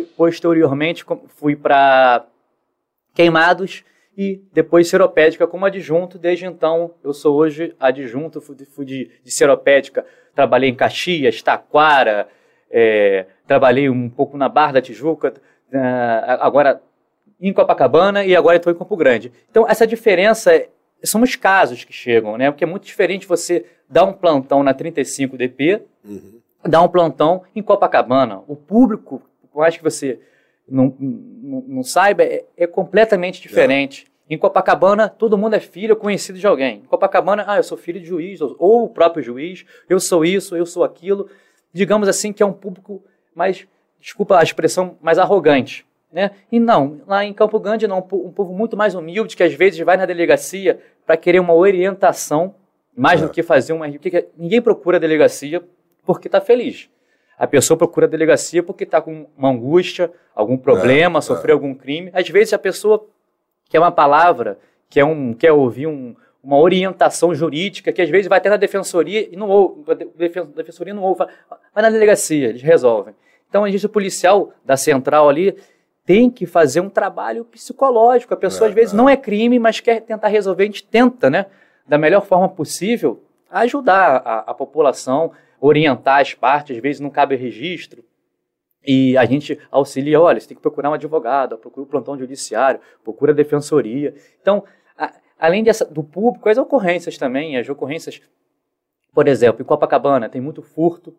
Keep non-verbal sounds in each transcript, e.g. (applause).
posteriormente fui para Queimados e depois Seropédica como adjunto. Desde então, eu sou hoje adjunto, fui, de, de Seropédica. Trabalhei em Caxias, Taquara, é, trabalhei um pouco na Barra da Tijuca, agora em Copacabana e agora estou em Campo Grande. Então, essa diferença são os casos que chegam, né? Porque é muito diferente você dar um plantão na 35 DP, uhum. dar um plantão em Copacabana. O público, eu acho que você não, não, não saiba, é, é, completamente diferente. É. Em Copacabana, todo mundo é filho ou conhecido de alguém. Em Copacabana, ah, eu sou filho de juiz, ou, ou o próprio juiz, eu sou isso, eu sou aquilo. Digamos assim que é um público mais, desculpa a expressão, mais arrogante. Né? E não, lá em Campo Grande não, um povo muito mais humilde, que às vezes vai na delegacia para querer uma orientação, mais é. do que fazer uma... Ninguém procura a delegacia porque está feliz. A pessoa procura a delegacia porque está com uma angústia, algum problema, é, sofreu é. algum crime. Às vezes a pessoa quer uma palavra, quer, um, quer ouvir um, uma orientação jurídica, que às vezes vai até na defensoria e não ouve, a defensoria não ouve, vai na delegacia, eles resolvem. Então, a gente, o policial da central ali tem que fazer um trabalho psicológico. A pessoa, é, às vezes, é. não é crime, mas quer tentar resolver. A gente tenta, né, da melhor forma possível, ajudar a, a população orientar as partes, às vezes não cabe registro. E a gente auxilia, olha, você tem que procurar um advogado, procura o plantão judiciário, procura a defensoria. Então, a, além dessa, do público, as ocorrências também, as ocorrências, por exemplo, em Copacabana tem muito furto,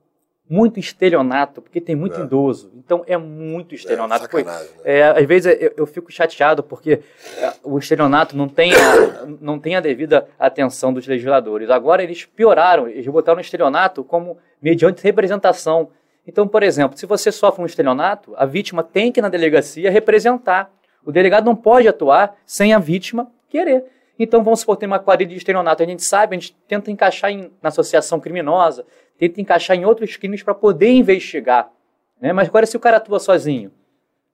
muito estelionato, porque tem muito é. idoso. Então é muito estelionato. É, né? é, às vezes eu, eu, fico chateado porque é, o estelionato não tem, a, não tem a devida atenção dos legisladores. Agora eles pioraram, eles botaram o estelionato como mediante representação. Então, por exemplo, se você sofre um estelionato, a vítima tem que ir na delegacia representar. O delegado não pode atuar sem a vítima querer. Então, vamos supor, tem uma quadrilha de estelionato, a gente sabe, a gente tenta encaixar em, na associação criminosa, tenta encaixar em outros crimes para poder investigar. Né? Mas agora, se o cara atua sozinho,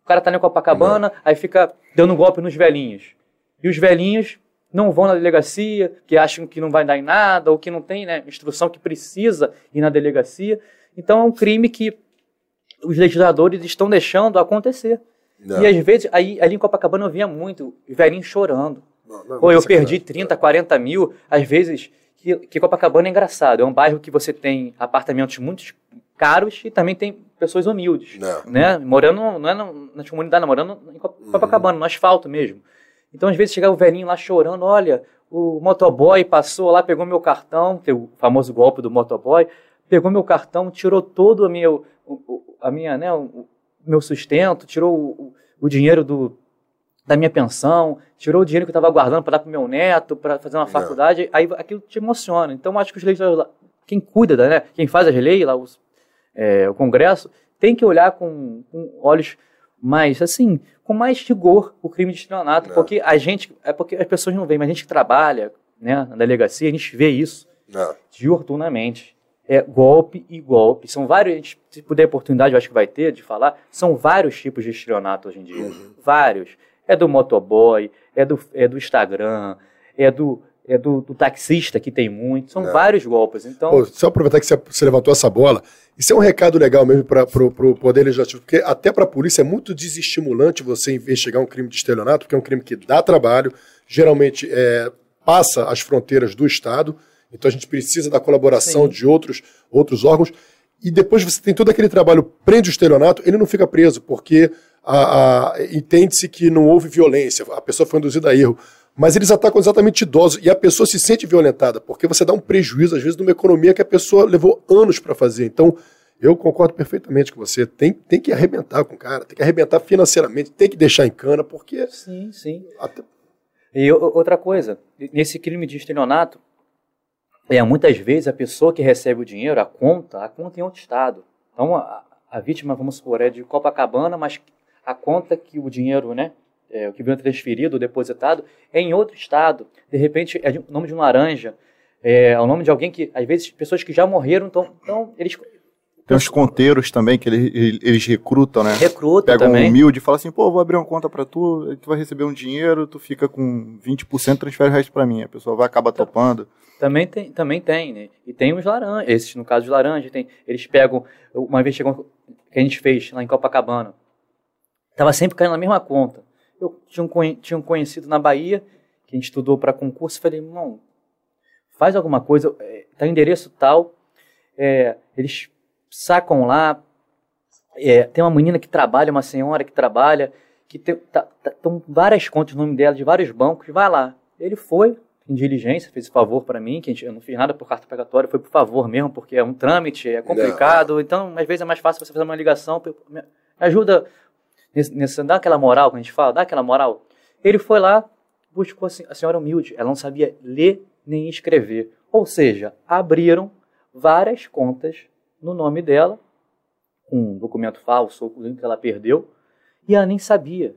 o cara está na Copacabana, aí fica dando um golpe nos velhinhos. E os velhinhos não vão na delegacia, que acham que não vai dar em nada, ou que não tem né, instrução que precisa ir na delegacia. Então, é um crime que os legisladores estão deixando acontecer. Não. E às vezes, aí, ali em Copacabana eu via muito, velhinhos chorando. Ou eu perdi 30, 40 mil, às vezes, que, que Copacabana é engraçado. É um bairro que você tem apartamentos muito caros e também tem pessoas humildes, não. né? Morando, não é na comunidade, não, morando em Copacabana, uhum. no asfalto mesmo. Então, às vezes, chegava o velhinho lá chorando, olha, o motoboy passou lá, pegou meu cartão, que é o famoso golpe do motoboy, pegou meu cartão, tirou todo a minha, a minha né, o meu sustento, tirou o, o dinheiro do, da minha pensão, tirou o dinheiro que eu estava guardando para dar para o meu neto, para fazer uma faculdade, Não. aí aquilo te emociona. Então, acho que os legisladores, quem cuida, né, quem faz as leis, lá, os, é, o Congresso, tem que olhar com, com, olhos mais, assim, com mais rigor o crime de estelionato, porque a gente, é porque as pessoas não veem, mas a gente que trabalha né, na delegacia, a gente vê isso Não. diuturnamente. É golpe e golpe. São vários, se puder oportunidade, eu acho que vai ter de falar, são vários tipos de estelionato hoje em dia. Uhum. Vários. É do motoboy, é do, é do Instagram, é do, é do, do, taxista, que tem muito. São é. vários golpes. Então... Pô, só aproveitar que você, levantou essa bola, isso é um recado legal mesmo para o Poder Legislativo, porque até para a polícia é muito desestimulante você investigar um crime de estelionato, porque é um crime que dá trabalho, geralmente é, passa as fronteiras do Estado, então a gente precisa da colaboração Sim. de outros, outros órgãos. E depois você tem todo aquele trabalho, prende o estelionato, ele não fica preso, porque entende-se que não houve violência, a pessoa foi induzida a erro. Mas eles atacam exatamente idosos e a pessoa se sente violentada, porque você dá um prejuízo, às vezes, numa economia que a pessoa levou anos para fazer. Então, eu concordo perfeitamente com você. Tem, tem que arrebentar com o cara, tem que arrebentar financeiramente, tem que deixar em cana, porque. Sim, sim. Até... E outra coisa, nesse crime de estelionato, é, muitas vezes a pessoa que recebe o dinheiro, a conta, a conta é em outro estado. Então, a, a vítima, vamos supor, é de Copacabana, mas a conta que o dinheiro, né, é, o que vem transferido, depositado, é em outro estado. De repente, é o nome de um laranja, é, é, o nome de alguém que, às vezes, pessoas que já morreram, então, então eles... Tem os conteiros também que eles, eles recrutam, né? Recrutam Pegam também. um humilde e falam assim, pô, vou abrir uma conta para tu, tu vai receber um dinheiro, tu fica com 20%, transfere o resto para mim. A pessoa vai acabar topando. Também tem, também tem, né? E tem os laranjas, esses, no caso de laranja, tem, eles pegam, uma vez chegou, que a gente fez lá em Copacabana, Estava sempre caindo na mesma conta. Eu tinha um, tinha um conhecido na Bahia, que a gente estudou para concurso, falei, irmão, faz alguma coisa, é, tá endereço tal, é, eles sacam lá, é, tem uma menina que trabalha, uma senhora que trabalha, que tem tá, tá, várias contas no nome dela, de vários bancos, vai lá. Ele foi, em diligência, fez favor para mim, que eu não fiz nada por carta pregatória, foi por favor mesmo, porque é um trâmite, é complicado, não. então às vezes é mais fácil você fazer uma ligação, me ajuda, nesse, dá aquela moral que a gente fala, dá aquela moral. Ele foi lá, buscou assim, a senhora humilde, ela não sabia ler nem escrever, ou seja, abriram várias contas no nome dela, um documento falso, ou que ela perdeu, e ela nem sabia.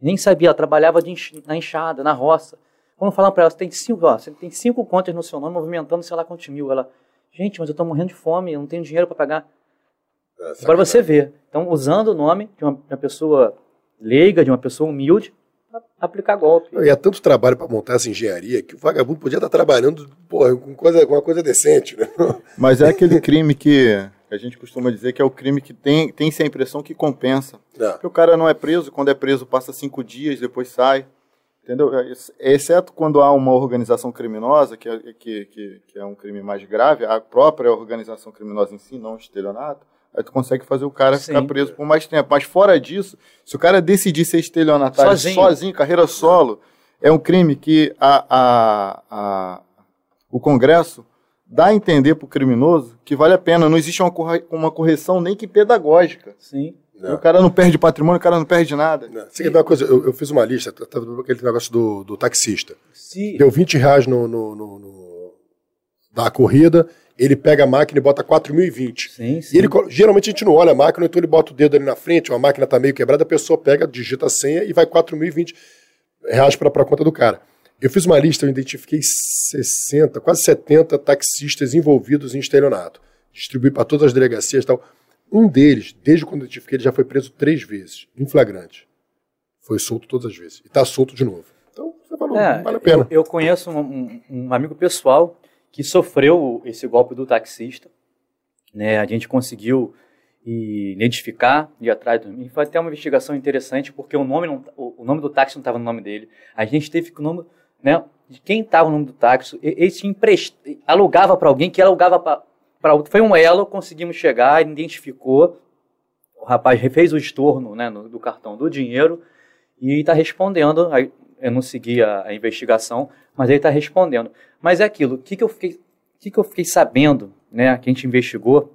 Nem sabia, ela trabalhava enx na enxada, na roça. Quando falaram para ela, você tem cinco, ó, você tem cinco contas no seu nome, movimentando sei lá quantos mil. Ela, gente, mas eu estou morrendo de fome, eu não tenho dinheiro para pagar. É, para você ver. Então, usando o nome de uma, de uma pessoa leiga, de uma pessoa humilde, aplicar golpe. E há tanto trabalho para montar essa engenharia que o vagabundo podia estar trabalhando porra, com, coisa, com uma coisa decente. Né? (laughs) Mas é aquele crime que a gente costuma dizer que é o crime que tem, tem se a impressão que compensa. É. Porque o cara não é preso, quando é preso passa cinco dias, depois sai. Entendeu? É, exceto quando há uma organização criminosa, que é, que, que, que é um crime mais grave, a própria organização criminosa em si, não o estelionato, aí tu consegue fazer o cara Sim. ficar preso por mais tempo. Mas fora disso, se o cara decidir ser estelionatário sozinho, sozinho carreira solo, é um crime que a, a, a, o Congresso dá a entender para o criminoso que vale a pena. Não existe uma, corre uma correção nem que pedagógica. Sim. O cara não perde patrimônio, o cara não perde nada. Não. Você quer ver uma coisa? Eu, eu fiz uma lista, tava aquele negócio do, do taxista. Sim. Deu 20 reais no, no, no, no, da corrida, ele pega a máquina e bota 4.020. Sim, sim. E ele, geralmente a gente não olha a máquina, então ele bota o dedo ali na frente, a máquina está meio quebrada, a pessoa pega, digita a senha e vai 4.020 reais para a conta do cara. Eu fiz uma lista, eu identifiquei 60, quase 70 taxistas envolvidos em estelionato. Distribuí para todas as delegacias e tal. Um deles, desde quando eu identifiquei, ele já foi preso três vezes, em flagrante. Foi solto todas as vezes. E está solto de novo. Então, você falou, é, vale a pena. Eu, eu conheço um, um, um, amigo pessoal que sofreu esse golpe do taxista. Né? A gente conseguiu identificar, ir atrás do. E foi até uma investigação interessante, porque o nome, não, o, o nome do táxi não estava no nome dele. A gente teve que o nome né, de quem estava o nome do táxi, ele se emprest... alugava para alguém que alugava para outro. Foi um elo, conseguimos chegar, identificou, o rapaz fez o estorno né, no, do cartão do dinheiro e está respondendo. Aí, eu não segui a, a investigação, mas ele está respondendo. Mas é aquilo, o que, que, eu fiquei, que, que eu fiquei sabendo, né, que a gente investigou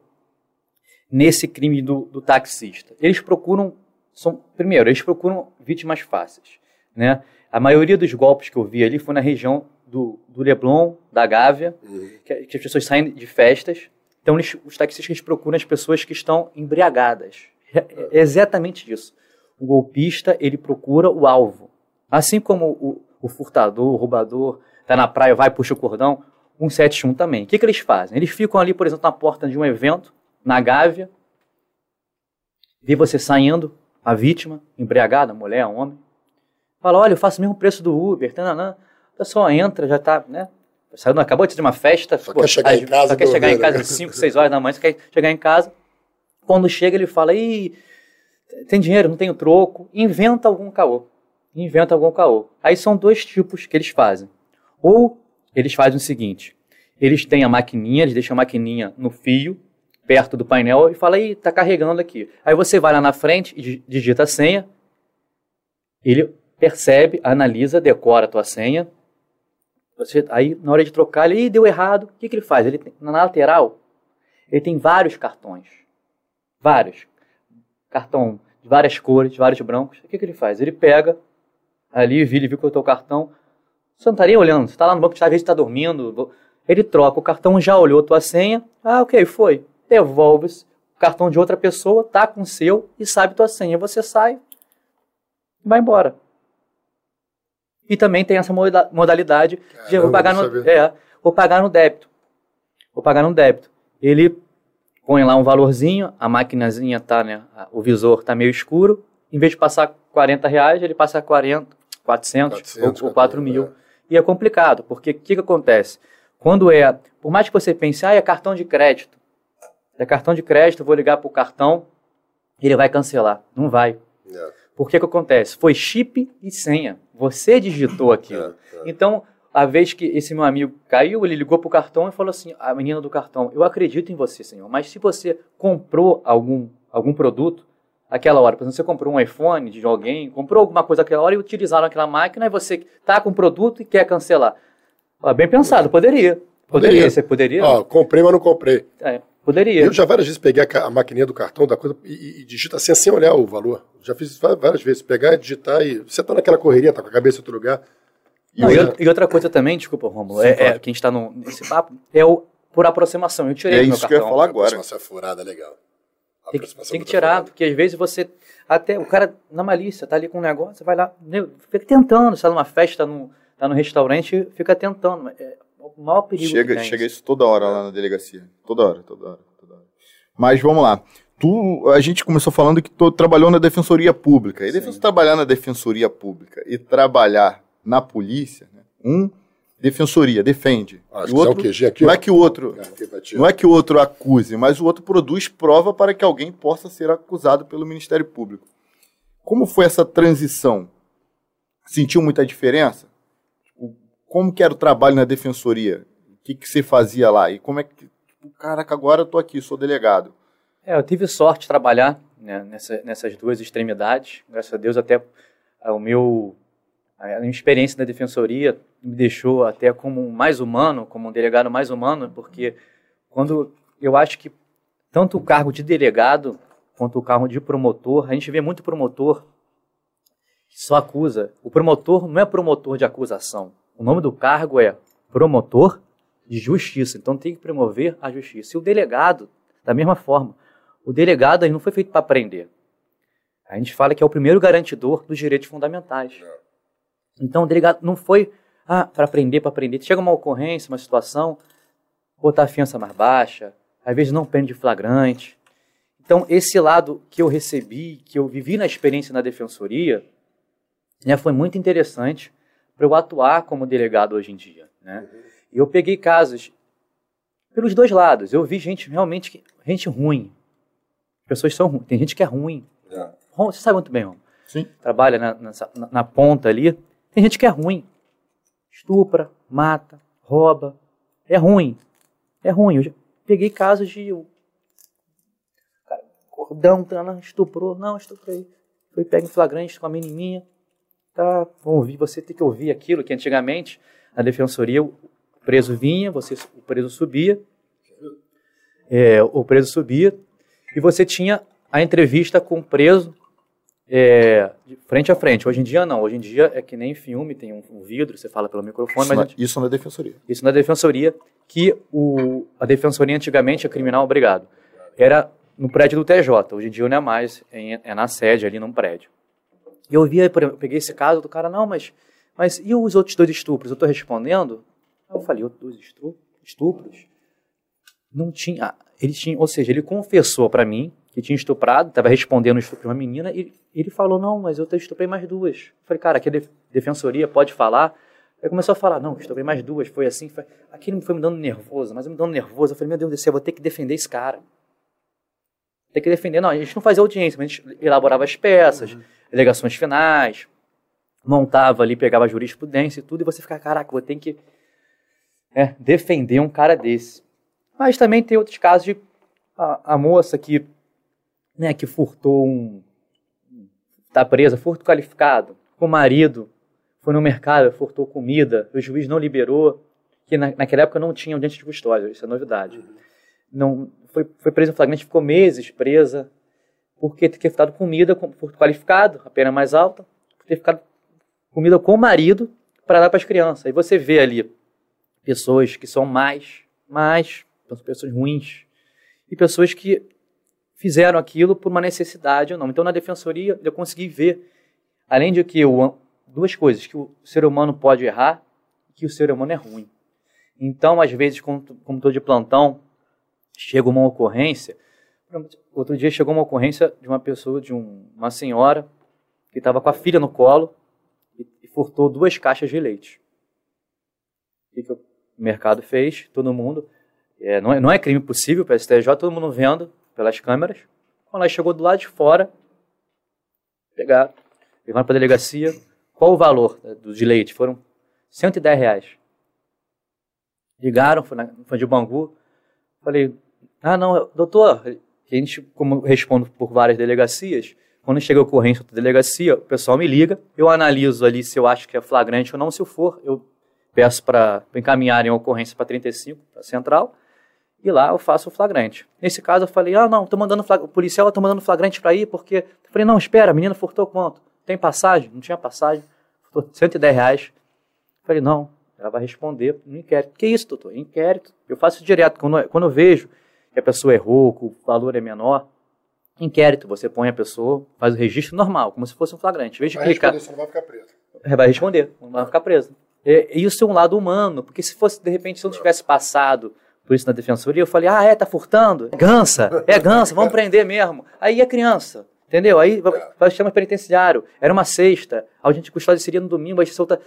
nesse crime do, do taxista? Eles procuram, são, primeiro, eles procuram vítimas fáceis, né? A maioria dos golpes que eu vi ali foi na região do, do Leblon, da Gávea, uhum. que, que, as pessoas saem de festas. Então, eles, os taxistas procuram as pessoas que estão embriagadas. É, é exatamente isso. O golpista, ele procura o alvo. Assim como o, o furtador, o roubador, está na praia, vai, puxa o cordão, 171 também. O que, que eles fazem? Eles ficam ali, por exemplo, na porta de um evento, na Gávea, vê você saindo, a vítima, embriagada, mulher, homem, Fala, olha, eu faço o mesmo preço do Uber, tananã. A pessoa entra, já tá, né? Saiu, acabou de ter uma festa. Só pô, quer chegar em casa. Só quer chegar em casa às 5, 6 horas da manhã, só quer chegar em casa. Quando chega, ele fala, Ih, tem dinheiro, não tenho troco. Inventa algum caô. Inventa algum caô. Aí são dois tipos que eles fazem. Ou eles fazem o seguinte, eles têm a maquininha, eles deixam a maquininha no fio, perto do painel, e fala, Ih, tá carregando aqui. Aí você vai lá na frente e digita a senha, ele percebe, analisa, decora a tua senha. Você, aí, na hora de trocar, ele deu errado. O que, que ele faz? Ele tem, na lateral, ele tem vários cartões. Vários. Cartão de várias cores, de vários brancos. O que, que ele faz? Ele pega ali, ele viu que eu estou o cartão. Você não estaria olhando, você está lá no banco, às vezes está dormindo. Ele troca, o cartão já olhou a tua senha. Ah, ok, foi. Devolve-se. O cartão de outra pessoa tá com o seu e sabe tua senha. Você sai e vai embora. E também tem essa modalidade Caramba, de vou pagar, no, é, vou pagar no débito. Vou pagar no débito. Ele põe lá um valorzinho, a maquinazinha tá, né, o visor tá meio escuro, em vez de passar 40 reais, ele passa 40, 400, 400 ou, ou 4 mil. É. E é complicado, porque o que, que acontece? Quando é, por mais que você pense, ah, é cartão de crédito. É cartão de crédito, vou ligar para o cartão, ele vai cancelar. Não vai. É. Por que que acontece? Foi chip e senha. Você digitou aquilo. É, é. Então, a vez que esse meu amigo caiu, ele ligou para o cartão e falou assim: a menina do cartão, eu acredito em você, senhor, mas se você comprou algum, algum produto, aquela hora, por exemplo, você comprou um iPhone de alguém, comprou alguma coisa aquela hora e utilizaram aquela máquina e você está com o produto e quer cancelar. bem pensado, poderia. Poderia, poderia. você poderia. Ó, comprei, mas não comprei. É, poderia. Eu já várias vezes peguei a, a maquininha do cartão da coisa e, e digita assim, sem olhar o valor. Já fiz várias vezes, pegar e digitar e você está naquela correria, está com a cabeça em outro lugar não, e, outra coisa também, desculpa, Romulo, é, é, que a gente está nesse papo, é o por aproximação. Eu tirei é isso que eu ia falar agora. Aproximação é furada, legal. Tem que, tem que tirar, furada. porque às vezes você. Até o cara, na malícia, tá ali com um negócio, você vai lá, fica tentando, está numa festa, no, tá no restaurante, fica tentando. É o maior perigo chega, que Chega isso toda hora lá na delegacia. Toda hora, toda hora, toda hora. Mas vamos lá. Tu, a gente começou falando que tu trabalhou na defensoria pública. E depois trabalhar na defensoria pública e trabalhar na polícia, né? um defensoria defende. Ah, o outro, é aqui, não é que o outro é, não é que o outro acuse, mas o outro produz prova para que alguém possa ser acusado pelo Ministério Público. Como foi essa transição? Sentiu muita diferença? Como que era o trabalho na defensoria? O que, que você fazia lá? E como é que. Tipo, caraca, agora eu tô aqui, sou delegado. É, eu tive sorte de trabalhar né, nessa, nessas duas extremidades. Graças a Deus, até o meu a minha experiência na defensoria me deixou até como mais humano, como um delegado mais humano, porque quando eu acho que tanto o cargo de delegado quanto o cargo de promotor, a gente vê muito promotor que só acusa. O promotor não é promotor de acusação. O nome do cargo é promotor de justiça. Então tem que promover a justiça. E o delegado, da mesma forma, o delegado não foi feito para prender. A gente fala que é o primeiro garantidor dos direitos fundamentais. Então o delegado não foi ah, para aprender, para aprender. Chega uma ocorrência, uma situação, botar a fiança mais baixa, às vezes não prende de flagrante. Então esse lado que eu recebi, que eu vivi na experiência na defensoria, né, foi muito interessante para eu atuar como delegado hoje em dia. Né? E eu peguei casos pelos dois lados. Eu vi gente realmente, gente ruim. Pessoas são ruins. Tem gente que é ruim. É. Você sabe muito bem, Rom. Sim. Trabalha na, na, na ponta ali. Tem gente que é ruim. Estupra, mata, rouba. É ruim. É ruim. Eu peguei casos de. Cara, cordão, estuprou. Não, estuprei. Foi pego em flagrante com a menininha. Tá, ouvir. Você tem que ouvir aquilo que antigamente na defensoria o preso vinha, você, o preso subia. É, o preso subia e você tinha a entrevista com o preso é, frente a frente. Hoje em dia não. Hoje em dia é que nem filme, tem um, um vidro, você fala pelo microfone. Isso, mas na, gente, isso na defensoria. Isso na defensoria, que o, a defensoria antigamente é criminal obrigado. Era no prédio do TJ. Hoje em dia não é mais, é, é na sede ali num prédio. E eu via, por exemplo, eu peguei esse caso do cara, não, mas, mas e os outros dois estupros? Eu estou respondendo? Eu falei, outros dois estupros? Não tinha. Ele tinha, ou seja, ele confessou para mim que tinha estuprado, estava respondendo o estupro de uma menina, e ele falou, não, mas eu estuprei mais duas. Eu falei, cara, aqui a defensoria pode falar. Aí começou a falar, não, estuprei mais duas, foi assim, foi... aquilo foi me dando nervoso, mas me dando nervoso. Eu falei, meu Deus do céu, eu vou ter que defender esse cara. Tem que defender, não, a gente não fazia audiência, mas a gente elaborava as peças, uhum. Alegações finais, montava ali, pegava a jurisprudência e tudo, e você fica, caraca, vou ter que é, defender um cara desse. Mas também tem outros casos de a, a moça que né, que furtou um. está presa, furto qualificado, com o marido, foi no mercado, furtou comida, o juiz não liberou, que na, naquela época não tinha audiência de custódia, isso é novidade. Não, foi, foi presa em flagrante, ficou meses presa, porque ter furtado comida com furto qualificado, a pena mais alta, por ter ficado comida com o marido para dar para as crianças. Aí você vê ali pessoas que são mais, mais, pessoas ruins, e pessoas que fizeram aquilo por uma necessidade ou não. Então, na defensoria, eu consegui ver, além de que eu, duas coisas, que o ser humano pode errar e que o ser humano é ruim. Então, às vezes, como estou de plantão, chega uma ocorrência. Outro dia chegou uma ocorrência de uma pessoa, de um, uma senhora, que estava com a filha no colo e, e furtou duas caixas de leite. O que, que o mercado fez? Todo mundo. É, não, é, não é crime possível para a STJ, todo mundo vendo pelas câmeras. Quando ela chegou do lado de fora, pegaram, Levaram para a delegacia. Qual o valor né, do de leite? Foram 110 reais. Ligaram, foi, na, foi de Bangu. Falei, ah, não, doutor, a gente, como respondo por várias delegacias, quando chega a ocorrência da delegacia, o pessoal me liga, eu analiso ali se eu acho que é flagrante ou não. Se for, eu peço para encaminharem a ocorrência para 35, para central, e lá eu faço o flagrante. Nesse caso eu falei, ah, não, tô mandando o policial está mandando flagrante para ir, porque... Eu falei, não, espera, a menina furtou quanto? Tem passagem? Não tinha passagem. Furtou 110 reais. Eu falei, não, ela vai responder no inquérito. Que isso, doutor? Inquérito. Eu faço direto. Quando, quando eu vejo que a pessoa errou, que o valor é menor, inquérito. Você põe a pessoa, faz o registro normal, como se fosse um flagrante. De vai clicar... responder, você não vai ficar preso. É, vai responder, não vai ficar preso. E, isso é um lado humano, porque se fosse, de repente, se eu não tivesse passado por isso na defensoria, eu falei, ah, é, tá furtando? É gança, é gança, vamos prender mesmo. Aí a criança, entendeu? Aí vai chamar penitenciário. Era uma sexta, a de custódia seria no domingo, aí você solta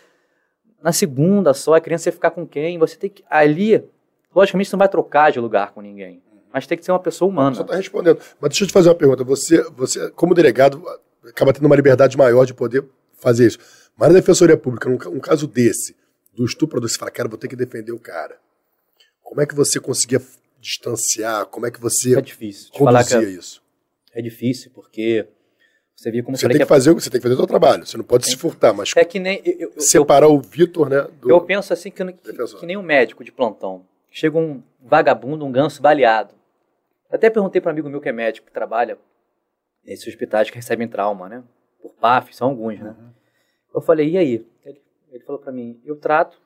na segunda só, a criança ia ficar com quem? Você tem que. Ali, logicamente, você não vai trocar de lugar com ninguém. Mas tem que ser uma pessoa humana. Você está respondendo. Mas deixa eu te fazer uma pergunta. Você, você, como delegado, acaba tendo uma liberdade maior de poder fazer isso. Mas na Defensoria Pública, um, um caso desse, do estuprador, você fala, cara, vou ter que defender o cara. Como é que você conseguia distanciar? Como é que você é difícil. conduzia é, isso? É difícil, porque você via como você tem que, fazer você tem que fazer o seu trabalho. Você não pode é, se furtar, mas é que nem eu, eu, separar eu, o Vitor, né? Do, eu penso assim que, que, que, nem um médico de plantão. Chega um vagabundo, um ganso baleado. Até perguntei para um amigo meu que é médico que trabalha nesses hospitais que recebem trauma, né? Por PAF, são alguns, né? Uhum. Eu falei, e aí? Ele, ele falou para mim, eu trato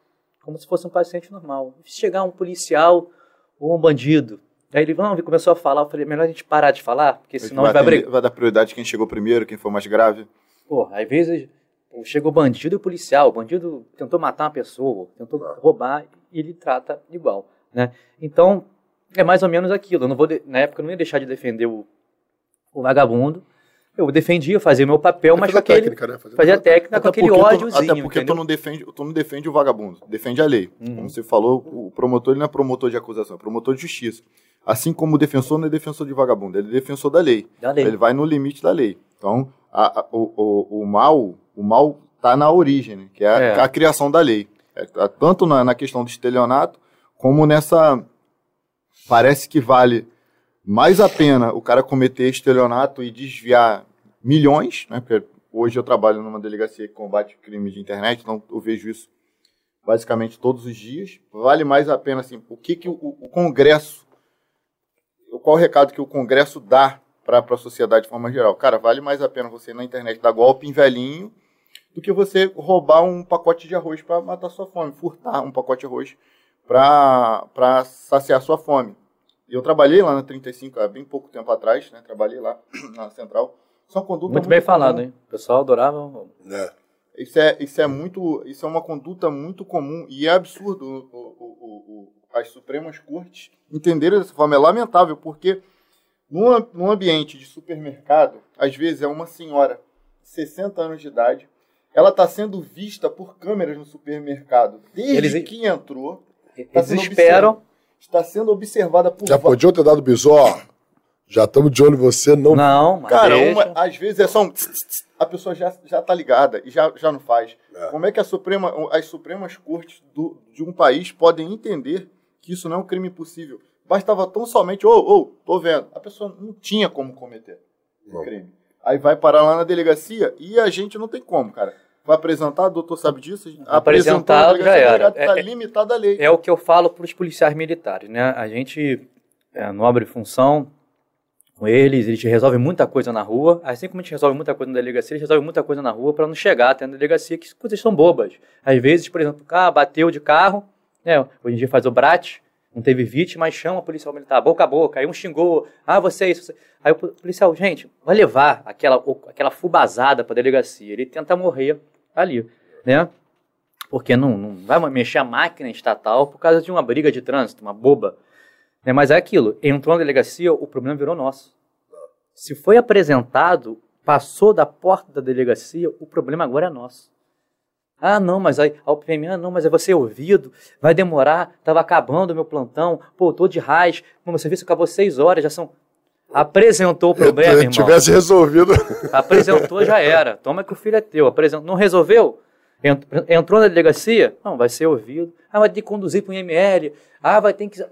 como se fosse um paciente normal. Se chegar um policial ou um bandido, aí ele não, começou a falar, eu falei, melhor a gente parar de falar, porque senão vai, vai brigar. Vai dar prioridade quem chegou primeiro, quem for mais grave. Pô, às vezes chegou bandido e policial, o bandido tentou matar uma pessoa, tentou roubar, e ele trata igual, né? Então, é mais ou menos aquilo. Eu não vou na época eu não ia deixar de defender o, o vagabundo, eu defendia, fazia meu papel, mas com aquele. Técnica, né? Fazia, fazia técnica até com aquele ódiozinho. Até porque tu não, defende, tu não defende o vagabundo, defende a lei. Uhum. Como você falou, o promotor ele não é promotor de acusação, é promotor de justiça. Assim como o defensor não é defensor de vagabundo, ele é defensor da lei. Da lei. Ele vai no limite da lei. Então, a, a, o, o, o, mal o mal está na origem, né? que é a, é a, criação da lei. É, tá tanto na, na questão do estelionato, como nessa. Parece que vale mais a pena o cara cometer estelionato e desviar milhões, né? Porque hoje eu trabalho numa delegacia que combate crime de internet, então eu vejo isso basicamente todos os dias. Vale mais a pena, assim, o que, que o, o Congresso, qual o recado que o Congresso dá para a sociedade de forma geral? Cara, vale mais a pena você na internet dar golpe em velhinho do que você roubar um pacote de arroz para matar sua fome, furtar um pacote de arroz para saciar sua fome. Eu trabalhei lá na 35 há bem pouco tempo atrás, né? Trabalhei lá (clears throat) na central. Isso é uma conduta muito, muito bem comum. falado, hein? O pessoal adorava. É. Isso é, isso é muito, isso é uma conduta muito comum e é absurdo o, o, o, as Supremas Cortes entenderem dessa forma. É lamentável, porque num, num ambiente de supermercado, às vezes é uma senhora de 60 anos de idade, ela está sendo vista por câmeras no supermercado desde eles, que entrou. Tá eles esperam. Está sendo observada por. Já podia ter dado bisó? Já estamos de olho em você, não. Não, mas Cara, uma, às vezes é só um. A pessoa já, já tá ligada e já, já não faz. É. Como é que a Suprema, as Supremas Cortes do, de um país podem entender que isso não é um crime possível? Bastava tão somente, ô, ô, tô vendo. A pessoa não tinha como cometer o crime. Aí vai parar lá na delegacia e a gente não tem como, cara. Vai apresentar, doutor sabe disso? Apresentar já era. Está é, limitada a lei. É o que eu falo para os policiais militares, né? A gente, é, nobre função, com eles, eles resolvem muita coisa na rua, assim como a gente resolve muita coisa na delegacia, eles resolvem muita coisa na rua para não chegar até na delegacia, que coisas são bobas. Às vezes, por exemplo, ah, bateu de carro, né, hoje em dia faz o BRAT, não teve vítima, mas chama o policial militar, boca a boca, aí um xingou, ah, você é isso, você... aí o policial, gente, vai levar aquela, aquela fubazada para a delegacia, ele tenta morrer ali, né, porque não, não vai mexer a máquina estatal por causa de uma briga de trânsito, uma boba, né? Mas é aquilo, entrou na delegacia, o problema virou nosso. Se foi apresentado, passou da porta da delegacia, o problema agora é nosso. Ah, não, mas aí, a UPM, ah, não, mas é você ouvido, vai demorar, estava acabando o meu plantão, pô, tô de raiz, você viu, acabou seis horas, já são... Apresentou o problema, irmão. tivesse resolvido. Apresentou, já era. Toma que o filho é teu. Apresentou. Não resolveu? Entrou na delegacia? Não, vai ser ouvido. Ah, vai ter que conduzir para o IML. Ah, vai ter que.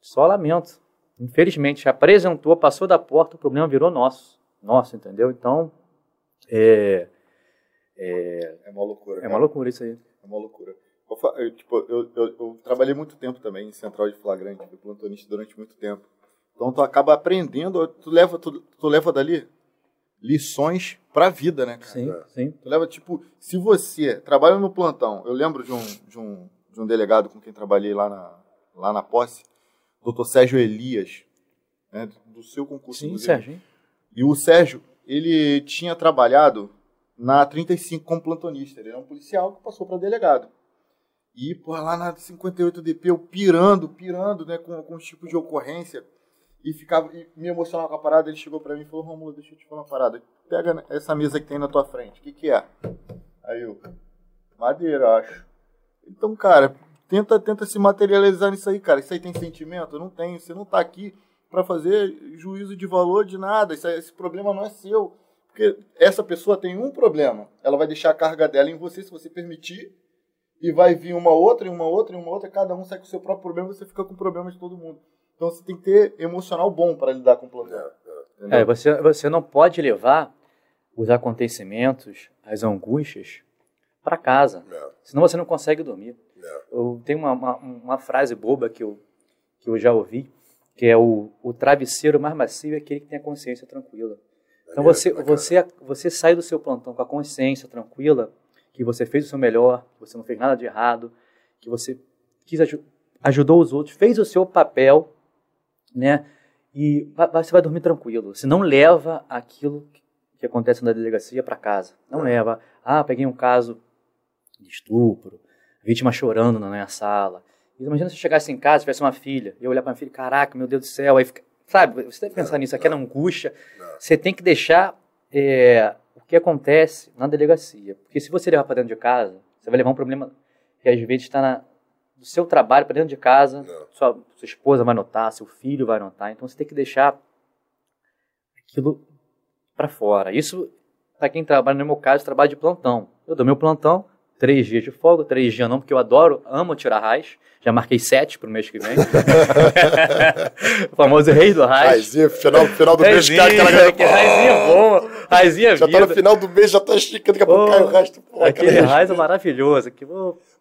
Só lamento. Infelizmente, apresentou, passou da porta, o problema virou nosso. Nosso, entendeu? Então, é. É, é uma loucura. É cara. uma loucura isso aí. É uma loucura. Eu, tipo, eu, eu, eu, trabalhei muito tempo também em central de flagrante, fui plantonista durante muito tempo. Então tu acaba aprendendo, tu leva, tu, tu leva dali lições para a vida, né, cara? Sim, sim. Tu leva, tipo, se você trabalha no plantão, eu lembro de um, de um, de um delegado com quem trabalhei lá na, lá na posse, doutor Sérgio Elias, né, do seu concurso. Sim, Sérgio. E o Sérgio, ele tinha trabalhado na 35 como plantonista. Ele era um policial que passou para delegado. E, pô, lá na 58 DP, eu pirando, pirando, né, com, com os tipos de ocorrência. E ficava, e me emocionava com a parada. Ele chegou para mim e falou: Romulo, deixa eu te falar uma parada. Pega essa mesa que tem na tua frente. O que, que é? Aí eu, madeira, acho. Então, cara, tenta, tenta se materializar nisso aí, cara. Isso aí tem sentimento? Não tem. Você não tá aqui para fazer juízo de valor de nada. Esse, esse problema não é seu. Porque essa pessoa tem um problema. Ela vai deixar a carga dela em você se você permitir e vai vir uma outra, e uma outra, e uma outra, cada um sai com o seu próprio problema, você fica com problemas de todo mundo. Então você tem que ter emocional bom para lidar com o problema. É, é, você, você não pode levar os acontecimentos, as angústias, para casa. É. Senão você não consegue dormir. É. Eu tenho uma, uma, uma, frase boba que eu, que eu já ouvi, que é o, o travesseiro mais macio é aquele que tem a consciência tranquila. Então você, você, você sai do seu plantão com a consciência tranquila, que você fez o seu melhor, que você não fez nada de errado, que você quis ajudou os outros, fez o seu papel, né? E você vai dormir tranquilo. Você não leva aquilo que acontece na delegacia para casa. Não leva. Ah, peguei um caso de estupro, vítima chorando na minha sala. Imagina se chegasse em casa, tivesse uma filha, e eu olhar para minha filha, caraca, meu Deus do céu, aí fica, sabe, você deve pensar nisso, aquela angústia. Você tem que deixar é, que acontece na delegacia. Porque se você levar para dentro de casa, você vai levar um problema que às vezes está do seu trabalho para dentro de casa, sua, sua, esposa vai notar, seu filho vai notar, então você tem que deixar aquilo para fora. Isso, para quem trabalha, no meu caso, trabalho de plantão. Eu dou meu plantão, três dias de folga, três dias não, porque eu adoro, amo tirar raiz. Já marquei sete pro mês que vem. (laughs) (laughs) o famoso rei do raiz. Raizinho, final, final do mês, cara, aquela (laughs) galera. Raizinho é bom, raizinho Já vida. tá no final do mês, já tá esticando, daqui a pouco cai o resto. Pô, aquele raiz é maravilhoso.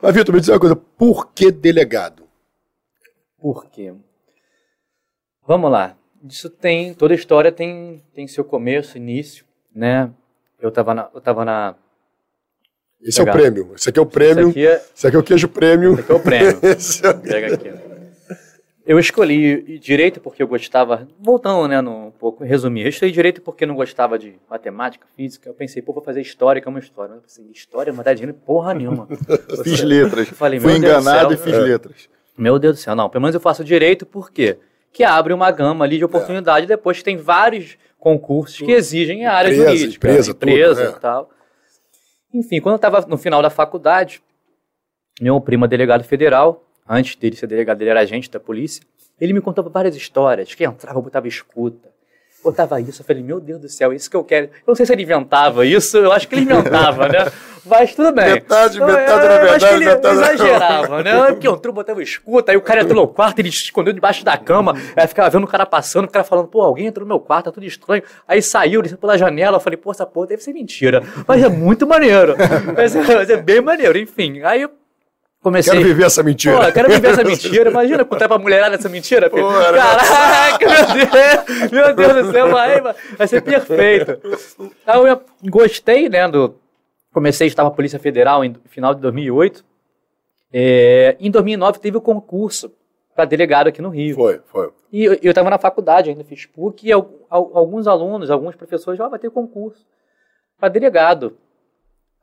Mas, Vitor, me diz uma coisa, por que delegado? Por quê? Vamos lá. Isso tem, toda história tem, tem seu começo, início, né? Eu tava na, eu tava na esse Legal. é o prêmio. Esse aqui é o prêmio. Esse aqui é, Esse aqui é o queijo prêmio. Esse aqui é o prêmio. (laughs) é o... Pega aqui. Eu escolhi direito porque eu gostava, voltando, né, no, pouco, resumir, eu escolhi direito porque não gostava de matemática, física, eu pensei, pô, vou fazer história, que é uma história. Eu pensei, história, vai dar dinheiro porra nenhuma. (laughs) fiz letras. Falei, Fui enganado e fiz é. letras. Meu Deus do céu, não, pelo menos eu faço direito, por quê? Que abre uma gama ali de oportunidade, é. depois tem vários concursos que exigem a área empresa, jurídica, empresa, empresa tudo, é. e tal. Enfim, quando eu estava no final da faculdade, meu primo é delegado federal, antes dele ser delegado, ele era agente da polícia, ele me contou várias histórias, que entrava, botava escuta, botava isso, eu falei, meu Deus do céu, isso que eu quero. Eu não sei se ele inventava isso, eu acho que ele inventava, né? (laughs) Mas tudo bem. Metade, metade eu, na verdade, acho que ele metade exagerava, né? (laughs) Porque entrou, botava escuta, aí o cara entrou no quarto, ele se escondeu debaixo da cama, aí ficava vendo o cara passando, o cara falando, pô, alguém entrou no meu quarto, tá tudo estranho. Aí saiu, desceu pela janela, eu falei, pô, essa porra deve ser mentira. Mas é muito maneiro. (laughs) Mas é, mas é bem maneiro, enfim. Aí comecei. Quero viver essa mentira. Pô, quero viver essa (laughs) mentira. Imagina contar pra mulherada essa mentira. Pô, Caraca, meu Deus, meu Deus do céu, vai, vai ser perfeito. Então, eu gostei, né, do... Comecei a na Polícia Federal em final de 2008. É, em 2009 teve o concurso para delegado aqui no Rio. Foi, foi. E eu estava na faculdade, ainda fiz PUC, e alguns alunos, alguns professores, ó, oh, vai ter concurso para delegado.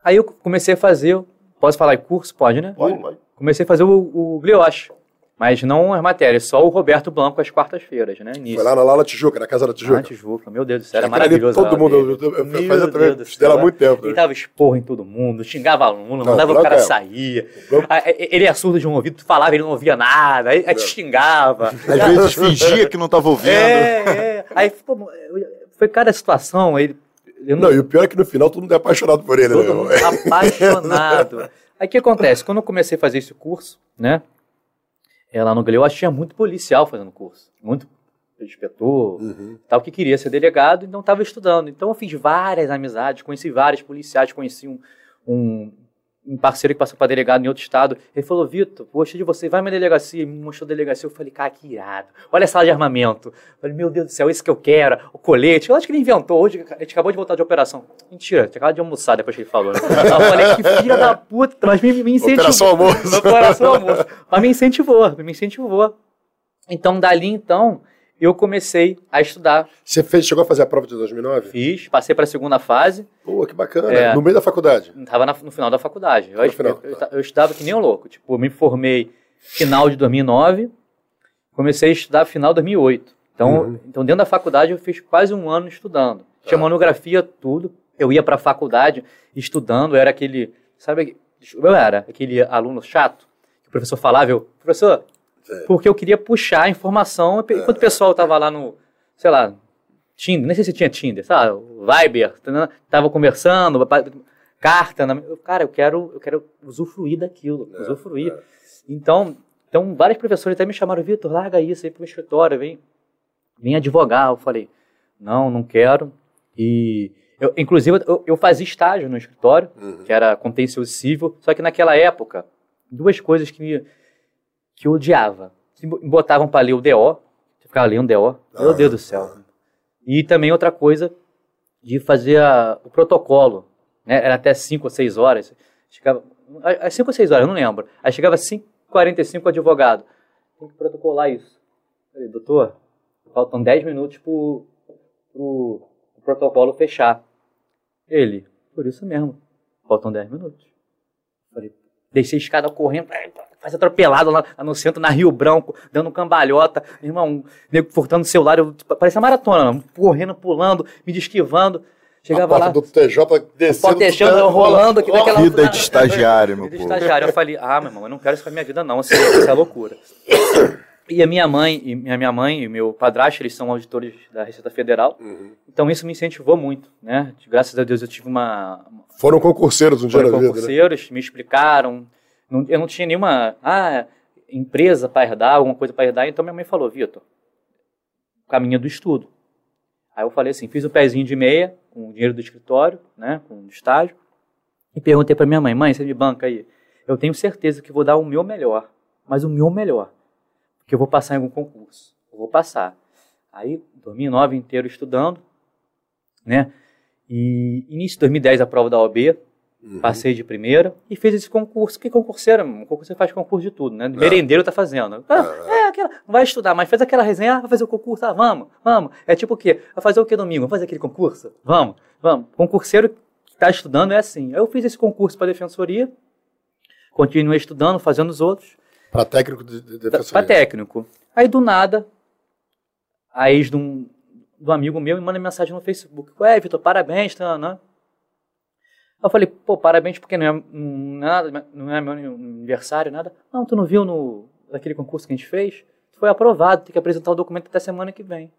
Aí eu comecei a fazer Posso falar em curso? Pode, né? Pode, pode. Comecei a fazer o, o Glioche. Mas não as matérias, só o Roberto Blanco às quartas-feiras, né? Início. Foi lá na Laula Tijuca, na Casa da Tijuca. Na Tijuca, meu Deus do céu, era maravilhoso. Todo mundo, eu, eu fazia também, dela há muito tempo. Ele né? dava esporro em todo mundo, xingava aluno, mandava o cara é. sair. Ele é surdo de um ouvido, falava, ele não ouvia nada, aí, aí te xingava. Às vezes fingia que não estava ouvindo. É, é. Aí pô, foi cada situação, ele... Não... não, e o pior é que no final todo mundo é apaixonado por ele, todo né? Apaixonado. (laughs) Aí o que acontece? Quando eu comecei a fazer esse curso, né? é, lá no Galeu, tinha muito policial fazendo curso, muito inspetor, uhum. tal, que queria ser delegado e não estava estudando. Então eu fiz várias amizades, conheci vários policiais, conheci um, um, um parceiro que passou para delegado em outro estado. Ele falou, Vitor, gostei de você, vai na delegacia. Me mostrou a delegacia. Eu falei, cara, que irado. Olha a sala de armamento. Eu falei, meu Deus do céu, esse que eu quero. O colete. Eu acho que ele inventou. Hoje, a gente acabou de voltar de operação. Mentira, tinha acabado de almoçar depois que ele falou. Né? Eu falei, que filha da puta. Mas me, me incentivou. Operação almoço. Operação almoço. Mas me incentivou, me incentivou. Então, dali, então, eu comecei a estudar. Você fez, chegou a fazer a prova de 2009? Fiz, passei para a segunda fase. Pô, que bacana. É, no meio da faculdade? Estava no final da faculdade. Eu, eu, eu, eu, estudava que nem um louco. Tipo, me formei final de 2009, comecei a estudar final de 2008. Então, uhum. então, dentro da faculdade, eu fiz quase um ano estudando. Tinha tá. monografia, tudo. Eu ia para a faculdade estudando, eu era aquele, sabe, eu era aquele aluno chato, que o professor falava, eu, professor, porque eu queria puxar a informação enquanto o pessoal tava lá no, sei lá, Tinder, nem sei se tinha Tinder, sabe? Viber, tava conversando, carta, na, cara, eu quero, eu quero usufruir daquilo, é, usufruir. É. Então, então, vários professores até me chamaram, Vitor, larga isso aí pro escritório, vem, vem advogar. Eu falei, não, não quero. E, eu, inclusive, eu, eu, fazia estágio no escritório, uhum. que era contencioso civil, só que naquela época, duas coisas que me, que eu odiava. Que botavam para ler o DO, ficar lendo DO, meu ah, Deus do céu. E também outra coisa de fazer a, o protocolo, né? Era até 5 ou 6 horas. Chegava, às 5 ou 6 horas, eu não lembro. Aí chegava 5h45 o advogado. Tem que protocolar isso. falei, doutor, faltam 10 minutos pro, pro, pro protocolo fechar. Ele, por isso mesmo, faltam 10 minutos. falei, desci a escada correndo, faz atropelado lá no centro, na Rio Branco, dando cambalhota, irmão, nego furtando o celular, eu, parecia maratona, correndo, pulando, me esquivando. Chegava lá. do TJ descendo. TJ rolando aqui daquela. Vida de estagiário, meu Vida de estagiário. Eu falei, ah, meu irmão, eu não quero isso pra minha vida, não. Isso é, isso é loucura. E a minha mãe, e a minha mãe e meu padrasto, eles são auditores da Receita Federal. Uhum. Então isso me incentivou muito, né? Graças a Deus eu tive uma. Foram concurseiros um dia na vida. Foram né? concurseiros, né? me explicaram não, eu não tinha nenhuma ah, empresa para herdar, alguma coisa para herdar. Então minha mãe falou, Vitor, caminho do estudo. Aí eu falei assim, fiz o um pezinho de meia, com o dinheiro do escritório, né, com o estágio, e perguntei para minha mãe, mãe, você me banca aí? Eu tenho certeza que vou dar o meu melhor, mas o meu melhor, porque eu vou passar em algum concurso. Eu vou passar. Aí, 2009 inteiro estudando, né, e início de 2010 a prova da OB, Uhum. Passei de primeira e fiz esse concurso. Que concurseiro? Um concurso faz concurso de tudo, né? É. Merendeiro tá fazendo. Ah, é. é, aquela. Vai estudar, mas faz aquela resenha, ah, vai fazer o concurso, ah, vamos, vamos. É tipo o quê? Vai fazer o quê domingo? Vamos fazer aquele concurso? Vamos, vamos. Concurseiro que tá estudando é assim. Eu fiz esse concurso para defensoria, continuei estudando, fazendo os outros. Para técnico de, de defensoria? Para técnico. Aí do nada, a ex de um, de um amigo meu me manda mensagem no Facebook. Ué, Vitor, parabéns, tá, né? Eu falei, pô, parabéns, porque não é, nada, não é meu aniversário, nada. Não, tu não viu no, naquele concurso que a gente fez? Tu foi aprovado, tem que apresentar o documento até semana que vem.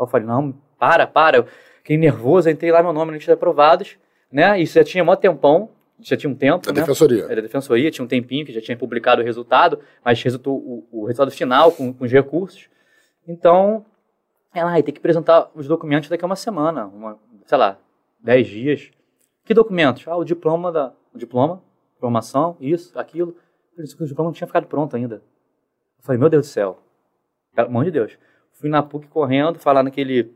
Eu falei, não, para, para. Eu fiquei nervoso, entrei lá meu nome na lista de aprovados, né? Isso já tinha mó tempão, já tinha um tempo. Da né? defensoria. Era da defensoria, tinha um tempinho que já tinha publicado o resultado, mas resultou o, o resultado final com, com os recursos. Então, ela ah, tem que apresentar os documentos daqui a uma semana, uma, sei lá, dez dias. Que documentos? Ah, o diploma da. O diploma, formação, isso, aquilo. Por isso que o diploma não tinha ficado pronto ainda. Eu falei, meu Deus do céu. Pelo amor de Deus. Fui na PUC correndo, falar naquele.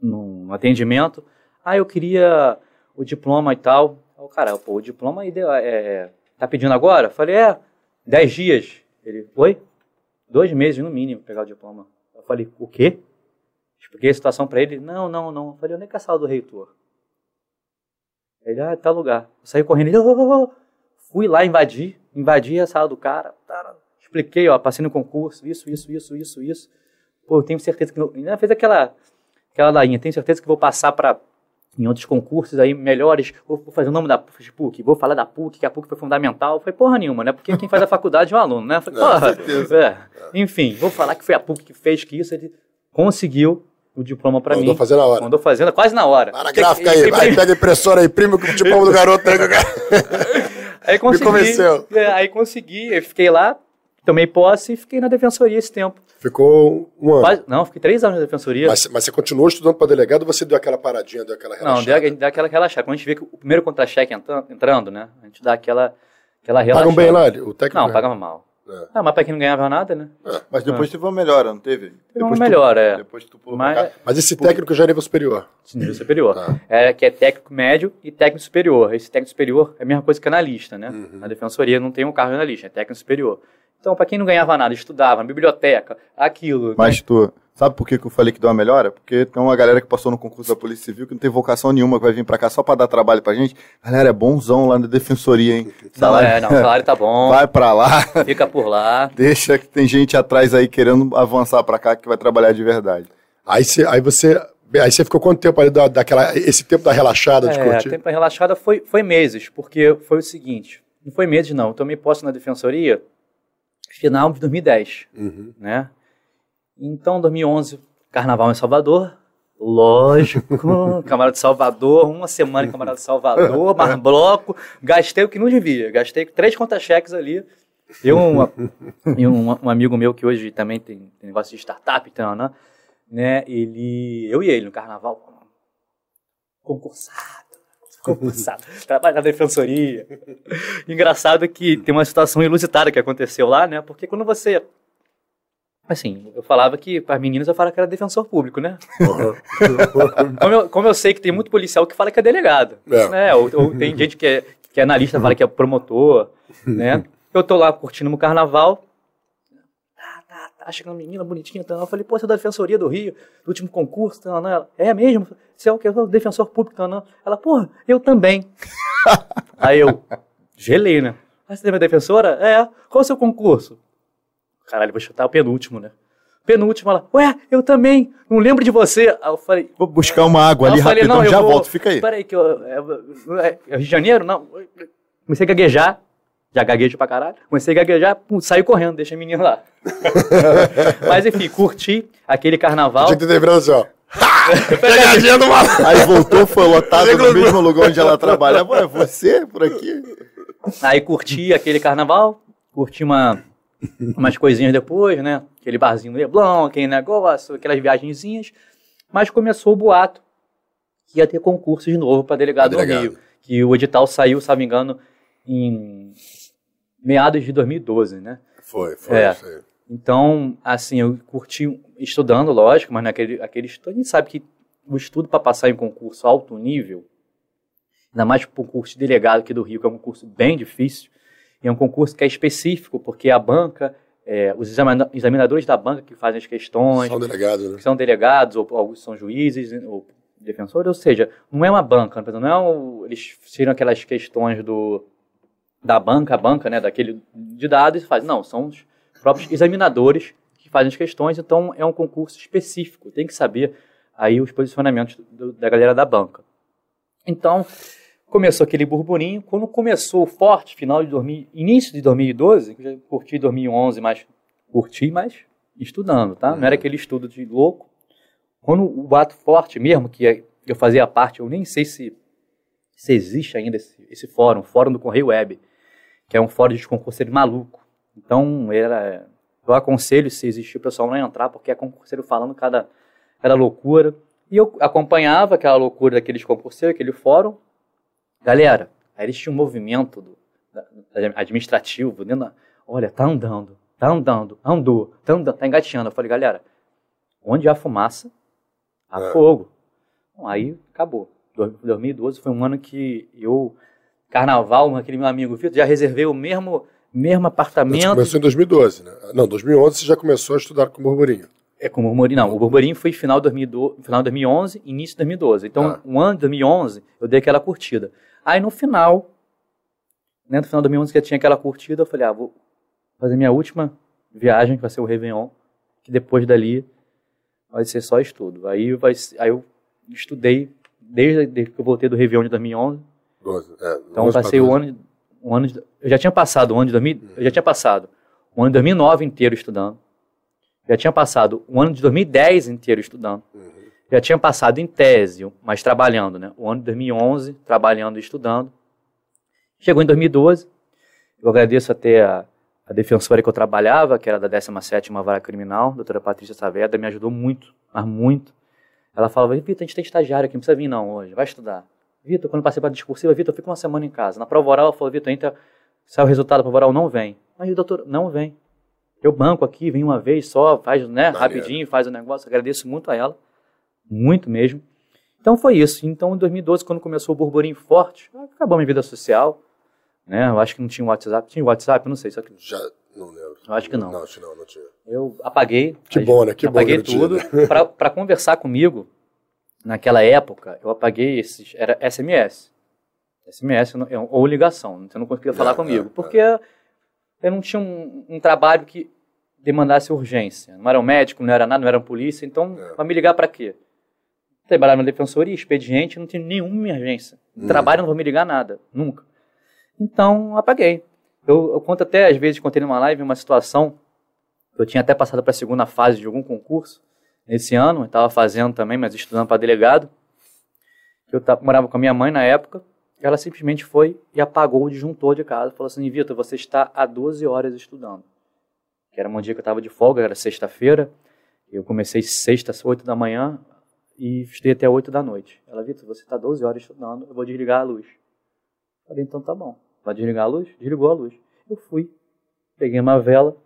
num atendimento. Ah, eu queria o diploma e tal. O cara, pô, o diploma aí é, é, tá pedindo agora? Eu falei, é, dez dias. Ele, oi? Dois meses no mínimo pegar o diploma. Eu falei, o quê? Expliquei a situação para ele. Não, não, não. Eu falei, onde é que é a sala do reitor? Ele, ah, tá lugar. Eu saí correndo, ele, oh, oh, fui lá invadir, invadi a sala do cara, expliquei, ó, passei no concurso, isso, isso, isso, isso, isso. Pô, eu tenho certeza que. Ainda fez aquela, aquela lainha, tenho certeza que vou passar para em outros concursos aí melhores, vou fazer o nome da PUC, vou falar da PUC, que a PUC foi fundamental. Foi porra nenhuma, né? Porque quem faz a faculdade é um aluno, né? Falei, (laughs) porra, é. Enfim, vou falar que foi a PUC que fez que isso, ele conseguiu o diploma para mim. Mandou fazer na hora. Mandou fazendo quase na hora. Para a gráfica aí, vai, pega a impressora aí, primo com o diploma do garoto aí. (laughs) aí consegui, Me convenceu. É, aí consegui, eu fiquei lá, tomei posse e fiquei na defensoria esse tempo. Ficou um ano? Quase, não, fiquei três anos na defensoria. Mas, mas você continuou estudando para delegado ou você deu aquela paradinha, deu aquela relaxada? Não, deu, deu aquela relaxada. Quando a gente vê que o primeiro contra-cheque entrando, né, a gente dá aquela, aquela relaxada. Pagam bem lá? O técnico não, pagava mal. É. Ah, mas para quem não ganhava nada, né? É. Mas depois é. teve uma melhora, não teve? Teve depois uma melhora, é. Depois tu pulou mas, mas esse técnico já é nível superior? nível superior. Tá. É, que é técnico médio e técnico superior. Esse técnico superior é a mesma coisa que analista, né? Uhum. Na defensoria não tem um cargo de analista, é técnico superior. Então, para quem não ganhava nada, estudava, biblioteca, aquilo. Mas né? tu, sabe por que, que eu falei que deu uma melhora? Porque tem uma galera que passou no concurso da Polícia Civil que não tem vocação nenhuma, que vai vir para cá só para dar trabalho pra gente. Galera, é bonzão lá na defensoria, hein? Salário, não, é, não, o salário tá (laughs) bom. Vai para lá. Fica por lá. Deixa que tem gente atrás aí querendo avançar para cá que vai trabalhar de verdade. Aí, cê, aí você Aí você ficou quanto tempo ali da, daquela, esse tempo da relaxada de é, curtir? O tempo da relaxada foi, foi meses, porque foi o seguinte, não foi meses não, eu tomei posse na defensoria final de 2010, uhum. né? Então, 2011, Carnaval em Salvador, lógico, (laughs) Camarada de Salvador, uma semana em Camarada de Salvador, mais (laughs) bloco, gastei o que não devia, gastei três conta-cheques ali, eu uma, (laughs) e um, um, amigo meu que hoje também tem, tem negócio de startup, então, né? né? Ele, eu e ele no Carnaval, concursado, (laughs) concursado, trabalho na defensoria. Engraçado que tem uma situação ilusitada que aconteceu lá, né? Porque quando você Assim, eu falava que para as meninas eu falava que era defensor público, né? (laughs) Como, eu, como, eu, sei que tem muito policial que fala que é delegado, é. né? Ou, ou, tem gente que é, que é analista fala que é promotor, né? Eu tô lá curtindo no carnaval, tá chegando menina bonitinha, então eu falei, pô, você é da Defensoria do Rio, do último concurso, então, ela, é mesmo? Você é o que? Eu sou defensor público, então, não. Ela, pô, eu também. (laughs) Aí eu, gelei, né? Ah, você é minha defensora? É. Qual é o seu concurso? Caralho, vou chutar o penúltimo, né? Penúltimo, ela, ué, eu também, não lembro de você. Aí eu falei... Vou buscar uma água ali falei, rapidão, já vou, volto, fica aí. Peraí, que eu... É, é, é Rio de Janeiro? Não. Comecei a gaguejar, já gaguejo pra caralho. Comecei a gaguejar, pum, saí correndo, deixei a menina lá. (laughs) Mas enfim, curti aquele carnaval. Tinha que ter assim, ó. (laughs) Pegadinha do maluco. Aí voltou, foi lotado no mesmo lugar onde ela trabalhava. É você por aqui? Aí curti aquele carnaval, curti uma, umas coisinhas depois, né? Aquele barzinho Leblon, aquele negócio, aquelas viagenzinhas. Mas começou o boato que ia ter concurso de novo para delegado, delegado no Rio. Que o edital saiu, se não me engano, em meados de 2012, né? Foi, foi, é. foi. Então, assim, eu curti estudando, lógico, mas naquele aquele estudo, a gente sabe que o estudo para passar em concurso alto nível, ainda mais para o concurso de delegado aqui do Rio, que é um concurso bem difícil, e é um concurso que é específico, porque a banca, é, os examinadores da banca que fazem as questões... São delegados, né? São delegados, ou, ou são juízes, ou defensores, ou seja, não é uma banca, não é um, eles tiram aquelas questões do da banca, a banca, né, daquele de dados e faz. Não, são os próprios examinadores que fazem as questões, então é um concurso específico, tem que saber aí os posicionamentos do, da galera da banca. Então, começou aquele burburinho, quando começou o forte, final de 2000, início de 2012, que eu já curti 2011, mas curti, mas estudando, tá? Não era aquele estudo de louco. Quando o ato forte mesmo, que eu fazia parte, eu nem sei se, se existe ainda esse, esse fórum, fórum do Correio Web, que é um fórum de concurseiro maluco. Então, era, eu aconselho, se existir, o pessoal não entrar, porque é concurseiro falando cada, cada loucura. E eu acompanhava aquela loucura daqueles concurseiros, aquele fórum. Galera, aí eles tinham um movimento do, da, administrativo, dentro olha, tá andando, tá andando, andou, tá andando, tá engatinhando. Eu falei, galera, onde há fumaça, há é. fogo. Bom, aí acabou. 2012 foi um ano que eu carnaval, aquele meu amigo Vitor, já reservei o mesmo, mesmo apartamento. Você começou em 2012, né? Não, 2011 você já começou a estudar com o Burburinho. É, com o Burburinho, não. O Burburinho foi final de 2012, final de 2011, início de 2012. Então, ah. um ano de 2011, eu dei aquela curtida. Aí, no final, né, no final de 2011, que eu tinha aquela curtida, eu falei, ah, vou, fazer minha última viagem, que vai ser o Réveillon, que depois dali vai ser só estudo. Aí, vai, aí eu estudei desde, desde que eu voltei do Réveillon de 2011. 12, é, então eu passei o ano, o ano de, eu já tinha passado o ano de 2000, uhum. eu já tinha passado o ano de 2009 inteiro estudando. Já tinha passado o ano de 2010 inteiro estudando. Uhum. Já tinha passado em tese, mas trabalhando, né? O ano de 2011 trabalhando e estudando. Chegou em 2012. Eu agradeço até a, a defensora que eu trabalhava, que era da 17ª Vara Criminal, a doutora Patrícia Saavedra, me ajudou muito, mas muito. Ela falava, Vitor, a gente tem estagiário aqui, não precisa vir não hoje, vai estudar. Vitor, quando passei para a discursiva, Vitor, fica uma semana em casa. Na prova oral, ela falou, Vitor, entra, sai o resultado da prova oral, não vem. Aí o doutor, não vem. Eu banco aqui, vem uma vez só, faz, né, rapidinho, faz o negócio. Agradeço muito a ela, muito mesmo. Então foi isso. Então em 2012, quando começou o burburinho forte, acabou minha vida social. Né? Eu acho que não tinha WhatsApp. Tinha WhatsApp? Não sei. Só que... Já não lembro. Eu acho que não. Não, acho não, não tinha. Eu apaguei. Que bom, né? Que apaguei bom. tudo. Para conversar comigo, naquela época, eu apaguei esses. Era SMS. SMS ou ligação. Então não conseguia falar é, comigo. É, porque eu não tinha um, um, trabalho que demandasse urgência. Não era um médico, não era nada, não era um polícia. Então, é. para me ligar para quê? Trabalhar na defensoria, expediente, não tinha nenhuma emergência. Hum. Trabalho, não vou me ligar nada. Nunca. Então, apaguei. Eu, eu conto até, às vezes, contei numa live uma situação. Eu tinha até passado para a segunda fase de algum concurso nesse ano. Estava fazendo também, mas estudando para delegado. Eu tava, morava com a minha mãe na época. Ela simplesmente foi e apagou o disjuntor de casa. Falou assim: Vitor, você está há 12 horas estudando. Que era um dia que eu estava de folga, era sexta-feira. Eu comecei sexta, 8 da manhã e estudei até 8 da noite. Ela, Vitor, você está 12 horas estudando, eu vou desligar a luz. falei, então tá bom. Vai desligar a luz? Desligou a luz. Eu fui, peguei uma vela,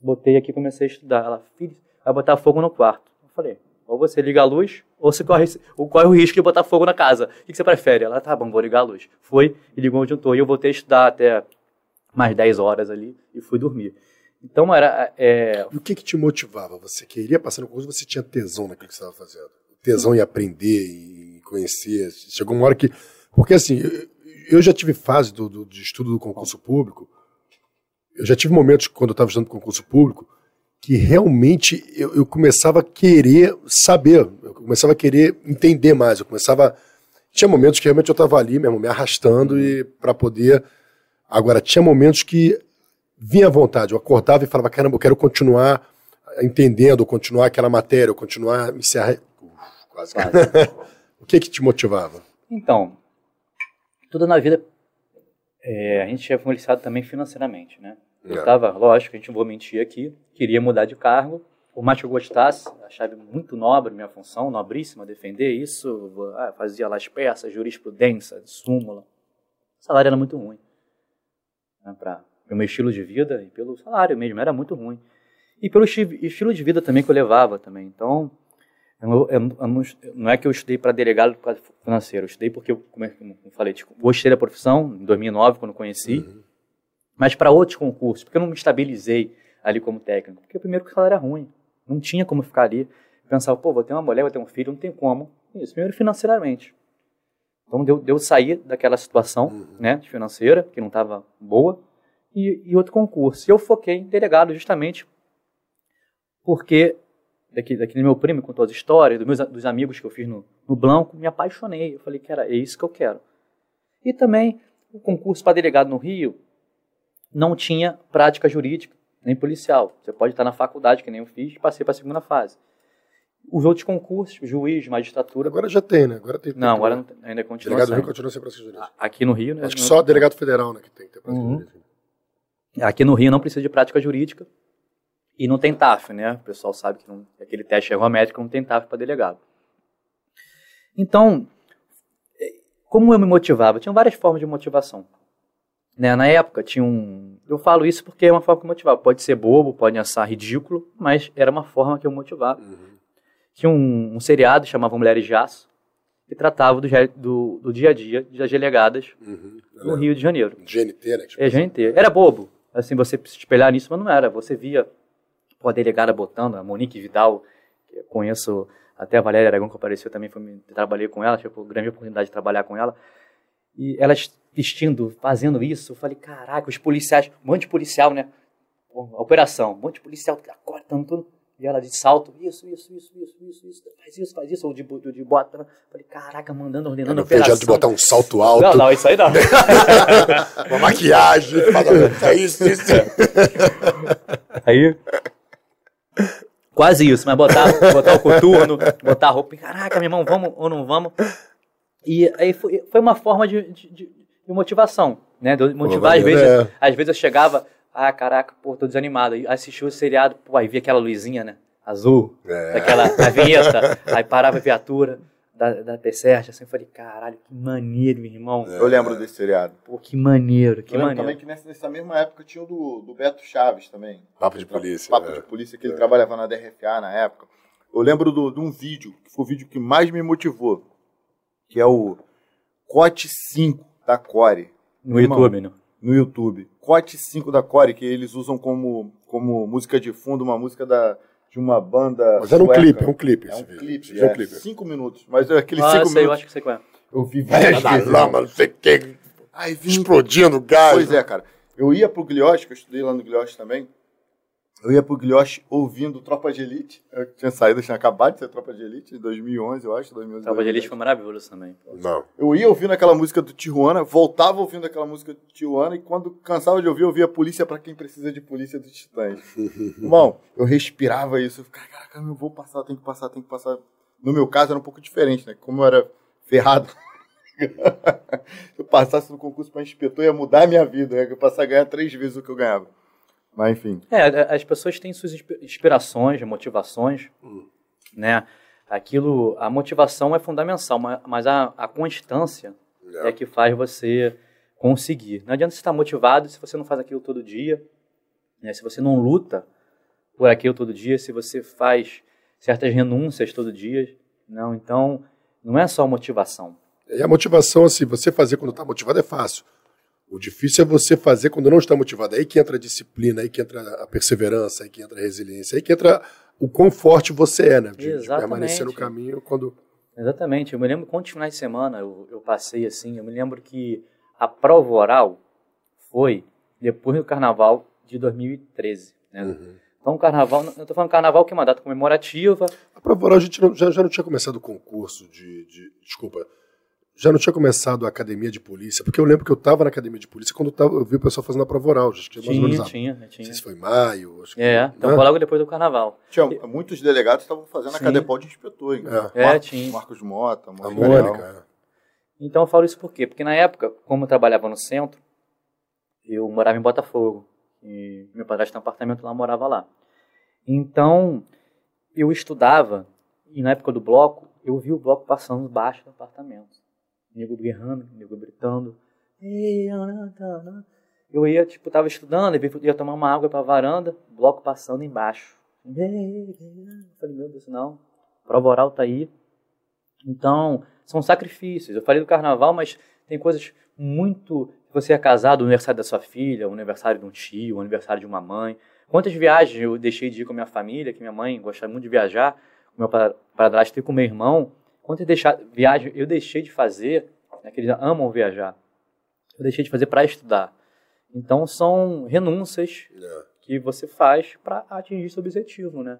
botei aqui e comecei a estudar. Ela, filho, vai botar fogo no quarto. Eu falei, ou você liga a luz, ou você corre, ou corre o risco de botar fogo na casa. O que você prefere? Ela, tá bom, vou ligar a luz. Foi e ligou o disjuntor. E eu voltei a estudar até mais 10 horas ali e fui dormir. Então era. É... E o que, que te motivava? Você queria passar no curso você tinha tesão naquilo que você estava fazendo? Tesão em aprender e conhecer. Chegou uma hora que. Porque assim, eu já tive fase do, do, de estudo do concurso público. Eu já tive momentos quando eu estava estudando concurso público que realmente eu, eu, começava a querer saber, eu começava a querer entender mais, eu começava tinha momentos que realmente eu estava ali mesmo me arrastando e para poder agora tinha momentos que vinha à vontade, eu acordava e falava caramba, eu quero continuar entendendo, continuar aquela matéria, continuar me ser quase. quase. (laughs) o que que te motivava? Então, tudo na vida, é, a gente é influenciado também financeiramente, né? Eu estava, é. lógico, a gente não vou mentir aqui, queria mudar de cargo, por mais que eu gostasse, achava muito nobre minha função, nobríssima, defender isso, ah, fazia lá as peças, jurisprudência, súmula. O salário era muito ruim. Né, para o meu estilo de vida e pelo salário mesmo, era muito ruim. E pelo estilo de vida também que eu levava também. Então, eu, eu, eu não, não, é que eu estudei para delegado financeiro, eu estudei porque, eu, como eu falei, tipo, gostei da profissão, em 2009, quando conheci, uhum. Mas para outros concursos, porque eu não me estabilizei ali como técnico, porque primeiro que o salário era ruim, não tinha como ficar ali, pensava, pô, vou ter uma mulher, vou ter um filho, não tem como, isso, primeiro financeiramente. Então, deu, deu sair daquela situação uhum. né, financeira, que não estava boa, e, e outro concurso. E eu foquei em delegado justamente porque daqui, daqui do meu primo, contou as histórias, dos, meus, dos amigos que eu fiz no, no Blanco, me apaixonei. Eu falei que era é isso que eu quero. E também o concurso para delegado no Rio não tinha prática jurídica, nem policial. Você pode estar na faculdade, que nem eu fiz, e passei para a segunda fase. Os outros concursos, juiz, magistratura. Agora já tem, né? Agora tem. Não, agora não tem, ainda continua. Delegado do Rio continua sem prática jurídica. Aqui no Rio, né? Acho que só delegado federal, né, que tem que ter prática uhum. jurídica. Aqui no Rio não precisa de prática jurídica. E não tem TAF, né? O pessoal sabe que não, aquele teste ergométrico não tem TAF para delegado. Então, como eu me motivava? Tinha várias formas de motivação. Né? Na época tinha um. Eu falo isso porque é uma forma que motivava. Pode ser bobo, pode achar ridículo, mas era uma forma que eu motivava. Uhum. Tinha um, um seriado chamado Mulheres de Aço, que tratava do, do, do dia a dia das delegadas uhum. no Rio de Janeiro. GNT, né? É, GNT. Era bobo. Assim, você se espelhar nisso, mas não era. Você via pô, a delegada botando, a Monique Vidal, que eu conheço até a Valéria Aragão, que apareceu também, foi, trabalhei com ela, tive a grande oportunidade de trabalhar com ela. E elas vestindo, fazendo isso, eu falei, caraca, os policiais, um monte de policial, né? operação, um monte de policial cortando tudo. E ela de salto, isso, isso, isso, isso, isso, isso, faz isso, faz isso, ou de, de, de bota. Falei, caraca, mandando, ordenando eu operação. de botar um salto alto. Não, não, isso aí não. (laughs) Uma maquiagem, é isso, isso. Aí, quase isso, mas botar, botar o coturno, botar a roupa, caraca, meu irmão, vamos ou não vamos? E aí foi, foi uma forma de, de, de motivação, né? De motivar, às vezes, é. às vezes eu chegava, ah, caraca, pô, tô desanimado. Aí assistiu o seriado, pô, aí via aquela luzinha, né? Azul, é. daquela a vinheta. aí parava a viatura da, da T7, assim, eu falei, caralho, que maneiro, meu irmão. É. Eu lembro desse seriado. Pô, que maneiro, que eu maneiro. também que nessa, nessa, mesma época tinha o do, do Beto Chaves também. Papo de polícia. Papo é. de polícia, que ele é. trabalhava na DRFA na época. Eu lembro de um vídeo, que foi o vídeo que mais me motivou, que é o Cote 5 da Core. No YouTube, né? No YouTube. Cote 5 da Core, que eles usam como, como música de fundo, uma música da, de uma banda. Mas era um clipe, é um clipe. É um clipe, é, um clipe. Cinco minutos. Mas é aquele ah, cinco sei, minutos. Eu acho que sei qual é. Eu vi várias vezes. lama, não sei o que. Aí explodindo gás. Pois é, cara. Eu ia pro Glioche, que eu estudei lá no Glioche também. Eu ia pro Glioche ouvindo Tropa de Elite. Eu tinha saído, tinha acabado de ser Tropa de Elite, em 2011, eu acho. 2011, Tropa de Elite foi maravilhoso também. Não. Eu ia ouvindo aquela música do Tijuana, voltava ouvindo aquela música do Tijuana, e quando cansava de ouvir, eu ouvia Polícia para quem precisa de Polícia dos Titãs. (laughs) Irmão, eu respirava isso. Eu ficava, caraca, eu vou passar, tem que passar, tem que passar. No meu caso era um pouco diferente, né? Como eu era ferrado. Se (laughs) eu passasse no concurso para inspetor, ia mudar a minha vida. Né? Eu ia passar a ganhar três vezes o que eu ganhava. Mas enfim. É, as pessoas têm suas inspirações, motivações, hum. né? Aquilo, a motivação é fundamental, mas a, a constância é. é que faz você conseguir. Não adianta você estar motivado se você não faz aquilo todo dia, né? se você não luta por aquilo todo dia, se você faz certas renúncias todo dia. Não, então, não é só motivação. E a motivação, assim, você fazer quando está motivado é fácil. O difícil é você fazer quando não está motivado. Aí que entra a disciplina, aí que entra a perseverança, aí que entra a resiliência, aí que entra o quão forte você é, né? De, de permanecer no caminho quando. Exatamente. Eu me lembro quantos finais de semana eu, eu passei assim. Eu me lembro que a prova oral foi depois do carnaval de 2013. Né? Uhum. Então, carnaval, eu estou falando carnaval que é uma data comemorativa. A prova oral a gente não, já, já não tinha começado o concurso de, de. Desculpa já não tinha começado a academia de polícia, porque eu lembro que eu estava na academia de polícia quando eu, tava, eu vi o pessoal fazendo a prova oral. Acho que tinha, mais ou menos tinha, tinha. Não sei se foi maio. Acho que, é, então né? foi logo depois do carnaval. Tinha, muitos delegados estavam fazendo Sim. a Cadepol de inspetor. É. Marcos, é, tinha. Marcos Mota, a Mônica. É. Então eu falo isso por quê? Porque na época, como eu trabalhava no centro, eu morava em Botafogo. E meu padrasto tinha um apartamento lá, morava lá. Então, eu estudava, e na época do bloco, eu vi o bloco passando baixo do apartamento nego berrando, nego gritando. Eu ia, tipo, tava estudando, ia tomar uma água pra varanda, bloco passando embaixo. falei, meu Deus, não, prova oral tá aí. Então, são sacrifícios. Eu falei do carnaval, mas tem coisas muito. Você é casado, o aniversário da sua filha, o aniversário de um tio, o aniversário de uma mãe. Quantas viagens eu deixei de ir com minha família, que minha mãe gostava muito de viajar, com meu padrasto e com meu irmão. Quando eu deixar viagem, eu deixei de fazer, né, que eles amam viajar, eu deixei de fazer para estudar. Então são renúncias é. que você faz para atingir seu objetivo, né?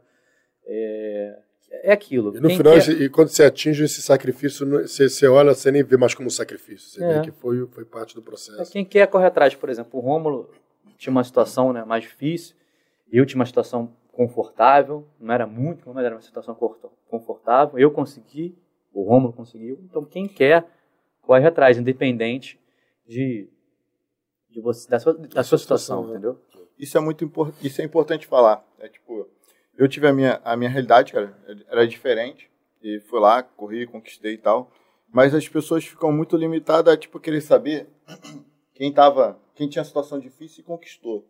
É, é aquilo. E no Quem final, quer... e quando você atinge esse sacrifício, você, você olha, você nem vê mais como sacrifício. Você é. vê que foi, foi parte do processo. É quem quer correr atrás, por exemplo, o Rômulo tinha uma situação né, mais difícil, eu tinha uma situação confortável, não era muito, mas era uma situação confortável. Eu consegui o Romulo conseguiu. Então, quem quer, corre atrás, independente de, de você, da sua, da sua situação, entendeu? Isso é muito importante, isso é importante falar. É tipo, eu tive a minha, a minha realidade, cara, era diferente. E fui lá, corri, conquistei e tal. Mas as pessoas ficam muito limitadas a, tipo, querer saber (clears throat) quem tava, quem tinha situação difícil e conquistou.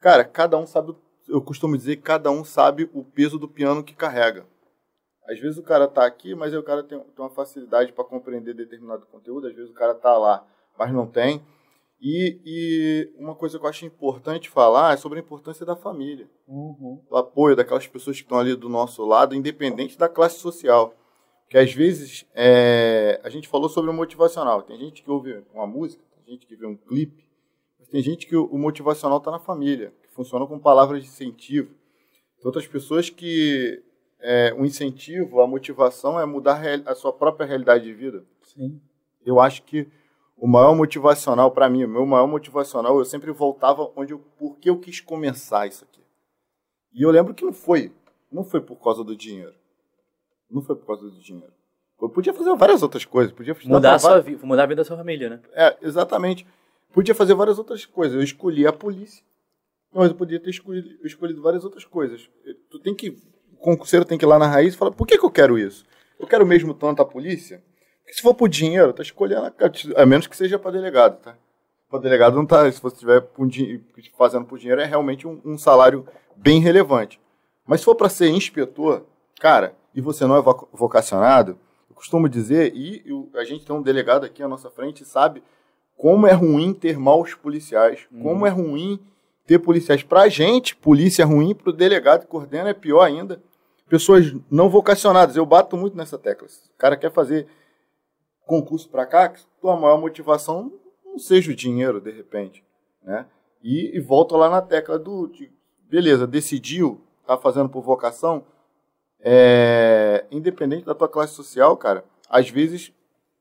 Cara, cada um sabe, eu costumo dizer que cada um sabe o peso do piano que carrega. Às vezes o cara está aqui, mas o cara tem, tem uma facilidade para compreender determinado conteúdo. Às vezes o cara está lá, mas não tem. E, e, uma coisa que eu acho importante falar é sobre a importância da família. Uhum. O apoio daquelas pessoas que estão ali do nosso lado, independente da classe social. Que às vezes é, a gente falou sobre o motivacional. Tem gente que ouve uma música, tem gente que vê um clipe, mas tem gente que o, o motivacional está na família funcionam com palavras de incentivo. Tem outras pessoas que é, o incentivo, a motivação é mudar a sua própria realidade de vida. Sim. Eu acho que o maior motivacional para mim, o meu maior motivacional, eu sempre voltava onde eu, por que eu quis começar isso aqui. E eu lembro que não foi, não foi por causa do dinheiro. Não foi por causa do dinheiro. Eu podia fazer várias outras coisas, podia mudar a sua vida, mudar a vida da sua família, né? É, exatamente. Podia fazer várias outras coisas. Eu escolhi a polícia, mas eu podia ter escolhido, escolhido várias outras coisas. Tu tem que, o concurseiro tem que ir lá na raiz e falar: por que, que eu quero isso? Eu quero mesmo tanto a polícia? Porque se for por dinheiro, tá escolhendo, a, a menos que seja para delegado, tá? Para delegado não tá, se você estiver fazendo por dinheiro, é realmente um, um salário bem relevante. Mas se for para ser inspetor, cara, e você não é vocacionado, eu costumo dizer, e a gente tem um delegado aqui à nossa frente, sabe como é ruim ter maus policiais, hum. como é ruim ter policiais. Pra gente, polícia ruim, pro delegado que coordena é pior ainda. Pessoas não vocacionadas, eu bato muito nessa tecla. O cara quer fazer concurso para cá, tua maior motivação não seja o dinheiro, de repente. Né? E, e volto lá na tecla do. De, beleza, decidiu, tá fazendo por vocação. É, independente da tua classe social, cara, às vezes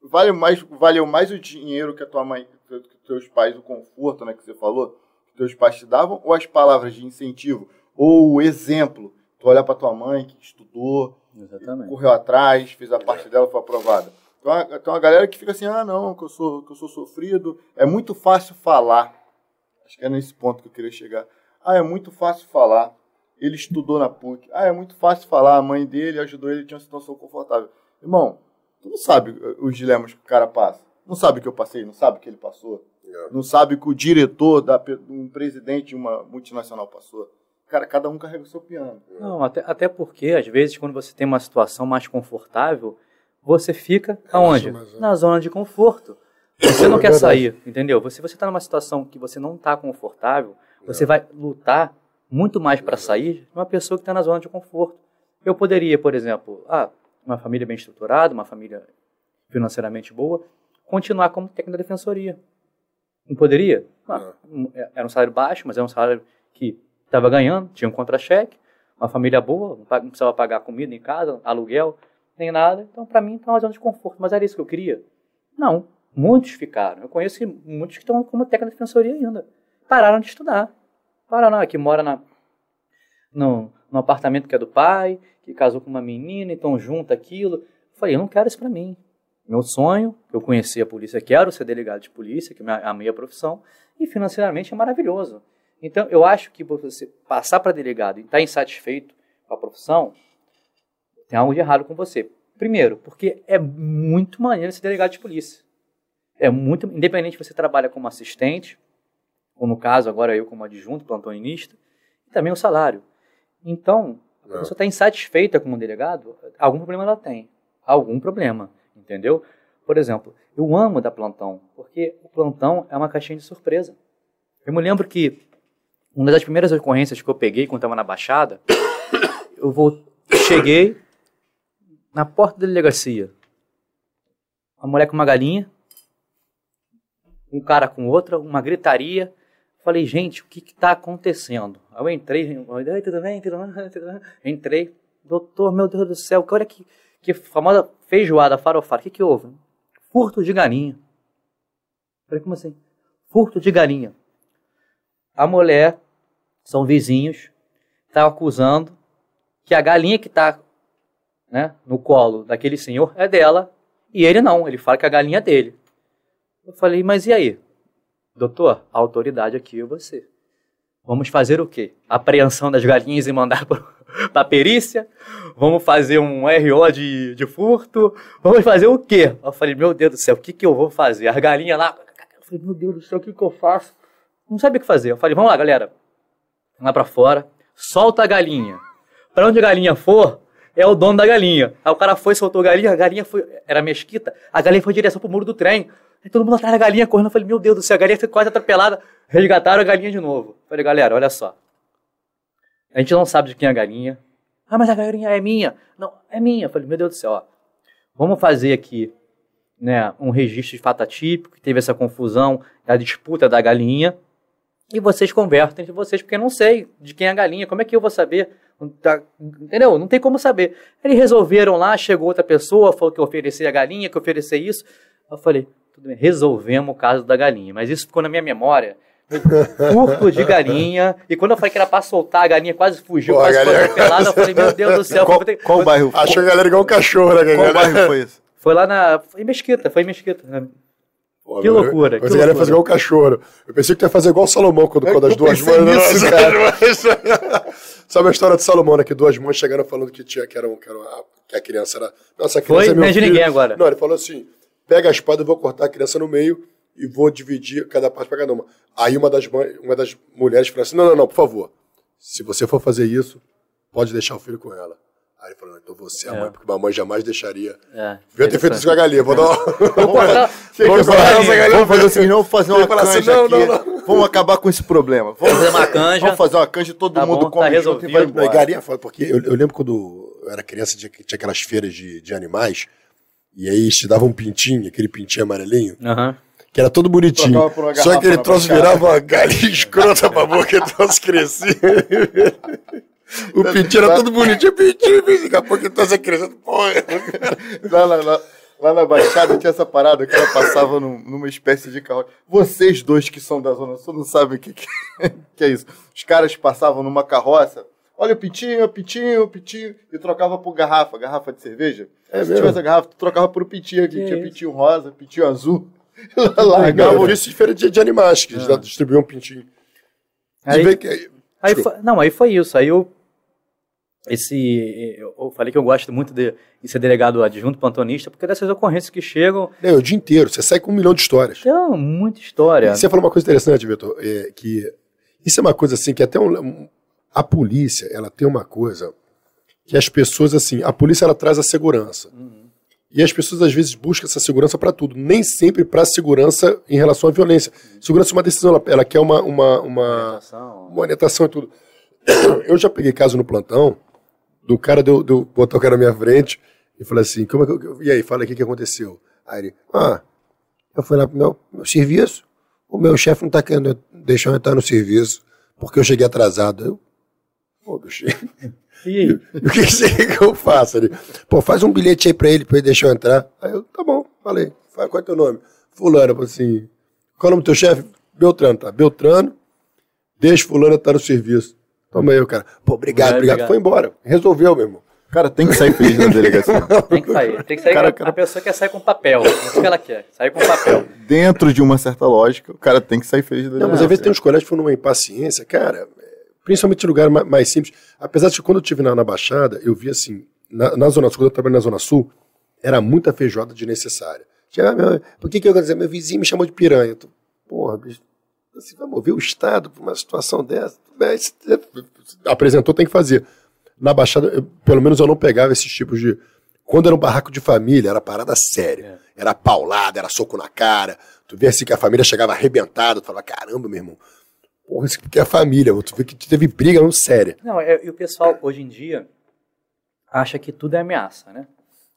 vale mais, valeu mais o dinheiro que a tua mãe, que teus pais, o conforto, né, que você falou, teus pais te davam, ou as palavras de incentivo, ou o exemplo. Tu olhar para tua mãe que estudou, Exatamente. correu atrás, fez a parte dela, foi aprovada. Então, tem uma galera que fica assim, ah, não, que eu sou, que eu sou sofrido. É muito fácil falar. Acho que é nesse ponto que eu queria chegar. Ah, é muito fácil falar. Ele estudou na PUC. Ah, é muito fácil falar. A mãe dele ajudou ele, tinha uma situação confortável. Irmão, tu não sabe uh, os dilemas que o cara passa. Não sabe o que eu passei, não sabe o que ele passou. É. Não sabe o que o diretor, da, um presidente de uma multinacional passou. Cara, cada um carrega o seu piano. Não, até, até porque, às vezes, quando você tem uma situação mais confortável, você fica aonde? Na zona de conforto. Você não quer sair, entendeu? Você você está numa situação que você não está confortável, você vai lutar muito mais para sair de uma pessoa que está na zona de conforto. Eu poderia, por exemplo, ah, uma família bem estruturada, uma família financeiramente boa, continuar como técnico da defensoria. Não poderia? Ah, é, era um salário baixo, mas era um salário que estava ganhando, tinha um contra-cheque, uma família boa, não precisava pagar comida em casa, aluguel nem nada. Então, para mim, tá uma zona de conforto. Mas era isso que eu queria? Não. Muitos ficaram. Eu conheço muitos que estão como técnico de defensoria ainda. Pararam de estudar. Pararam, que mora na, no, no apartamento que é do pai, que casou com uma menina, então junta aquilo. Eu falei, eu não quero isso para mim. Meu sonho, eu conheci a polícia, quero ser delegado de polícia, que é a minha profissão, e financeiramente é maravilhoso. Então, eu acho que você passar para delegado e estar tá insatisfeito com a profissão, tem algo de errado com você. Primeiro, porque é muito maneiro ser delegado de polícia. É muito, independente se você trabalha como assistente, ou no caso agora eu como adjunto, plantonista, e também o salário. Então, a pessoa está insatisfeita como delegado, algum problema ela tem. Algum problema, entendeu? Por exemplo, eu amo dar plantão, porque o plantão é uma caixinha de surpresa. Eu me lembro que uma das primeiras ocorrências que eu peguei quando estava na Baixada, (coughs) eu vou, cheguei, na porta da delegacia. Uma mulher com uma galinha, um cara com outra, uma gritaria. Falei, gente, o que está acontecendo? Aí eu entrei, tudo bem? Entrei, doutor, meu Deus do céu, olha que, que famosa feijoada farofada, o que, que houve? Furto de galinha. Falei, como assim? Furto de galinha. A mulher, são vizinhos, está acusando que a galinha que está né, no colo daquele senhor é dela e ele não, ele fala que a galinha é dele. Eu falei, mas e aí? Doutor, a autoridade aqui é você. Vamos fazer o quê? Apreensão das galinhas e mandar para (laughs) a perícia? Vamos fazer um RO de, de furto? Vamos fazer o quê? Eu falei, meu Deus do céu, o que, que eu vou fazer? As galinhas lá. Eu falei, meu Deus do céu, o que, que eu faço? Não sabia o que fazer. Eu falei, vamos lá, galera. Vamos lá para fora. Solta a galinha. Para onde a galinha for, é o dono da galinha. Aí o cara foi, soltou a galinha, a galinha foi. Era mesquita, a galinha foi em direção pro muro do trem. Aí todo mundo atrás da galinha correndo. Eu falei, meu Deus do céu, a galinha foi quase atropelada. Resgataram a galinha de novo. Eu falei, galera, olha só. A gente não sabe de quem é a galinha. Ah, mas a galinha é minha. Não, é minha. Eu falei, meu Deus do céu, ó. Vamos fazer aqui né, um registro de fato atípico, que teve essa confusão da disputa da galinha. e vocês convertem entre vocês, porque eu não sei de quem é a galinha, como é que eu vou saber? Tá, entendeu? Não tem como saber. Eles resolveram lá, chegou outra pessoa, falou que eu oferecia a galinha, que eu oferecia isso. Eu falei, tudo bem, resolvemos o caso da galinha, mas isso ficou na minha memória. Curto de galinha, e quando eu falei que era pra soltar, a galinha quase fugiu, Pô, quase galinha... foi atropelada, eu falei, meu Deus do céu. Qual, ter... qual bairro? Achou a galera igual um cachorro, né? Qual bairro foi isso? Foi lá na. Foi em Mesquita, foi em Mesquita. Pô, que loucura. Mas ele ia fazer igual o cachorro. Eu pensei que ia fazer igual o Salomão quando, é, quando as duas mães. Nisso, (laughs) cara. (laughs) Sabe a história de Salomão, né? Que duas mães chegaram falando que tinha que, era, um, que, era uma, que a criança era. Nossa, a criança Foi? é meu Não é de ninguém agora. Não, ele falou assim: pega a espada, eu vou cortar a criança no meio e vou dividir cada parte para cada uma. Aí uma das, mães, uma das mulheres falou assim: não, não, não, por favor. Se você for fazer isso, pode deixar o filho com ela. Aí ele falou, então você é a mãe, porque mamãe jamais deixaria. É, Devia ter feito isso com a galinha. Vou dar uma... vamos, (laughs) vamos fazer assim, não, vamos fazer uma canja assim, não, aqui. Não, não. Vamos acabar com esse problema. Vamos fazer uma canja. Vamos fazer uma canja e todo tá mundo bom, come tá junto e vai embora. Galinha, porque eu, eu, lembro quando eu era criança, tinha, tinha aquelas feiras de, de animais, e aí te dava um pintinho, aquele pintinho amarelinho. Aham. que era todo bonitinho. Só que ele troço virava uma galinha (laughs) escrota pra boca e troço crescia. O pintinho era todo bonitinho, pintinho, daqui a pouco então você crescendo, porra. Lá, lá, lá, lá na Baixada tinha essa parada que ela passava num, numa espécie de carroça. Vocês dois que são da Zona Sul não sabem o que, que, que é isso. Os caras passavam numa carroça, olha o pintinho, o pintinho, o pintinho, e trocava por garrafa, garrafa de cerveja. É Se mesmo? tivesse a garrafa, tu trocava por pintinho aqui, que tinha (laughs) é pintinho rosa, pintinho azul. Largava. Isso diferente de animais, que ah. distribuíam pintinho. Aí, que, aí foi, não, aí foi isso. Aí eu esse eu falei que eu gosto muito de, de ser delegado adjunto plantonista porque dessas ocorrências que chegam é, o dia inteiro você sai com um milhão de histórias não muita história e você falou uma coisa interessante Vitor é, que isso é uma coisa assim que até um, a polícia ela tem uma coisa que as pessoas assim a polícia ela traz a segurança uhum. e as pessoas às vezes buscam essa segurança para tudo nem sempre para segurança em relação à violência uhum. segurança é uma decisão ela, ela quer uma uma uma orientação. uma orientação e tudo (clears throat) eu já peguei caso no plantão do cara deu, deu, botou o cara na minha frente e falou assim, como é que eu, e aí, fala aqui o que aconteceu. Aí ele, ah, eu fui lá pro meu, meu serviço, o meu chefe não tá querendo deixar eu entrar no serviço, porque eu cheguei atrasado. Eu, pô, bicho, e aí? (laughs) o que você quer que eu faça? Ele, pô, faz um bilhete aí pra ele, pra ele deixar eu entrar. Aí eu, tá bom, falei, qual é teu nome? Fulano, assim, qual é o nome do teu chefe? Beltrano, tá? Beltrano, deixa fulano estar no serviço. Toma aí, o cara. Pô, obrigado, obrigado, obrigado. Foi embora. Resolveu, meu irmão. Cara, tem que sair feliz na delegacia. (laughs) tem que sair. Tem que sair. Cara, cara... A pessoa quer sair com papel. É isso que ela quer. Sair com papel. Dentro de uma certa lógica, o cara tem que sair feliz da delegacia. Não, mas às vezes tem uns colégios que foram numa impaciência. Cara, principalmente em lugares mais simples. Apesar de que quando eu estive na, na Baixada, eu vi assim, na, na Zona Sul, quando eu trabalhei na Zona Sul, era muita feijoada desnecessária. Tinha, meu, por que que eu dizer? Meu vizinho me chamou de piranha. Tô, porra, bicho, você vai mover o Estado para uma situação dessa? Apresentou, tem que fazer. Na Baixada, eu, pelo menos eu não pegava esses tipos de. Quando era um barraco de família, era parada séria. É. Era paulada, era soco na cara. Tu vê assim que a família chegava arrebentada, tu falava, caramba, meu irmão. Porra, isso porque é família. Tu vê que teve briga não séria. Não, é, e o pessoal, hoje em dia, acha que tudo é ameaça, né?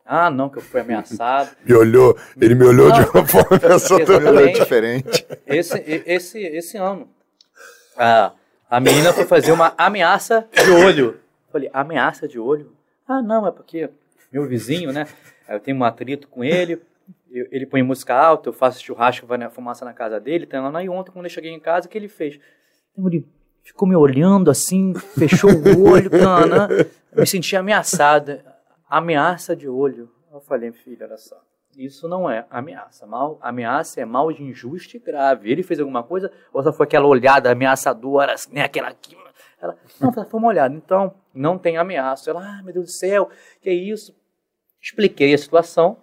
Ah, não, que eu fui ameaçado. (laughs) me olhou, ele me olhou não, de uma forma (laughs) totalmente diferente. Esse, esse, esse ano, a, a menina foi fazer uma ameaça de olho. Falei, ameaça de olho? Ah, não, é porque meu vizinho, né? Eu tenho um atrito com ele, eu, ele põe música alta, eu faço churrasco, vai na fumaça na casa dele, tá lá. E ontem, quando eu cheguei em casa, o que ele fez? Ele ficou me olhando assim, fechou o olho, (laughs) né? me senti ameaçada ameaça de olho. Eu falei, filho, olha só. Isso não é ameaça. Mal, ameaça é mal de injusto e grave. Ele fez alguma coisa, ou só foi aquela olhada ameaçadora, assim, né, aquela aqui. Ela, não, foi uma olhada. Então, não tem ameaça. Ela, ah, meu Deus do céu, que é isso? Expliquei a situação.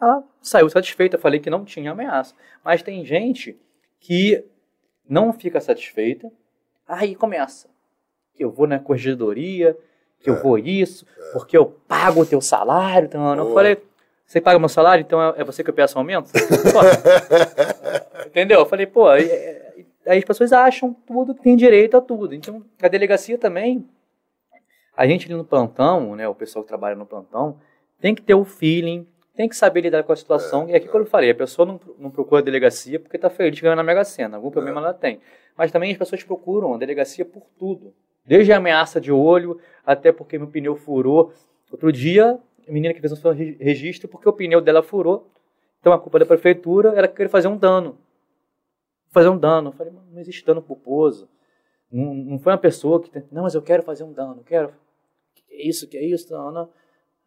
Ela saiu satisfeita. Falei que não tinha ameaça. Mas tem gente que não fica satisfeita. Aí começa. Eu vou na corregedoria, que eu é. vou isso, é. porque eu pago o teu salário. Então, eu falei, você paga meu salário, então é, é você que eu peço aumento? (laughs) Entendeu? Eu falei, pô, aí, aí as pessoas acham tudo, tem direito a tudo. Então, a delegacia também, a gente ali no plantão, né, o pessoal que trabalha no plantão, tem que ter o feeling, tem que saber lidar com a situação. É, e aqui, é. quando eu falei, a pessoa não, não procura a delegacia porque está feliz ganhando na Mega Sena. Algum problema é. ela tem. Mas também as pessoas procuram a delegacia por tudo. Desde a ameaça de olho, até porque meu pneu furou. Outro dia, a menina que fez um registro porque o pneu dela furou. Então a culpa da prefeitura era querer fazer um dano. Fazer um dano. Eu falei, não existe dano culposo. Não, não foi uma pessoa que. Não, mas eu quero fazer um dano, quero. Que é isso, que é isso? Não, não.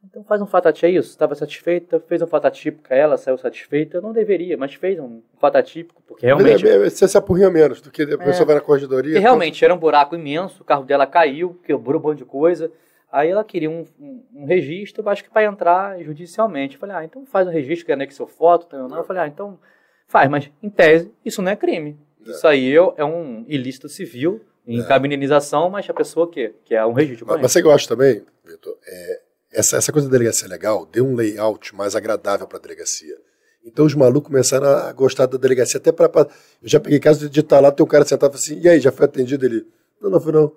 Então faz um fatati, é isso. Estava satisfeita, fez um fatatípico, ela saiu satisfeita. Não deveria, mas fez um fatatípico, porque realmente. É, você se apurrinha menos do que a pessoa é. vai na corredoria. E realmente era um buraco imenso, o carro dela caiu, quebrou um monte de coisa. Aí ela queria um, um, um registro, acho que para entrar judicialmente. Eu falei, ah, então faz um registro que anexou foto, tá, não. Eu falei, ah, então faz, mas em tese isso não é crime. É. Isso aí é, é um ilícito civil em é. cabinização, mas a pessoa que, que é um registro. Mas, mas você gosta também, Vitor, é, essa, essa coisa da delegacia é legal, deu um layout mais agradável para a delegacia. Então os malucos começaram a gostar da delegacia, até para. Eu já peguei caso de estar lá, tem um cara sentado assim, e aí, já foi atendido? Ele, não, não foi não.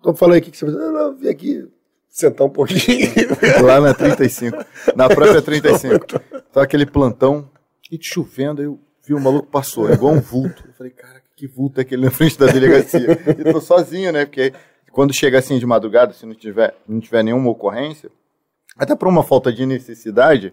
Então fala aí o que, que você fez. Não, não, vim aqui sentar um pouquinho. (laughs) lá na 35, na própria 35. Tava aquele plantão, e chovendo, aí eu vi o maluco passou, igual um vulto. Eu falei, cara, que vulto é aquele na frente da delegacia? e tô sozinho, né? Porque quando chega assim de madrugada, se não tiver, não tiver nenhuma ocorrência, até por uma falta de necessidade,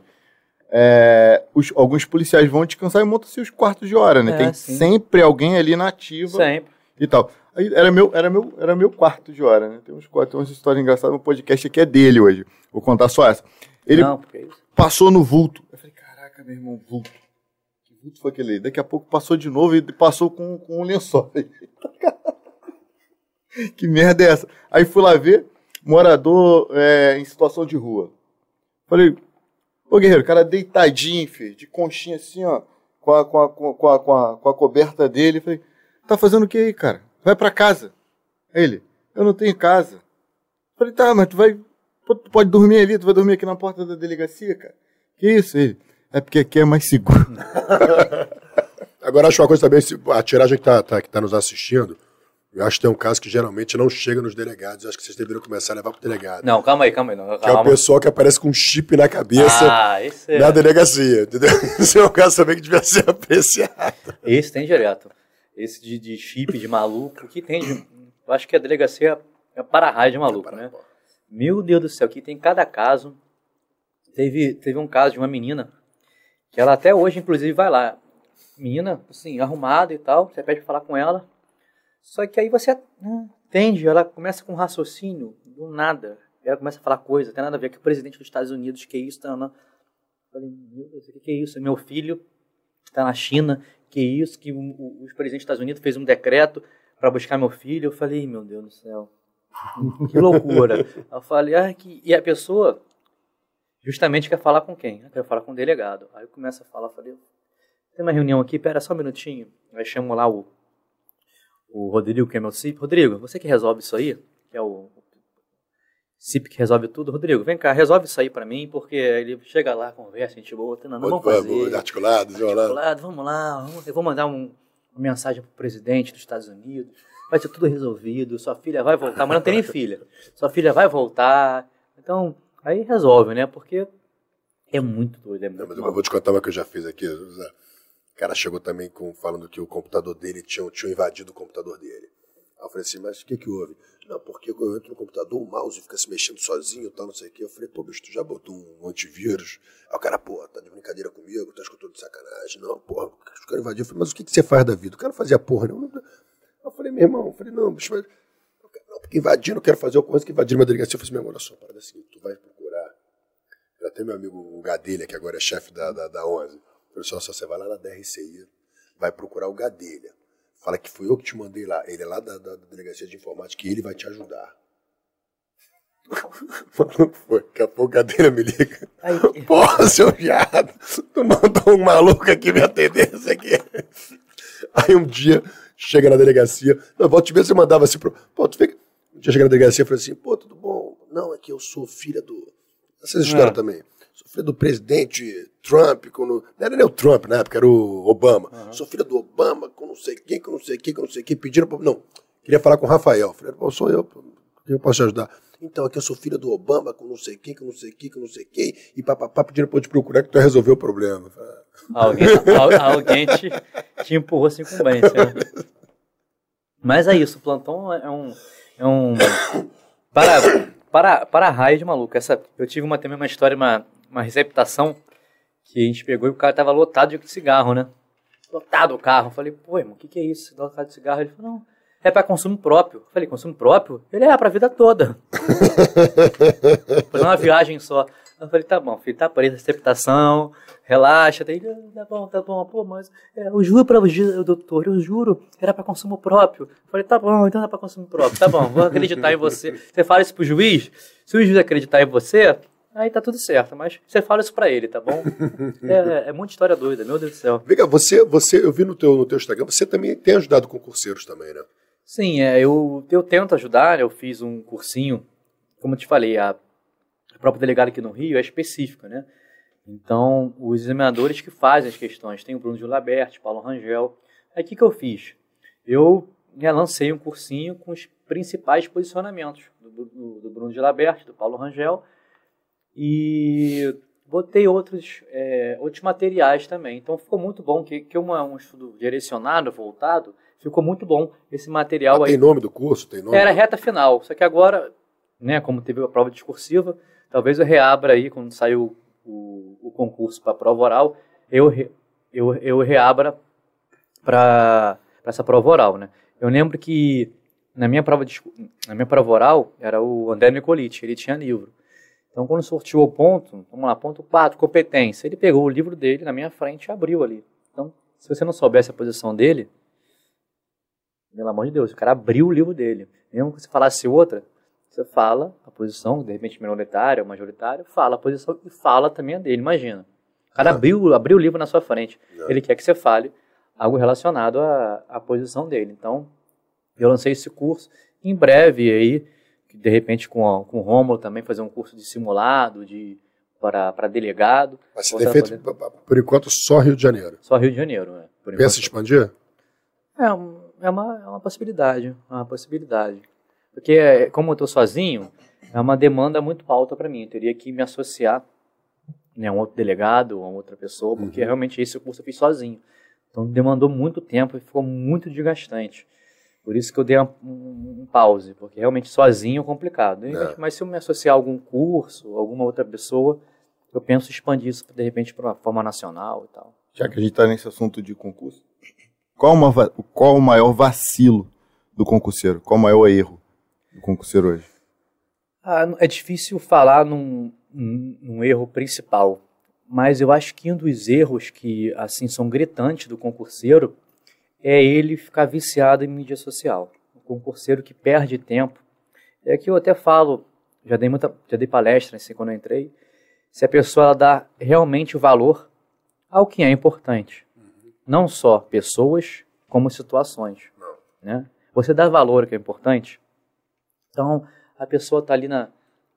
é, os, alguns policiais vão descansar e montam seus quartos de hora, né? É, Tem sim. sempre alguém ali na ativa. Sempre. E tal. Aí era meu, era meu, era meu quarto de hora, né? Tem uns tem umas histórias engraçadas, o podcast aqui é dele hoje. Vou contar só essa. Ele não, é passou no vulto. Eu falei, caraca, meu irmão, vulto. Que vulto foi aquele? Daqui a pouco passou de novo e passou com, com um lençol. (laughs) (laughs) que merda é essa? Aí fui lá ver, morador é, em situação de rua. Falei, ô guerreiro, cara deitadinho, filho, de conchinha assim, ó, com a, com a, com a, com a, com a coberta dele. Falei, tá fazendo o que aí, cara? Vai para casa. Ele, eu não tenho casa. Falei, tá, mas tu vai, tu pode dormir ali, tu vai dormir aqui na porta da delegacia, cara. Que isso? Ele, é porque aqui é mais seguro. (laughs) Agora, acho uma coisa também, a tiragem que tá, tá, que tá nos assistindo, eu acho que tem um caso que geralmente não chega nos delegados. Eu acho que vocês deveriam começar a levar para o delegado. Não, calma aí, calma aí. Não, calma. Que é o pessoal que aparece com um chip na cabeça ah, é... na delegacia. Entendeu? (laughs) Esse é um caso também que devia ser (laughs) apreciado. Esse tem direto. Esse de, de chip, de maluco, que tem de, Eu acho que a delegacia é para-raio de maluco, é né? Meu Deus do céu, aqui tem cada caso. Teve, teve um caso de uma menina, que ela até hoje, inclusive, vai lá. Menina, assim, arrumada e tal, você pede para falar com ela só que aí você entende, ela começa com um raciocínio do nada. Ela começa a falar coisa, tem nada a ver com o presidente dos Estados Unidos, que isso, tá, não. Falei, meu Deus, o que é isso? Meu filho está na China, que isso, que o, o, o presidente dos Estados Unidos fez um decreto para buscar meu filho. Eu falei, meu Deus do céu, que loucura. (laughs) eu falei, ah, que... e a pessoa justamente quer falar com quem? Quer falar com o delegado. Aí eu começo a falar, falei, tem uma reunião aqui, pera só um minutinho. Aí chamo lá o o Rodrigo, que é meu CIP. Rodrigo, você que resolve isso aí, que é o CIP que resolve tudo. Rodrigo, vem cá, resolve isso aí para mim, porque ele chega lá, conversa, a gente boa, não, não vamos fazer. Articulado, articulado, vamos lá, eu vou mandar um, uma mensagem pro presidente dos Estados Unidos, vai ser tudo resolvido, sua filha vai voltar, mas não tem nem filha, sua filha vai voltar, então, aí resolve, né, porque é muito doido, é muito não, mas eu vou te contar uma que eu já fiz aqui, Zé. O cara chegou também com, falando que o computador dele tinha, tinha invadido o computador dele. Aí eu falei assim, mas o que que houve? Não, porque eu entro no computador, o mouse fica se mexendo sozinho e tal, não sei o quê. Eu falei, pô, bicho, tu já botou um antivírus? Aí o cara, pô, tá de brincadeira comigo, tá escutando de sacanagem. Não, porra, os caras invadiram. Eu falei, mas o que, que você faz da vida? O cara não fazia porra nenhuma. Eu falei, meu irmão, eu falei, não, bicho, mas... Não, porque invadindo, eu quero fazer alguma coisa que invadiram uma delegacia. Eu falei, meu irmão, olha só, parada assim, tu vai procurar. Tem meu amigo o Gadelha, que agora é chefe da, da, da 11. Eu falei, só, você vai lá na DRCI, vai procurar o Gadelha. Fala que fui eu que te mandei lá. Ele é lá da, da, da delegacia de informática e ele vai te ajudar. (laughs) foi. Daqui a pouco o Gadelha me liga. Aí. (laughs) Porra, seu viado, tu mandou um maluco aqui me atender isso aqui. Aí um dia chega na delegacia. Não, volta te ver, você mandava assim pro. Pô, tu vê. Um dia chega na delegacia e falou assim: pô, tudo bom? Não, é que eu sou filha do. Essas histórias é. também. Sou filha do presidente Trump, quando, não era nem o Trump na época, era o Obama. Uhum. Sou filha do Obama, com não sei quem, com não sei quem, com não sei quem. Pediram pra, Não, queria falar com o Rafael. Falei, pô, sou eu, eu posso te ajudar? Então, aqui eu sou filha do Obama, com não sei quem, com não sei quem, com não sei quem, e papapá, pediram pra eu te procurar que tu resolveu o problema. Alguém, alguém te, te empurrou assim com bem, Mas é isso, o plantão é um. É um para, para, para raio de maluco. Essa, eu tive uma, também uma história, uma, uma receptação que a gente pegou e o cara tava lotado de cigarro, né? Lotado o carro. Eu falei, pô, irmão, o que, que é isso? Lotado de cigarro. Ele falou, não, é para consumo próprio. Eu falei, consumo próprio? Ele é para vida toda. Foi uma viagem só. Eu falei, tá bom, filho, tá aí, receptação, relaxa. Daí, tá bom, tá bom, pô, mas é, eu juro pra você, doutor, eu juro, era para consumo próprio. Eu falei, tá bom, então é para consumo próprio, tá bom, vou acreditar em você. Você fala isso pro juiz, se o juiz acreditar em você, aí tá tudo certo, mas você fala isso pra ele, tá bom? (laughs) É, é, é muita história doida, meu Deus do céu. Vega, você, você, eu vi no teu, no teu Instagram, você também tem ajudado concurseiros também, né? Sim, é, eu, eu tento ajudar, eu fiz um cursinho, como eu te falei, a, a própria delegada aqui no Rio é específica, né? Então, os examinadores que fazem as questões, tem o Bruno Gilabert, Paulo Rangel. Aí o que, que eu fiz? Eu né, lancei um cursinho com os principais posicionamentos do, do, do Bruno Gilabert, do Paulo Rangel, e botei outros, é, outros materiais também. Então ficou muito bom, que, que é um estudo direcionado, voltado, Ficou muito bom esse material ah, aí. Tem nome do curso? Tem nome? Era reta final. Só que agora, né, como teve a prova discursiva, talvez eu reabra aí, quando saiu o, o concurso para a prova oral, eu, eu, eu reabra para essa prova oral, né? Eu lembro que na minha prova, na minha prova oral era o André Nicoliti, ele tinha livro. Então, quando sorteou o ponto, vamos lá, ponto 4, competência, ele pegou o livro dele na minha frente e abriu ali. Então, se você não soubesse a posição dele, pelo amor de Deus, o cara abriu o livro dele. Mesmo que você falasse outra, você fala a posição, de repente minoritária ou majoritária, fala a posição e fala também a dele, imagina. O cara abriu, abriu o livro na sua frente. Ele quer que você fale algo relacionado à, à posição dele. Então, eu lancei esse curso. Em breve aí, de repente com, com o Rômulo também fazer um curso de simulado, de para delegado. Mas você tem feito, poder... por enquanto, só Rio de Janeiro? Só Rio de Janeiro, né? Pensa em expandir? É, é uma, é uma possibilidade, é uma possibilidade. Porque, como eu estou sozinho, é uma demanda muito alta para mim. Eu teria que me associar né, a um outro delegado, a outra pessoa, porque uhum. realmente esse curso eu fiz sozinho. Então demandou muito tempo e ficou muito desgastante. Por isso que eu dei um, um, pause, porque realmente sozinho é complicado. É. Mas se eu me associar a algum curso, alguma outra pessoa, eu penso expandir isso de repente para uma forma nacional e tal. Já que a gente está nesse assunto de concurso, qual, uma, qual o maior vacilo do concurseiro? Qual o maior erro do concurseiro hoje? Ah, é difícil falar num, num, erro principal, mas eu acho que um dos erros que assim são gritantes do concurseiro é ele ficar viciado em mídia social. O concurseiro que perde tempo. É que eu até falo, já dei muita, já dei palestra assim quando eu entrei, se a pessoa ela dá realmente valor ao que é importante não só pessoas, como situações. Não. Né? Você dá valor, que é importante. Então, a pessoa está ali na.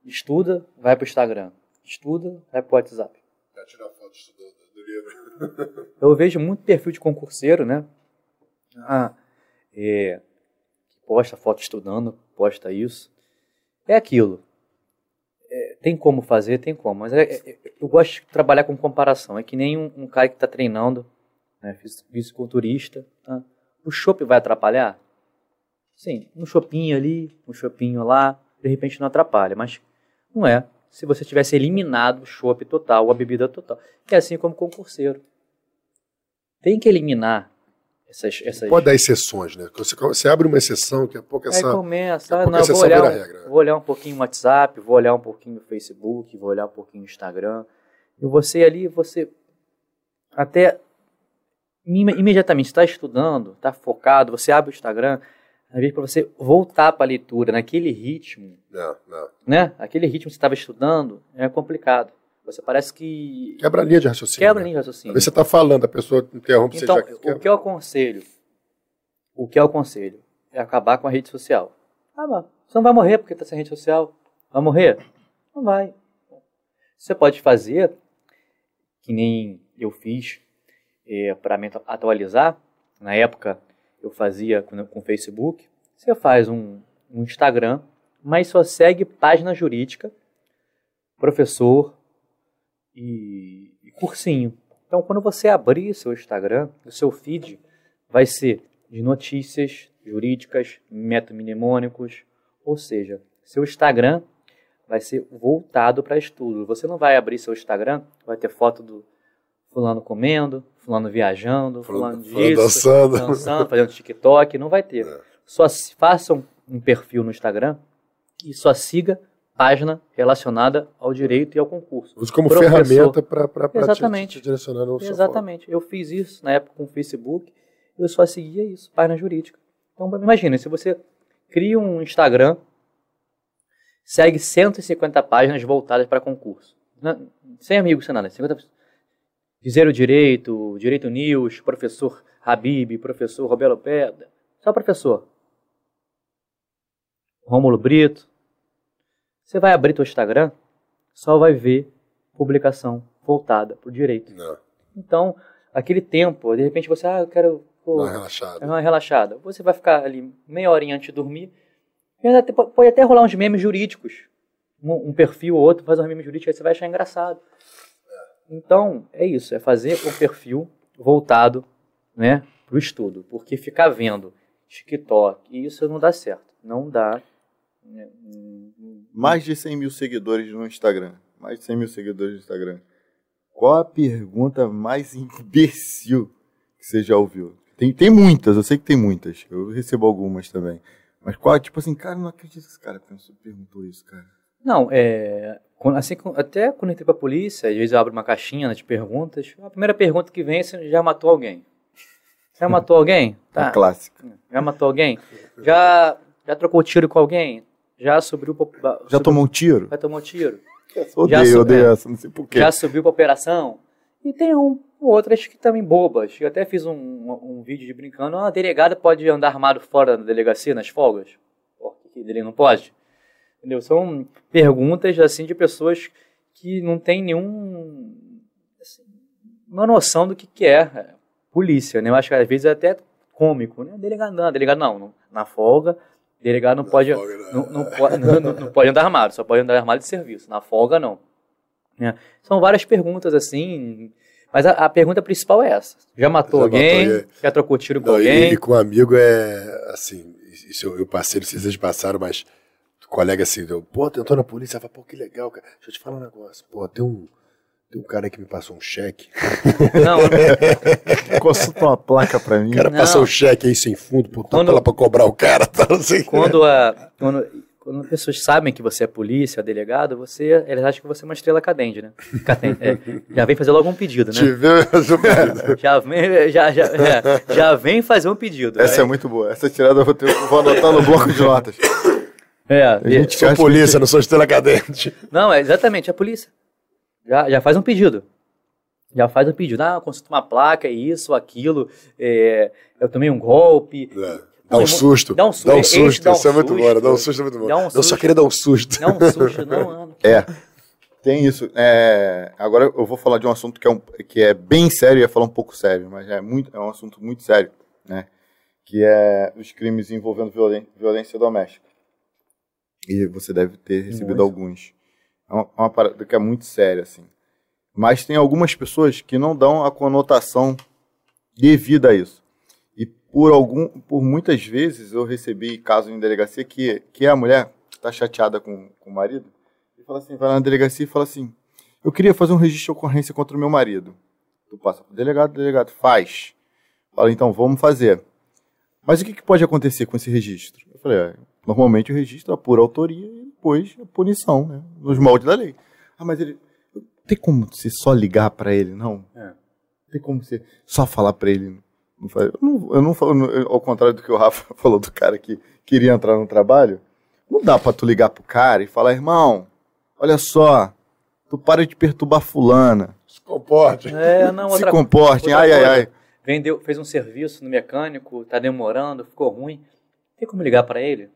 Estuda, vai para o Instagram. Estuda, vai para o WhatsApp. Vai tirar foto estudando do livro. Eu vejo muito perfil de concurseiro, né? Ah, é, posta foto estudando, posta isso. É aquilo. É, tem como fazer, tem como. Mas é, é, eu gosto de trabalhar com comparação. É que nem um, um cara que está treinando né, fisiculturista. Tá? O shopping vai atrapalhar? Sim, um shopping ali, um shopping lá, de repente não atrapalha, mas não é. Se você tivesse eliminado o shopping total, a bebida total. É assim como concurseiro. Tem que eliminar essas, essas... Pode dar exceções, né? Você, você abre uma exceção, daqui a pouco essa. Aí começa, ah, não, vou olhar, regra, vou olhar um pouquinho no WhatsApp, vou olhar um pouquinho no Facebook, vou olhar um pouquinho no Instagram. E você ali, você até imediatamente está estudando, está focado, você abre o Instagram, às vezes para você voltar para a leitura naquele ritmo, não, não. né? Aquele ritmo que você estava estudando é complicado. Você parece que quebra a linha de raciocínio. Quebra a linha de raciocínio. Às vezes você está falando, a pessoa interrompe então, você já quebra. o que eu aconselho, o que eu aconselho é acabar com a rede social. Ah, mas você não vai morrer porque está sem rede social. Vai morrer? Não vai. Você pode fazer que nem eu fiz é, para me atualizar. Na época eu fazia com, com o Facebook. Você faz um, um Instagram, mas só segue página jurídica, professor e, e cursinho. Então, quando você abrir seu Instagram, o seu feed vai ser de notícias, jurídicas, mnemônicos, ou seja, seu Instagram vai ser voltado para estudo. Você não vai abrir seu Instagram, vai ter foto do fulano comendo, fulano viajando, fulano, fulano disso, dançando. dançando, fazendo TikTok, não vai ter. (laughs) É. Só façam um perfil no Instagram e só siga página relacionada ao direito e ao concurso. Use como Professor. ferramenta para. Te, te direcionar no Exatamente. Eu fiz isso na época com o Facebook, eu só seguia isso, página jurídica. Então, imagina, se você cria um Instagram, segue 150 páginas voltadas para concurso. Sem amigos, sem nada. 50... Dizer o Direito, Direito News, professor Habib, professor Robelo Pedra, só professor. Rômulo Brito, você vai abrir teu Instagram, só vai ver publicação voltada para o direito. Não. Então, aquele tempo, de repente você, ah, eu quero... Pô, uma relaxada. Uma relaxada. Você vai ficar ali meia horinha antes de dormir, pode até rolar uns memes jurídicos. Um, um perfil ou outro faz uns memes jurídicos, aí você vai achar engraçado. Então, é isso, é fazer um perfil voltado né, para o estudo. Porque ficar vendo TikTok, isso não dá certo. Não dá. Né, mais de 100 mil seguidores no Instagram. Mais de 100 mil seguidores no Instagram. Qual a pergunta mais imbecil que você já ouviu? Tem, tem muitas, eu sei que tem muitas. Eu recebo algumas também. Mas qual, tipo assim, cara, não acredito que esse cara pensou, perguntou isso, cara. Não, é. Assim, até quando entrei pra polícia, às vezes eu abro uma caixinha de perguntas. A primeira pergunta que vem é se já matou alguém. Já matou (laughs) alguém? Tá. É clássica. Já matou alguém? Já, já trocou tiro com alguém? Já subiu pra, Já tomou um tiro? Já tomou um tiro. Odeio, já, odeio é, essa, não sei porquê. Já subiu pra operação? E tem um, outras que também bobas. Eu até fiz um, um, um, vídeo de brincando. Ah, a delegada pode andar armado fora da delegacia nas folgas? Por que ele não pode? Entendeu? São perguntas assim de pessoas que não têm nenhum assim, uma noção do que, que é polícia, né? Eu acho que às vezes é até cômico, né? Delegado não, delegado não, na folga Delegado não pode, não. Não, (laughs) não, pode não, não, pode andar armado, só pode andar armado de serviço. Na folga, não. É. São várias perguntas assim. Mas a, a, pergunta principal é essa. Já matou já alguém? Matou, já trocou tiro com alguém? E, e, com um amigo é assim. Isso eu, eu passei, não sei se vocês passaram, mas colega assim, deu, pô, tentou na polícia, fala, pô, que legal, cara. Deixa eu te falar um negócio. Pô, tem um tem um cara que me passou um cheque. Não, (laughs) consulta uma placa pra mim. O cara não. passou um cheque aí sem fundo, por quando, lá pra cobrar o cara. Tá, assim. quando, a, quando, quando as pessoas sabem que você é polícia, delegado, você, eles acham que você é uma estrela cadente, né? Cadente, é, já vem fazer logo um pedido, né? (laughs) já, vem, já, já, é, já vem fazer um pedido. Essa é, é muito boa. Essa tirada eu vou, ter, vou anotar no bloco de notas. É, a gente sou polícia, que... não sou estrela cadente. Não, é exatamente, a polícia. Já, já faz um pedido. Já faz um pedido. Ah, consulta uma placa, isso, aquilo. É, eu tomei um golpe. É. Dá um susto. Dá um susto. Dá um (laughs) susto. Dá um Isso é muito bom. Dá um susto é muito bom. Um eu só queria dar um susto. Dá um susto, não, mano. É. Tem isso. É, agora eu vou falar de um assunto que é, um, que é bem sério, ia falar um pouco sério, mas é, muito, é um assunto muito sério, né? Que é os crimes envolvendo violência doméstica. E você deve ter recebido muito. alguns. É uma, uma parada que é muito séria, assim. Mas tem algumas pessoas que não dão a conotação devida a isso. E por algum, por muitas vezes eu recebi casos em delegacia que, que a mulher está chateada com, com o marido e fala assim, vai na delegacia e fala assim, eu queria fazer um registro de ocorrência contra o meu marido. Tu passa para delegado, delegado, faz. Fala, então, vamos fazer. Mas o que, que pode acontecer com esse registro? Eu falei, é, normalmente o registro é por autoria e depois a punição, né? Nos moldes da lei. Ah, mas ele. Tem como você só ligar para ele, não? É. Tem como você só falar para ele? Não eu, não, eu não falo, ao contrário do que o Rafa (laughs) falou do cara que queria entrar no trabalho, não dá para tu ligar pro cara e falar, irmão, olha só, tu para de perturbar fulana. Se comporte. É, não, (laughs) Se comporte, ai, ai, ai. Vendeu, fez um serviço no mecânico, tá demorando, ficou ruim. Tem como ligar para ele?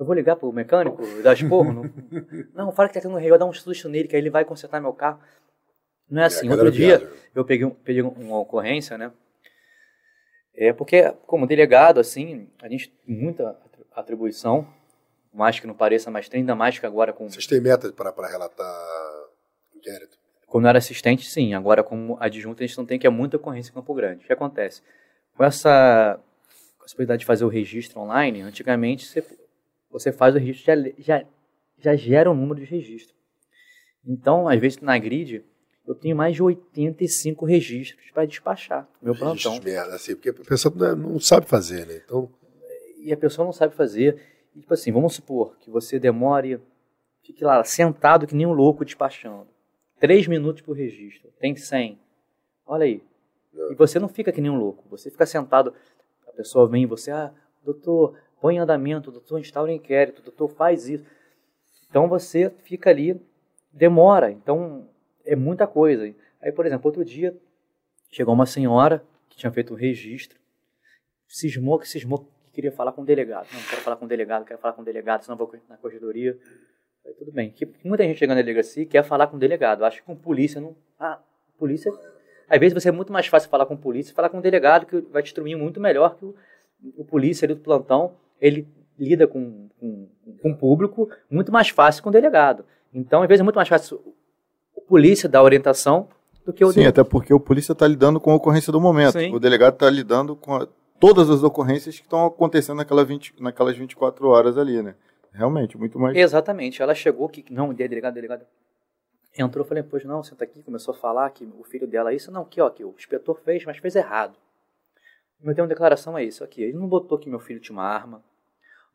Eu vou ligar pro mecânico, dar esporro? não, (laughs) não, fala que tá tendo um rei, eu dar um susto nele, que aí ele vai consertar meu carro. Não é assim. É, Outro dia, eu peguei, um, peguei uma ocorrência, né? É porque, como delegado, assim, a gente tem muita atribuição, mais que não pareça, mas tem ainda mais que agora com... Vocês têm meta para relatar inquérito? Quando eu era assistente, sim. Agora, como adjunto, a gente não tem, que é muita ocorrência em Campo Grande. O que acontece? Com essa possibilidade de fazer o registro online, antigamente você, você faz o registro, já, já, já gera um número de registro. Então, às vezes, na grid, eu tenho mais de 85 registros para despachar meu registros plantão. merda, assim, porque a pessoa não sabe fazer, né? Então... E a pessoa não sabe fazer. E, tipo assim, vamos supor que você demore, fique lá sentado que nem um louco despachando. Três minutos por registro, tem 100. Olha aí. E você não fica que nem um louco. Você fica sentado, a pessoa vem e você, ah, doutor, põe em andamento, doutor, instaura inquérito, doutor, faz isso. Então você fica ali, demora. Então é muita coisa. Aí, por exemplo, outro dia chegou uma senhora que tinha feito um registro, cismou que cismou que queria falar com o delegado. Não, quero falar com o delegado, quero falar com o delegado, senão vou na corredoria. Aí, tudo bem. Que muita gente chega na delegacia e quer falar com o delegado. Acho que com polícia não. Ah, polícia. Às vezes vai ser muito mais fácil falar com polícia, falar com o delegado, que vai te instruir muito melhor que o, o polícia ali do plantão. Ele lida com, com, com o público muito mais fácil com o delegado. Então, às vezes é muito mais fácil o polícia dar orientação do que o Sim, até porque o polícia está lidando com a ocorrência do momento. Sim. O delegado está lidando com a, todas as ocorrências que estão acontecendo naquela 20, naquelas 24 horas ali, né? Realmente, muito mais. Exatamente. Ela chegou que. Não, delegado, delegado. Entrou, falei, pois não, senta aqui, começou a falar que o filho dela, isso, não, que ó, que o inspetor fez, mas fez errado. Meu termo de declaração é isso aqui. Ele não botou que meu filho tinha uma arma,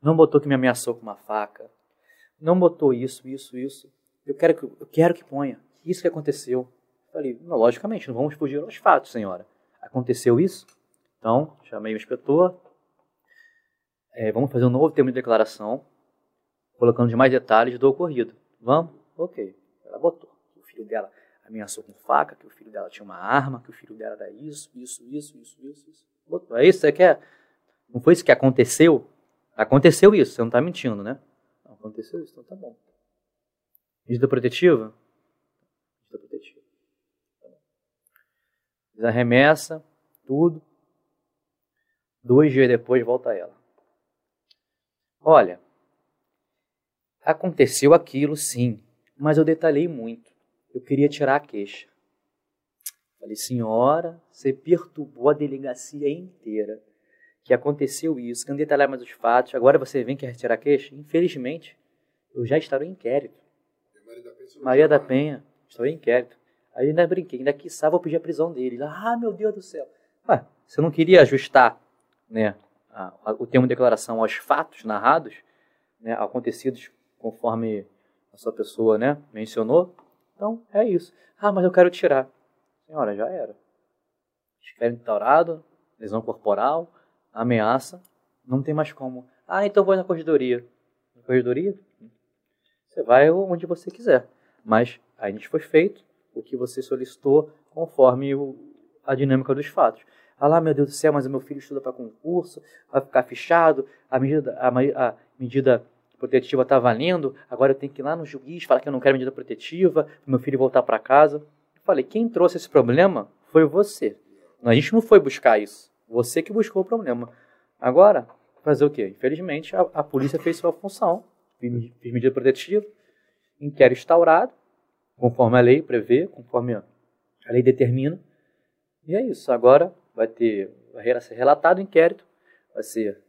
não botou que me ameaçou com uma faca, não botou isso, isso, isso. Eu quero que, eu quero que ponha. Isso que aconteceu. Falei, não, logicamente, não vamos fugir aos fatos, senhora. Aconteceu isso? Então, chamei o inspetor. É, vamos fazer um novo termo de declaração, colocando de mais detalhes do ocorrido. Vamos? Ok. Ela botou. O filho dela ameaçou com faca, que o filho dela tinha uma arma, que o filho dela era isso, isso, isso, isso, isso. isso. Botou. É isso que você quer? Não foi isso que aconteceu? Aconteceu isso, você não está mentindo, né? Aconteceu isso, então tá bom. Medida protetiva? Medida protetiva. Tá Desarremessa, tudo. Dois dias depois volta ela. Olha, aconteceu aquilo sim, mas eu detalhei muito. Eu queria tirar a queixa. Falei, senhora, você perturbou a delegacia inteira. Que aconteceu isso, que não detalhar mais os fatos. Agora você vem quer retirar queixa? Infelizmente, eu já estava em inquérito. Maria da Penha, estou em inquérito. Aí ainda brinquei, ainda quiçá vou pedir a prisão dele. Ah, meu Deus do céu. Ué, você não queria ajustar né, a, a, o termo de declaração aos fatos narrados, né, acontecidos conforme a sua pessoa né, mencionou? Então, é isso. Ah, mas eu quero tirar. Senhora, já era. Esquerdo taurado, lesão corporal, ameaça, não tem mais como. Ah, então vou na corredoria. Na corredoria? Você vai onde você quiser. Mas a gente foi feito o que você solicitou conforme o, a dinâmica dos fatos. Ah lá, meu Deus do céu, mas o meu filho estuda para concurso, vai ficar fechado, a medida, a, a medida protetiva está valendo, agora eu tenho que ir lá no juiz falar que eu não quero medida protetiva, meu filho voltar para casa. Eu falei, quem trouxe esse problema foi você. A gente não foi buscar isso. Você que buscou o problema. Agora, fazer o quê? Infelizmente, a, a polícia fez sua função fiz medida protetiva, inquérito instaurado, conforme a lei prevê, conforme a lei determina. E é isso. Agora vai ter, vai ser relatado o inquérito, vai ser,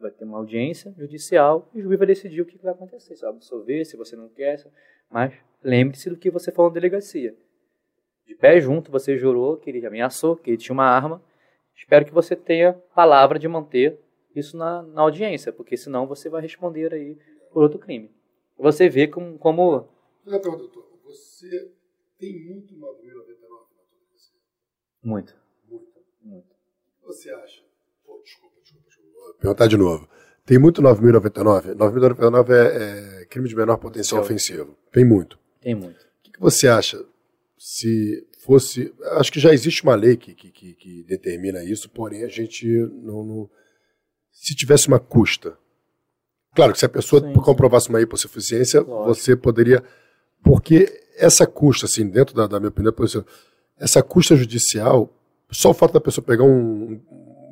vai ter uma audiência judicial e o juiz vai decidir o que vai acontecer. Se vai absolver, se você não quer, mas lembre-se do que você falou na delegacia. De pé junto, você jurou que ele ameaçou, que ele tinha uma arma. Espero que você tenha palavra de manter isso na, na audiência, porque senão você vai responder aí por outro crime. Você vê como. como... Então, doutor, você tem muito 9.099 na tua Muito. Muito. Muito. Você acha? Pô, desculpa, desculpa, desculpa. Vou perguntar de novo. Tem muito 9.099? 9.099 é, é crime de menor potencial ofensivo. Tem muito. Tem muito. O que, que você acha se fosse. Acho que já existe uma lei que, que, que, que determina isso, porém a gente não, não. Se tivesse uma custa Claro que se a pessoa sim, comprovasse sim. uma hipossuficiência, Lógico. você poderia. Porque essa custa, assim, dentro da, da minha opinião, essa custa judicial, só o fato da pessoa pegar um,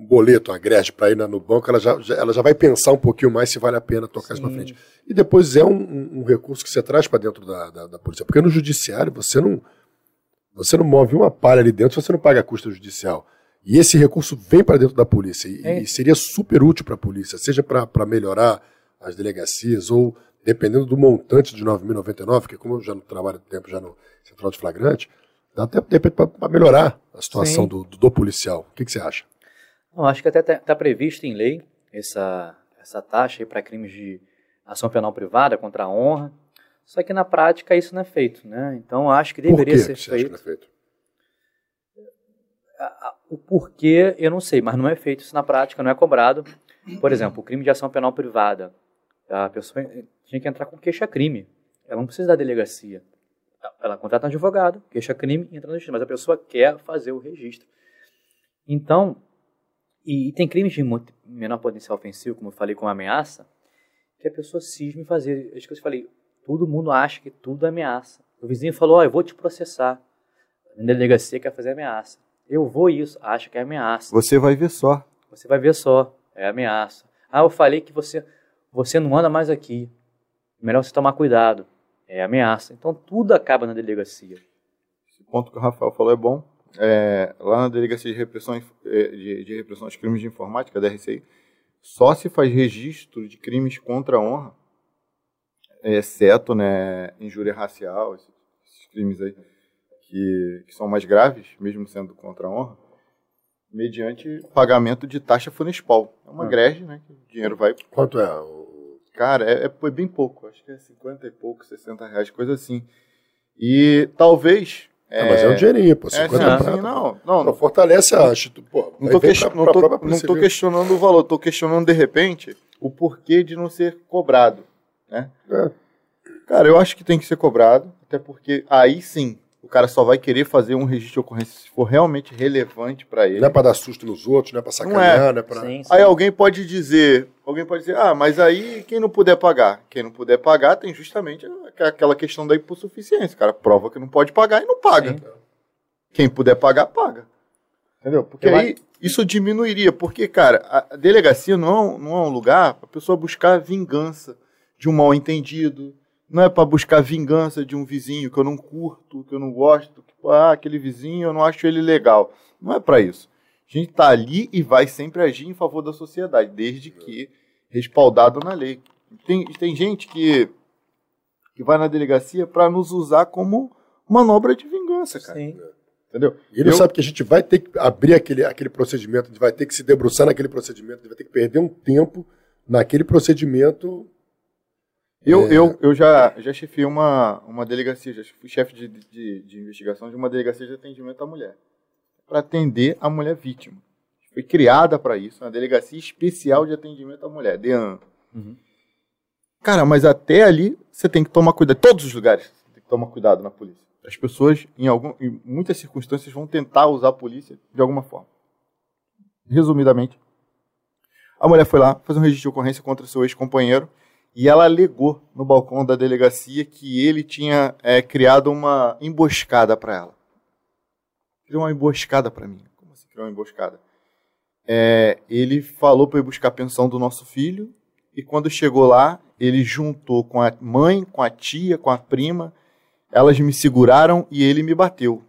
um boleto, uma grade para ir no banco, ela já, ela já vai pensar um pouquinho mais se vale a pena tocar sim. isso para frente. E depois é um, um, recurso que você traz para dentro da, da, da, polícia. Porque no judiciário você não, você não move uma palha ali dentro se você não paga a custa judicial. E esse recurso vem para dentro da polícia e, é. e seria super útil para a polícia, seja para melhorar as delegacias ou dependendo do montante de 9.099, que como eu já não trabalho tempo já no Central de Flagrante, dá até para melhorar a situação do, do, do, policial. O que, que você acha? Eu acho que até está tá previsto em lei essa, essa taxa para crimes de ação penal privada contra a honra, só que na prática isso não é feito, né? Então acho que deveria Por ser que feito. Acha que é feito? O porquê eu não sei, mas não é feito isso na prática, não é cobrado. Por exemplo, o crime de ação penal privada, a pessoa tinha que entrar com queixa-crime. Ela não precisa da delegacia. Ela contrata um advogado, queixa-crime e entra no registro, mas a pessoa quer fazer o registro. Então, e, e tem crimes de menor potencial ofensivo, como eu falei com ameaça, que a pessoa cisma em fazer. É isso que eu falei, todo mundo acha que tudo é ameaça. O vizinho falou, ó, oh, eu vou te processar. A delegacia quer fazer ameaça. Eu vou isso, acha que é ameaça. Você vai ver só. Você vai ver só, é ameaça. Ah, eu falei que você, você não anda mais aqui. Melhor você tomar cuidado. É ameaça. Então tudo acaba na delegacia. Esse ponto que o Rafael falou é bom. É, lá na Delegacia de Repressão, é, de, de Repressão aos Crimes de Informática, da RCI, só se faz registro de crimes contra a honra, exceto né, injúria racial, esses, esses crimes aí, que, que, são mais graves, mesmo sendo contra a honra, mediante pagamento de taxa funespal. É uma ah. greve, né? O dinheiro vai. Quanto é? Cara, é, é bem pouco. Acho que é 50 e pouco, 60 reais, coisa assim. E talvez é, mas é um dinheirinho, pô. 50 é, sim, não, não, não. Fortalece a Pô, não tô, pra, não, tô, não tô questionando o valor, tô questionando de repente o porquê de não ser cobrado. Né? É. Cara, eu acho que tem que ser cobrado, até porque aí sim o cara só vai querer fazer um registro de ocorrência se for realmente relevante para ele. Não é para dar susto nos outros, não é para sacanear, não é, não é para. Aí alguém pode dizer, alguém pode dizer, ah, mas aí quem não puder pagar, quem não puder pagar tem justamente aquela questão da hipossuficiência, o cara prova que não pode pagar e não paga. Sim. Quem puder pagar, paga. Entendeu? Porque Eu aí acho... isso diminuiria, porque cara, a delegacia não, é não é um lugar para a pessoa buscar vingança de um mal entendido não é para buscar vingança de um vizinho que eu não curto, que eu não gosto, que, ah, aquele vizinho eu não acho ele legal. Não é para isso. A gente está ali e vai sempre agir em favor da sociedade, desde que respaldado na lei. Tem, tem gente que, que vai na delegacia para nos usar como manobra de vingança, cara. Sim. Entendeu? E ele eu... sabe que a gente vai ter que abrir aquele, aquele procedimento, a gente vai ter que se debruçar naquele procedimento, a gente vai ter que perder um tempo naquele procedimento eu, é. eu, eu já, já chefiei uma, uma delegacia, já fui chefe de, de, de, investigação de uma delegacia de atendimento à mulher. Para atender a mulher vítima. Foi criada para isso, uma delegacia especial de atendimento à mulher, DEAN. Uhum. Cara, mas até ali você tem que tomar cuidado. Todos os lugares você tem que tomar cuidado na polícia. As pessoas, em, algum, em muitas circunstâncias, vão tentar usar a polícia de alguma forma. Resumidamente, a mulher foi lá fazer um registro de ocorrência contra seu ex-companheiro e ela alegou no balcão da delegacia que ele tinha é, criado uma emboscada para ela. Criou uma emboscada para mim. Como assim criou uma emboscada? É, ele falou para eu buscar a pensão do nosso filho e quando chegou lá, ele juntou com a mãe, com a tia, com a prima. Elas me seguraram e ele me bateu.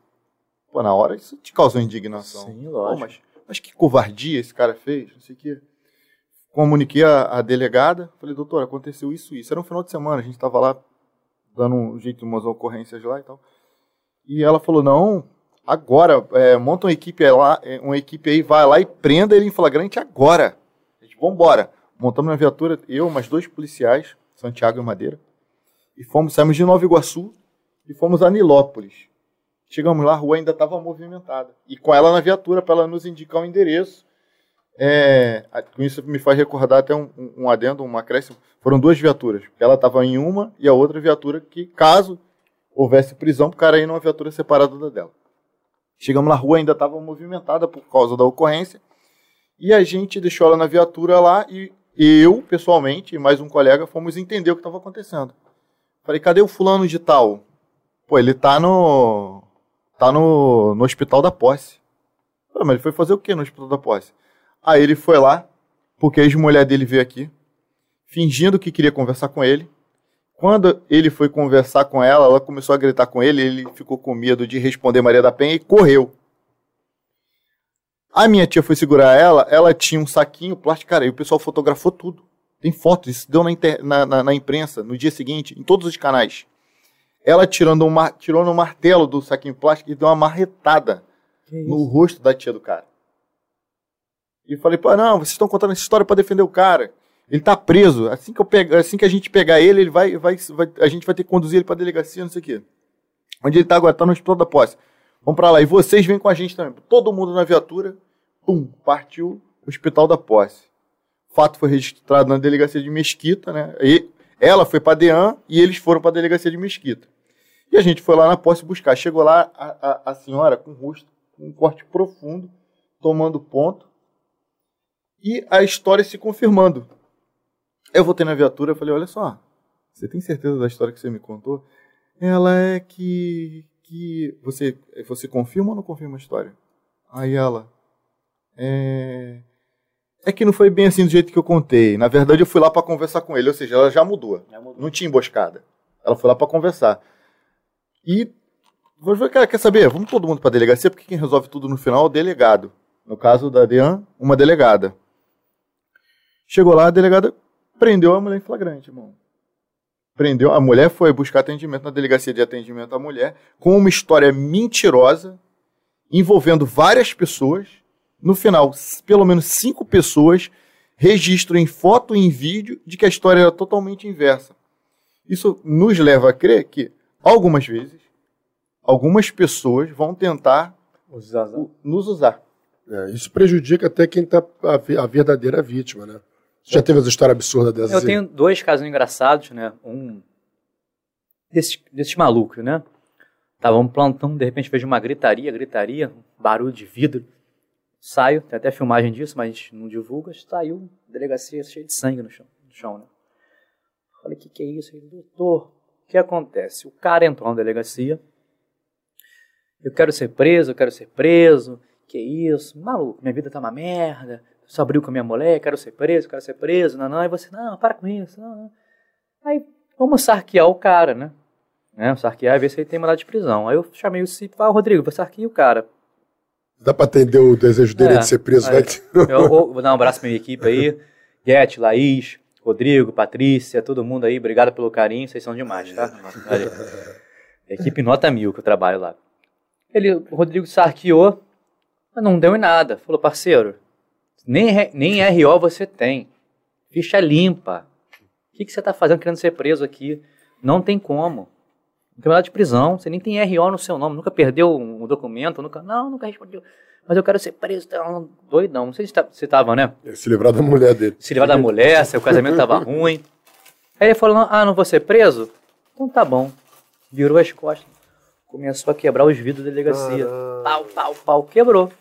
Pô, na hora isso te causou indignação. Sim, lógico. Pô, mas, mas que covardia esse cara fez, não sei o quê comuniquei a, a, delegada, falei, doutor, aconteceu isso isso. Era um final de semana, a gente estava lá dando um jeito umas ocorrências lá e tal. E ela falou, não, agora, é, monta uma equipe lá, é, uma equipe aí, vai lá e prenda ele em flagrante agora. A gente, vambora. Montamos uma viatura, eu, mais dois policiais, Santiago e Madeira, e fomos, saímos de Nova Iguaçu e fomos a Nilópolis. Chegamos lá, a rua ainda estava movimentada. E com ela na viatura, para ela nos indicar o endereço é, com isso me faz recordar até um, um adendo, um acréscimo. Foram duas viaturas. Ela estava em uma e a outra viatura que, caso houvesse prisão, o cara ia numa viatura separada da dela. Chegamos na rua, ainda estava movimentada por causa da ocorrência. E a gente deixou ela na viatura lá e eu, pessoalmente, e mais um colega, fomos entender o que estava acontecendo. Falei, cadê o fulano de tal? Pô, ele tá no. tá no, no hospital da posse. Mas ele foi fazer o que no hospital da posse? Aí ele foi lá, porque a ex-mulher dele veio aqui, fingindo que queria conversar com ele. Quando ele foi conversar com ela, ela começou a gritar com ele, ele ficou com medo de responder Maria da Penha e correu. A minha tia foi segurar ela, ela tinha um saquinho plástico, cara, e o pessoal fotografou tudo. Tem fotos, isso deu na, inter, na, na, na, imprensa, no dia seguinte, em todos os canais. Ela tirando um, tirou no martelo do saquinho plástico e deu uma marretada no rosto da tia do cara. E falei, pô, não, vocês estão contando essa história para defender o cara. Ele tá preso. Assim que, eu pego, assim que a gente pegar ele, ele vai, vai, vai a gente vai ter que conduzir ele pra delegacia, não sei o quê. Onde ele tá agora? Tá no hospital da posse. Vamos pra lá. E vocês vêm com a gente também. Todo mundo na viatura. Pum, partiu o hospital da posse. O fato foi registrado na delegacia de Mesquita, né? E ela foi pra Dean e eles foram pra delegacia de Mesquita. E a gente foi lá na posse buscar. Chegou lá a, a, a senhora com o rosto, com um corte profundo, tomando ponto. E a história se confirmando. Eu voltei na viatura e falei, olha só, você tem certeza da história que você me contou? Ela é que. que você, você confirma ou não confirma a história? Aí ela. É. É que não foi bem assim do jeito que eu contei. Na verdade, eu fui lá para conversar com ele, ou seja, ela já mudou. já mudou. Não tinha emboscada. Ela foi lá para conversar. E. Cara, quer saber? Vamos todo mundo para delegacia, porque quem resolve tudo no final é o delegado. No caso da Dean, uma delegada. Chegou lá, a delegada prendeu a mulher em flagrante, irmão. Prendeu, a mulher foi buscar atendimento na delegacia de atendimento à mulher com uma história mentirosa envolvendo várias pessoas. No final, pelo menos cinco pessoas registram em foto e em vídeo de que a história era totalmente inversa. Isso nos leva a crer que, algumas vezes, algumas pessoas vão tentar usar. nos usar. É, isso prejudica até quem está a, a verdadeira vítima, né? Você já teve essa história absurda dessas? Eu tenho dois casos engraçados, né? Um desses, desses malucos, né? Tava um plantão, de repente vejo uma gritaria, gritaria, barulho de vidro. Saio, tem até filmagem disso, mas não divulga. Saiu, delegacia cheia de sangue no chão, no chão né? Falei, o que, que é isso? Ele, doutor, o que acontece? O cara entrou na delegacia. Eu quero ser preso, eu quero ser preso. Que isso? Maluco, minha vida tá uma merda só abriu com a minha mulher, quero ser preso, quero ser preso, não, não. Aí você, não, para com isso, não, não. Aí vamos sarquear o cara, né? né? Sarquear e ver se ele tem mandado de prisão. Aí eu chamei o Cip, ah, Rodrigo, vou sarquear o cara. Dá para atender o desejo dele é, de ser preso, aí, né? Eu, vou dar um abraço pra minha equipe aí. Get, Laís, Rodrigo, Patrícia, todo mundo aí, obrigado pelo carinho, vocês são demais, tá? Equipe nota mil que eu trabalho lá. Ele, o Rodrigo sarqueou, mas não deu em nada. Falou, parceiro, nem, nem RO você tem. Ficha limpa. O que, que você está fazendo querendo ser preso aqui? Não tem como. Não tem de prisão. Você nem tem RO no seu nome. Nunca perdeu um documento. Nunca, não, nunca respondeu. Mas eu quero ser preso. Tá doidão. Não sei se você estava, né? Se livrar da mulher dele. Se livrar da mulher, seu casamento estava (laughs) ruim. Aí ele falou, ah, não vou ser preso? Então tá bom. Virou as costas. Começou a quebrar os vidros da delegacia. Ah. Pau, pau, pau. Quebrou.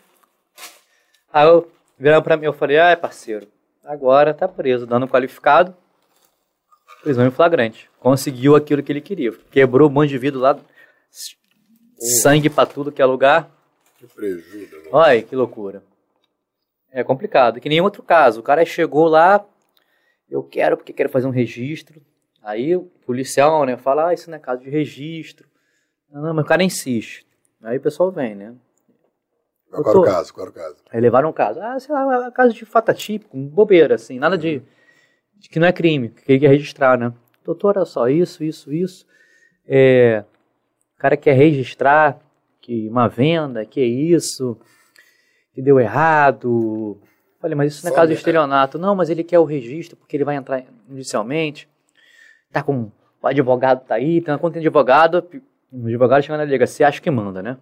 Aí eu Viraram pra mim, eu falei, ah, parceiro, agora tá preso, dano qualificado, prisão em flagrante. Conseguiu aquilo que ele queria. Quebrou um monte de vidro lá, sangue pra tudo que é lugar. Que prejuízo. Né? Olha, que loucura. É complicado. Que nem outro caso. O cara chegou lá, eu quero porque quero fazer um registro. Aí o policial, né, fala, ah, isso não é caso de registro. Não, mas o cara insiste. Aí o pessoal vem, né? Qual era o caso? Qual era o caso? Aí levaram um caso. Ah, sei lá, caso de fato típico, bobeira, assim, nada de, de, que não é crime, que ele quer registrar, né? Doutor, olha só, isso, isso, isso. É, o cara quer registrar que uma venda, que é isso, que deu errado. Falei, mas isso não é caso de estelionato. Não, mas ele quer o registro porque ele vai entrar inicialmente. Tá com. O advogado tá aí, tem uma conta de advogado. O advogado chega na delegacia, acha que manda, né?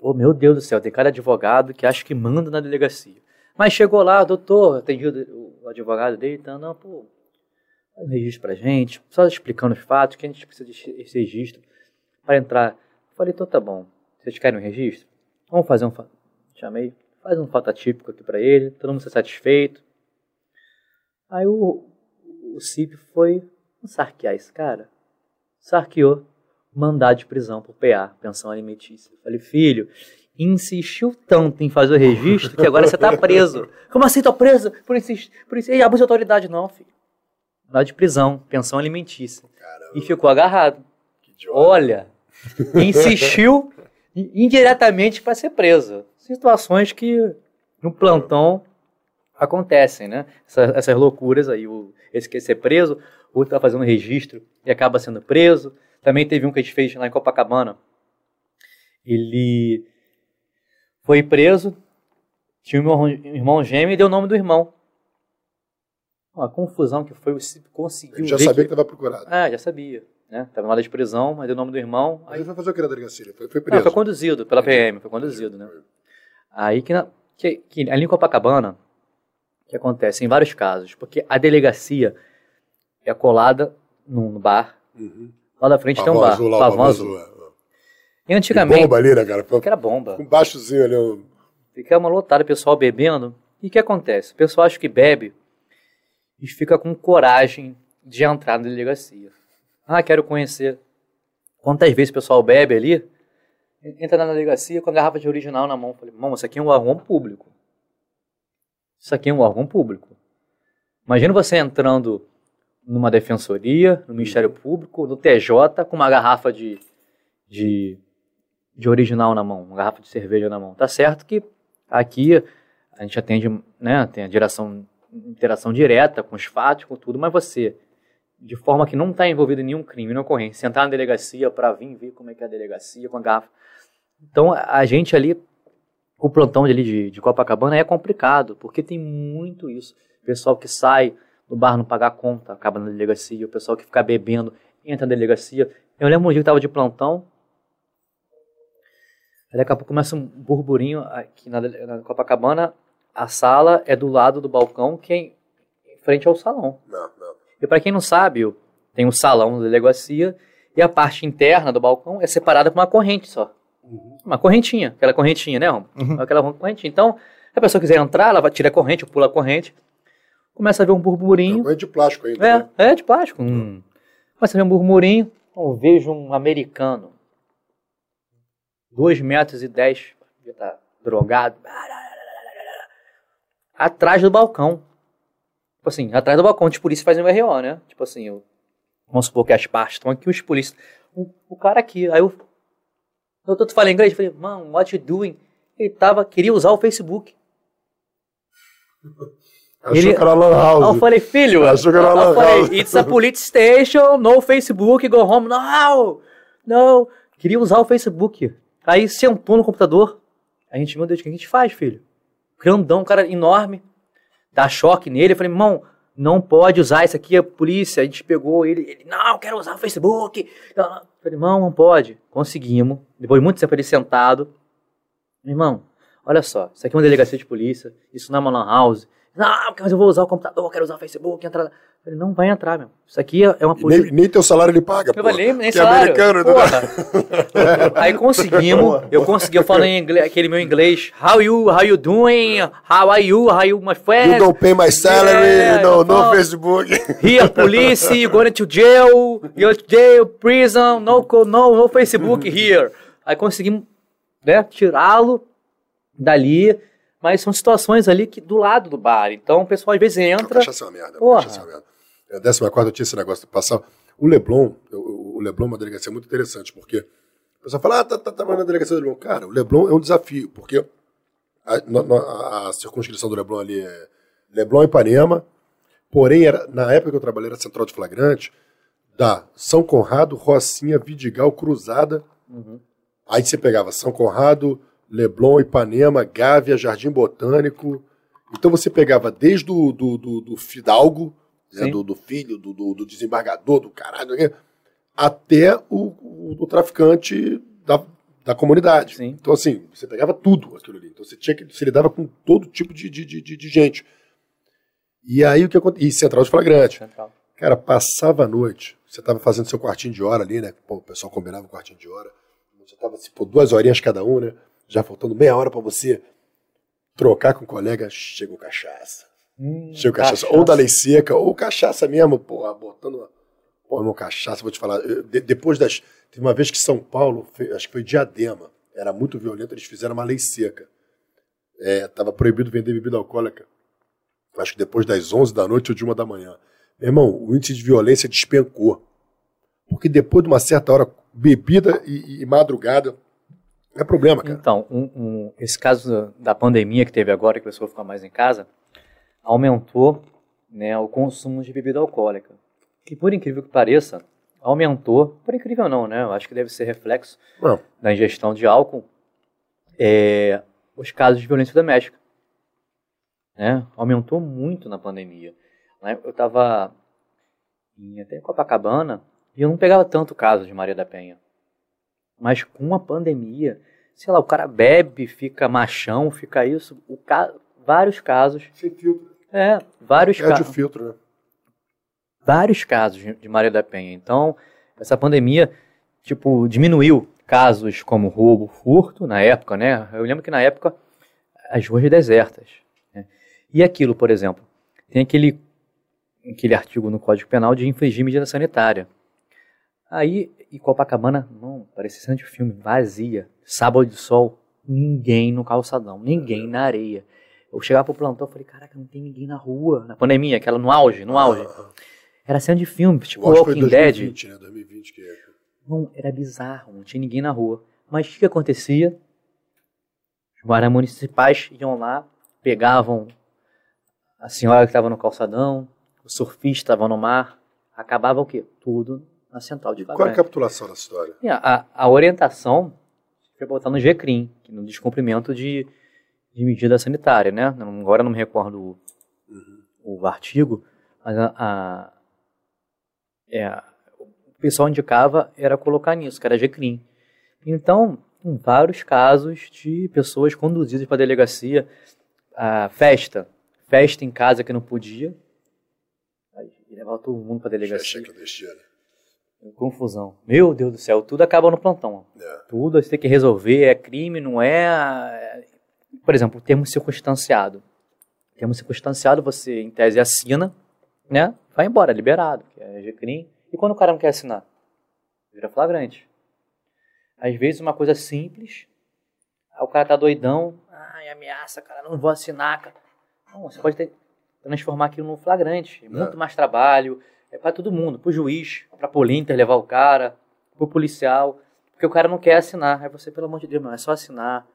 Oh, meu Deus do céu, tem cada advogado que acha que manda na delegacia. Mas chegou lá, doutor, atendi o advogado dele, então, não, pô, um registro pra gente, só explicando os fatos, que a gente precisa desse registro para entrar. Falei, então tá bom, vocês querem um registro? Vamos fazer um. Chamei, faz um fato atípico aqui para ele, todo mundo está satisfeito. Aí o, o CIP foi sarquear esse cara. Sarqueou mandado de prisão por PA, pensão alimentícia. falei, filho, insistiu tanto em fazer o registro que agora você está preso. (laughs) Como assim tô preso? Por insistir, por isso, e abuso de autoridade não, filho. Mandado de prisão, pensão alimentícia. Caramba. E ficou agarrado. Olha, insistiu (laughs) indiretamente para ser preso. Situações que No plantão acontecem, né? Essas, essas loucuras aí. O, esse quer ser preso, o outro tá fazendo registro e acaba sendo preso. Também teve um que a gente fez lá em Copacabana. Ele foi preso, tinha um irmão gêmeo e deu o nome do irmão. Uma confusão que foi, conseguiu. Já sabia que estava procurado. Ah, já sabia. Né? Tava na hora de prisão, mas deu o nome do irmão. Mas aí... ele foi fazer o que na delegacia? Foi, foi preso? Não, foi conduzido pela PM, foi conduzido, né? Aí que, na, que, que ali em Copacabana, que acontece em vários casos, porque a delegacia é colada num bar, uhum. Lá da frente Pavão tem um bar, azul, lá, Pavão, Azul. azul. É. E antigamente... bomba ali, né, cara? Que era bomba. Um baixozinho ali. Um... Fica uma lotada, pessoal bebendo. E o que acontece? O pessoal acha que bebe e fica com coragem de entrar na delegacia. Ah, quero conhecer. Quantas vezes o pessoal bebe ali, entra na delegacia com a garrafa de original na mão. Falei, mão, isso aqui é um órgão público. Isso aqui é um órgão público. Imagina você entrando numa defensoria, no Ministério Público, no TJ, com uma garrafa de, de, de original na mão, uma garrafa de cerveja na mão. Tá certo que aqui a gente atende, né, tem a direção, interação direta com os fatos, com tudo, mas você de forma que não está envolvido em nenhum crime, não ocorrência, sentar na delegacia para vir ver como é que é a delegacia com a garrafa. Então a gente ali, o plantão ali de, de Copacabana é complicado, porque tem muito isso. Pessoal que sai do bar não pagar conta, acaba na delegacia, o pessoal que fica bebendo entra na delegacia. Eu lembro um dia que estava de plantão, aí daqui a pouco começa um burburinho aqui na, na Copacabana, a sala é do lado do balcão, que é em frente ao salão. Não, não. E para quem não sabe, tem um salão da delegacia e a parte interna do balcão é separada por uma corrente só. Uhum. Uma correntinha, aquela correntinha, né? Uhum. Aquela correntinha. Então, se a pessoa quiser entrar, ela vai tirar a corrente, pula a corrente, começa a ver um burburinho. É de plástico ainda. É, né? é de plástico. Hum. Começa a ver um burburinho, eu vejo um americano, 2 metros e 10, já tá drogado, atrás do balcão. Tipo assim, atrás do balcão de polícia fazendo um RO, né? Tipo assim, eu, vamos supor que as partes estão aqui, os polícias. O, o cara aqui, aí eu. Eu tô falando inglês, eu falei, mano, what you doing? Ele tava, queria usar o Facebook. Achou ele, que era lan house. eu falei, filho, Achou que era lan eu falei, it's a police station, no Facebook, go home. Não, não. Queria usar o Facebook. Aí sentou no computador. A gente, meu Deus, o que a gente faz, filho? Grandão, um cara enorme dar choque nele. Eu falei, irmão, não pode usar isso aqui, a polícia, a gente pegou ele, ele, não, quero usar o Facebook. Eu falei, irmão, não pode. Conseguimos, depois de muito tempo ele sentado. Irmão, olha só, isso aqui é uma delegacia de polícia, isso não é uma lan house. Não, mas eu vou usar o computador, quero usar o Facebook, entrar. Falei, não vai entrar, meu. Isso aqui é uma polícia. Nem, nem teu salário ele paga, pô. Nem, nem que é salário. americano, porra. (laughs) Aí conseguimos, eu consegui, eu falo em inglês, aquele meu inglês. How you, how you doing? How are you? How you, my friend? You don't pay my salary, yeah, no, no Facebook. Here, police, you going to jail, you jail, prison, no, no, no Facebook here. Aí conseguimos, né, tirá-lo dali mas são situações ali que do lado do bar. Então o pessoal às vezes entra. A cachaça é uma merda. Porra. Cachaça é uma merda. A é, décima quarta eu tinha esse negócio de passar. O Leblon, o Leblon é uma delegacia muito interessante, porque o pessoal fala, ah, tá, tá, tá na delegacia do Leblon. Cara, o Leblon é um desafio, porque a, a, a circunscrição do Leblon ali é Leblon e Ipanema, porém, era, na época que eu trabalhei, era central de flagrante, da São Conrado, Rocinha, Vidigal, Cruzada. Uhum. Aí você pegava São Conrado, Leblon, Ipanema, Gávea, Jardim Botânico. Então você pegava desde o do, do, do Fidalgo, né, do, do, filho, do, do, desembargador, do caralho, né, até o, o, o traficante da, da comunidade. Sim. Então, assim, você pegava tudo aquilo ali. Então você tinha que. Você lidava com todo tipo de, de, de, de gente. E aí o que aconteceu? E central de flagrante. Central. Cara, passava a noite, você estava fazendo seu quartinho de hora ali, né? Pô, o pessoal combinava um quartinho de hora. Você estava, assim, pô, duas horinhas cada um, né? Já faltando meia hora para você trocar com o colega, chegou cachaça. Hum, Chega cachaça. cachaça. Ou da lei seca, ou cachaça mesmo, porra, botando. Pô, meu cachaça, vou te falar. De, depois das. Teve uma vez que São Paulo, acho que foi Diadema, era muito violento, eles fizeram uma lei seca. É, tava proibido vender bebida alcoólica. Acho que depois das 11 da noite ou de uma da manhã. Meu irmão, o índice de violência despencou. Porque depois de uma certa hora, bebida e, e madrugada, É problema, cara. Então, um, um, esse caso da pandemia que teve agora, que a pessoa fica mais em casa, aumentou né, o consumo de bebida alcoólica. Que, por incrível que pareça, aumentou, por incrível não, né? Eu acho que deve ser reflexo não. da ingestão de álcool, é, os casos de violência doméstica. Né? Aumentou muito na pandemia. Né? Eu estava em até Copacabana e eu não pegava tanto caso de Maria da Penha. Mas com a pandemia, sei lá, o cara bebe, fica machão, fica isso, o ca... vários casos. Sem filtro. É, vários casos. É de filtro, né? Vários casos de Maria da Penha. Então, essa pandemia, tipo, diminuiu casos como roubo, furto, na época, né? Eu lembro que na época as ruas desertas. Né? E aquilo, por exemplo, tem aquele, aquele artigo no Código Penal de infringir medida sanitária. Aí, e Copacabana, não, parecia cena de filme, vazia, sábado de sol, ninguém no calçadão, ninguém na areia. Eu chegava pro plantão e falei, caraca, não tem ninguém na rua, na pandemia, aquela no auge, no auge. Era cena de filme, tipo Walking 2020, Dead. Né? 2020 que é. Não, era bizarro, não tinha ninguém na rua. Mas o que acontecia? Os guardas municipais iam lá, pegavam a senhora que estava no calçadão, o surfista estava no mar, acabava o quê? Tudo na central de Qual é a capitulação da história? A, a, orientação foi botar no GCRIM, no descumprimento de, de medida sanitária, né? Agora não me recordo o, uhum. o artigo, mas a, a, é, o pessoal indicava era colocar nisso, que era GCRIM. Então, em vários casos de pessoas conduzidas para a delegacia, a festa, festa em casa que não podia, aí levava todo mundo para a delegacia. Confusão. Meu Deus do céu, tudo acaba no plantão. É. Tudo você tem que resolver, é crime, não é. Por exemplo, o termo circunstanciado. O termo circunstanciado, você, em tese, assina, né? Vai embora, liberado, que é GCRIM. E quando o cara não quer assinar? Vira flagrante. Às vezes uma coisa simples, o cara tá doidão, ai, ameaça, cara, não vou assinar, cara. Não, você pode ter, transformar aquilo num flagrante. É. Muito mais trabalho, é para todo mundo, pro juiz, pra polinter levar o cara, pro policial, porque o cara não quer assinar. Aí você, pelo amor de Deus, mano, é só assinar.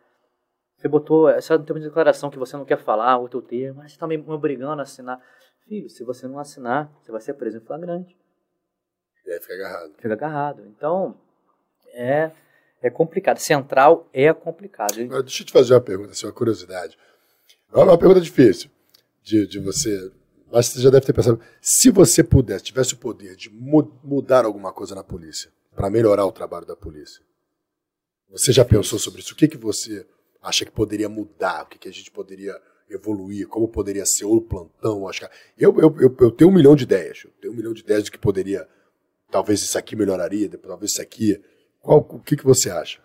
Você botou, é só no termo de declaração que você não quer falar o teu termo, mas você tá me obrigando a assinar. Filho, se você não assinar, você vai ser preso em flagrante. E aí fica agarrado. Fica agarrado. Então, é, é complicado. Central é complicado. Deixa eu te fazer uma pergunta, assim, uma curiosidade. É uma pergunta difícil de, de você. Mas você já deve ter pensado. Se você pudesse, tivesse o poder de mu mudar alguma coisa na polícia, para melhorar o trabalho da polícia, você já pensou sobre isso? O que, que você acha que poderia mudar? O que, que a gente poderia evoluir? Como poderia ser o plantão? Acho que... eu, eu, eu, eu tenho um milhão de ideias. Eu tenho um milhão de ideias de que poderia talvez isso aqui melhoraria, talvez isso aqui. Qual, o que, que você acha?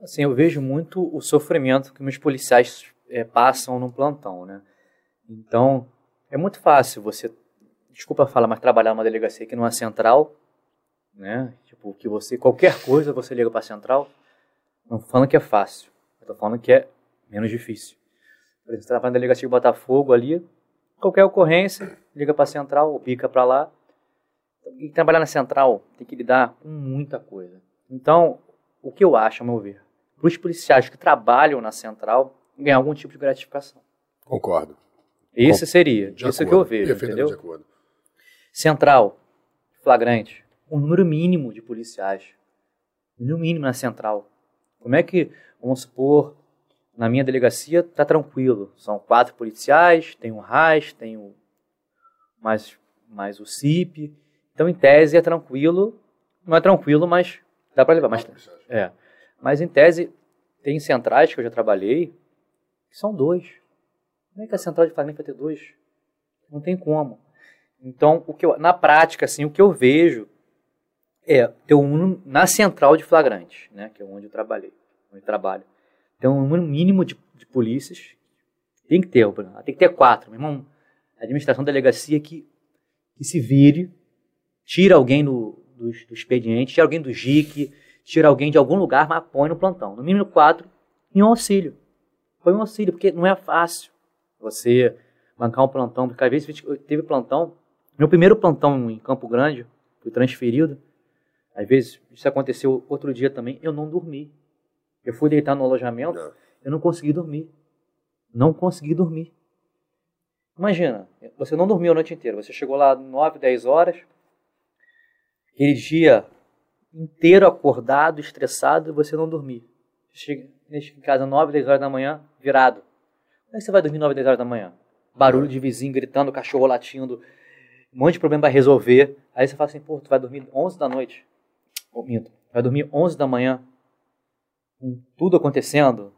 Assim, eu vejo muito o sofrimento que meus policiais é, passam no plantão, né? Então, é muito fácil você, desculpa falar, mas trabalhar numa delegacia aqui numa central, né? Tipo, que você, qualquer coisa você liga para a central. Não falando que é fácil, eu tô falando que é menos difícil. Por exemplo, você trabalha na delegacia de Botafogo ali, qualquer ocorrência, liga para a central, pica para lá, e trabalhar na central tem que lidar com muita coisa. Então, o que eu acho, ao meu ver, para os policiais que trabalham na central, ganhar algum tipo de gratificação. Concordo. Esse seria, de isso acordo. que eu vejo, entendeu? De acordo. Central, flagrante, um número mínimo de policiais. No mínimo na central. Como é que, vamos supor, na minha delegacia está tranquilo. São quatro policiais, tem o RAS, tem o mais, mais o CIP, então, em tese, é tranquilo. Não é tranquilo, mas dá para levar. Mas, é. mas, em tese, tem centrais que eu já trabalhei que são dois. Como é que a central de flagrante vai ter dois? Não tem como. Então, o que eu, na prática, assim, o que eu vejo é ter um na central de flagrante, né, que é onde eu trabalhei, onde eu trabalho. Tem um número mínimo de, de polícias. Tem que ter, tem que ter quatro. Meu irmão, a administração da delegacia que, que se vire tira alguém do, do, do expediente, tira alguém do JIC, tira alguém de algum lugar, mas põe no plantão. No mínimo quatro, em um auxílio. Põe um auxílio, porque não é fácil você bancar um plantão, porque às vezes teve plantão, meu primeiro plantão em Campo Grande, fui transferido, às vezes isso aconteceu outro dia também, eu não dormi. Eu fui deitar no alojamento, é. eu não consegui dormir. Não consegui dormir. Imagina, você não dormiu a noite inteira, você chegou lá 9, 10 horas, aquele dia inteiro acordado, estressado, você não dormir. Chega em casa 9, 10 horas da manhã, virado. É que você vai dormir 9, 10 horas da manhã? Barulho de vizinho gritando, cachorro latindo, um monte de problema para resolver. Aí você fala assim, pô, tu vai dormir 11 da noite. Ou minto, vai dormir 11 da manhã, com tudo acontecendo.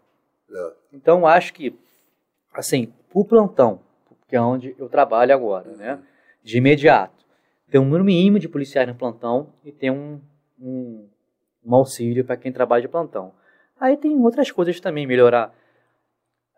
É. Então, acho que, assim, o plantão, que é onde eu trabalho agora, né? De imediato. Tem um número mínimo de policiais no plantão e tem um, um, um auxílio para quem trabalha de plantão. Aí tem outras coisas também, melhorar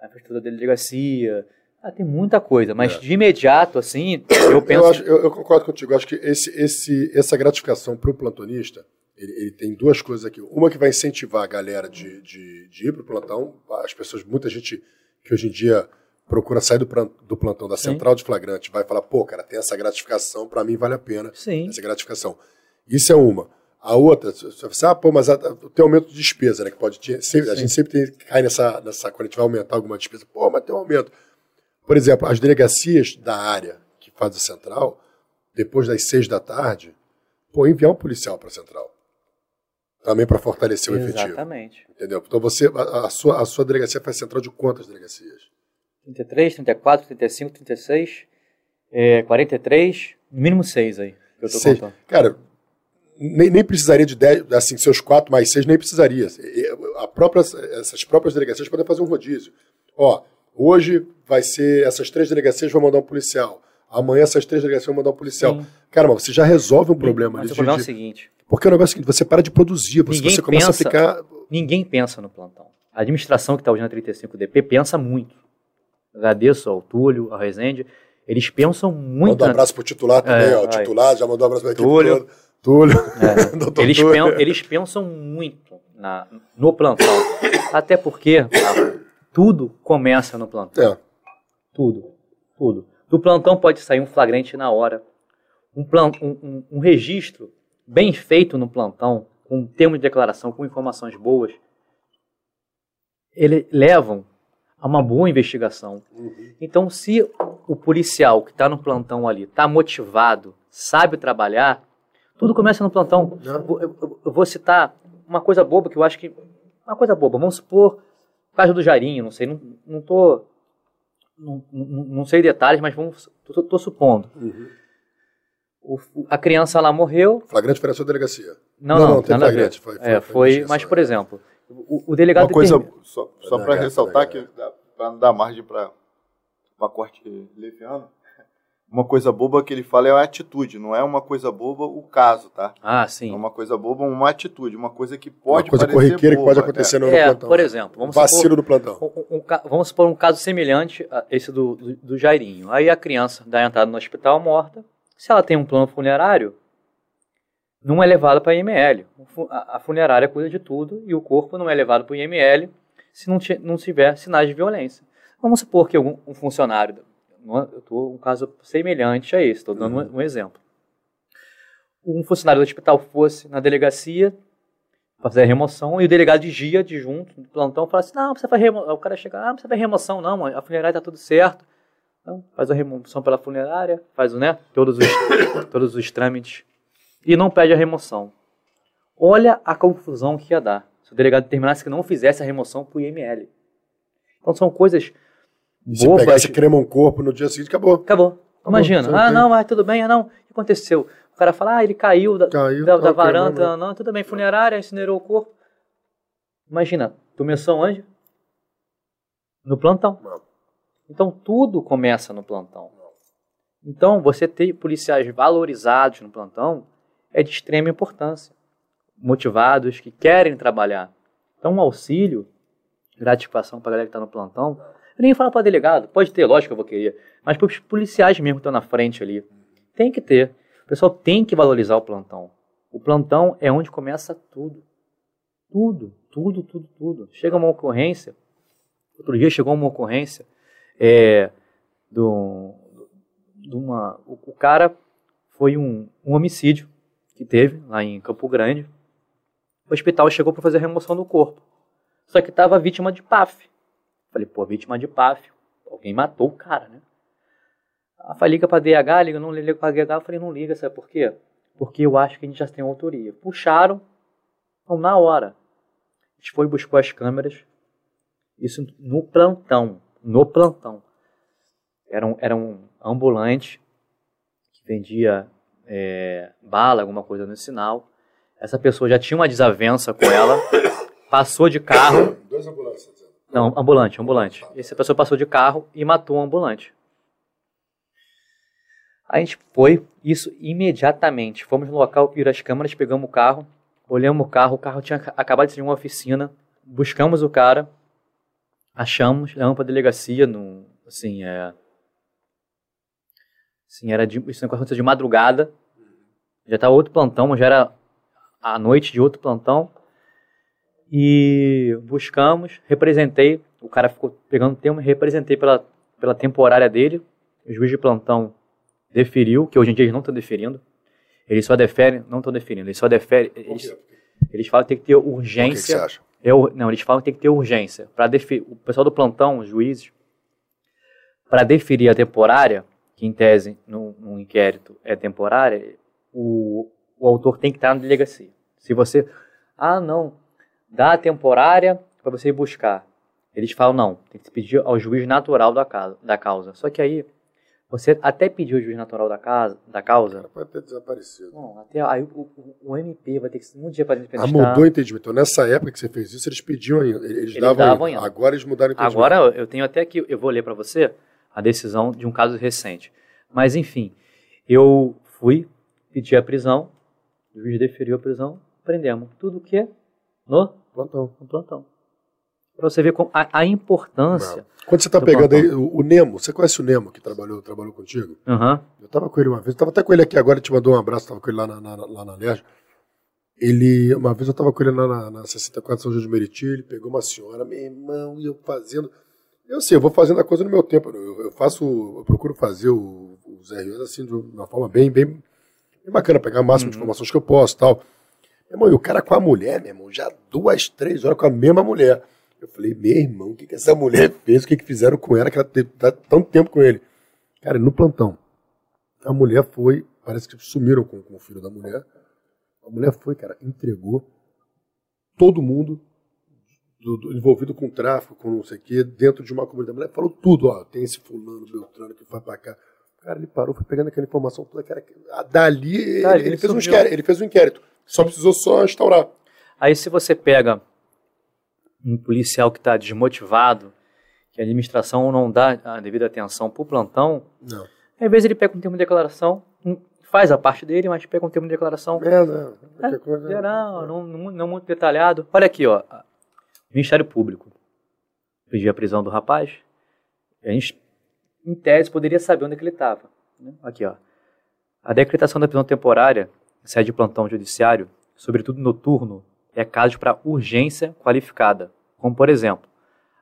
a infraestrutura da delegacia, ah, tem muita coisa, mas é. de imediato, assim, (coughs) eu penso... Eu, acho, eu, eu concordo contigo, eu acho que esse, esse, essa gratificação para o plantonista, ele, ele, tem duas coisas aqui. Uma que vai incentivar a galera de, de, de ir para o plantão, as pessoas, muita gente que hoje em dia procura sair do, do plantão da central Sim. de flagrante, vai falar, pô, cara, tem essa gratificação, para mim vale a pena Sim. essa gratificação. Isso é uma. A outra, você fala, ah, pô, mas tem aumento de despesa, né? Que pode ter, sempre, a gente sempre tem, cai nessa, nessa, quando a gente vai aumentar alguma despesa, pô, mas tem um aumento. Por exemplo, as delegacias da área que faz a central, depois das seis da tarde, pô, enviar um policial para a central. Também para fortalecer o efetivo. Exatamente. Entendeu? Então você, a, a, sua, a sua delegacia faz central de quantas delegacias? 33, 34, 35, 36, é, 43, no mínimo 6 aí, que eu tô seis. contando. Cara, nem, nem precisaria de 10, assim, seus 4 mais 6, nem precisaria. A própria, essas próprias delegacias podem fazer um rodízio. Ó, hoje vai ser, essas três delegacias vão mandar um policial. Amanhã essas três delegacias vão mandar um policial. Sim. Cara, mas você já resolve um problema. Mas o problema de, é o seguinte... Porque o negócio é o seguinte, você para de produzir, você, você começa pensa, a ficar... Ninguém pensa no plantão. A administração que está hoje na 35DP pensa muito agradeço ao Túlio, ao Rezende, eles pensam muito. Manda um abraço pro titular também, é, ó. O titular já mandou um abraço para equipe Túlio. É, (laughs) eles, Túlio. Pen, eles pensam muito na, no plantão. Até porque tudo começa no plantão. É. Tudo. Tudo. Do plantão pode sair um flagrante na hora. Um, plan, um, um, um registro bem feito no plantão, com termos de declaração, com informações boas, eles levam a uma boa investigação. Uhum. Então, se o policial que está no plantão ali está motivado, sabe trabalhar, tudo começa no plantão. Eu, eu, eu, vou citar uma coisa boba que eu acho que. Uma coisa boba. Vamos supor, o caso do Jairinho, não sei, não, não tô. Não, não, não sei detalhes, mas vamos, tô, tô supondo. Uhum. O, a criança lá morreu. Flagrante foi na sua delegacia. Não, não, não, não tem flagrante. Foi, foi, é, foi, mas, por exemplo, o, o delegado. Uma coisa, só, só para ressaltar que, para não dar margem para uma corte leviano, uma coisa boba que ele fala é a atitude, não é uma coisa boba o caso, tá? Ah, sim. É uma coisa boba, uma atitude, uma coisa que pode uma coisa corriqueira boba, que pode acontecer é. no, é, plantão. Por exemplo, vamos vacilo supor, do plantão. Um, um, vamos supor um caso semelhante a esse do, do, do Jairinho. Aí a criança dá entrada no hospital morta. Se ela tem um plano funerário, não é levada para a IML. A funerária cuida de tudo e o corpo não é levado para o IML se não, não tiver sinais de violência. Vamos supor que algum, um funcionário, eu estou um caso semelhante a esse, estou dando uhum. um, um, exemplo. Um funcionário do hospital fosse na delegacia fazer a remoção e o delegado de dia, de junto, do plantão, fala assim, não, precisa fazer remoção. O cara chega, ah, não precisa fazer remoção não, a funerária está tudo certo. Então, faz a remoção pela funerária, faz né, todos, os, (coughs) todos os trâmites e não pede a remoção. Olha a confusão que ia dar se o delegado determinasse que não fizesse a remoção para o IML. Então são coisas e se bobas. Se crema um corpo no dia seguinte, acabou. Acabou. acabou. Imagina. Ah, não, mas tudo bem. Ah, não. O que aconteceu? O cara fala, ah, ele caiu da, caiu, da, da varanda. Não, tudo bem. Funerária, incinerou o corpo. Imagina, começou onde? No plantão. Não. Então tudo começa no plantão. Então você ter policiais valorizados no plantão é de extrema importância motivados, que querem trabalhar. Então, um auxílio, gratificação para a galera que está no plantão, eu nem falo para delegado, pode ter, lógico que eu vou querer, mas para os policiais mesmo que estão na frente ali, tem que ter. O pessoal tem que valorizar o plantão. O plantão é onde começa tudo. Tudo, tudo, tudo, tudo. Chega uma ocorrência, outro dia chegou uma ocorrência é, do, do uma, o, o cara foi um, um homicídio que teve lá em Campo Grande, o hospital chegou para fazer a remoção do corpo. Só que tava vítima de PAF. Falei, pô, vítima de PAF. Alguém matou o cara, né? Ela falei, liga pra DH, liga, não liga pra DH. Eu falei, não liga, sabe por quê? Porque eu acho que a gente já tem autoria. Puxaram, então, na hora. A gente foi buscar as câmeras. Isso no plantão. No plantão. Era um, era um ambulante que vendia é, bala, alguma coisa no sinal. Essa pessoa já tinha uma desavença com ela, passou de carro. Dois ambulantes, Não, ambulante, ambulante. Essa pessoa passou de carro e matou um ambulante. A gente foi, isso imediatamente. Fomos no local, viram as câmeras, pegamos o carro, olhamos o carro, o carro tinha acabado de sair de uma oficina, buscamos o cara, achamos, levamos para a delegacia, no, assim, é, Sim, era de, isso aconteceu de madrugada. Já estava outro plantão, já era a noite de outro plantão. E buscamos, representei, o cara ficou pegando tempo, representei pela, pela temporária dele. O juiz de plantão deferiu, que hoje em dia eles não estão deferindo. Eles só deferem, não estão deferindo, eles só deferem. Eles, eles falam que tem que ter urgência. O que, que você acha? Eu, não, eles falam que tem que ter urgência. Para o pessoal do plantão, os juízes, para deferir a temporária, que em tese, num, num inquérito, é temporária, o, o autor tem que estar na delegacia. Se você, ah, não, dá a temporária para você ir buscar. Eles falam, não, tem que pedir ao juiz natural da, casa, da causa. Só que aí, você até pediu o juiz natural da, casa, da causa. Pode ter desaparecido. Não, até aí o, o, o, MP vai ter que um dia para Ah, mudou o entendimento. Então, nessa época que você fez isso, eles pediam Eles, eles davam, davam ainda. Agora eles mudaram o entendimento. Agora eu tenho até aqui, eu vou ler para você a decisão de um caso recente. Mas, enfim, eu fui, pedi a prisão, o juiz deferiu a prisão, prendemos. Tudo o que? No plantão. Plantão. Para você ver a, a importância. Não. Quando você está pegando plantão. aí o, o, Nemo, você conhece o Nemo que trabalhou, trabalhou contigo? Uhum. Eu estava com ele uma vez, estava até com ele aqui agora, te mandou um abraço, estava com ele lá na, na, lá na Lerge. Ele, uma vez eu estava com ele na, na, na 64 São João de Meriti, ele pegou uma senhora, meu irmão, e eu fazendo. Eu sei, eu vou fazendo a coisa no meu tempo. Eu, eu faço, eu procuro fazer o, os RUs assim de uma forma bem, bem, bem bacana, pegar o máximo uhum. de informações que eu posso tal. Irmão, e o cara com a mulher, meu irmão, já duas, três horas com a mesma mulher. Eu falei, meu irmão, o que, que essa mulher (laughs) fez? O que, que fizeram com ela que ela teve tá tanto tempo com ele? Cara, no plantão, a mulher foi, parece que sumiram com, com o filho da mulher. A mulher foi, cara, entregou todo mundo do, do, envolvido com tráfico, com não sei o quê, dentro de uma comunidade. A mulher falou tudo, ó, tem esse fulano, Beltrano que foi pra cá. Cara, ele parou, foi pegando aquela informação toda, cara, dali ele, ele, ele, fez um inquérito, ele fez um inquérito. Só precisou só instaurar. Aí se você pega um policial que está desmotivado, que a administração não dá a devida atenção para o plantão, não. às vezes ele pega um termo de declaração, faz a parte dele, mas pega um termo de declaração. É, não. É, coisa, geral, não, não, não muito detalhado. Olha aqui, ó. Ministério Público pediu a prisão do rapaz. A gente em tese, poderia saber onde é ele estava. Né? Aqui, ó. A decretação da prisão temporária, sede de plantão judiciário, sobretudo noturno, é caso para urgência qualificada, como, por exemplo,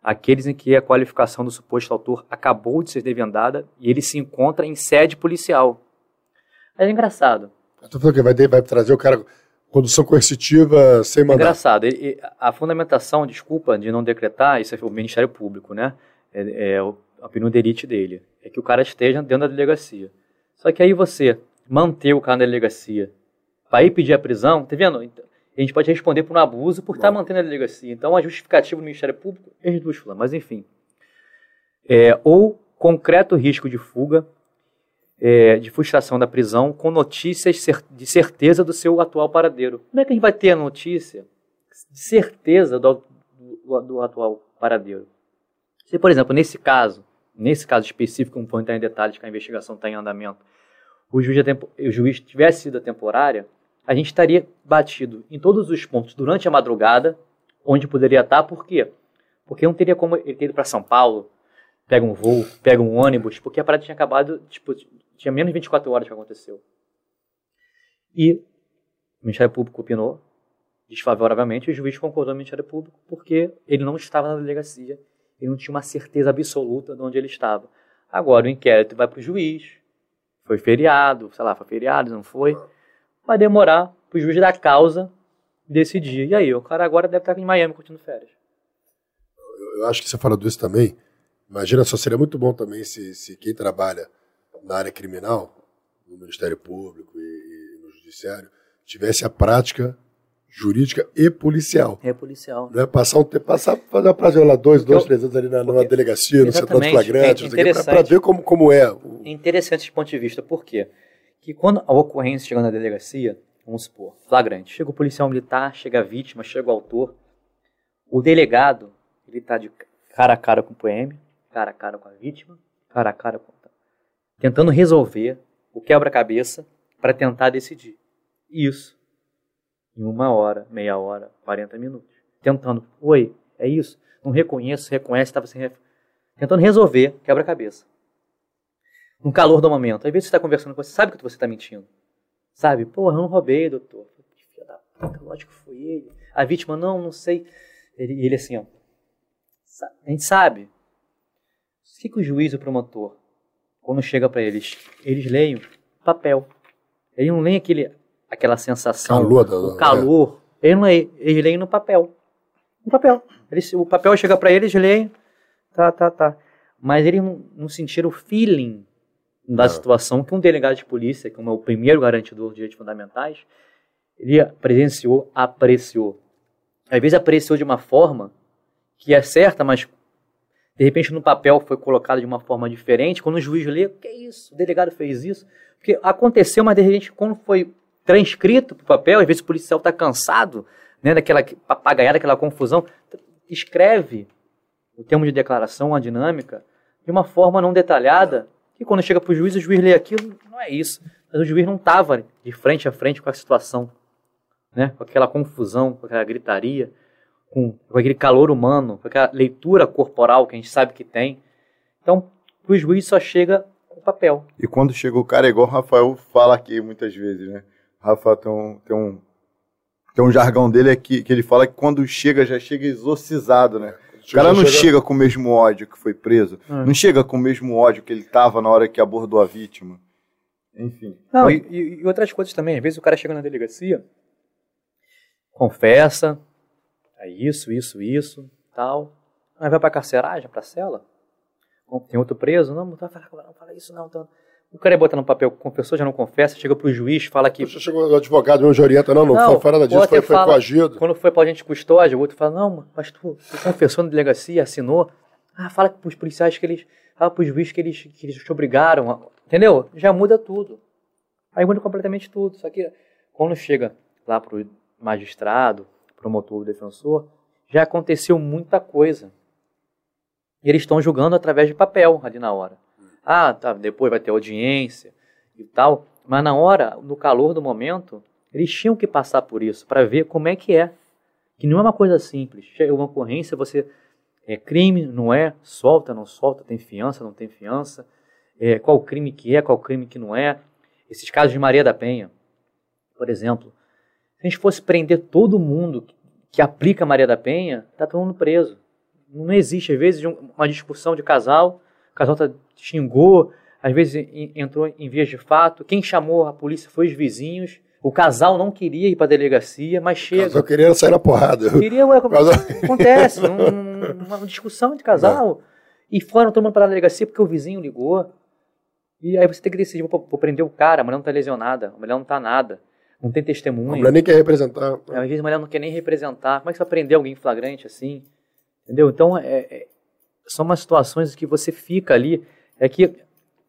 aqueles em que a qualificação do suposto autor acabou de ser devendada e ele se encontra em sede policial. É engraçado. Estou falando que vai, vai trazer o cara condução coercitiva sem mandar. É engraçado. a fundamentação, desculpa, de não decretar, isso é o Ministério Público, né? É, é, a penuderite dele. É que o cara esteja dentro da delegacia. Só que aí você manter o cara na delegacia para ir pedir a prisão, tá vendo? A gente pode responder por um abuso por estar tá mantendo a delegacia. Então, a justificativa do Ministério Público é formas. Mas, enfim. É, ou concreto risco de fuga, é, de frustração da prisão, com notícias de certeza do seu atual paradeiro. Como é que a gente vai ter a notícia de certeza do, do, do atual paradeiro? Se, por exemplo, nesse caso, nesse caso específico, não vou entrar em detalhes que a investigação está em andamento, o juiz, o juiz tivesse sido a temporária, a gente estaria batido em todos os pontos durante a madrugada, onde poderia estar, por quê? Porque não teria como ele ter ido para São Paulo, pega um voo, pega um ônibus, porque a parada tinha acabado, tipo, tinha menos de 24 horas que aconteceu. E o Ministério Público opinou desfavoravelmente, o juiz concordou no Ministério Público porque ele não estava na delegacia ele não tinha uma certeza absoluta de onde ele estava. Agora o inquérito vai para o juiz, foi feriado, sei lá, foi feriado, não foi. Vai demorar para o juiz da causa decidir. E aí, o cara agora deve estar em Miami curtindo férias. eu acho que você fala disso também. Imagina só, seria muito bom também se, se quem trabalha na área criminal, no Ministério Público e, e no Judiciário, tivesse a prática jurídica e policial. É policial. Não é passar um tempo, passar, fazer uma prática lá dois, dois, três anos ali na, numa delegacia, no setor de flagrante, é para ver como, como é. O... é. Interessante esse ponto de vista, por quê? Que quando a ocorrência chega na delegacia, vamos supor, flagrante, chega o policial militar, chega a vítima, chega o autor, o delegado, ele está de cara a cara com o PM, cara a cara com a vítima, cara a cara com... Tentando resolver o quebra-cabeça para tentar decidir. Isso em uma hora, meia hora, 40 minutos. Tentando, oi, é isso? Não reconheço, reconhece, estava sem. Ref... Tentando resolver quebra-cabeça. No calor do momento. Às vezes você está conversando com você, sabe que você está mentindo. Sabe? Porra, eu não roubei, doutor. Filha da puta, lógico que foi ele. A vítima, não, não sei. Ele, ele assim, ó. A gente sabe. O que, que o juiz e o promotor, quando chega para eles, eles leem papel. Eles não leem aquele aquela sensação, calor, o calor, é. eles, não, eles leem no papel. No papel. Eles, o papel chega para eles, leem, tá, tá, tá. Mas eles não, não sentiram o feeling da situação que um delegado de polícia, como é o primeiro garantidor de direitos fundamentais, ele presenciou, apreciou. Às vezes apreciou de uma forma que é certa, mas de repente no papel foi colocado de uma forma diferente. Quando o juiz lê, o que é isso? O delegado fez isso? Porque aconteceu, mas de repente, quando foi transcrito para o papel, às vezes o policial está cansado, né, daquela papagaiada, daquela confusão, escreve o termo de declaração, a dinâmica, de uma forma não detalhada, que quando chega para o juiz, o juiz lê aquilo, não é isso. Mas o juiz não estava de frente a frente com a situação, né, com aquela confusão, com aquela gritaria, com, com aquele calor humano, com aquela leitura corporal que a gente sabe que tem. Então, o juiz só chega com o papel. E quando chega o cara, é igual o Rafael fala aqui muitas vezes, né? Rafa tem um, tem um, tem um jargão dele é que, que ele fala que quando chega, já chega exorcizado, né? O cara não chega... chega... com o mesmo ódio que foi preso. É. Não chega com o mesmo ódio que ele tava na hora que abordou a vítima. Enfim. Não, e, e, outras coisas também. Às vezes o cara chega na delegacia, confessa, é isso, isso, isso, tal. Aí vai pra carceragem, pra cela. Tem outro preso, não, não fala, não fala isso não. Então, o cara é botar no papel, confessou, já não confessa, chega pro juiz, fala que. Você chegou o advogado, meu orienta, não, não, não foi nada disso, foi, foi fala, coagido. Quando foi pra gente custódia, o outro fala, não, mas tu, tu confessou na delegacia, assinou. Ah, fala pros policiais que eles. Fala pros juízes que eles, que eles te obrigaram. A, entendeu? Já muda tudo. Aí muda completamente tudo. Só que quando chega lá pro magistrado, promotor, defensor, já aconteceu muita coisa. E eles estão julgando através de papel ali na hora. Ah, tá, depois vai ter audiência e tal. Mas na hora, no calor do momento, eles tinham que passar por isso para ver como é que é. Que não é uma coisa simples. Chega uma ocorrência, você é crime, não é, solta, não solta, tem fiança, não tem fiança, é, qual crime que é, qual crime que não é. Esses casos de Maria da Penha, por exemplo, se a gente fosse prender todo mundo que aplica Maria da Penha, tá todo mundo preso. Não existe, às vezes, uma discussão de casal, casal tá, xingou, às vezes entrou em vias de fato. Quem chamou a polícia foi os vizinhos. O casal não queria ir para a delegacia, mas chega. Casal queria sair na porrada. Queria, ué, casal... (laughs) acontece, um, uma discussão de casal. E foram todo mundo para a delegacia porque o vizinho ligou. E aí você tem que decidir, vou, vou prender o cara, a mulher não está lesionada, a mulher não está nada, não tem testemunha. A mulher nem quer representar. Às vezes a mulher não quer nem representar. Como é que você vai prender alguém flagrante assim? Entendeu? Então, é, é, são umas situações que você fica ali é que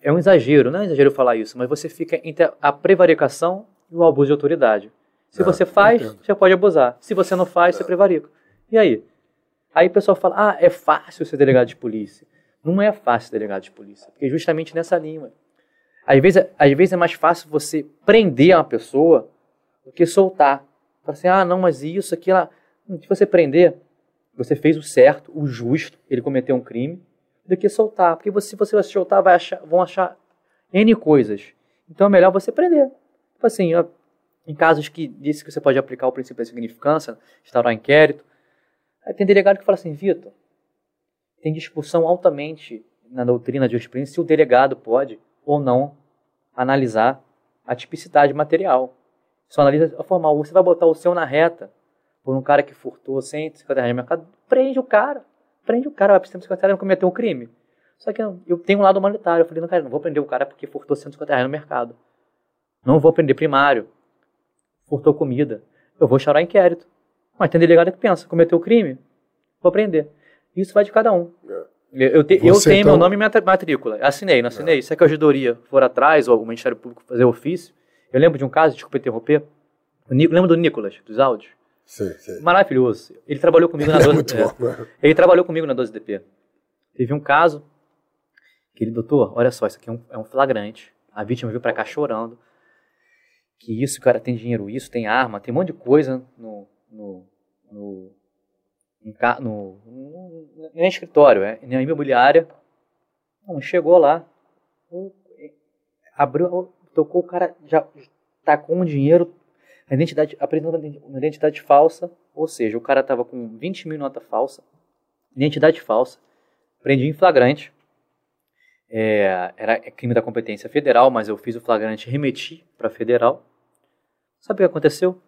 é um exagero, não é um exagero falar isso, mas você fica entre a prevaricação e o abuso de autoridade. Se é, você faz, você pode abusar. Se você não faz, é. você prevarica. E aí? Aí o pessoal fala, ah, é fácil ser delegado de polícia. Não é fácil ser delegado de polícia, porque justamente nessa linha. Às vezes, às vezes é mais fácil você prender uma pessoa do que soltar. Fala assim, ah, não, mas isso, aquilo... Se você prender, você fez o certo, o justo, ele cometeu um crime, do que soltar. Porque você, se você vai soltar, vai achar, vão achar N coisas. Então é melhor você prender. Tipo assim, em casos que disse que você pode aplicar o princípio da significância, instaurar inquérito. Aí tem delegado que fala assim, Vitor, tem discussão altamente na doutrina de jurisprudência se o delegado pode ou não analisar a tipicidade material. Só analisa a formal. Você vai botar o seu na reta por um cara que furtou 150 reais no mercado, prende o cara. prende o cara, vai pro centro 50 reais, cometeu um crime. Só que eu, tenho um lado humanitário. Eu falei, não, cara, não vou prender o cara porque furtou 150 reais no mercado. Não vou prender primário. Furtou comida. Eu vou chorar inquérito. Mas tem delegado que pensa, cometeu o crime, vou prender. Isso vai de cada um. É. Eu, te, eu tenho então... meu nome e minha matrícula. Assinei, não assinei. É. Se a ajudaria for atrás, ou o Ministério Público fazer ofício. Eu lembro de um caso, desculpa interromper. lembro do Nicolas, dos áudios? Sim, sim. Maravilhoso. Ele trabalhou comigo na 12 (laughs) é, é. Né? Ele trabalhou comigo na 12DP. Teve um caso que ele, doutor, olha só, isso aqui é um, é um flagrante. A vítima veio para cá chorando. Que isso, o cara tem dinheiro, isso, tem arma, tem um monte de coisa no, no, no, no, no, no escritório, é, na imobiliária. Não, chegou lá, abriu, tocou o cara, já tacou um dinheiro, a identidade, apresentou uma identidade falsa, ou seja, o cara tava com 20 mil nota falsa, identidade falsa, prendi em flagrante, é, era crime da competência federal, mas eu fiz o flagrante e remeti para federal. Sabe o que aconteceu?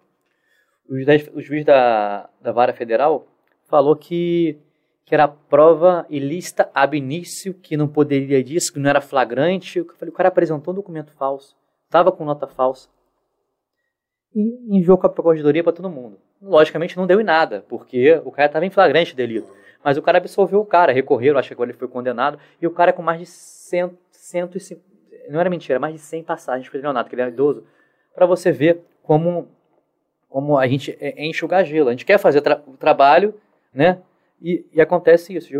O juiz, o juiz da, da vara federal falou que, que era prova ilícita ab início, que não poderia disso, que não era flagrante. Eu falei, o cara apresentou um documento falso, estava com nota falsa. E enviou com a procuradoria para todo mundo. Logicamente não deu em nada, porque o cara estava em flagrante delito. Mas o cara absolveu o cara, recorreram, acho que agora ele foi condenado, e o cara com mais de 100, 150, não era mentira, mais de 100 passagens para o que ele era idoso, para você ver como, como a gente é, é enxugar gelo. A gente quer fazer tra o trabalho, né? E, e acontece isso,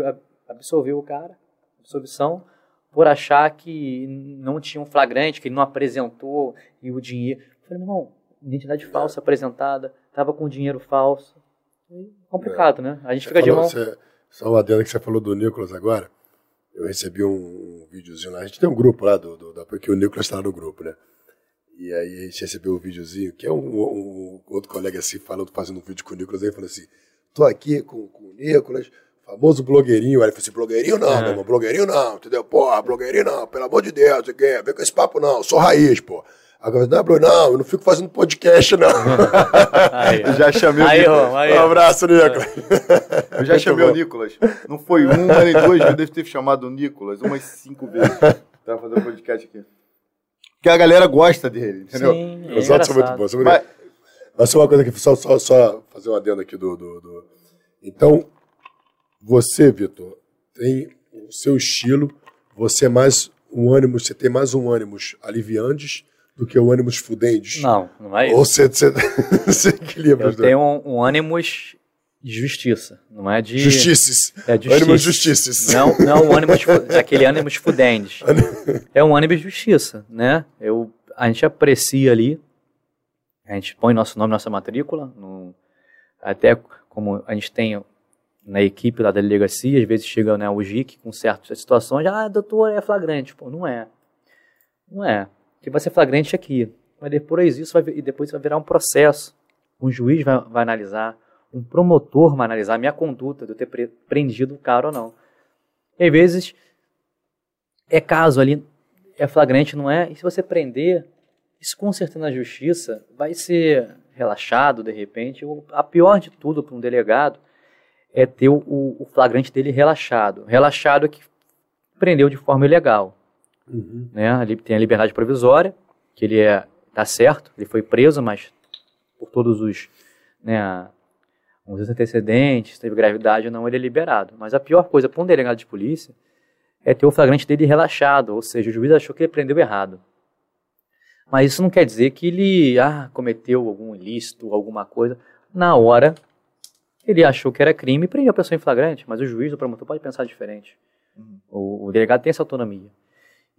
absolveu o cara, absolvição, por achar que não tinha um flagrante, que ele não apresentou e o dinheiro. Eu falei, irmão, identidade falsa apresentada, estava com dinheiro falso. complicado, é. né? A gente você fica falou, de mão. Você, só uma adendo que você falou do Nicolas agora. Eu recebi um, um videozinho lá. A gente tem um grupo lá, do, do, da, porque o Nicolas está no grupo, né? E aí a gente recebeu um videozinho, que é um, um, outro colega assim, falando, fazendo um vídeo com o Nicolas, aí falou assim, tô aqui com, com o Nicolas, famoso blogueirinho. Aí ele falou assim, blogueirinho não, é. meu irmão, blogueirinho não, entendeu? Porra, blogueirinho não, pelo amor de Deus? Vem com esse papo não, sou raiz, pô. Agora, não, Bruno, não, eu não fico fazendo podcast, não. Aí, eu já chamei aí, o Nicolas. Aí, um abraço, Nicolas. Eu já chamei o Nicolas. Não foi uma nem duas eu devo ter chamado o Nicolas umas cinco vezes. Tava fazendo podcast aqui. Porque a galera gosta dele, entendeu? Sim, é Os outros são muito bons. São muito... Mas... Mas só uma coisa aqui, só, só, só fazer um adendo aqui do, do, do... Então, você, Vitor, tem o seu estilo, você é mais um ânimo, você tem mais um ânimos aliviantes do que o ânimos fudendes? Não, não é isso. Ou você, você, você (laughs) equilibra Eu tenho um, um ânimos de justiça, não é de... Justiças. É justiça. Ânimos justiças. Não, não o ânimos, aquele ânimos fudendes. é um ânimo (laughs) de justiça, né? Eu, a gente aprecia ali, a gente põe nosso nome, nossa matrícula, no, até como a gente tem na equipe lá da delegacia, às vezes chega né, o JIC com certas situações, ah, doutor, é flagrante. Pô, não é. Não é que vai ser flagrante aqui. Mas depois isso vai, depois vai virar um processo. Um juiz vai, vai analisar, um promotor vai analisar a minha conduta de eu ter pre, prendido o cara ou não. E às vezes é caso ali, é flagrante, não é? E se você prender, isso com certeza na justiça vai ser relaxado de repente. A pior de tudo para um delegado é ter o, o, flagrante dele relaxado. Relaxado é que prendeu de forma ilegal. Uhum. Né? Ele tem a liberdade provisória, que ele é tá certo, ele foi preso, mas por todos os, né, os antecedentes, teve gravidade ou não, ele é liberado. Mas a pior coisa para um delegado de polícia é ter o flagrante dele relaxado, ou seja, o juiz achou que ele prendeu errado. Mas isso não quer dizer que ele ah, cometeu algum ilícito, alguma coisa. Na hora, ele achou que era crime e prendeu a pessoa em flagrante, mas o juiz, o promotor, pode pensar diferente. Uhum. O, o delegado tem essa autonomia.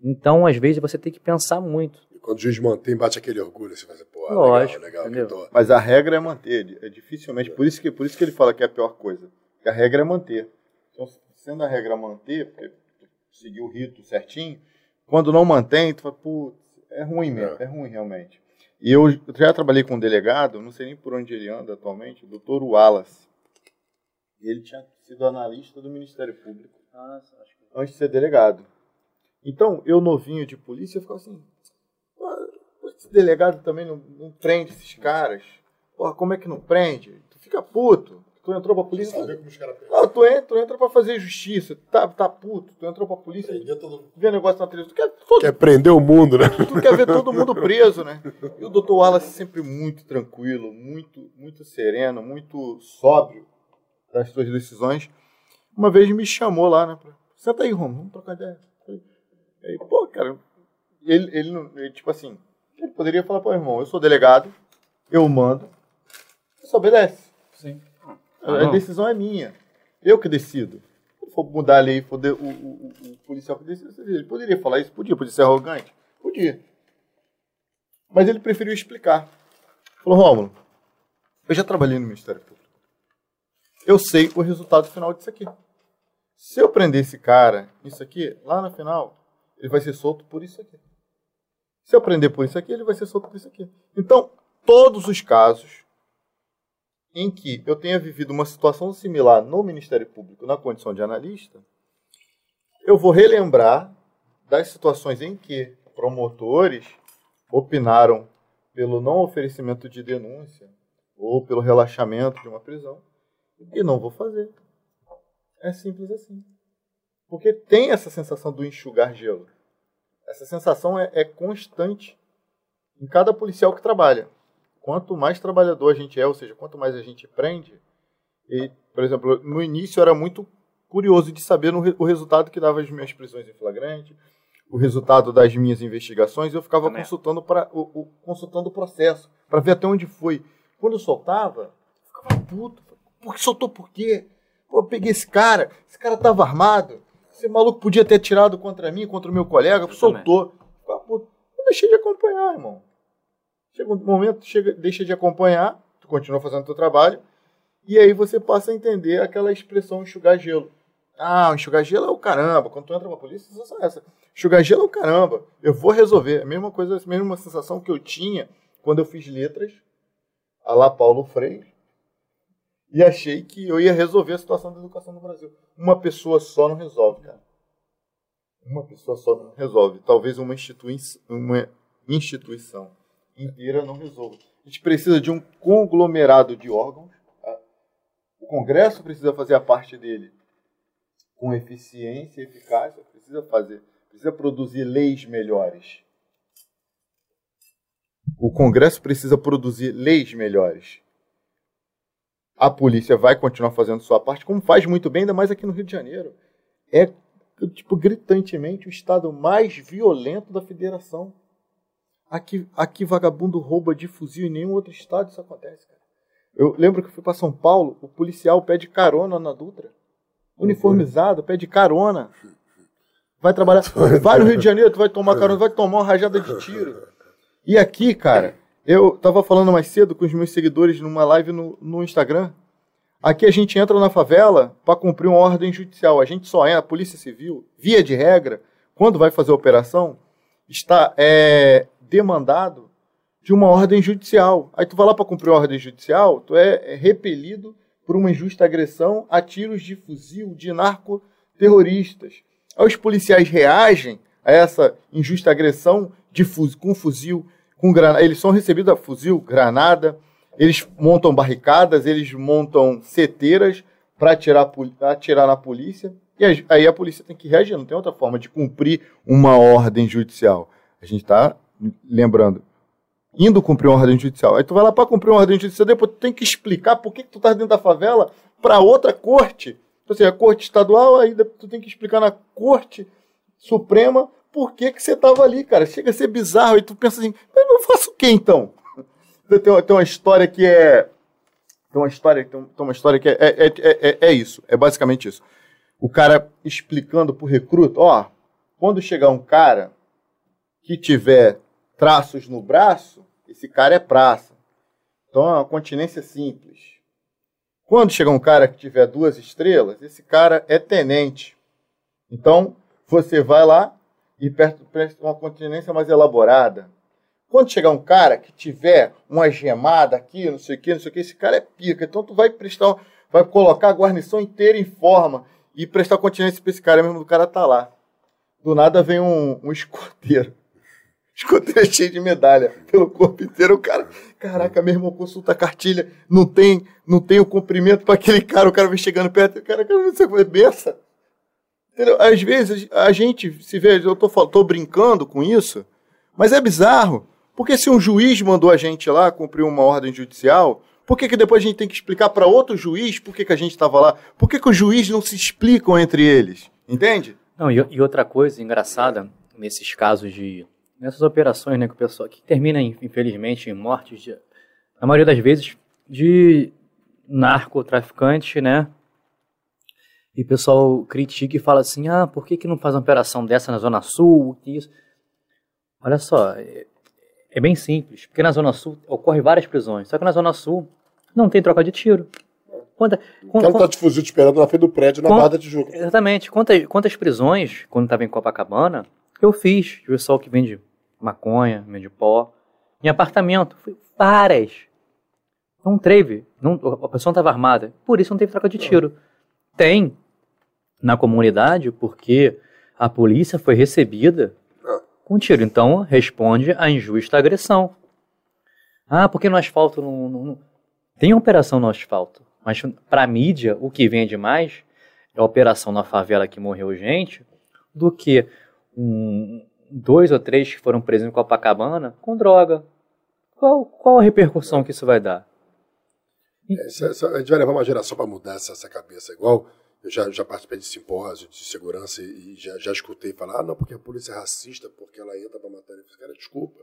Então, às vezes, você tem que pensar muito. E quando o juiz mantém, bate aquele orgulho, você faz, pô, Lógico, legal, legal. Tô... Mas a regra é manter, é dificilmente, por isso, que, por isso que ele fala que é a pior coisa. Que a regra é manter. Então, sendo a regra manter, porque seguir o rito certinho, quando não mantém, tu fala, putz, é ruim mesmo, é. é ruim realmente. E eu, eu já trabalhei com um delegado, não sei nem por onde ele anda atualmente, o doutor Wallace. Ele tinha sido analista do Ministério Público. Ah, antes de ser delegado. Então, eu novinho de polícia, eu ficava assim, esse delegado também não, não, prende esses caras. Porra, como é que não prende? Tu fica puto. Tu entrou pra polícia. Sabe como os caras Não, tu entra, tu entra pra fazer justiça. Tá, tá puto, tu entrou pra polícia. Vê, todo... vê negócio na televisão. Tu quer, todo... quer prender o mundo, né? Tu quer ver todo mundo (laughs) preso, né? E o doutor Wallace sempre muito tranquilo, muito, muito sereno, muito sóbrio das suas decisões. Uma vez me chamou lá, né? Pra... Senta aí, Romo, vamos trocar ideia. Aí, pô, cara, ele, ele, ele, tipo assim, ele poderia falar, pô, irmão, eu sou delegado, eu mando, você obedece. Sim. A, a decisão é minha. Eu que decido. Se for mudar a lei, for de, o, o, o, policial que decide, ele poderia falar isso? Podia, podia ser arrogante? Podia. Mas ele preferiu explicar. Falou, Rômulo, eu já trabalhei no Ministério Público. Eu sei o resultado final disso aqui. Se eu prender esse cara, isso aqui, lá no final, ele vai ser solto por isso aqui. Se eu prender por isso aqui, ele vai ser solto por isso aqui. Então, todos os casos em que eu tenha vivido uma situação similar no Ministério Público, na condição de analista, eu vou relembrar das situações em que promotores opinaram pelo não oferecimento de denúncia ou pelo relaxamento de uma prisão e não vou fazer. É simples assim. Porque tem essa sensação do enxugar gelo. Essa sensação é, é constante em cada policial que trabalha quanto mais trabalhador a gente é, ou seja, quanto mais a gente prende, e, por exemplo, no início era muito curioso de saber o resultado que dava as minhas prisões em flagrante, o resultado das minhas investigações, eu ficava Também. consultando para o, o, consultando o processo, para ver até onde foi. Quando eu soltava, eu ficava puto. Por que soltou por quê? Pô, eu peguei esse cara, esse cara estava armado, esse maluco podia ter tirado contra mim, contra o meu colega, soltou. Ficava puto. Eu deixei de acompanhar, irmão. Chega um momento, chega, deixa de acompanhar, tu continua fazendo o teu trabalho, e aí você passa a entender aquela expressão enxugar gelo. Ah, enxugar gelo é o caramba. Quando tu entra pra polícia, a sensação é essa. Enxugar gelo é o caramba. Eu vou resolver. A mesma coisa, a mesma sensação que eu tinha quando eu fiz letras, a lá Paulo Freire, e achei que eu ia resolver a situação da educação no Brasil. Uma pessoa só não resolve, cara. Uma pessoa só não resolve. Talvez uma, institui uma instituição inteira não resolve. A gente precisa de um conglomerado de órgãos. Tá? O Congresso precisa fazer a parte dele com eficiência e eficácia, precisa fazer, precisa produzir leis melhores. O Congresso precisa produzir leis melhores. A polícia vai continuar fazendo sua parte, como faz muito bem, ainda mais aqui no Rio de Janeiro. É, tipo, gritantemente o estado mais violento da federação. Aqui, aqui vagabundo rouba de fuzil, em nenhum outro estado isso acontece, cara. Eu lembro que fui para São Paulo, o policial pede carona na Dutra. Uniformizado, pede carona. Vai trabalhar. (laughs) Vai no Rio de Janeiro, tu vai tomar carona, vai tomar uma rajada de tiro. E aqui, cara, eu tava falando mais cedo com os meus seguidores numa live no, no Instagram. Aqui a gente entra na favela para cumprir uma ordem judicial. A gente só é a Polícia Civil, via de regra, quando vai fazer a operação, está é, demandado de uma ordem judicial. Aí tu vai lá para cumprir uma ordem judicial, tu é repelido por uma injusta agressão a tiros de fuzil de narcoterroristas. Aí os policiais reagem a essa injusta agressão de fuzil, com fuzil, com granada. Eles são recebidos a fuzil, granada, eles montam barricadas, eles montam seteiras para atirar, atirar na polícia. E aí a polícia tem que reagir, não tem outra forma de cumprir uma ordem judicial. A gente está lembrando, indo cumprir uma ordem judicial. Aí tu vai lá para cumprir uma ordem judicial, depois tu tem que explicar por que, que tu tá dentro da favela para outra corte. Então, assim, a corte estadual, aí tu tem que explicar na corte suprema por que, que você tava ali, cara. Chega a ser bizarro. E tu pensa assim, eu faço o que então? (laughs) Tem uma, tem uma história que é. Tem uma história, tem uma história que é, é, é, é, é isso. É basicamente isso. O cara explicando pro recruta, ó, quando chegar um cara que tiver traços no braço, esse cara é praça. Então é uma continência simples. Quando chegar um cara que tiver duas estrelas, esse cara é tenente. Então você vai lá e presta uma continência mais elaborada. Quando chegar um cara que tiver uma gemada aqui, não sei o que, não sei o que, esse cara é pica. Então tu vai prestar, vai colocar a guarnição inteira em forma e prestar continência para esse cara mesmo do cara tá lá. Do nada vem um, um escoteiro (laughs) Escoteiro cheio de medalha pelo corpo inteiro. O cara, caraca, meu irmão, consulta a cartilha, não tem, não tem o comprimento para aquele cara, o cara vem chegando perto, o cara, cara você foi benção. Entendeu? Às vezes a gente se vê, eu tô, tô brincando com isso, mas é bizarro. Porque se um juiz mandou a gente lá cumprir uma ordem judicial, por que, que depois a gente tem que explicar para outro juiz por que, que a gente estava lá? Por que, que os juízes não se explicam entre eles? Entende? Não, e, e, outra coisa engraçada nesses casos de. nessas operações, né, que o pessoal. que termina, infelizmente, em mortes, de, na maioria das vezes, de narcotraficante, né? E o pessoal critica e fala assim: ah, por que, que não faz uma operação dessa na Zona Sul? Isso? Olha só, é, é bem simples, porque na Zona Sul ocorre várias prisões, só que na Zona Sul não tem troca de tiro. Quanta, quanta, quanta, tá de fuzil te esperando na frente do prédio na Barra da Tijuca. Exatamente. Quantas, quantas prisões, quando estava em Copacabana, eu fiz. O pessoal que vende maconha, vende pó. Em apartamento, fui várias. Não teve. Não, a pessoa não estava armada. Por isso não teve troca de tiro. Tem na comunidade porque a polícia foi recebida com tiro. Então, responde à injusta agressão. Ah, porque no asfalto não, não. Tem operação no asfalto, mas para a mídia, o que vende mais é a operação na favela que morreu gente do que um, dois ou três que foram presos em Copacabana com droga. Qual, qual a repercussão que isso vai dar? É, a gente vai levar uma geração para mudar essa, essa cabeça. Igual eu já, já participei de simpósio de segurança e, e já, já escutei falar, ah, não, porque a polícia é racista, porque ela entra para matar. Eu falei, cara, desculpa.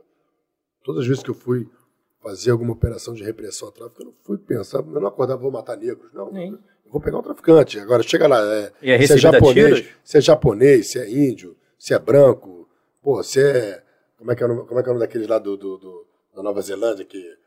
Todas as vezes que eu fui fazer alguma operação de repressão ao tráfico, eu não fui pensar, eu não acordava, vou matar negros. Não, eu vou pegar um traficante. Agora, chega lá, é, é se é japonês, se é japonês, se é índio, se é branco, pô, se é... Como é que é o nome, como é que é o nome daqueles lá do, do, do da Nova Zelândia que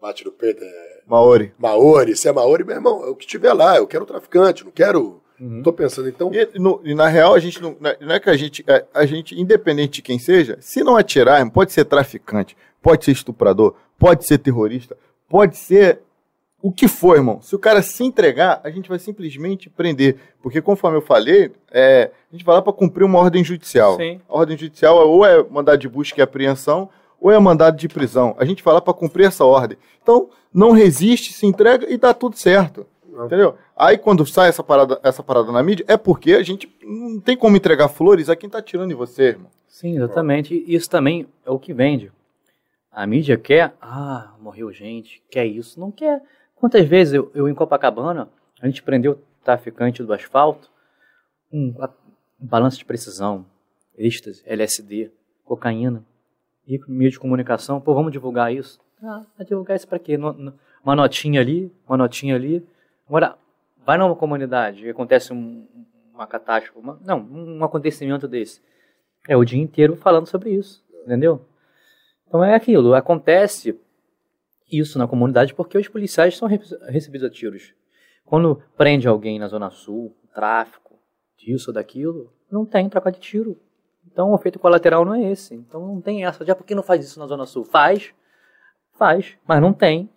bate no peito? É, Maori. Maori, se é Maori, meu irmão, é o que tiver lá, eu quero traficante, não quero. Uhum. Tô pensando, então. E, no, e, na real, a gente não, não é que a gente, a, é, a gente, independente de quem seja, se não atirar, pode ser traficante, pode ser estuprador, pode ser terrorista, pode ser o que for, irmão. Se o cara se entregar, a gente vai simplesmente prender. Porque, conforme eu falei, é, a gente vai lá para cumprir uma ordem judicial. Sim. A ordem judicial ou é mandado de busca e apreensão, ou é mandado de prisão. A gente vai lá para cumprir essa ordem. Então, não resiste, se entrega e dá tudo certo. Não. Entendeu? Aí quando sai essa parada, essa parada na mídia, é porque a gente não tem como entregar flores a quem está tirando em você, irmão. Sim, exatamente. E isso também é o que vende. A mídia quer, ah, morreu gente, quer isso, não quer. Quantas vezes eu, eu em Copacabana, a gente prendeu o traficante do asfalto, um, um balanço de precisão, êxtase, LSD, cocaína, e meio de comunicação, pô, vamos divulgar isso. Ah, vai divulgar isso para quê? No, no, uma notinha ali, uma notinha ali. Agora, vai numa comunidade e acontece um, uma catástrofe, uma, não, um acontecimento desse. É o dia inteiro falando sobre isso, entendeu? Então é aquilo, acontece isso na comunidade porque os policiais são recebidos a tiros. Quando prende alguém na Zona Sul, tráfico, disso ou daquilo, não tem troca de tiro. Então o efeito colateral não é esse. Então não tem essa. Já por que não faz isso na Zona Sul? Faz, Faz, mas não tem.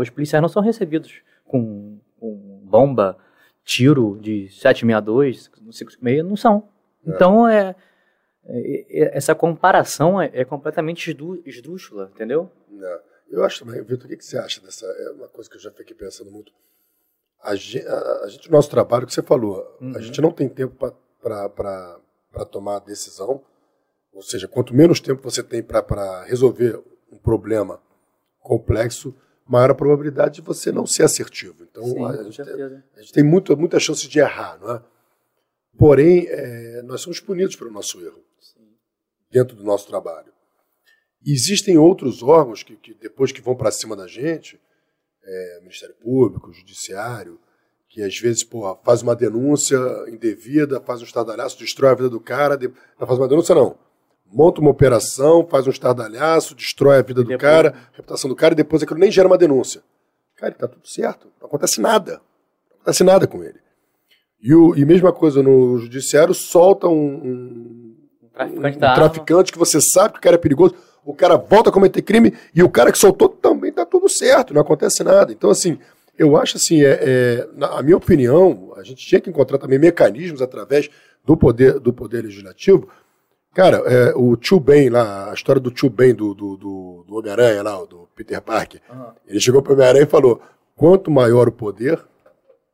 Os policiais não são recebidos com, com bomba, tiro de 762, 556, não são. É. Então, é, é, é, essa comparação é, é completamente esdrúxula, entendeu? É. Eu acho também, Vitor, o que, que você acha dessa? É uma coisa que eu já fiquei pensando muito. A gente, a, a gente nosso trabalho, que você falou, uhum. a gente não tem tempo para tomar a decisão. Ou seja, quanto menos tempo você tem para resolver um problema complexo, maior a probabilidade de você não ser assertivo. Então, Sim, a, gente tem, a, gente tem, muito, muita chance de errar, não é? Porém, é, nós somos punidos pelo nosso erro Sim. dentro do nosso trabalho. E existem outros órgãos que, que depois que vão para cima da gente, é, Ministério Público, Judiciário, que às vezes porra, faz uma denúncia indevida, faz um estardalhaço, destrói a vida do cara, de... não faz uma denúncia não, monta uma operação, faz um estardalhaço, destrói a vida do depois... cara, a reputação do cara, e depois aquilo nem gera uma denúncia. Cara, tá tudo certo. Não acontece nada. Não acontece nada com ele. E, o, e mesma coisa no judiciário, solta um, um, um traficante, um traficante que você sabe que o cara é perigoso, o cara volta a cometer crime e o cara que soltou também tá tudo certo, não acontece nada. Então, assim, eu acho assim, é, é, na minha opinião, a gente tinha que encontrar também mecanismos através do poder, do poder legislativo Cara, é, o tio Ben lá, a história do tio Ben do, do, do, do Homem-Aranha lá, do Peter Parker, uhum. ele chegou para o Homem-Aranha e falou: quanto maior o poder,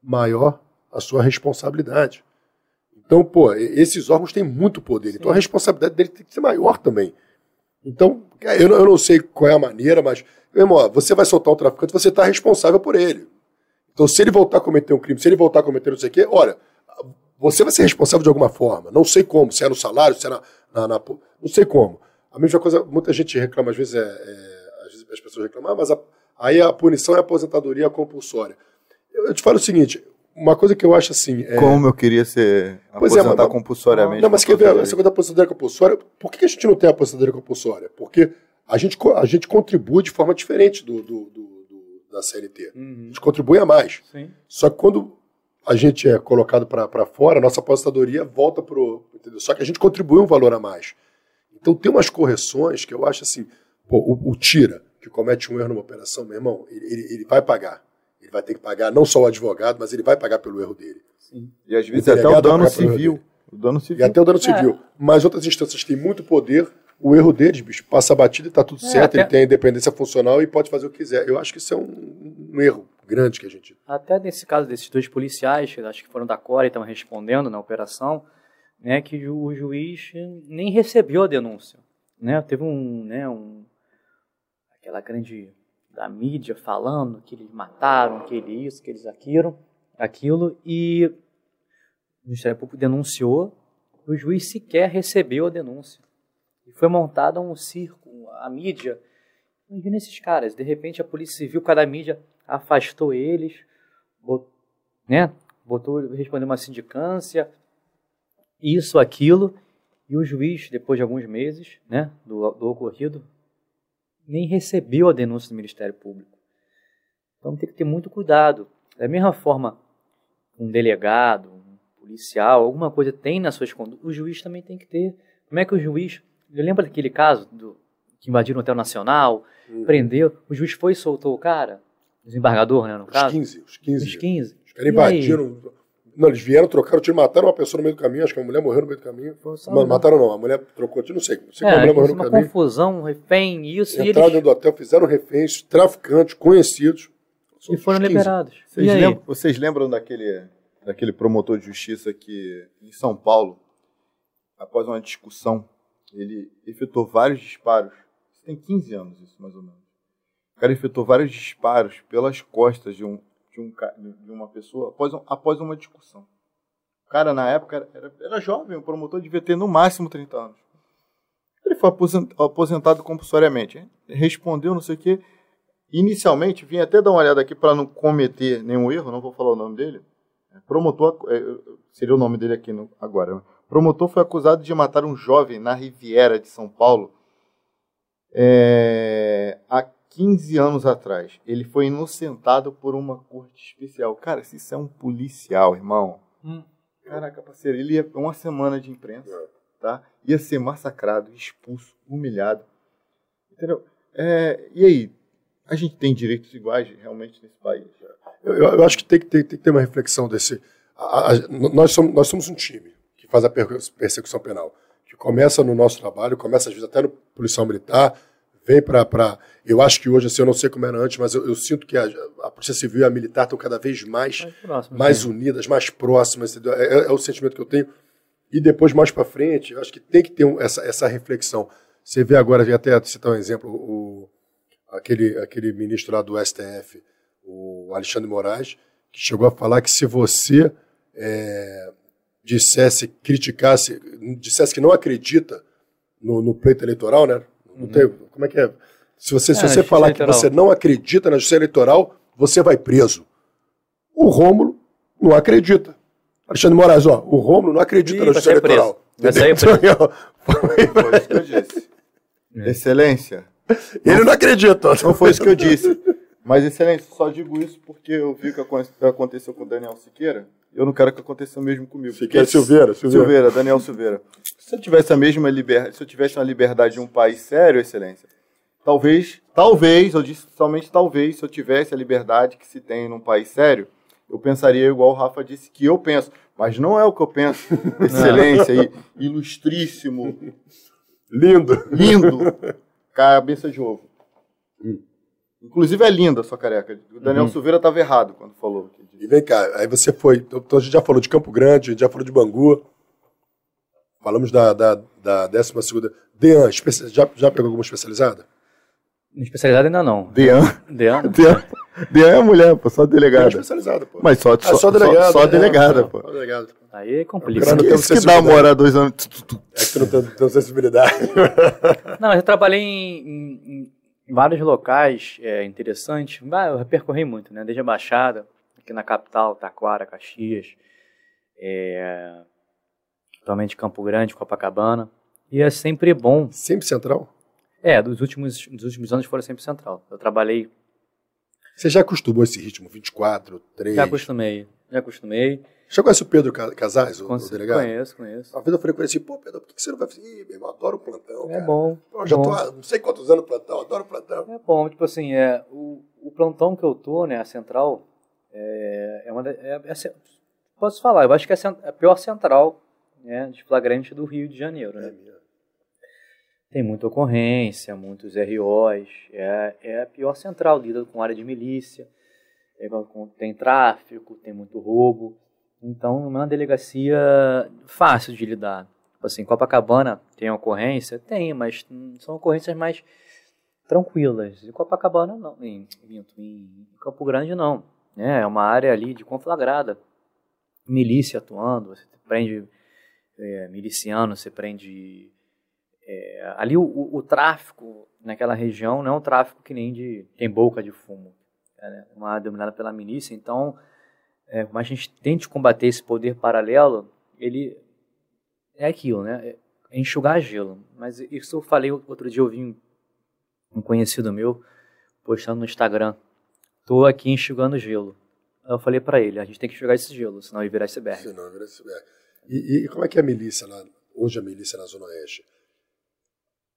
maior a sua responsabilidade. Então, pô, esses órgãos têm muito poder, Sim. então a responsabilidade dele tem que ser maior também. Então, eu, eu não sei qual é a maneira, mas, meu irmão, você vai soltar um traficante, você está responsável por ele. Então, se ele voltar a cometer um crime, se ele voltar a cometer não sei o quê, olha, você vai ser responsável de alguma forma. Não sei como, se é no salário, se é na. na, na não sei como. A mesma coisa, muita gente reclama, às vezes, é, é às vezes as pessoas reclamam, ah, mas a, aí a punição é a aposentadoria compulsória. Eu, eu, te falo o seguinte: uma coisa que eu acho assim. É... Como eu queria ser pois é, mas, compulsoriamente. Não, mas quer ver essa coisa da aposentadoria compulsória? Por que a gente não tem a aposentadoria compulsória? Porque a gente, a gente contribui de forma diferente do, do, do da CLT. Uhum. A gente contribui a mais. Sim. Só que quando a gente é colocado para fora, a nossa aposentadoria volta para o. Só que a gente contribui um valor a mais. Então tem umas correções que eu acho assim, pô, o, o tira, que comete um erro numa operação, meu irmão, ele, ele, ele, vai pagar. Ele vai ter que pagar não só o advogado, mas ele vai pagar pelo erro dele. Sim. E às vezes o até o dano civil. O dano civil. E até o dano civil. É. Mas outras instâncias têm muito poder, o erro deles, bicho, passa a batida e está tudo é, certo, até... ele tem a independência funcional e pode fazer o que quiser. Eu acho que isso é um, um erro grande que a gente. Até nesse caso desses dois policiais, acho que foram da Core e estão respondendo na operação, né, que o juiz nem recebeu a denúncia. Né? Teve um, né, um. aquela grande. da mídia falando que eles mataram, que eles isso, que eles aquilo, aquilo, e o Ministério Público denunciou, o juiz sequer recebeu a denúncia. E foi montado um circo, a mídia. Imagina esses caras, de repente a Polícia Civil, cada mídia afastou eles, botou, né, botou, respondeu uma sindicância, isso, aquilo, e o juiz, depois de alguns meses né, do, do ocorrido, nem recebeu a denúncia do Ministério Público. Então tem que ter muito cuidado. Da mesma forma, um delegado, um policial, alguma coisa tem nas suas condutas, o juiz também tem que ter. Como é que o juiz. Lembra daquele caso do, que invadiram o Hotel Nacional, uhum. prendeu, o juiz foi e soltou o cara? Desembargador, né, no os caso? 15, os 15. Os 15. Os caras invadiram. Não, eles vieram, trocaram tiro, mataram uma pessoa no meio do caminho, acho que uma mulher morreu no meio do caminho. Não, mataram não, a mulher trocou tiro, não sei. Não sei é, a mulher morreu no uma caminho. confusão, refém, isso. Entraram eles... dentro do hotel, fizeram reféns, traficantes, conhecidos. E foram liberados. Vocês, e lembram, vocês lembram daquele, daquele promotor de justiça que, em São Paulo, após uma discussão, ele efetuou vários disparos. Tem 15 anos, isso mais ou menos o cara efetuou vários disparos pelas costas de, um, de, um, de uma pessoa após, após uma discussão. O cara, na época, era, era jovem, o promotor devia ter no máximo 30 anos. Ele foi aposentado compulsoriamente. Respondeu, não sei o quê. Inicialmente, vim até dar uma olhada aqui para não cometer nenhum erro, não vou falar o nome dele. É, promotor, é, seria o nome dele aqui no, agora. Promotor foi acusado de matar um jovem na Riviera de São Paulo é, há 15 anos atrás, ele foi inocentado por uma corte especial. Cara, se isso é um policial, irmão. Hum. Caraca, parceiro, ele ia uma semana de imprensa, tá? Ia ser massacrado, expulso, humilhado. Entendeu? É, e aí, a gente tem direitos iguais realmente nesse país? Eu, eu acho que tem que, ter, tem que ter uma reflexão desse. A, a, nós, somos, nós somos um time faz a persecução penal, que começa no nosso trabalho, começa às vezes até no policial militar, vem para. Eu acho que hoje, assim, eu não sei como era antes, mas eu, eu sinto que a, a, Polícia Civil e a Militar estão cada vez mais, mais, mais unidas, mais próximas. É, é, é, o sentimento que eu tenho. E depois, mais para frente, eu acho que tem que ter um, essa, essa reflexão. Você vê agora, até citar um exemplo, o, aquele, aquele ministro lá do STF, o Alexandre Moraes, que chegou a falar que se você é, dissesse, criticasse, dissesse que não acredita no, no pleito eleitoral, né? Não tem, como é que é? Se você, é, se você falar eleitoral. que você não acredita na justiça eleitoral, você vai preso. O Rômulo não acredita. Alexandre Moraes, ó, o Rômulo não acredita Ih, na justiça eleitoral. Vai sair preso. (laughs) Foi isso que eu disse. É. Excelência. Ele não, não acredita. Não foi isso que eu disse. Mas, excelência, só digo isso porque eu vi o que aconteceu com o Daniel Siqueira. Eu não quero que aconteça o mesmo comigo. Siqueira Silveira, Silveira. Silveira, Daniel Silveira. Se eu tivesse a mesma liberdade, se eu tivesse uma liberdade de um país sério, excelência, talvez, talvez, eu disse somente talvez, se eu tivesse a liberdade que se tem num país sério, eu pensaria igual o Rafa disse que eu penso. Mas não é o que eu penso. (laughs) Excelência, ilustríssimo. Lindo. Lindo. (laughs) Cabeça de ovo. Hum. Inclusive é linda a sua careca. O Daniel uhum. Silveira estava errado quando falou. E vem cá, aí você foi. Então a gente já falou de Campo Grande, a gente já falou de Bangu. Falamos da, da, da 12 segunda. Dean, já, já pegou alguma especializada? Especializada ainda não. Dean. Dean. (laughs) Dean. Dean é mulher, pô, só delegada. É especializada, pô. Mas só, ah, só, só delegada. Só, só delegada, é, pô. Só delegada. Aí complica. Isso, que, isso que dá uma hora, dois anos. É que tu não tem, tem sensibilidade. (laughs) não, eu trabalhei em, em, em vários locais é, interessantes. Eu percorri muito, né? Desde a Baixada, aqui na capital, Taquara, Caxias, é, atualmente Campo Grande, Copacabana. E é sempre bom. Sempre central? É, dos últimos, dos últimos anos foram sempre central. Eu trabalhei. Você já acostumou esse ritmo? 24, 3? Já acostumei, já acostumei. Já conhece o Pedro Casais, o, Conce o delegado? Conheço, conheço. Uma vez eu falei com ele assim, pô, Pedro, por que você não vai fazer? Ih, meu irmão, adoro o plantão, É bom. Pô, já bom. tô há não sei quantos anos no plantão, adoro o plantão. É bom, tipo assim, é, o, o plantão que eu tô, né, a central, é, é uma... É, é, posso falar, eu acho que é a pior central né, de flagrante do Rio de Janeiro, né? É tem muita ocorrência, muitos ROs, é, é a pior central, lida com área de milícia, é, tem tráfico, tem muito roubo, então não é uma delegacia fácil de lidar. Tipo assim, Copacabana tem ocorrência? Tem, mas são ocorrências mais tranquilas. Em Copacabana não, em, em Campo Grande não. Né? É uma área ali de conflagrada. Milícia atuando, você prende é, miliciano, você prende é, ali o, o, o, tráfico naquela região não é um tráfico que nem de tem boca de fumo, é né? uma área dominada pela milícia. Então, é, como a gente tente combater esse poder paralelo, ele é aquilo, né? É enxugar gelo. Mas isso eu falei outro dia, eu vi um conhecido meu postando no Instagram. Tô aqui enxugando gelo. Eu falei para ele, a gente tem que enxugar esse gelo, senão ele virar iceberg. Senão virar iceberg. E, e como é que é a milícia lá, hoje a milícia na Zona Oeste?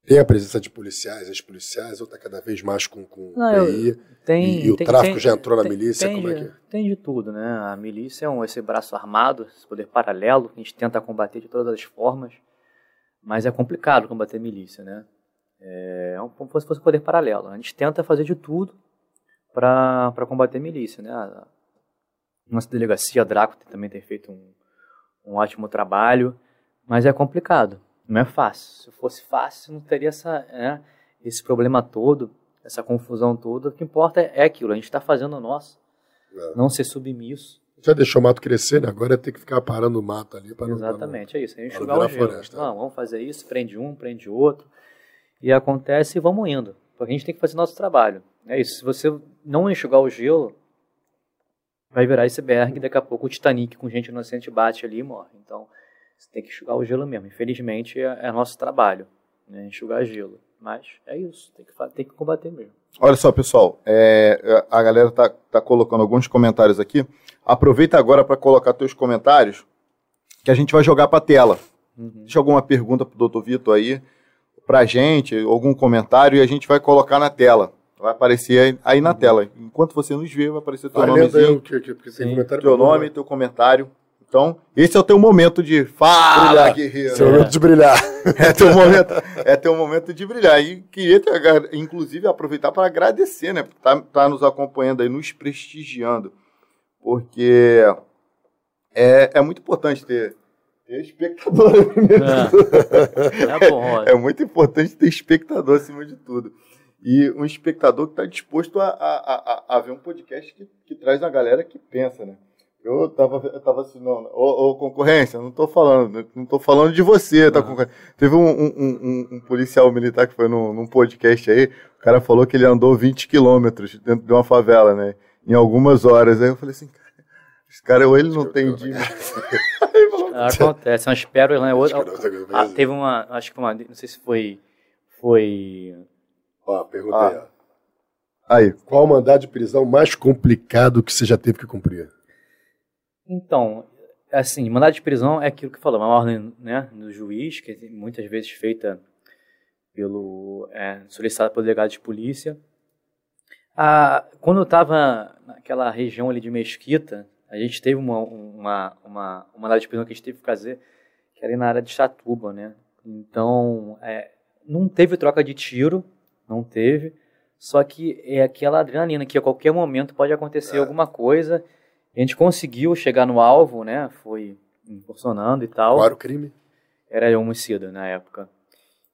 Tem a presença de policiais, ex-policiais, ou está cada vez mais com, com Não, PI? Tem, e, e o tem, tráfico tem, já entrou tem, na milícia? como é que... Tem de tudo, né? A milícia é um, esse braço armado, esse poder paralelo, que a gente tenta combater de todas as formas, mas é complicado combater a milícia, né? É, é como se fosse poder paralelo. A gente tenta fazer de tudo para combater a milícia, né? A nossa delegacia, a Draco, também tem feito um, um ótimo trabalho, mas é complicado não é fácil. Se fosse fácil, não teria essa, né, esse problema todo, essa confusão toda. O que importa é, aquilo, a gente está fazendo o nosso, é. não ser submisso. Já deixou o mato crescer, né? agora é ter que ficar parando o mato ali para não. Exatamente, não, é isso. A gente enxugar o. Floresta. Não, vamos fazer isso, prende um, prende outro. E acontece e vamos indo. Porque a gente tem que fazer nosso trabalho. É isso. Se você não enxugar o gelo, vai virar iceberg e daqui a pouco o Titanic com gente inocente bate ali e morre. Então, você tem que enxugar o gelo mesmo. Infelizmente, é, é nosso trabalho, né? enxugar gelo. Mas é isso, tem que, tem que combater mesmo. Olha só, pessoal, é, a galera tá, tá colocando alguns comentários aqui. Aproveita agora para colocar teus comentários, que a gente vai jogar para a tela. Uhum. Deixa alguma pergunta para o doutor Vitor aí, para a gente, algum comentário, e a gente vai colocar na tela. Vai aparecer aí, na uhum. tela. Enquanto você nos vê, vai aparecer teu nome. Teu nome, teu comentário. Então, esse é o teu momento de fala, brilhar. guerreiro. Esse é o momento de brilhar. (laughs) É teu momento, é teu momento de brilhar. E queria, ter, inclusive, aproveitar para agradecer, né? Por tá, tá nos acompanhando aí, nos prestigiando. Porque é, é muito importante ter, ter espectador. (laughs) É, é, bom, é muito importante ter espectador acima de tudo. E um espectador que está disposto a, a, a, a, ver um podcast que, que traz uma galera que pensa, né? Eu tava, eu tava assim, não, ô, ô, concorrência, não tô falando, não tô falando de você, tá? Uhum. Teve um, um, um, um, policial militar que foi num, num, podcast aí, o cara falou que ele andou 20 quilômetros dentro de uma favela, né? Em algumas horas. Aí eu falei assim, cara, esse cara ou ele não tem de... (laughs) Acontece, mas espero, né? Outra, ah, teve uma, acho que uma, não sei se foi, foi... Ó, pergunta ah. aí, ó. Aí, qual o mandado de prisão mais complicado que você já teve que cumprir? Então, assim, mandado de prisão é aquilo que falou, uma ordem né, do juiz, que é muitas vezes feita pelo é, solicitado pelo delegado de polícia. Ah, quando eu estava naquela região ali de Mesquita, A gente teve uma, uma, uma, uma área de prisão que a gente teve que fazer, que era na área de Chatuba, né? Então, é, não teve troca de tiro, não teve. Só que é aquela adrenalina que a qualquer momento pode acontecer é. alguma coisa. A gente conseguiu chegar no alvo, né? Foi impulsionando e tal. Qual era o crime? Era homicida na época.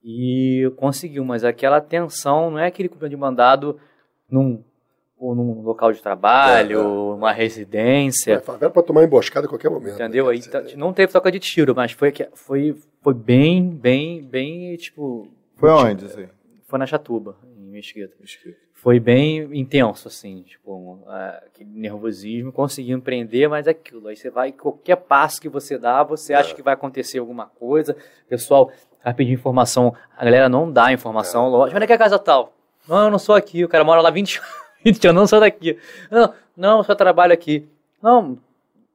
E conseguiu, mas aquela tensão não é aquele cumprimento de mandado num, num local de trabalho, é, é. uma residência. É, favela para tomar emboscada a qualquer momento. Entendeu? Né? Aí, tá, não teve troca de tiro, mas foi, foi, foi bem, bem, bem, tipo... Foi onde, assim? Foi na Chatuba, em Mesquita. Mesquita. Foi bem intenso, assim, tipo, uh, aquele nervosismo, consegui empreender, mas é aquilo, aí você vai, qualquer passo que você dá, você acha é. que vai acontecer alguma coisa, pessoal vai pedir informação, a galera não dá informação, é. lógico, onde é que é a casa tal? Não, eu não sou aqui, o cara mora lá 20 anos, (laughs) 20 anos, não sou daqui. Não, não, eu só trabalho aqui. Não,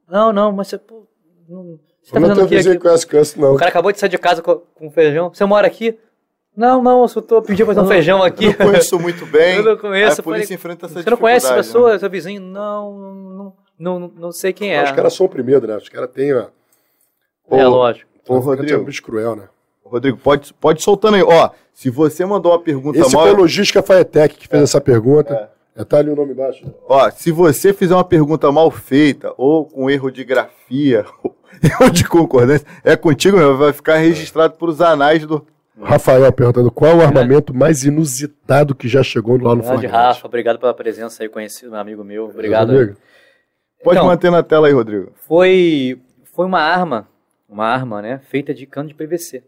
não, não, mas você, pô, não, você tá fazendo o que aqui? Conhece, não. O cara acabou de sair de casa com, com feijão, você mora aqui? Não, não, eu só tô pedindo fazer um feijão aqui. Eu não conheço (laughs) muito bem. eu não conheço. A polícia falei, enfrenta essa Você não conhece a pessoa, né? seu vizinho? Não, não, não, não, não sei quem é. Os caras são oprimidos, né? Os caras têm, ó. É, lógico. Ô, Rodrigo. É um bicho cruel, né? Rodrigo, pode, pode soltando aí. Ó, se você mandou uma pergunta Esse mal... foi a Logística Faetec que fez é. essa pergunta. É. é. Tá ali o nome embaixo. Ó, se você fizer uma pergunta mal feita, ou com erro de grafia, (laughs) ou de concordância, é contigo mesmo, vai ficar registrado para os anais do, Rafael perguntando qual o armamento mais inusitado que já chegou lá no Grande Rafa, obrigado pela presença aí, conhecido, um amigo meu. Obrigado. Amigo. Pode então, manter na tela aí, Rodrigo. Foi, foi uma arma, uma arma, né, feita de cano de PVC.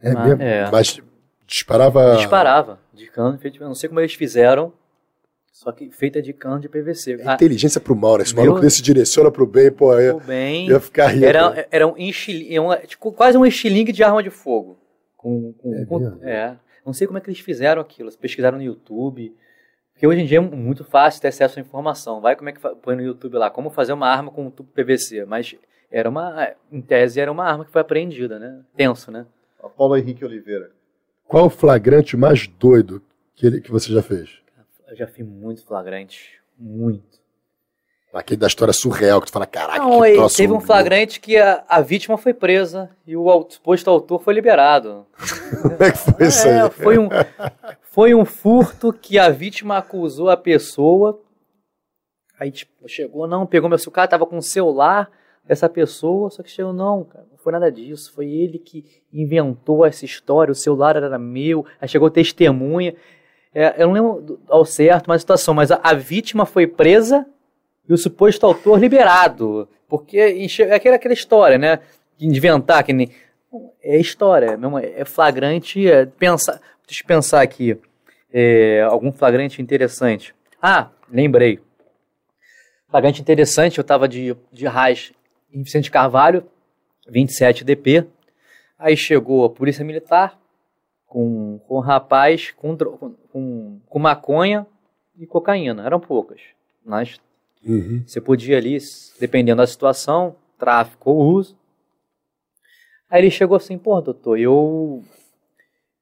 É uma, mesmo? É. Mas disparava... Disparava, de cano, feito, não sei como eles fizeram, só que feita de cano de PVC. É inteligência pro mal, né? Esse maluco desse direciona pro bem, pô, ia, bem, ia ficar rindo. Era, era um, um, tipo, quase um estilingue de arma de fogo. Com, com, é, com, é, não sei como é que eles fizeram aquilo. pesquisaram no YouTube. Porque hoje em dia é muito fácil ter acesso à informação. Vai como é que põe no YouTube lá, como fazer uma arma com um tubo PVC. Mas era uma, em tese, era uma arma que foi apreendida, né? Tenso, né? Paulo Henrique Oliveira. Qual o flagrante mais doido que, ele, que você já fez? Eu já fiz muito flagrante. Muito. Aquele da história surreal, que tu fala, caraca, Não, que troço teve um flagrante que a, a vítima foi presa e o suposto autor foi liberado. (laughs) Como é que foi isso é, aí? Foi um, foi um furto que a vítima acusou a pessoa. Aí, tipo, chegou, não, pegou meu celular, tava com o celular dessa pessoa, só que chegou, não, cara, não foi nada disso. Foi ele que inventou essa história, o celular era meu, aí chegou testemunha. É, eu não lembro ao certo mas a situação, mas a, a vítima foi presa e o suposto autor liberado. Porque é aquela, aquela história, né? Inventar que nem. É história, mesmo, é flagrante. É, pensar, deixa eu pensar aqui. É, algum flagrante interessante. Ah, lembrei. Flagrante interessante, eu estava de, de raiz em Vicente Carvalho, 27 DP. Aí chegou a Polícia Militar com, com um rapaz com, com, com maconha e cocaína. Eram poucas. Mas Uhum. Você podia ali, dependendo da situação, tráfico ou uso. Aí ele chegou assim, pô, doutor, eu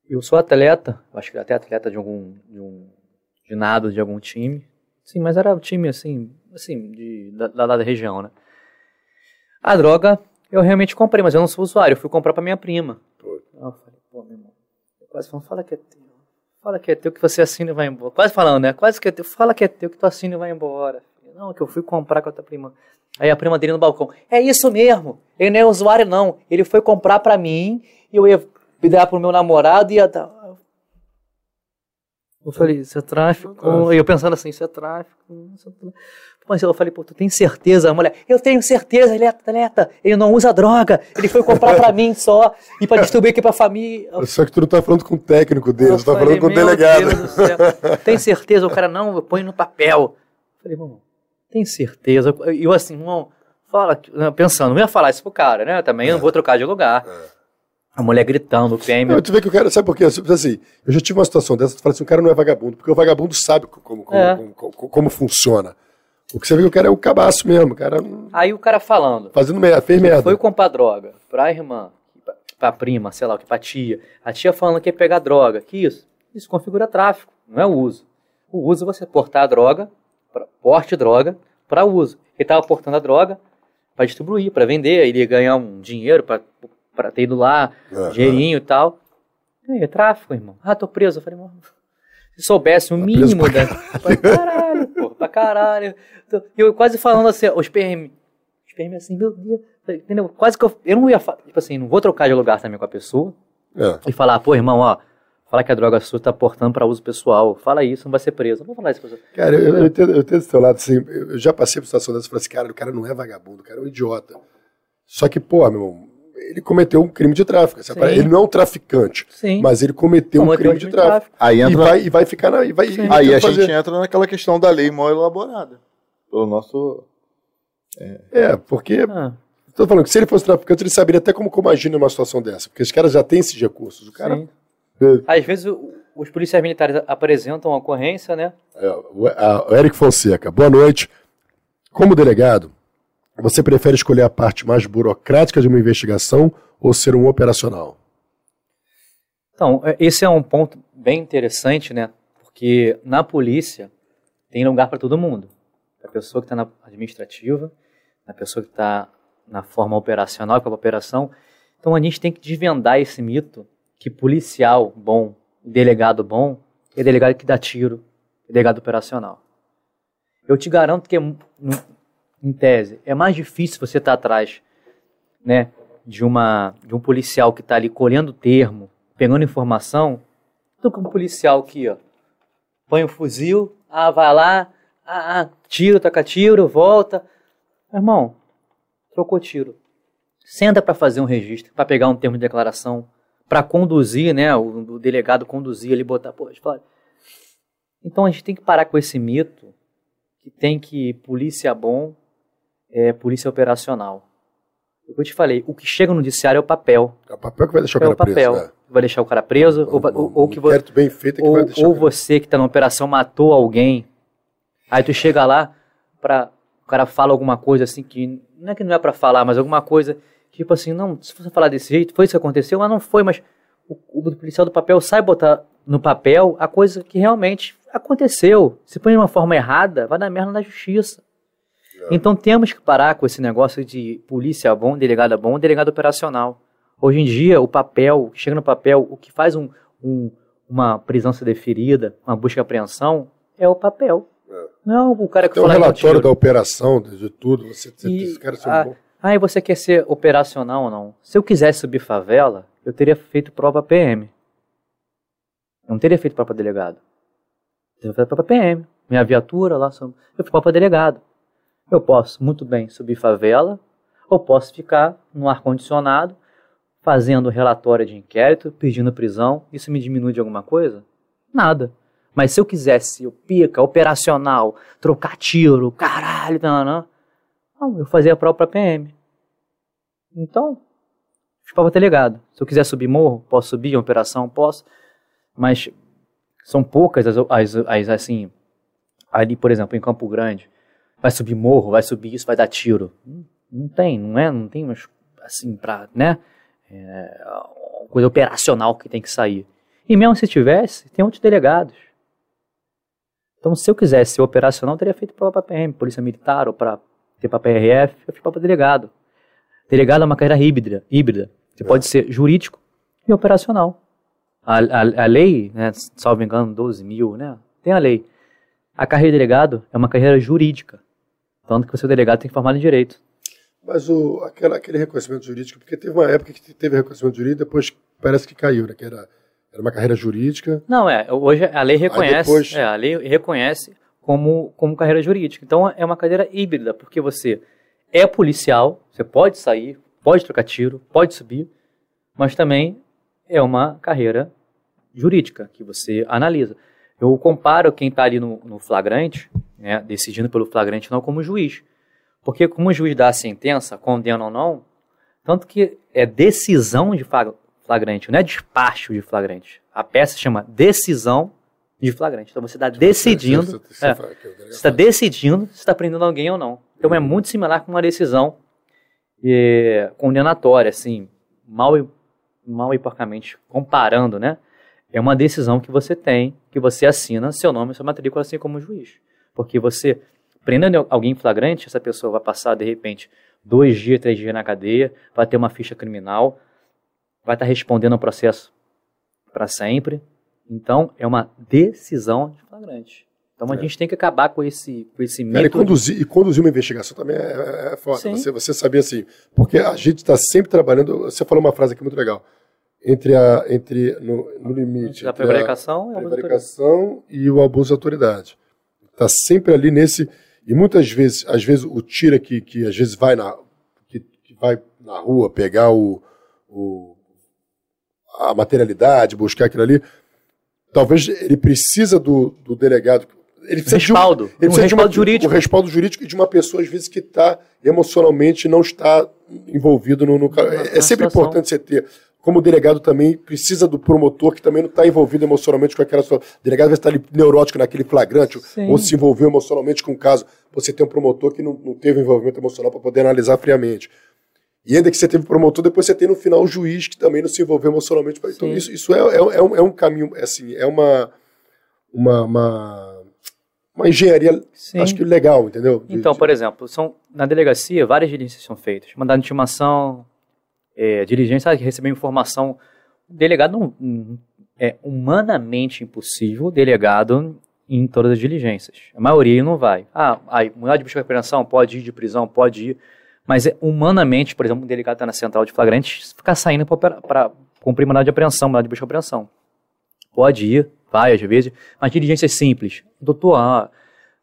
eu sou atleta, acho que até atleta de algum de um de nado de algum time. Sim, mas era um time assim, assim, de, da, da, da região, né? A droga eu realmente comprei, mas eu não sou usuário, eu fui comprar para minha prima. Pô. Eu falei, pô, meu irmão, eu quase falando, fala que é teu. Fala que é teu que você assina e vai embora. Quase falando, né? Quase que é teu. Fala que é teu que tu assina e vai embora. Não, que eu fui comprar com a tua prima. Aí a prima dele no balcão. É isso mesmo. Ele não é usuário, não. Ele foi comprar pra mim e eu ia dar pro meu namorado e ia dar. Eu falei, isso é tráfico. Eu pensando assim, isso é tráfico. Isso é tráfico. Mas eu falei, pô, tu tem certeza? A mulher, eu tenho certeza, ele é atleta, ele não usa droga, ele foi comprar pra mim só e pra distribuir aqui pra família. Só que tu não tá falando com o técnico dele, eu tu tá falando com o delegado. Tem certeza? O cara, não, eu ponho no papel. Eu falei, vamos tem certeza? Eu assim, irmão, fala, né, pensando, não ia falar isso pro cara, né? Também é. não vou trocar de lugar. É. A mulher gritando, o PM. Não, tu vê que o cara, sabe por quê? Assim, eu já tive uma situação dessa, tu fala assim, o cara não é vagabundo, porque o vagabundo sabe como, como, é. como, como, como, funciona. O que você vê que o cara é o cabaço mesmo, o cara. Aí o cara falando. Fazendo merda, fez merda. Foi comprar droga pra irmã, pra prima, sei lá, que pra tia. A tia falando que ia pegar droga. Que isso? Isso configura tráfico, não é o uso. O uso é você portar a droga, porte droga, para uso. Ele estava portando a droga para distribuir, para vender, ele ia ganhar um dinheiro para ter ido lá, uhum. dinheirinho e tal. E aí, é tráfico, irmão. Ah, tô preso. Eu falei, mano, se soubesse o tá mínimo da. Pra caralho, porra, pra caralho. Eu quase falando assim, os PM. Os PM assim, meu Deus. Entendeu? Quase que eu. Eu não ia falar. Tipo assim, não vou trocar de lugar também com a pessoa. É. E falar, pô, irmão, ó. Fala que a droga sua tá portando para uso pessoal. Fala isso, não vai ser preso. Não vou falar isso pra você. Cara, eu, eu, entendo, eu entendo do seu lado, assim, eu já passei por situação dessa e falei assim, cara, o cara não é vagabundo, o cara é um idiota. Só que, pô, meu irmão, ele cometeu um crime de tráfico. Ele não é um traficante, Sim. mas ele cometeu, cometeu um crime de tráfico. tráfico. Aí entra... e, vai, e vai ficar na. E vai, Aí a fazer. gente entra naquela questão da lei mal elaborada. Pelo nosso. É, é porque. Ah. Estou falando que se ele fosse traficante, ele saberia até como, como agir numa situação dessa. Porque os caras já têm esses recursos. O cara. Sim. Às vezes os policiais militares apresentam a ocorrência, né? É, o, Eric Fonseca, boa noite. Como delegado, você prefere escolher a parte mais burocrática de uma investigação ou ser um operacional? Então, é, esse é um ponto bem interessante, né? Porque na polícia tem lugar para todo mundo. A pessoa que está na administrativa, a pessoa que está na forma operacional, que é a operação. Então a gente tem que desvendar esse mito que policial bom, delegado bom, é delegado que dá tiro, é delegado operacional. Eu te garanto que, em tese, é mais difícil você estar tá atrás né, de, uma, de um policial que está ali colhendo termo, pegando informação, do que um policial que ó, põe o um fuzil, ah, vai lá, ah, ah, tiro, taca tiro, volta. Irmão, trocou tiro. Senta para fazer um registro, para pegar um termo de declaração, para conduzir, né? O, o, delegado conduzir ali, botar, pô, fala. Então a gente tem que parar com esse mito que tem que polícia bom é polícia operacional. Eu te falei, o que chega no judiciário é o papel. É o papel que vai deixar o cara é o papel. preso. É. Vai deixar o cara preso, um, ou, ou, ou que você. bem feito é que ou, vai deixar ou você que está na operação matou alguém. Aí tu chega lá para o cara fala alguma coisa assim que não é que não é para falar, mas alguma coisa Tipo assim, não, se você falar desse jeito, foi isso que aconteceu, mas não foi, mas o, o policial do papel sai botar no papel a coisa que realmente aconteceu. Se põe de uma forma errada, vai dar merda na justiça. É. Então temos que parar com esse negócio de polícia bom, delegado bom, delegado operacional. Hoje em dia, o papel, chega no papel, o que faz um, um, uma prisão ser deferida, uma busca e apreensão, é o papel. É. Não o cara que Tem fala... Tem o relatório da operação, de tudo, você, e, esse cara a, bom. Ah, e você quer ser operacional ou não? Se eu quisesse subir favela, eu teria feito prova PM. Eu não teria feito prova delegado. Eu teria feito prova PM. Minha viatura lá, eu fui prova delegado. Eu posso muito bem subir favela, ou posso ficar no ar-condicionado, fazendo relatório de inquérito, pedindo prisão. Isso me diminui de alguma coisa? Nada. Mas se eu quisesse, eu pica, operacional, trocar tiro, caralho, não, não, não, eu fazia a prova PM. Então, para ter ligado. Se eu quiser subir morro, posso subir, uma operação, posso. Mas são poucas as, as, as, assim, ali, por exemplo, em Campo Grande, vai subir morro, vai subir isso, vai dar tiro. Não, não tem, não é? Não tem, mas, assim, pra, né? É, coisa operacional que tem que sair. E mesmo se tivesse, tem outros delegados. Então, se eu quisesse ser operacional, eu teria feito para PM, Polícia Militar ou para ter para PRF, eu fiz para delegado. Delegado é uma carreira híbrida. híbrida. Você é. pode ser jurídico e operacional. A, a, a lei, né, salvo engano, 12 mil, né? Tem a lei. A carreira de delegado é uma carreira jurídica. Tanto que você, o delegado, tem que formar em direito. Mas o, aquela, aquele reconhecimento jurídico, porque teve uma época que teve reconhecimento jurídico, depois parece que caiu, né? Que era, era uma carreira jurídica. Não, é. Hoje a lei reconhece. Depois... É, a lei reconhece como, como carreira jurídica. Então é uma carreira híbrida, porque você é policial, você pode sair, pode trocar tiro, pode subir, mas também é uma carreira jurídica que você analisa. Eu comparo quem está ali no, no flagrante, né, decidindo pelo flagrante não como juiz. Porque como o juiz dá a sentença, condena ou não, tanto que é decisão de flagrante, não é despacho de flagrante. A peça chama decisão de flagrante. Então você está decidindo. Você está é, decidindo se está prendendo alguém ou não. Então é muito similar com uma decisão é, condenatória, assim, mal e, mal e porcamente comparando, né? É uma decisão que você tem, que você assina seu nome e sua matrícula, assim como juiz. Porque você prendendo alguém em flagrante, essa pessoa vai passar, de repente, dois dias, três dias na cadeia, vai ter uma ficha criminal, vai estar respondendo ao processo para sempre. Então, é uma decisão de flagrante. Então, a é. gente tem que acabar com esse, com esse mito. Cara, e, conduzir, e conduzir uma investigação também é, é, é foda. Você, você saber assim, porque a gente está sempre trabalhando. Você falou uma frase aqui muito legal. Entre, a, entre no, no limite. Da prevaricação, a prevaricação e o abuso de autoridade. Está sempre ali nesse. E muitas vezes, às vezes, o tira que, que às vezes vai na, que, que vai na rua pegar o, o, a materialidade, buscar aquilo ali, talvez ele precisa do, do delegado. Ele precisa respaldo. De um, ele precisa um respaldo de uma, jurídico. O respaldo jurídico e de uma pessoa, às vezes, que está emocionalmente não está envolvido no. no é, é sempre importante você ter como delegado também precisa do promotor que também não está envolvido emocionalmente com aquela sua. O delegado vai estar ali neurótico naquele flagrante Sim. ou se envolveu emocionalmente com o caso. Você tem um promotor que não, não teve envolvimento emocional para poder analisar friamente. E ainda que você teve promotor, depois você tem no final o juiz que também não se envolveu emocionalmente. Pra... Então, isso, isso é, é, é, um, é um caminho, é assim, é uma, uma, uma, uma engenharia, Sim. acho que legal, entendeu? De, então, de... por exemplo, são, na delegacia, várias diligências são feitas. Mandado de intimação, é, diligência, receber informação. O delegado não, é humanamente impossível o delegado em todas as diligências. A maioria não vai. Ah, aí, mudar de busca de apreensão, pode ir de prisão, pode ir. Mas é, humanamente, por exemplo, um delegado está na central de flagrante, ficar saindo para cumprir mandado de apreensão, mandado de busca de apreensão. Pode ir, vai às vezes, mas diligências simples. Doutor, ah,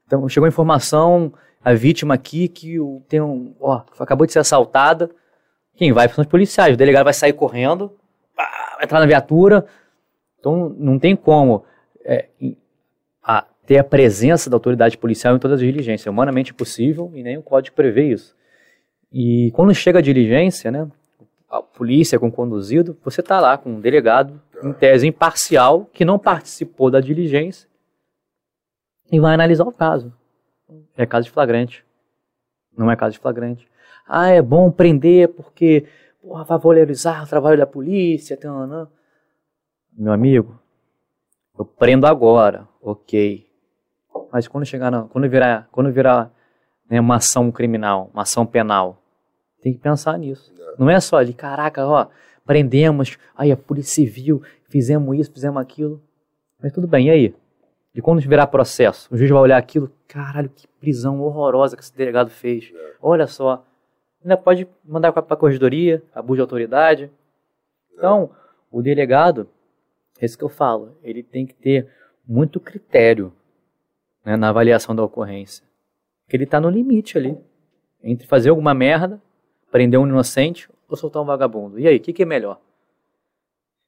então chegou a informação, a vítima aqui que tem um, ó, acabou de ser assaltada, quem vai são os policiais. O delegado vai sair correndo, vai entrar na viatura. Então, não tem como é, a, ter a presença da autoridade policial em todas as diligências. É humanamente impossível e nem o código prevê isso. E quando chega a diligência, né, a polícia com conduzido, você está lá com um delegado, em tese imparcial, que não participou da diligência e vai analisar o caso. É caso de flagrante. Não é caso de flagrante. Ah, é bom prender porque porra, vai valorizar o trabalho da polícia. Tana. Meu amigo, eu prendo agora, ok. Mas quando chegar, na, quando virar, quando virar né, uma ação criminal, uma ação penal, tem que pensar nisso. Não é só ali, caraca, ó, prendemos, aí a polícia civil, fizemos isso, fizemos aquilo. Mas tudo bem, e aí? E quando virar processo, o juiz vai olhar aquilo, caralho, que prisão horrorosa que esse delegado fez. Olha só, ainda pode mandar para a corregedoria, abuso de autoridade. Então, o delegado, é isso que eu falo, ele tem que ter muito critério né, na avaliação da ocorrência. Porque ele está no limite ali, entre fazer alguma merda, prender um inocente ou soltar um vagabundo. E aí, o que, que é melhor?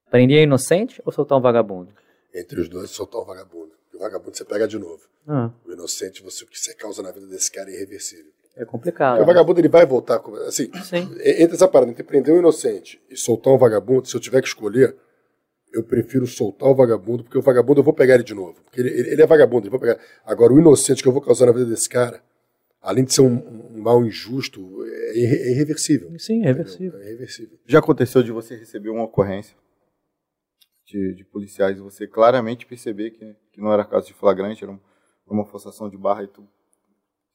Prender um inocente ou soltar um vagabundo? Entre os dois, soltar um vagabundo. O vagabundo você pega de novo. Ah. O inocente, você, o que você causa na vida desse cara é irreversível. É complicado. Porque o vagabundo ele vai voltar. Assim, Sim. entre essa parada, entre prender um inocente e soltar um vagabundo, se eu tiver que escolher, eu prefiro soltar o vagabundo, porque o vagabundo eu vou pegar ele de novo. Porque ele, ele é vagabundo, ele vou pegar. Agora, o inocente que eu vou causar na vida desse cara, além de ser um, um mal injusto, é, irreversível. Sim, é irreversível. É irreversível. Já aconteceu de você receber uma ocorrência de, de policiais e você claramente perceber que, que não era caso de flagrante, era uma forçação de barra e tudo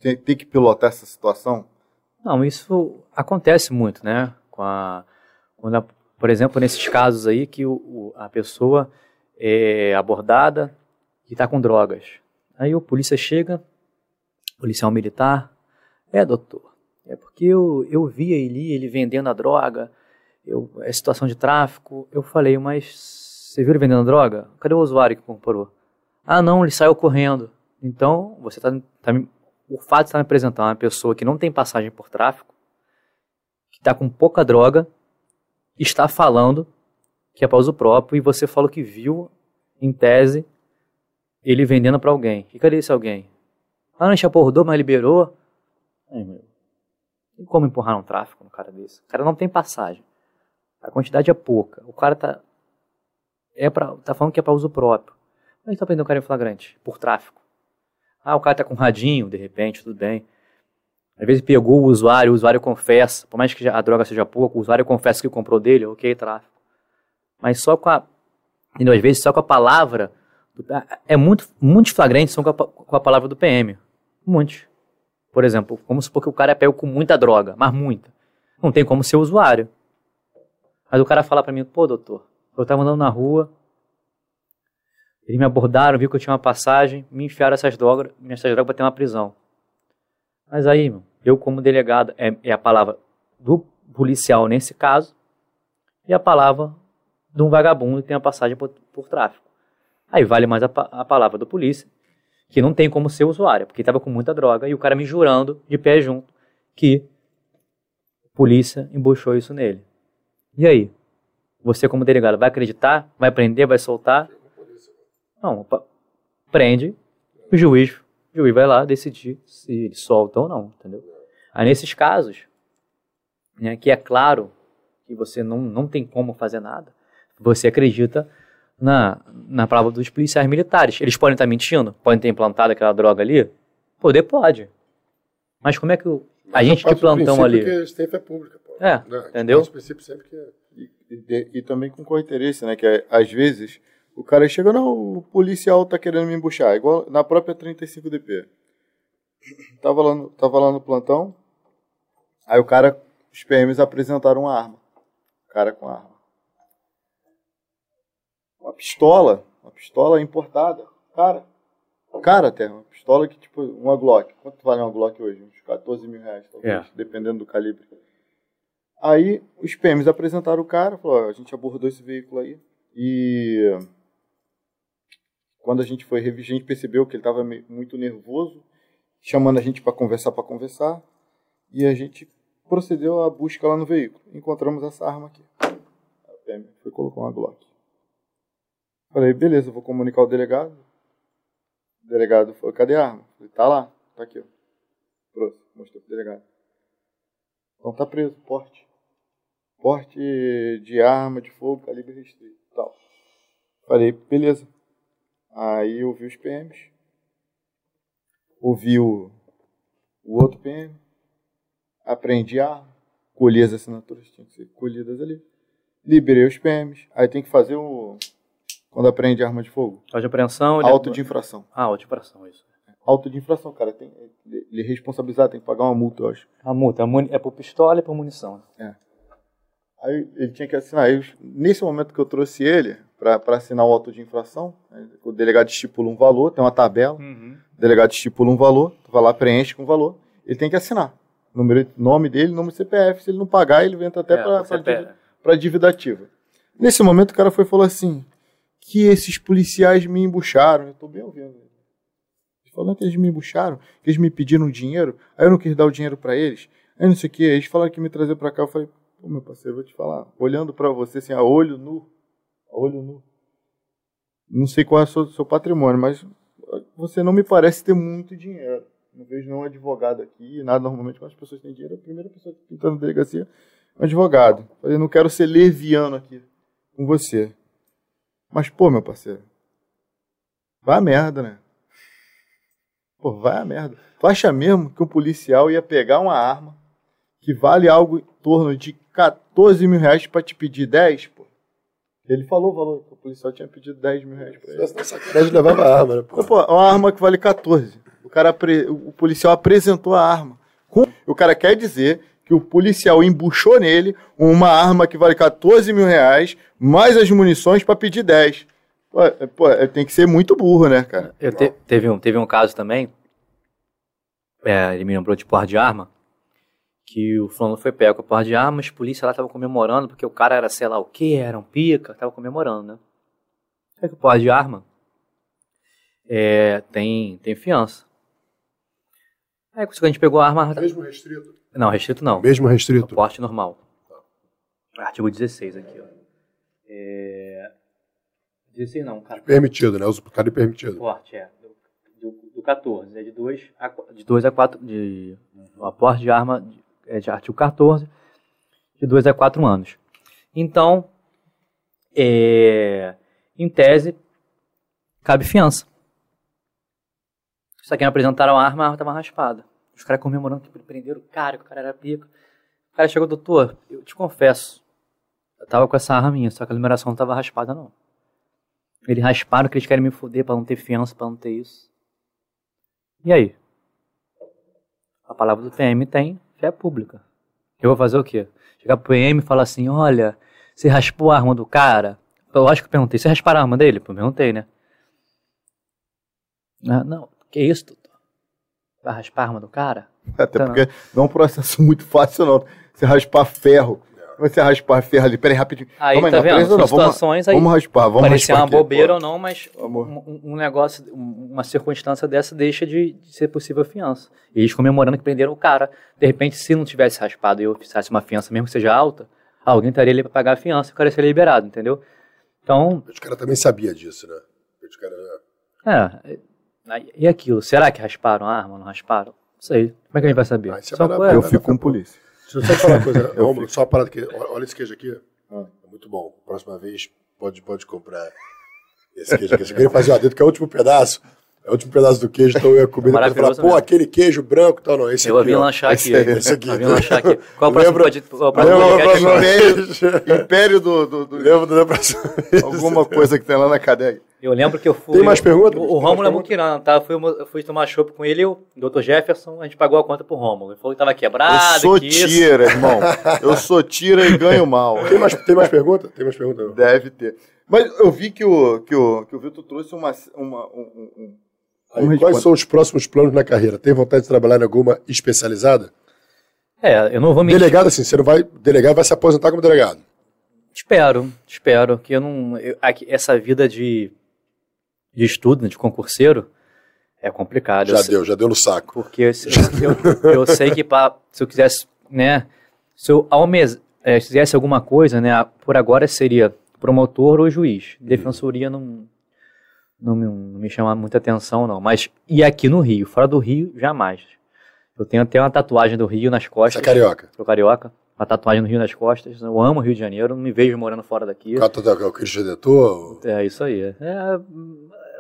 tem, tem que pilotar essa situação? Não, isso acontece muito, né? Com a, quando a, por exemplo, nesses casos aí que o, o, a pessoa é abordada e está com drogas. Aí o polícia chega, policial militar, é doutor, é porque eu, eu vi ele, ele vendendo a droga, eu, é situação de tráfico. Eu falei, mas você viu ele vendendo droga? Cadê o usuário que comprou? Ah, não, ele saiu correndo. Então, você tá, tá o fato de estar me apresentando uma pessoa que não tem passagem por tráfico, que está com pouca droga, está falando que é para uso próprio e você falou que viu, em tese, ele vendendo para alguém. E cadê esse alguém? Ah, não, a abordou, mas liberou. Ai, meu. Tem como empurrar um tráfico no cara desse? O cara não tem passagem. A quantidade é pouca. O cara tá, é pra, tá falando que é para uso próprio. Mas está prendendo o cara em flagrante, por tráfico. Ah, o cara tá com radinho, de repente, tudo bem. Às vezes pegou o usuário, o usuário confessa, por mais que a droga seja pouco, o usuário confessa que comprou dele, ok, tráfico. Mas só com a. Entendeu? Às vezes só com a palavra. É muito, muitos flagrantes são com a, com a palavra do PM. Muitos. Por exemplo, vamos supor que o cara é pego com muita droga, mas muita. Não tem como ser usuário. Mas o cara fala para mim, pô, doutor, eu tava andando na rua, eles me abordaram, viu que eu tinha uma passagem, me enfiaram essas drogas, essas drogas pra ter uma prisão. Mas aí, eu como delegado, é, é a palavra do policial nesse caso, e a palavra de um vagabundo que tem a passagem por, por tráfico. Aí vale mais a, a, palavra do polícia, que não tem como ser usuário, porque estava com muita droga, e o cara me jurando, de pé junto, que a polícia embuchou isso nele. E aí? Você como delegado vai acreditar? Vai prender? Vai soltar? Não, prende, o juiz, o juiz vai lá decidir se ele solta ou não, entendeu? Aí nesses casos, né, que é claro que você não, não tem como fazer nada, você acredita na, na palavra dos policiais militares. Eles podem estar mentindo, podem ter implantado aquela droga ali, poder pode. Mas como é que o, a gente de plantão ali... Que eles têm fé pública, pô. É, entendeu? princípio sempre que... E, e, e também com co-interesse, né, que é, às vezes o cara chega, não, o policial tá querendo me embuchar, igual na própria 35DP. Tava lá no, tava lá no plantão, aí o cara, os PMs apresentaram uma arma. O cara com arma. Pistola, uma pistola importada. Cara, cara até, uma pistola que tipo, uma Glock. Quanto vale uma Glock hoje? Uns 14 mil reais, talvez, é. dependendo do calibre. Aí os PMs apresentaram o cara, falou, a gente abordou esse veículo aí e quando a gente foi revisar, a gente percebeu que ele estava muito nervoso, chamando a gente para conversar, para conversar, e a gente procedeu à busca lá no veículo. Encontramos essa arma aqui. A PM foi colocar uma Glock. Falei, beleza, vou comunicar ao delegado. O delegado falou, cadê a arma? Falei, tá lá, tá aqui, ó. Trouxe, mostrei pro delegado. Então tá preso, porte. Porte de arma de fogo, calibre restrito, tal. Falei, beleza. Aí eu vi os PMs, ouvi o, o outro PM, aprendi a colher as assinaturas, tinham que ser colhidas ali. Liberei os PMs, aí tem que fazer o. Quando aprende arma de fogo. Auto de apreensão. Auto de infração. Ah, auto de infração, isso. Auto de infração, cara. Tem, ele é responsabilizado, tem que pagar uma multa, eu acho. A multa é por pistola e por munição. É. Aí ele tinha que assinar. Aí, nesse momento que eu trouxe ele, para assinar o auto de infração. Né? O delegado estipula um valor, tem uma tabela. Uhum. O delegado estipula um valor, tu vai lá, preenche com o valor. Ele tem que assinar. Número, nome dele, número CPF. Se ele não pagar, ele entra até é, para dívida ativa. Nesse momento, o cara foi e falou assim: que esses policiais me embucharam. Eu estou bem ouvindo. Falando que eles me embucharam, que eles me pediram dinheiro, aí eu não quis dar o dinheiro para eles. Aí não sei o que, eles falaram que me trazer para cá. Eu falei, pô, meu parceiro, vou te falar. Olhando para você assim, a olho nu, olho nu. Não sei qual é o seu, seu patrimônio, mas você não me parece ter muito dinheiro. Não vejo nenhum advogado aqui, nada. Normalmente, quando as pessoas têm dinheiro, a primeira pessoa que está na delegacia é um advogado. Eu não quero ser leviano aqui com você. Mas, pô, meu parceiro, vai a merda, né? Pô, vai a merda. Tu acha mesmo que um policial ia pegar uma arma que vale algo em torno de 14 mil reais para te pedir 10, pô? Ele falou o valor, o policial tinha pedido 10 mil reais pra ele. Se sacanagem, levava a arma, né? Pô? pô, uma arma que vale 14. O, cara, o policial apresentou a arma. O cara quer dizer que o policial embuchou nele uma arma que vale 14 mil reais, mais as munições para pedir 10. Pô, é, pô, é, tem que ser muito burro, né, cara? Eu te, teve, um, teve um caso também, é, ele me lembrou de porra de arma, que o fulano foi pego com a porra de armas, a polícia lá tava comemorando, porque o cara era sei lá o que, era um pica, tava comemorando, né? É que o porra de arma é, tem, tem fiança. Aí quando a gente pegou a arma... Mesmo restrito? Não, restrito não. Mesmo restrito? porte normal. Artigo 16 aqui, ó. É... 16 não, cara. Permitido, né? Uso cara permitido. Porte, é. Do, do, do 14, é de 2 a, de 2 a 4... De, uhum. a porte de arma é de artigo 14, de 2 a 4 anos. Então, é, em tese, cabe fiança. Só que apresentaram a arma, a arma estava raspada. Os caras comemorando que prenderam o cara, que o cara era pica. O cara chegou, doutor, eu te confesso, eu tava com essa arma minha, só que a numeração não tava raspada, não. Eles rasparam que eles querem me foder pra não ter fiança, pra não ter isso. E aí? A palavra do PM tem fé pública. Eu vou fazer o quê? Chegar pro PM e falar assim, olha, você raspou a arma do cara? Eu acho que eu perguntei, você rasparam a arma dele? Eu perguntei, né? Ah, não, que isso? Vai raspar a arma do cara? Até então, porque não é um processo (laughs) muito fácil, não. Você raspar ferro você raspar ferro ali, peraí, rapidinho. Aí, Calma, tá não, vendo? Não, situações vamos, aí. Vamos raspar, vamos parecer raspar. uma aqui, bobeira ou não, mas um, um, negócio, uma circunstância dessa deixa de, de, ser possível a fiança. E eles comemorando que prenderam o cara. De repente, se não tivesse raspado e eu fizesse uma fiança, mesmo que seja alta, alguém estaria ali para pagar a fiança e o cara seria liberado, entendeu? Então. Os caras também sabia disso, né? Os cara... É. E aquilo, será que rasparam a arma? Não rasparam? Não sei. Como é que a gente vai saber? Ah, é Só, é, eu fico com polícia. Deixa eu só falar uma coisa, (laughs) Romulo, só uma parada aqui. Olha esse queijo aqui. Ah. É muito bom. Próxima vez, pode, pode comprar esse queijo aqui. Eu queria fazer uma dedo, que é o último pedaço. É o último pedaço do queijo, então eu ia comer e falar, pô, aquele queijo branco e tal, não. Esse eu aqui. Eu vim lanchar aqui. Esse aqui. Eu vim lanchar aqui. Qual o próximo pode, qual o próximo Império, império do, do, do... Lembro da próxima Alguma coisa que tem lá na cadeia. Eu lembro que eu fui. Tem mais perguntas? O, o Rômulo é Muquirana, tá? Eu fui, eu fui tomar chopp com ele e o Dr. Jefferson, a gente pagou a conta pro Rômulo. Ele falou que tava quebrado. Eu sou tira, irmão. Eu sou tira e ganho mal. Tem mais, tem mais pergunta? Tem mais pergunta? Deve ter. Mas eu vi que o, que o, que o Vitor trouxe uma. uma um, um, Aí, quais são os próximos planos na carreira? Tem vontade de trabalhar em alguma especializada? É, eu não vou mentir. Delegado, assim, você não vai. Delegado vai se aposentar como delegado. Espero, espero. Que eu não. Eu, essa vida de de estudo, de concurseiro, é complicado. Já deu, já deu no saco. Porque eu, eu, eu sei que pra, se eu quisesse, né, se eu almes, é, se fizesse alguma coisa, né, por agora seria promotor ou juiz. Defensoria não, não, me, não me chama muita atenção, não. Mas, e aqui no Rio? Fora do Rio, jamais. Eu tenho até uma tatuagem do Rio nas costas. Você é carioca? Sou carioca. Uma tatuagem no Rio nas costas. Eu amo o Rio de Janeiro, não me vejo morando fora daqui. É o Cristo Redentor? É, isso aí. É,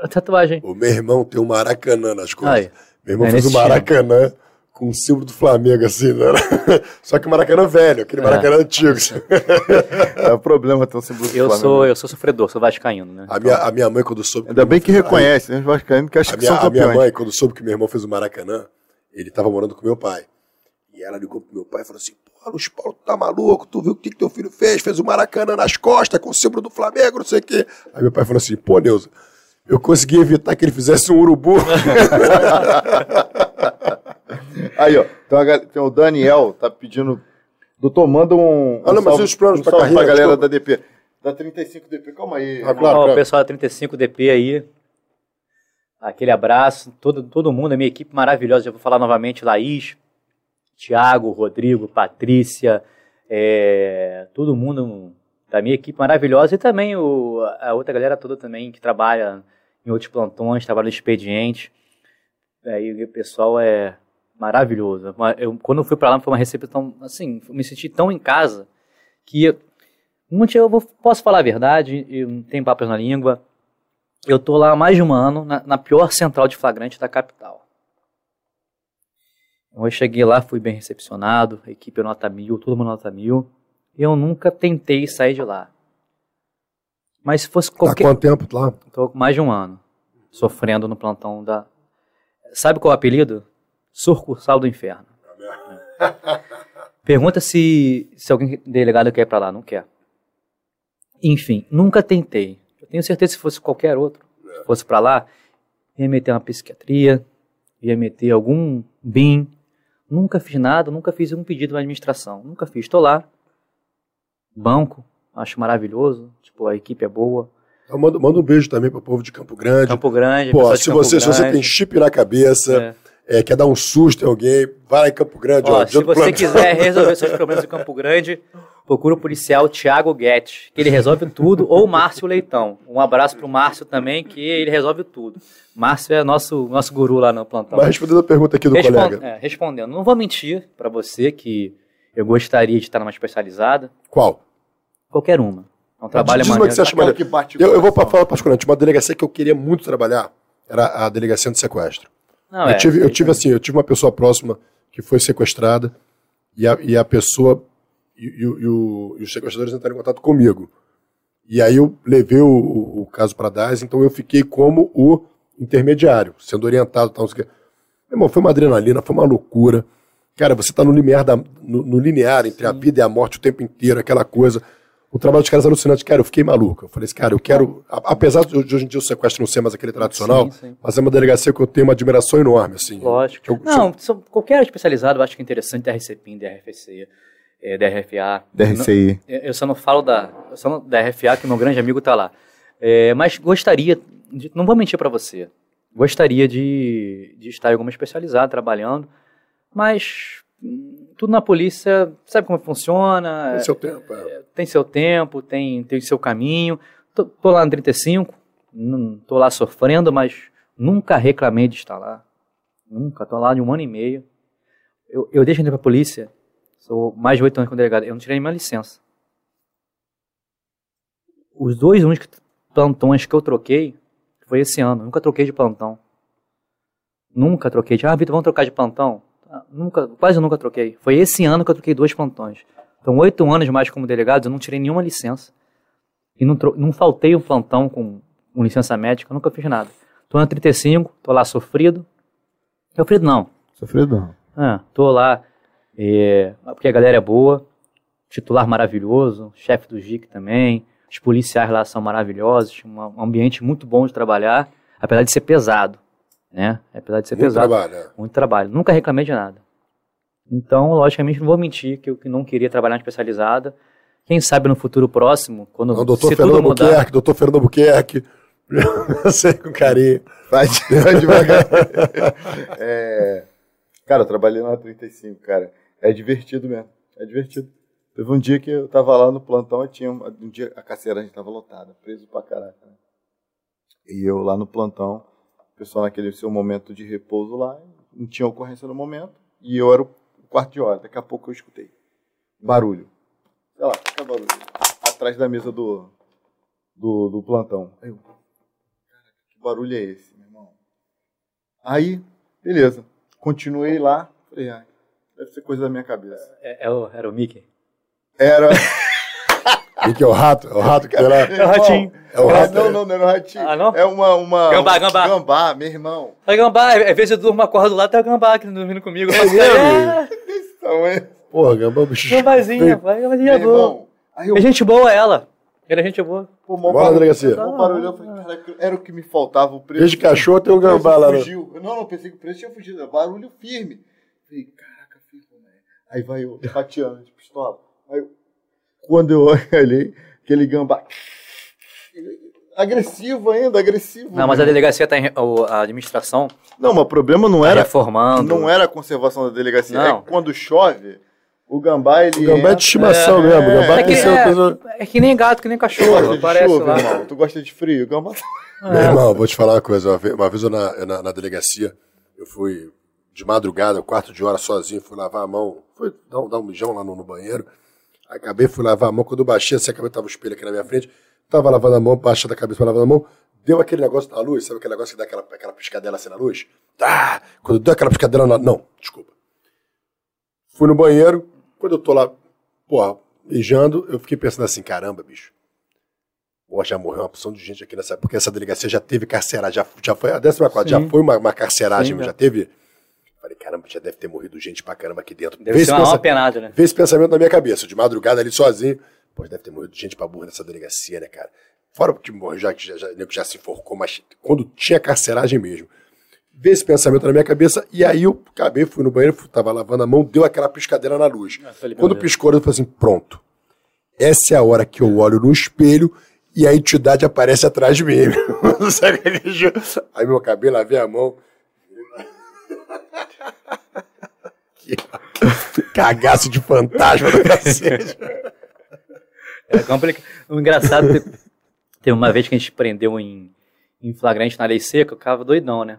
a tatuagem. O meu irmão tem um Maracanã nas costas. Ai, meu irmão é fez um Maracanã. Com o símbolo do Flamengo, assim, né? (laughs) Só que o Maracanã velho, aquele é. Maracanã antigo. (laughs) é o problema ter um símbolo do eu Flamengo. Sou, eu sou sofredor, sou vascaíno, né? A, minha, a minha mãe, quando soube... Ainda bem que reconhece, né? Os vascaínos que acham que minha, são A minha mãe, quando soube que meu irmão fez o Maracanã, ele estava morando com meu pai. E ela ligou pro meu pai e falou assim, pô, Luiz Paulo, tu tá maluco? Tu viu o que, que teu filho fez? Fez o Maracanã nas costas com o símbolo do Flamengo, não sei o quê. Aí meu pai falou assim, pô, Neuza, eu consegui evitar que ele fizesse um urubu. (laughs) Aí, ó, tem, tem, o Daniel, tá pedindo. Doutor, manda um. Ah, não, mas os planos um pra carreira? Pra galera da DP. Da 35DP, calma aí. Ah, claro. O pessoal da 35DP aí. Aquele abraço, todo, todo mundo, a minha equipe maravilhosa. Já vou falar novamente: Laís, Tiago, Rodrigo, Patrícia, é, todo mundo da minha equipe maravilhosa e também o, a outra galera toda também que trabalha em outros plantões, trabalha no expediente. Aí o pessoal é maravilhoso. Eu, quando eu fui para lá foi uma recepção, assim, eu me senti tão em casa que muito eu vou, posso falar a verdade, eu não tenho papas na língua. Eu tô lá há mais de um ano, na, na pior central de flagrante da capital. Eu cheguei lá, fui bem recepcionado, a equipe nota mil, todo mundo nota mil eu nunca tentei sair de lá. Mas se fosse qualquer... Há quanto tempo lá? Estou mais de um ano, sofrendo no plantão da... Sabe qual é o apelido? Surcursal do Inferno. Pergunta se, se alguém delegado quer ir para lá. Não quer. Enfim, nunca tentei. Eu tenho certeza que se fosse qualquer outro, se fosse para lá, ia meter uma psiquiatria, ia meter algum BIM. Nunca fiz nada, nunca fiz um pedido na administração. Nunca fiz. Estou lá, banco, acho maravilhoso, tipo, a equipe é boa. Mando um beijo também pro povo de Campo Grande. Campo Grande, Pô, se você, se você tem chip na cabeça, é. É, quer dar um susto em alguém, vai lá em Campo Grande. Ó, ó se você quiser (laughs) resolver seus problemas em Campo Grande, procura o policial Thiago Guedes, que ele resolve tudo, ou Márcio Leitão. Um abraço pro Márcio também, que ele resolve tudo. Márcio é nosso, nosso guru lá no plantão. Mas respondendo a pergunta aqui do Respond, colega. É, respondendo, não vou mentir para você que eu gostaria de estar numa especializada. Qual? Qualquer uma. É um trabalho maneiro. Que você acha maneiro. eu, eu vou falar particularmente, uma delegacia que eu queria muito trabalhar era a delegacia de sequestro. Não, eu, é, tive, eu tive assim, eu tive uma pessoa próxima que foi sequestrada e a, e a pessoa e, e, e, o, e os sequestradores entraram em contato comigo. E aí eu levei o, o, o caso para DAS, então eu fiquei como o intermediário, sendo orientado. Tal, Meu irmão, foi uma adrenalina, foi uma loucura. Cara, você está no limiar, da, no, no linear entre Sim. a vida e a morte o tempo inteiro, aquela coisa. O trabalho dos caras é alucinante. Cara, eu fiquei maluco. Eu falei assim, cara, eu quero. Apesar de hoje em dia o sequestro não ser mais aquele tradicional, sim, sim. mas é uma delegacia que eu tenho uma admiração enorme, assim. Lógico. Eu, não, eu... qualquer área especializada eu acho que é interessante, DRCPIN, DRFC, é, DRFA. DRCI. Eu, não, eu só não falo da, eu só não, da RFA, que meu grande amigo está lá. É, mas gostaria, de, não vou mentir para você, gostaria de, de estar em alguma especializada trabalhando, mas tudo na polícia, sabe como funciona? Tem seu tempo. É. é. Tem seu tempo, tem, tem seu caminho. Tô, tô lá no 35, não, tô lá sofrendo, mas nunca reclamei de estar lá. Nunca, tô lá de um ano e meio. Eu, eu deixo entrar pra polícia, sou mais de oito anos como delegado, eu não tirei nenhuma licença. Os dois únicos plantões que eu troquei foi esse ano. Nunca troquei de plantão. Nunca troquei de, ah, Vitor, vamos trocar de plantão? Nunca, quase nunca troquei. Foi esse ano que eu troquei dois plantões. Então, oito anos mais como delegado, eu não tirei nenhuma licença. E não, não faltei um plantão com, com licença médica, nunca fiz nada. Tô na 35, tô lá sofrido. Sofrido não. Sofrido não. Ah, tô lá, é, porque a galera é boa, titular maravilhoso, chefe do GIC também, os policiais lá são maravilhosos, um ambiente muito bom de trabalhar, apesar de ser pesado né? Apesar de ser muito pesado. Trabalho, é. Muito trabalho. Nunca reclamei de nada. Então, logicamente, não vou mentir que eu que não queria trabalhar em especializada. Quem sabe no futuro próximo, quando não, doutor se Fernando tudo mudar... Buquerque, doutor Fernando Buquerque, (laughs) sei com carinho. Vai, (laughs) devagar. (laughs) é, cara, eu trabalhei na 35, cara. É divertido mesmo. É divertido. Teve um dia que eu tava lá no plantão e tinha um, um dia a carceira a gente tava lotada, preso pra caraca. Né? E eu lá no plantão, pessoal naquele seu momento de repouso lá, não tinha ocorrência no momento, e eu era o quarto de hora. Daqui a pouco eu escutei barulho. Sei lá, que barulho. Atrás da mesa do, do, do plantão. Aí eu, cara, que barulho é esse, meu irmão? Aí, beleza. Continuei lá. Falei, ai, deve ser coisa da minha cabeça. É, é o, era o Mickey? Era. (laughs) E que é o rato? É o rato que era. É o ratinho. É o rato. Não, não, não é o ratinho. Ah, não? É uma. uma gambá, gambá. Gambá, meu irmão. É gambá, às vezes eu durmo uma corda do lado, tem o gambá aqui dormindo comigo. É mesmo? É. Porra, gambá, bicho. Gambazinha, vai, gambazinha boa. Eu... É gente boa ela. Era gente boa. Pô, Bora, delegacia. Barulhão, falei, era o que me faltava, o preço. Desde cachorro tem um gambá lá. Fugiu. Não, não, pensei que o preço tinha fugido. Barulho firme. Falei, caraca, filho, né? Aí vai eu, rateando de pistola. Aí eu, quando eu (laughs) olhei, aquele gambá. Agressivo ainda, agressivo. Não, mas a delegacia tá em, a administração. Não, mas o problema não tá era. reformando. Não era a conservação da delegacia. Não. É que quando chove, o gambá ele. O gambá é de estimação é, mesmo. O gambá é, que, é, coisa... é que nem gato, que nem cachorro. parece chuva, lá. Irmão. Tu gosta de frio? O gambá. É. Meu irmão, vou te falar uma coisa. Uma vez, uma vez eu na, na, na, delegacia, eu fui de madrugada, quarto de hora sozinho, fui lavar a mão, fui dar um, dar um mijão lá no, no banheiro. Acabei, fui lavar a mão. Quando eu baixei, assim, acabei, tava o espelho aqui na minha frente. Tava lavando a mão, baixando a cabeça, lavando a mão. Deu aquele negócio na luz, sabe aquele negócio que dá aquela, aquela piscadela assim na luz? Tá! Quando deu aquela piscadela na. Não, desculpa. Fui no banheiro. Quando eu tô lá, porra, mijando, eu fiquei pensando assim: caramba, bicho. Pô, já morreu uma porção de gente aqui nessa. Porque essa delegacia já teve carceragem. Já, já foi a 14, já foi uma, uma carceragem, Sim, já teve Falei, caramba, já deve ter morrido gente pra caramba aqui dentro. Deve Vê ser uma penada, né? Vê esse pensamento na minha cabeça, de madrugada ali sozinho. Pô, deve ter morrido gente pra burra nessa delegacia, né, cara? Fora que já, já, já, já se enforcou, mas quando tinha carceragem mesmo. Vê esse pensamento na minha cabeça, e aí eu acabei, fui no banheiro, tava lavando a mão, deu aquela piscadeira na luz. Ah, quando piscou, eu falei assim, pronto. Essa é a hora que eu olho no espelho e a entidade aparece atrás de mim. (laughs) aí meu cabelo, lavei a mão, que cagaço de fantasma do cacete. É complicado. O engraçado, teve uma vez que a gente prendeu em, em flagrante na lei seca, eu ficava doidão, né?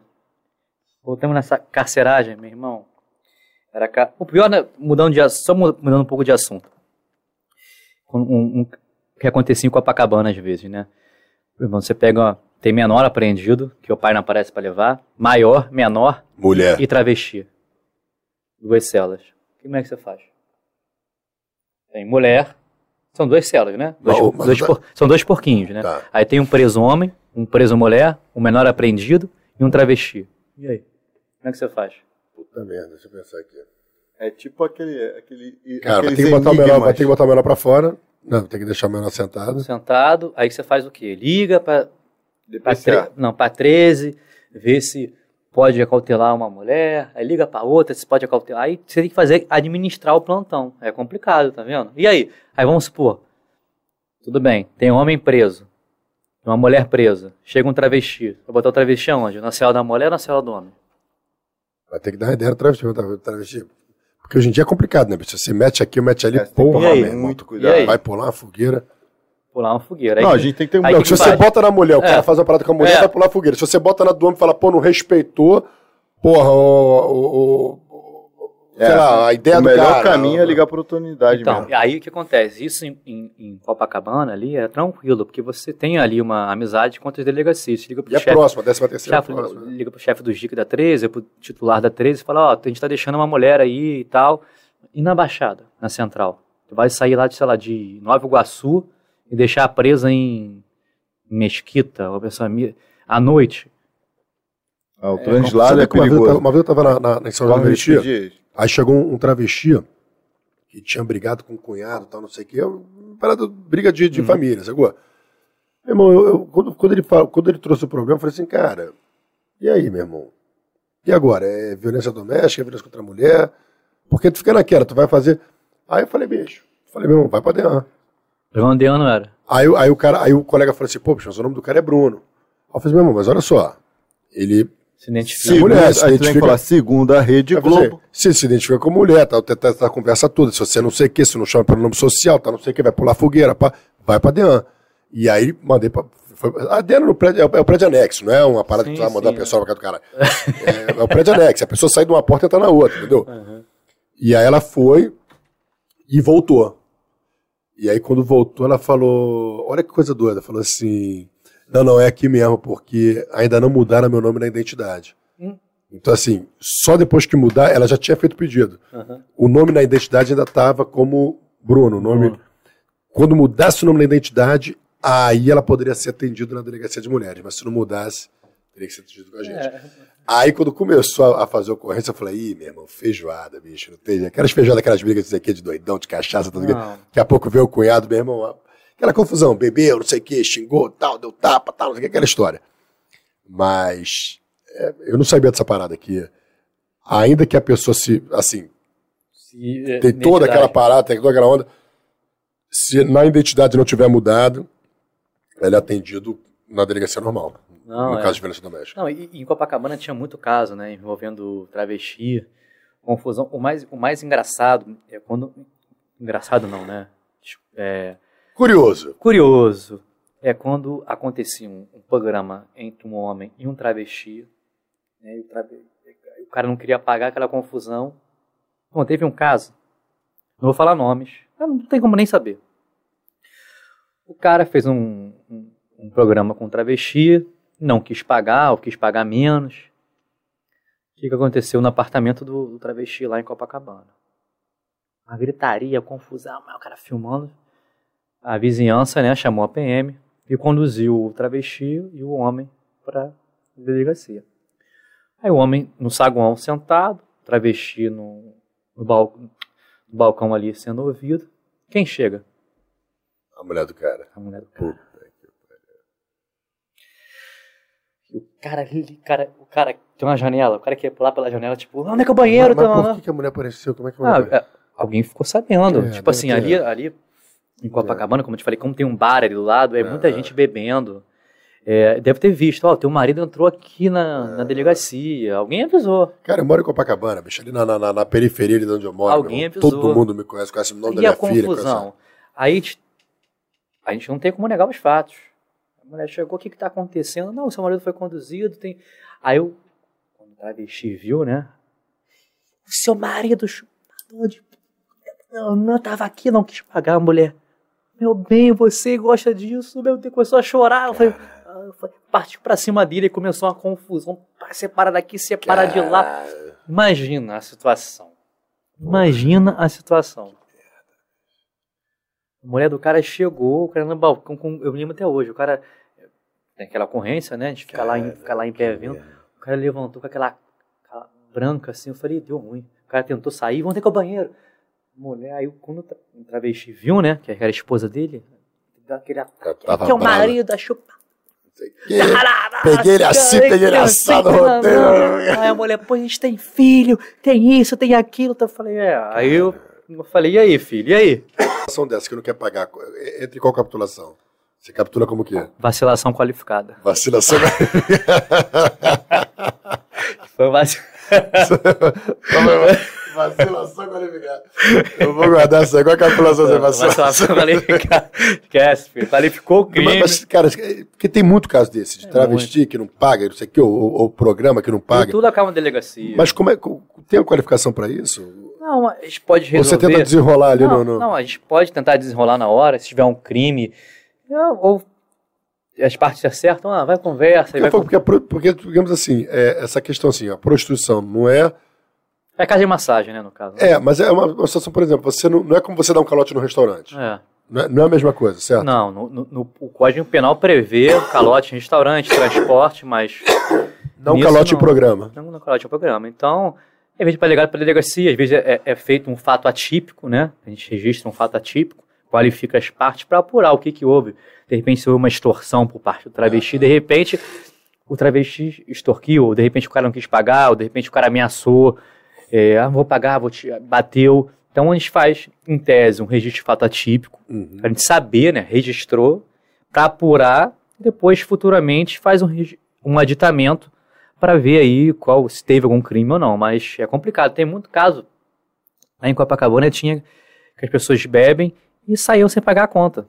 Voltamos nessa carceragem, meu irmão. Era ca... O pior, né, mudando de, só mudando um pouco de assunto. Um, um, que acontecia em Copacabana às vezes, né? Irmão, você pega tem menor apreendido, que o pai não aparece para levar. Maior, menor. Mulher. E travesti. Duas celas. Como é que você faz? Tem mulher. São duas celas, né? Dois, não, dois tá... por, são dois porquinhos, né? Tá. Aí tem um preso homem, um preso mulher, um menor apreendido e um travesti. E aí? Como é que você faz? Puta merda, deixa eu pensar aqui. É tipo aquele. aquele Cara, vai ter, que botar o menor, vai ter que botar o menor pra fora. Não, tem que deixar o menor sentado. Sentado, aí você faz o quê? Liga pra. Pra tre... Não, pra 13, vê se pode acautelar uma mulher, aí liga para outra, se pode acautelar, aí você tem que fazer, administrar o plantão. É complicado, tá vendo? E aí? Aí vamos supor, tudo bem, tem um homem preso, uma mulher presa, chega um travesti, vou botar o travesti aonde? Na cela da mulher ou na cela do homem? Vai ter que dar ideia do travesti, travesti. Porque hoje em dia é complicado, né, bicho? Você mete aqui, mete ali, é, porra, aí, muito cuidado. Vai pular uma fogueira. Pular uma fogueira. Aí não, a gente tem que ter um. Não, se você bota na mulher, o é. cara faz uma parada com a mulher, é. vai pular a fogueira. Se você bota na do homem e fala, pô, não respeitou, porra, o, o, é, sei lá, a ideia o do melhor cara. caminho é ligar por oportunidade então, mesmo. aí o que acontece? Isso em, em, em, Copacabana ali é tranquilo, porque você tem ali uma amizade com as delegacias. Você liga pro e chefe, é próximo, a décima terceira chefe, é Liga pro chefe do GIC da 13, pro titular da 13 e fala, ó, oh, a gente tá deixando uma mulher aí e tal. E na Baixada, na Central? Tu vai sair lá, de, sei lá, de Nova Iguaçu e deixar presa em Mesquita, uma pessoa à noite. Ah, o translado é, é perigoso. Uma vez eu tava na, na, na São Aí chegou um, um travesti que tinha brigado com o cunhado tal, não sei o que. É uma parada, briga de, de uhum. família, sacou? Meu irmão, eu, eu, quando, quando, ele, quando ele trouxe o problema, eu falei assim, cara, e aí, meu irmão? E agora? É violência doméstica, é violência contra a mulher? Porque tu fica naquela, tu vai fazer. Aí eu falei, bicho, falei, meu irmão, vai pra DEAN. Levan DEAN não era. Aí, aí, o cara, aí o colega falou assim, pô, bicho, o nome do cara é Bruno. Aí eu falei, meu irmão, mas olha só, ele se identifica. Segundo, mulher, se identifica, falar, segundo a rede Globo. se se identifica como mulher, tá, tá, tá, tá, a conversa toda. Se você não sei o que, se não chama pelo nome social, tá não sei o que, vai pular fogueira, pá, vai pra DEAN. E aí mandei pra. Foi, a DEAN no prédio, é, é, o prédio anexo, não é uma parada sim, que tu vai mandar a pessoa pra cá do cara. É, é, o prédio anexo, a pessoa sai de uma porta e entra na outra, entendeu? Uhum. E aí ela foi e voltou. E aí quando voltou, ela falou: Olha que coisa doida, ela falou assim. Não, não, é aqui mesmo, porque ainda não mudaram meu nome na identidade. Hum. Então, assim, só depois que mudar, ela já tinha feito o pedido. Uhum. O nome na identidade ainda estava como Bruno. O nome, Quando mudasse o nome na identidade, aí ela poderia ser atendida na delegacia de mulheres. Mas se não mudasse, teria que ser atendido com a gente. É. Aí, quando começou a fazer ocorrência, eu falei, ih, meu irmão, feijoada, bicho, não tem. Aquelas feijoadas, aquelas brigas aqui de doidão, de cachaça, tudo Daqui a pouco veio o cunhado, meu irmão, Aquela confusão, bebeu, não sei o que, xingou, tal, deu tapa, tal, não sei o que, aquela história. Mas é, eu não sabia dessa parada aqui. Ainda que a pessoa se, assim, se, é, tem toda aquela parada, tem toda aquela onda, se na identidade não tiver mudado, ele é atendido na delegacia normal. Não, no é. caso de violência doméstica. Não, e, e, em Copacabana tinha muito caso, né, envolvendo travesti, confusão. O mais, o mais engraçado é quando. Engraçado não, né? É, Curioso. Curioso. É quando acontecia um, um programa entre um homem e um travesti, né, e o, trave... o, cara não queria pagar aquela confusão. Bom, teve um caso, não vou falar nomes, não tem como nem saber. O cara fez um, um, um programa com travesti, não quis pagar, ou quis pagar menos. O que, que aconteceu no apartamento do, do travesti lá em Copacabana? Uma gritaria, confusão, o cara filmando a vizinhança né, chamou a PM e conduziu o travesti e o homem para a delegacia. Aí o homem no saguão sentado, travesti no, no, no balcão ali sendo ouvido. Quem chega? A mulher do cara. A mulher do cara. Puta que o cara ali, cara, o cara tem uma janela, o cara quer pular pela janela, tipo, onde é que é o banheiro? Mas, mas por que, que, a mulher apareceu? Como é que a mulher ah, é, Alguém ficou sabendo. É, tipo assim, ali, ali em Copacabana, como eu te falei, como tem um bar ali do lado, é muita gente bebendo. É, deve ter visto, ó, teu marido entrou aqui na, na delegacia. Alguém avisou. Cara, eu moro em Copacabana, bicho, ali na, na, na periferia de onde eu moro. Alguém avisou. Todo mundo me conhece, conhece o nome e da minha a confusão? Aí a gente não tem como negar os fatos. A mulher chegou, o que está acontecendo? Não, seu marido foi conduzido, tem. Aí eu, quando o travesti viu, né? O seu marido chupador de. Não, não estava aqui, não quis pagar a mulher meu bem, você gosta disso, meu Deus, começou a chorar. Eu falei, eu falei, partiu pra cima dele e começou uma confusão. Separa daqui, separa de lá. Imagina a situação. Imagina a situação. A mulher do cara chegou, o cara no balcão, com, eu lembro até hoje, o cara tem aquela ocorrência, né? A gente fica lá em, fica lá em pé vendo. O cara levantou com aquela, aquela branca assim, eu falei, deu ruim. cara tentou sair, vamos ter que ir ao banheiro. Mulher, aí quando o travesti viu, né, que era a esposa dele, deu aquele ataque, que é o marido, a chupa. Peguei ele assim, peguei ele assado, roteiro. Aí a mulher, pô, a gente tem filho, tem isso, tem aquilo. Então eu falei, é. Aí eu, eu falei, e aí, filho, e aí? Ação dessa que não quer pagar, entre qual capitulação? Você captura como que é? Vacilação qualificada. Vacilação (laughs) Foi vacil... (laughs) Vacilação qualificada. Eu vou guardar essa. Qual é a calculação vacilação? Vacilação qualificada. Esquece, filho. Qualificou o crime. Mas, cara, porque tem muito caso desse, de é travesti que não paga, não sei o que, ou, programa que não paga. E tudo acaba na delegacia. Mas como é, tem uma qualificação para isso? Não, a gente pode resolver. Ou você tenta desenrolar ali não, no, no... Não, a gente pode tentar desenrolar na hora, se tiver um crime. Ou as partes acertam, ah, vai conversa. Porque, vai... porque, porque, digamos assim, é, essa questão assim, a prostituição não é é casa de massagem, né, no caso. É, mas é uma, uma situação, por exemplo, você não, não é como você dar um calote no restaurante. É. Não é, não é a mesma coisa, certo? Não, no, no, no, o Código Penal prevê calote em restaurante, transporte, mas... Não calote não, em programa. Não, não calote em programa. Então, em vez de para para delegacia, às vezes é, é, feito um fato atípico, né? A gente registra um fato atípico, qualifica as partes para apurar o que, que houve. De repente, se houve uma extorsão por parte do travesti, de repente o travesti extorquiu, ou de repente o cara não quis pagar, ou de repente o cara ameaçou, é, ah, vou pagar, vou te, bateu. Então a gente faz, em tese, um registro de fato atípico, uhum. para a gente saber, né, registrou, para apurar, depois futuramente faz um, um aditamento para ver aí qual se teve algum crime ou não. Mas é complicado, tem muito caso. Lá em Copacabana tinha que as pessoas bebem e saíam sem pagar a conta.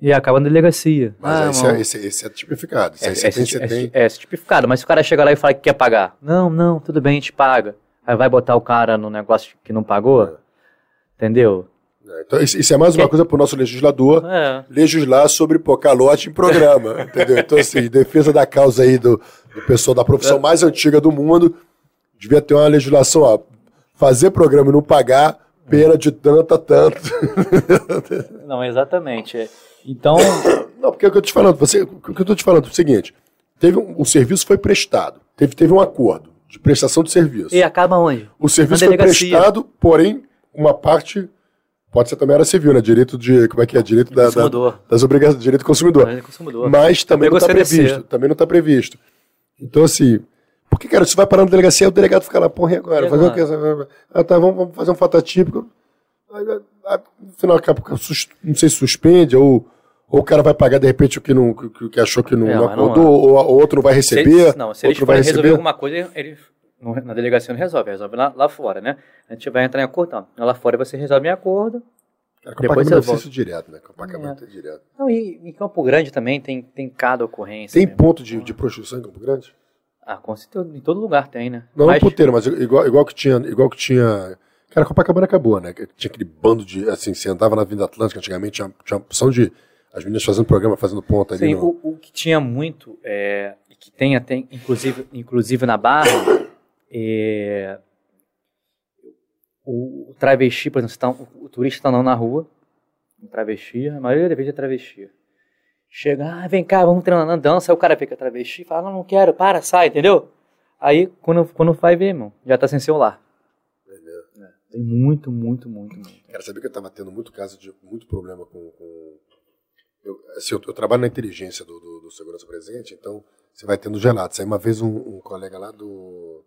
E acaba na delegacia. Mas ah, esse, é, esse, esse, é, tipificado. É, é, tem, é, é, tipificado, mas se o cara chega lá e fala que quer pagar, não, não, tudo bem, a gente paga. Aí vai botar o cara no negócio que não pagou? É. Entendeu? É, então, isso é mais uma coisa para o nosso legislador é. legislar sobre pô, calote em programa. (laughs) entendeu? Então, assim, defesa da causa aí do, do pessoal da profissão é. mais antiga do mundo, devia ter uma legislação, ó, fazer programa e não pagar, pena de tanto a (laughs) tanto. Não, exatamente. Então. (coughs) Não, porque é o que eu te falando, você, o que eu estou te falando é o seguinte: teve um, o serviço foi prestado, teve, teve um acordo de prestação de serviço. E acaba onde? O serviço foi prestado, porém, uma parte pode ser também era civil, né? Direito de. Como é que é? Direito da, da, das obrigações. Direito do consumidor. Consumidor. Mas também não está previsto. Também não está previsto. Então, assim. Por que, cara, você vai parar na delegacia, o delegado fica lá, porra, e agora? E fazer o quê? Ah, tá, vamos, vamos fazer um fato atípico. Aí, no final, acaba, não sei se suspende, ou, ou o cara vai pagar de repente o que, não, que, que achou que não, é, não acordou, não, ou o outro vai receber. Se não, se eles forem resolver alguma coisa, ele na delegacia não resolve, resolve lá, lá fora, né? A gente vai entrar em acordo, não. Lá fora você resolve em acordo. Cara, depois você volta. direto, né? Copacabana é. direto. Não, e em Campo Grande também tem, tem cada ocorrência. Tem mesmo. ponto de, de prostituição em Campo Grande? Ah, com certeza, em todo lugar tem, né? Não, mas... não puteiro, mas igual, igual que tinha, igual que tinha Cara, Copacabana acabou, né? Tinha aquele bando de. Assim, você andava na Avenida Atlântica antigamente, tinha, tinha uma opção de. As meninas fazendo programa, fazendo ponta ali. Sim, no... o, o, que tinha muito, é, e que tem até, inclusive, inclusive na Barra, é, o, o, travesti, por exemplo, tá, o, o, turista está andando na rua, um travesti, a maioria das vezes é travesti. Chega, ah, vem cá, vamos treinar na dança, aí o cara fica travesti, fala, não, não quero, para, sai, entendeu? Aí, quando, quando vai ver, irmão, já tá sem celular. Tem muito, muito, muito, muito. Cara, sabia que eu tava tendo muito caso de muito problema com. com... Eu, assim, eu, eu, trabalho na inteligência do, do, do, segurança presente, então você vai tendo gelados. Aí uma vez um, um, colega lá do,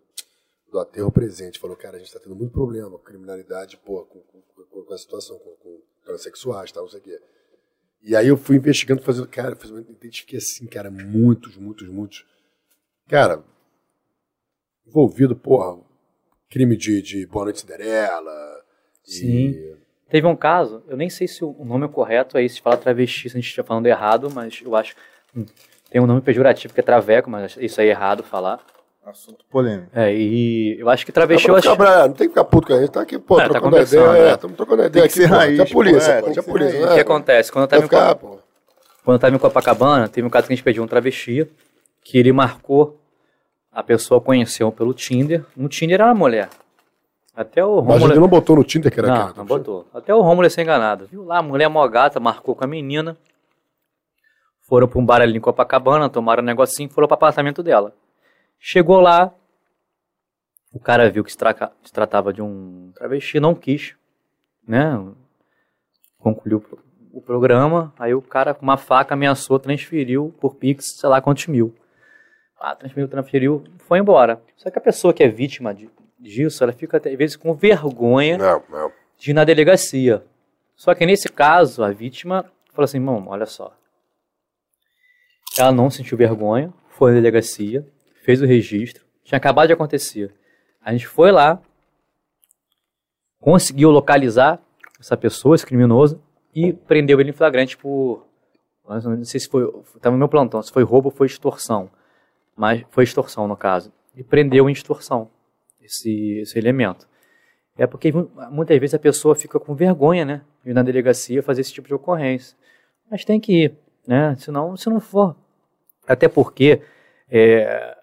do aterro presente falou, cara, a gente tá tendo muito problema com criminalidade, pô, com, com, com a situação, com, com transexuais, tal, não sei o quê. E aí eu fui investigando, fazendo, cara, uma, identifiquei assim, cara, muitos, muitos, muitos. Cara, envolvido, porra, crime de, de Boa Noite Cinderela. Sim. E... Teve um caso, eu nem sei se o nome é correto aí, se fala travesti, se a gente estiver falando errado, mas eu acho. Hum, tem um nome pejorativo que é traveco, mas isso aí é errado falar. Assunto polêmico. É, e eu acho que travesti. Não, acho... não tem que ficar puto com a gente, tá aqui, pô, é, tá trocando tá ideia. É, estamos trocando ideia aqui. Raiz, a polícia, é, pô, a polícia. Né? O que acontece? Quando eu tava, ficar, em, Cop... Quando eu tava em Copacabana, teve um caso que a gente pediu um travesti, que ele marcou, a pessoa conheceu pelo Tinder. No Tinder era uma mulher. Até o Romulo... Mas ele não botou no Tinder que era Não, não botou. Até o Romulo ia ser enganado. Viu lá, a mulher mó gata, marcou com a menina. Foram para um bar ali em Copacabana, tomaram um negocinho e foram para o apartamento dela. Chegou lá, O cara viu que se, tra se tratava de um travesti, não quis, né? Concluiu o programa, aí o cara com uma faca ameaçou, transferiu por Pix, sei lá quantos mil. Ah, transferiu, transferiu, foi embora. Só que a pessoa que é vítima de, disso, ela fica às vezes com vergonha não, não. de ir na delegacia. Só que nesse caso, a vítima falou assim, irmão, olha só. Ela não sentiu vergonha, foi na delegacia, fez o registro, tinha acabado de acontecer. A gente foi lá, conseguiu localizar essa pessoa, esse criminoso, e prendeu ele em flagrante por. Não sei se foi. Estava no meu plantão, se foi roubo ou foi extorsão. Mas foi extorsão no caso. E prendeu em extorsão esse, esse elemento. É porque muitas vezes a pessoa fica com vergonha, né? De ir na delegacia fazer esse tipo de ocorrência. Mas tem que ir, né? Senão, se não for. Até porque, é,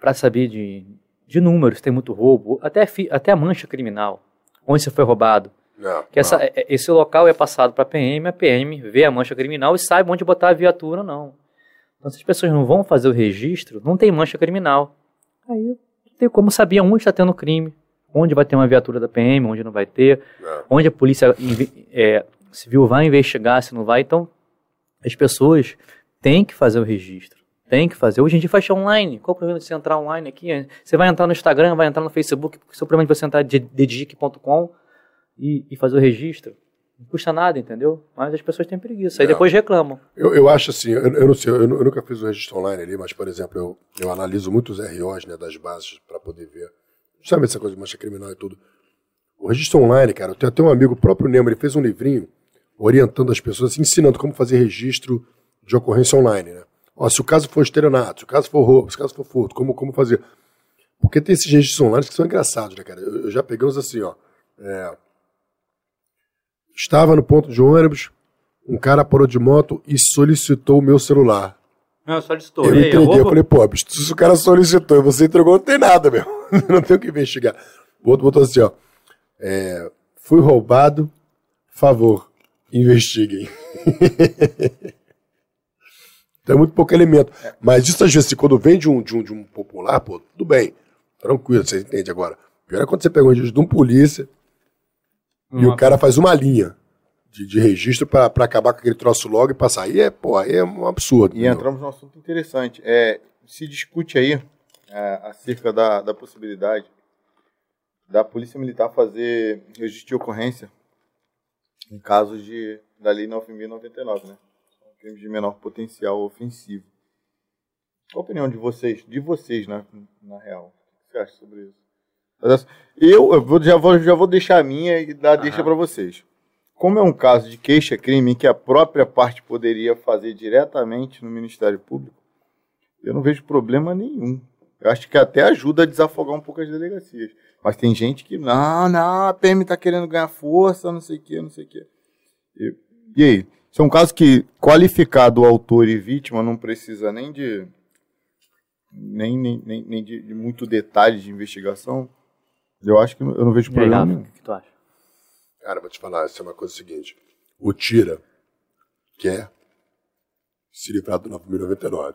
para saber de, de números, tem muito roubo, até, até a mancha criminal, onde você foi roubado. Não, que essa, é, esse local é passado para a PM, a PM vê a mancha criminal e sabe onde botar a viatura ou não. Então, se as pessoas não vão fazer o registro, não tem mancha criminal. Aí não tem como saber onde está tendo crime, onde vai ter uma viatura da PM, onde não vai ter, não. onde a polícia é, civil vai investigar, se não vai. Então, as pessoas têm que fazer o registro. Tem que fazer. Hoje em dia faz online. Qual o problema de você entrar online aqui? Você vai entrar no Instagram, vai entrar no Facebook, porque o seu problema de você entrar de dedic.com e, e fazer o registro. Não custa nada, entendeu? Mas as pessoas têm preguiça. Aí depois reclamam. Eu, eu acho assim, eu, eu não sei, eu, eu, nunca fiz o registro online ali, mas, por exemplo, eu, eu analiso muitos ROs né, das bases para poder ver. Sabe essa coisa de mancha criminal e tudo. O registro online, cara, eu tenho até um amigo, o próprio Nemo, ele fez um livrinho orientando as pessoas, assim, ensinando como fazer registro de ocorrência online, né? Ó, se o caso for estelionato, se o caso for roubo, se o caso for furto, como, como fazer. Porque tem esses registros online que são engraçados, né, cara? Eu, eu já peguei uns assim, ó. É, Estava no ponto de ônibus, um cara parou de moto e solicitou o meu celular. Não, solicitou. Eu entreguei, eu falei, pô, se o cara solicitou e você entregou, não tem nada, meu. (laughs) não tem o que investigar. O outro botou assim, ó. É, fui roubado, favor, investiguem. (laughs) Tem muito pouco elemento. Mas isso às vezes, quando vem de um, de um, de um popular, pô, tudo bem. Tranquilo, você entende agora. Pior é quando você pega um registro de um polícia, E o cara faz uma linha de, de registro para acabar com aquele troço logo e passar. Aí é, pô, aí é um absurdo. E entendeu? entramos num assunto interessante. É, se discute aí é, acerca da, da possibilidade da Polícia Militar fazer registro de ocorrência em casos de, da Lei 9.099, né? Crimes de menor potencial ofensivo. Qual a opinião de vocês, de vocês, né, na real? O que você acha sobre isso? Eu, eu vou, já, vou, já vou deixar a minha e dar deixa para vocês. Como é um caso de queixa-crime que a própria parte poderia fazer diretamente no Ministério Público, eu não vejo problema nenhum. Eu acho que até ajuda a desafogar um pouco as delegacias. Mas tem gente que, não, não, a PM está querendo ganhar força, não sei o que, não sei o que. E, e aí? Isso é um caso que, qualificado autor e vítima, não precisa nem de nem, nem, nem, nem de, de, muito detalhe de investigação. Eu acho que eu não vejo problema. O que tu acha? Cara, vou te falar, isso é uma coisa seguinte. O Tira quer se livrar do 9.099.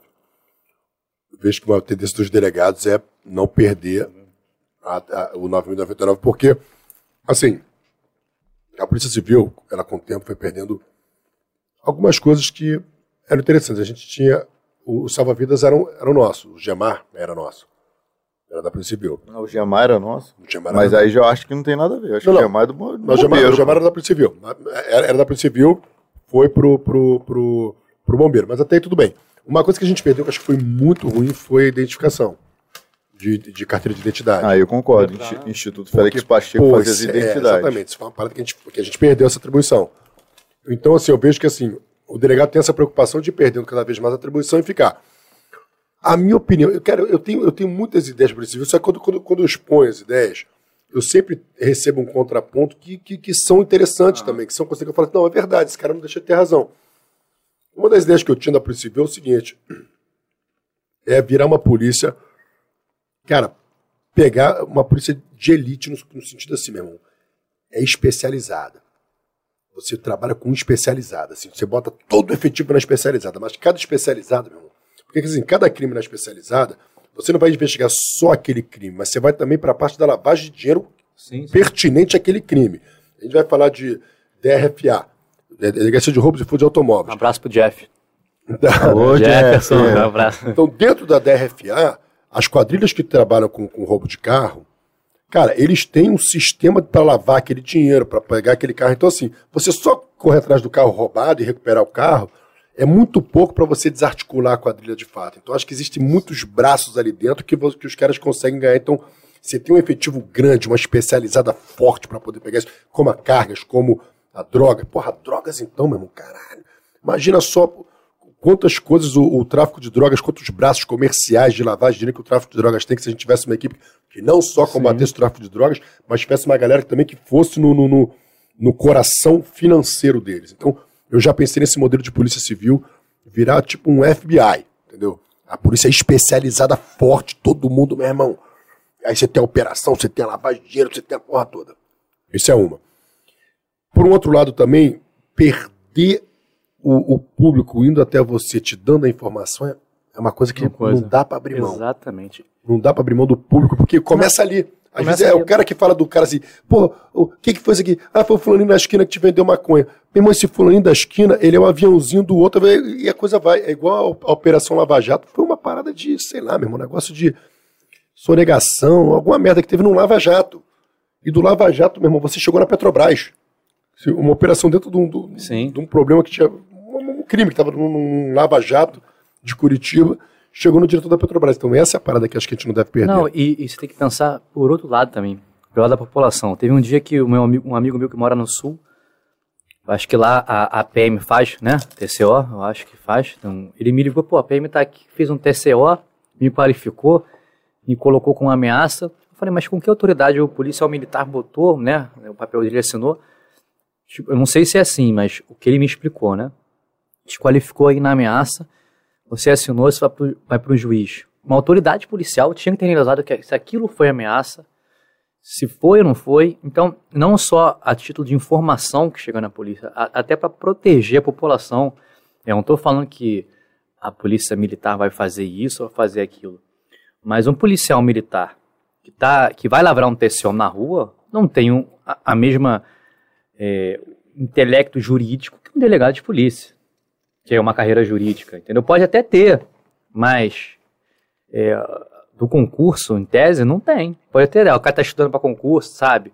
Eu vejo que uma tendência dos delegados é não perder a, a, o 9.099, porque, assim, a Polícia Civil, ela com o tempo foi perdendo algumas coisas que eram interessantes. A gente tinha. O, o salva-vidas era, um, era o nosso, o Gemar era nosso. Era da Polícia Civil. o Gemar era nosso. Mas aí já acho que não tem nada a ver. Acho não, que o Gemar é do, do não, bombeiro. O Gemar era da Polícia Civil. Era, era da Polícia Civil, foi pro, pro, pro, pro bombeiro. Mas até aí tudo bem. Uma coisa que a gente perdeu, que acho que foi muito ruim, foi a identificação. De, de carteira de identidade. Ah, eu concordo. Instituto Félix Pacheco fazia as identidades. É, exatamente. Isso foi uma parada que a, gente, que a gente perdeu essa atribuição. Então, assim, eu vejo que assim, o delegado tem essa preocupação de ir perdendo cada vez mais a atribuição e ficar. A minha opinião, eu quero, eu tenho, eu tenho muitas ideias para esse vídeo, só que quando, quando, quando eu exponho as ideias, eu sempre recebo um contraponto que, que, que são interessantes ah. também, que são coisas que eu falo, não, é verdade, esse cara não deixa de ter razão. Uma das ideias que eu tinha da Polícia Civil é o seguinte: é virar uma polícia, cara, pegar uma polícia de elite no, no sentido assim, meu irmão, é especializada. Você trabalha com especializada, assim, você bota todo o efetivo na especializada, mas cada especializada, meu irmão, porque assim, cada crime na especializada, você não vai investigar só aquele crime, mas você vai também para a parte da lavagem de dinheiro sim, sim. pertinente àquele crime. A gente vai falar de DRFA, Delegacia de Roubos e Furto de Automóveis. Um abraço pro Jeff. Alô, Jefferson. Um abraço. Então, dentro da DRFA, as quadrilhas que trabalham com, com roubo de carro, cara, eles têm um sistema para lavar aquele dinheiro, para pegar aquele carro. Então, assim, você só correr atrás do carro roubado e recuperar o carro é muito pouco para você desarticular a quadrilha de fato. Então, acho que existem muitos braços ali dentro que, que os caras conseguem ganhar. Então, você tem um efetivo grande, uma especializada forte para poder pegar isso, como a cargas, como a droga. Porra, drogas então, meu irmão, caralho. Imagina só quantas coisas o, o, tráfico de drogas, quantos braços comerciais de lavagem de dinheiro que o tráfico de drogas tem, que se a gente tivesse uma equipe que não só combatesse Sim. o tráfico de drogas, mas tivesse uma galera também que fosse no, no, no, no coração financeiro deles. Então, eu já pensei nesse modelo de polícia civil virar tipo um FBI, entendeu? A polícia especializada forte, todo mundo, meu irmão. Aí você tem a operação, você tem a lavagem de dinheiro, você tem a porra toda. Isso é uma. Por um outro lado também, perder o, o público indo até você, te dando a informação, é, é uma coisa que uma não dá para abrir mão. Exatamente. Não dá para abrir mão do público, porque começa ali. Às vezes é o cara que fala do cara assim, pô, o que que foi isso aqui? Ah, foi o fulaninho da esquina que te vendeu maconha. Meu irmão, esse fulaninho da esquina, ele é um aviãozinho do outro, e a coisa vai. É igual a Operação Lava Jato, foi uma parada de, sei lá, meu irmão, negócio de sonegação, alguma merda que teve no Lava Jato. E do Lava Jato, meu irmão, você chegou na Petrobras. Uma operação dentro de um, de, de um problema que tinha. Um, crime que estava num, num Lava Jato de Curitiba chegou no diretor da Petrobras. Então essa é a parada que acho que a gente não deve perder. Não, e, e você tem que pensar por outro lado também, pelo lado da população. Teve um dia que o meu amigo, um amigo meu que mora no sul, acho que lá a, a PM faz, né? TCO, eu acho que faz. Então, ele me ligou, pô, a PM tá aqui, fez um TCO, me qualificou, me colocou com ameaça. Eu falei, mas com que autoridade o policial militar botou, né? O papel dele assinou. Tipo, eu não sei se é assim, mas o que ele me explicou, né? Desqualificou aí na ameaça você assinou, você vai para o juiz. Uma autoridade policial tinha que ter analisado que se aquilo foi ameaça, se foi ou não foi. Então, não só a título de informação que chega na polícia, a, até para proteger a população. Eu não estou falando que a polícia militar vai fazer isso ou fazer aquilo. Mas um policial militar que, tá, que vai lavrar um TCO na rua não tem um, a, a mesma é, intelecto jurídico que um delegado de polícia que é uma carreira jurídica, entendeu? Pode até ter, mas é, do concurso, em tese, não tem. Pode ter, o cara está estudando para concurso, sabe?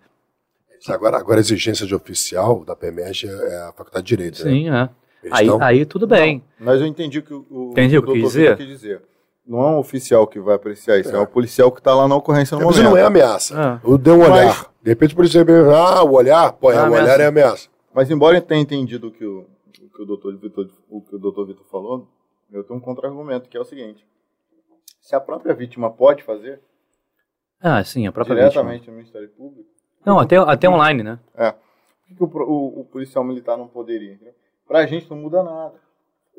Agora, agora a exigência de oficial da PEMEG é a faculdade de Direito, né? Sim, né? é. Aí, aí tudo bem. Não, mas eu entendi o que o, entendi o, que dizer? quis dizer. Não é um oficial que vai apreciar isso, é, é um policial que está lá na ocorrência no é, momento. Mas não é ameaça. É. Eu dei um olhar. Mas, de repente o policial, ah, o olhar, pô, é, o olhar é ameaça. Mas embora eu tenha entendido que o, que o doutor Vitor, o que o doutor Vitor falou, eu tenho um contra-argumento, que é o seguinte. Se a própria vítima pode fazer... Ah, sim, a própria diretamente vítima. no Ministério Público... Não, até, até online, né? É. Por que, o, o, o, policial militar não poderia? Para a gente não muda nada.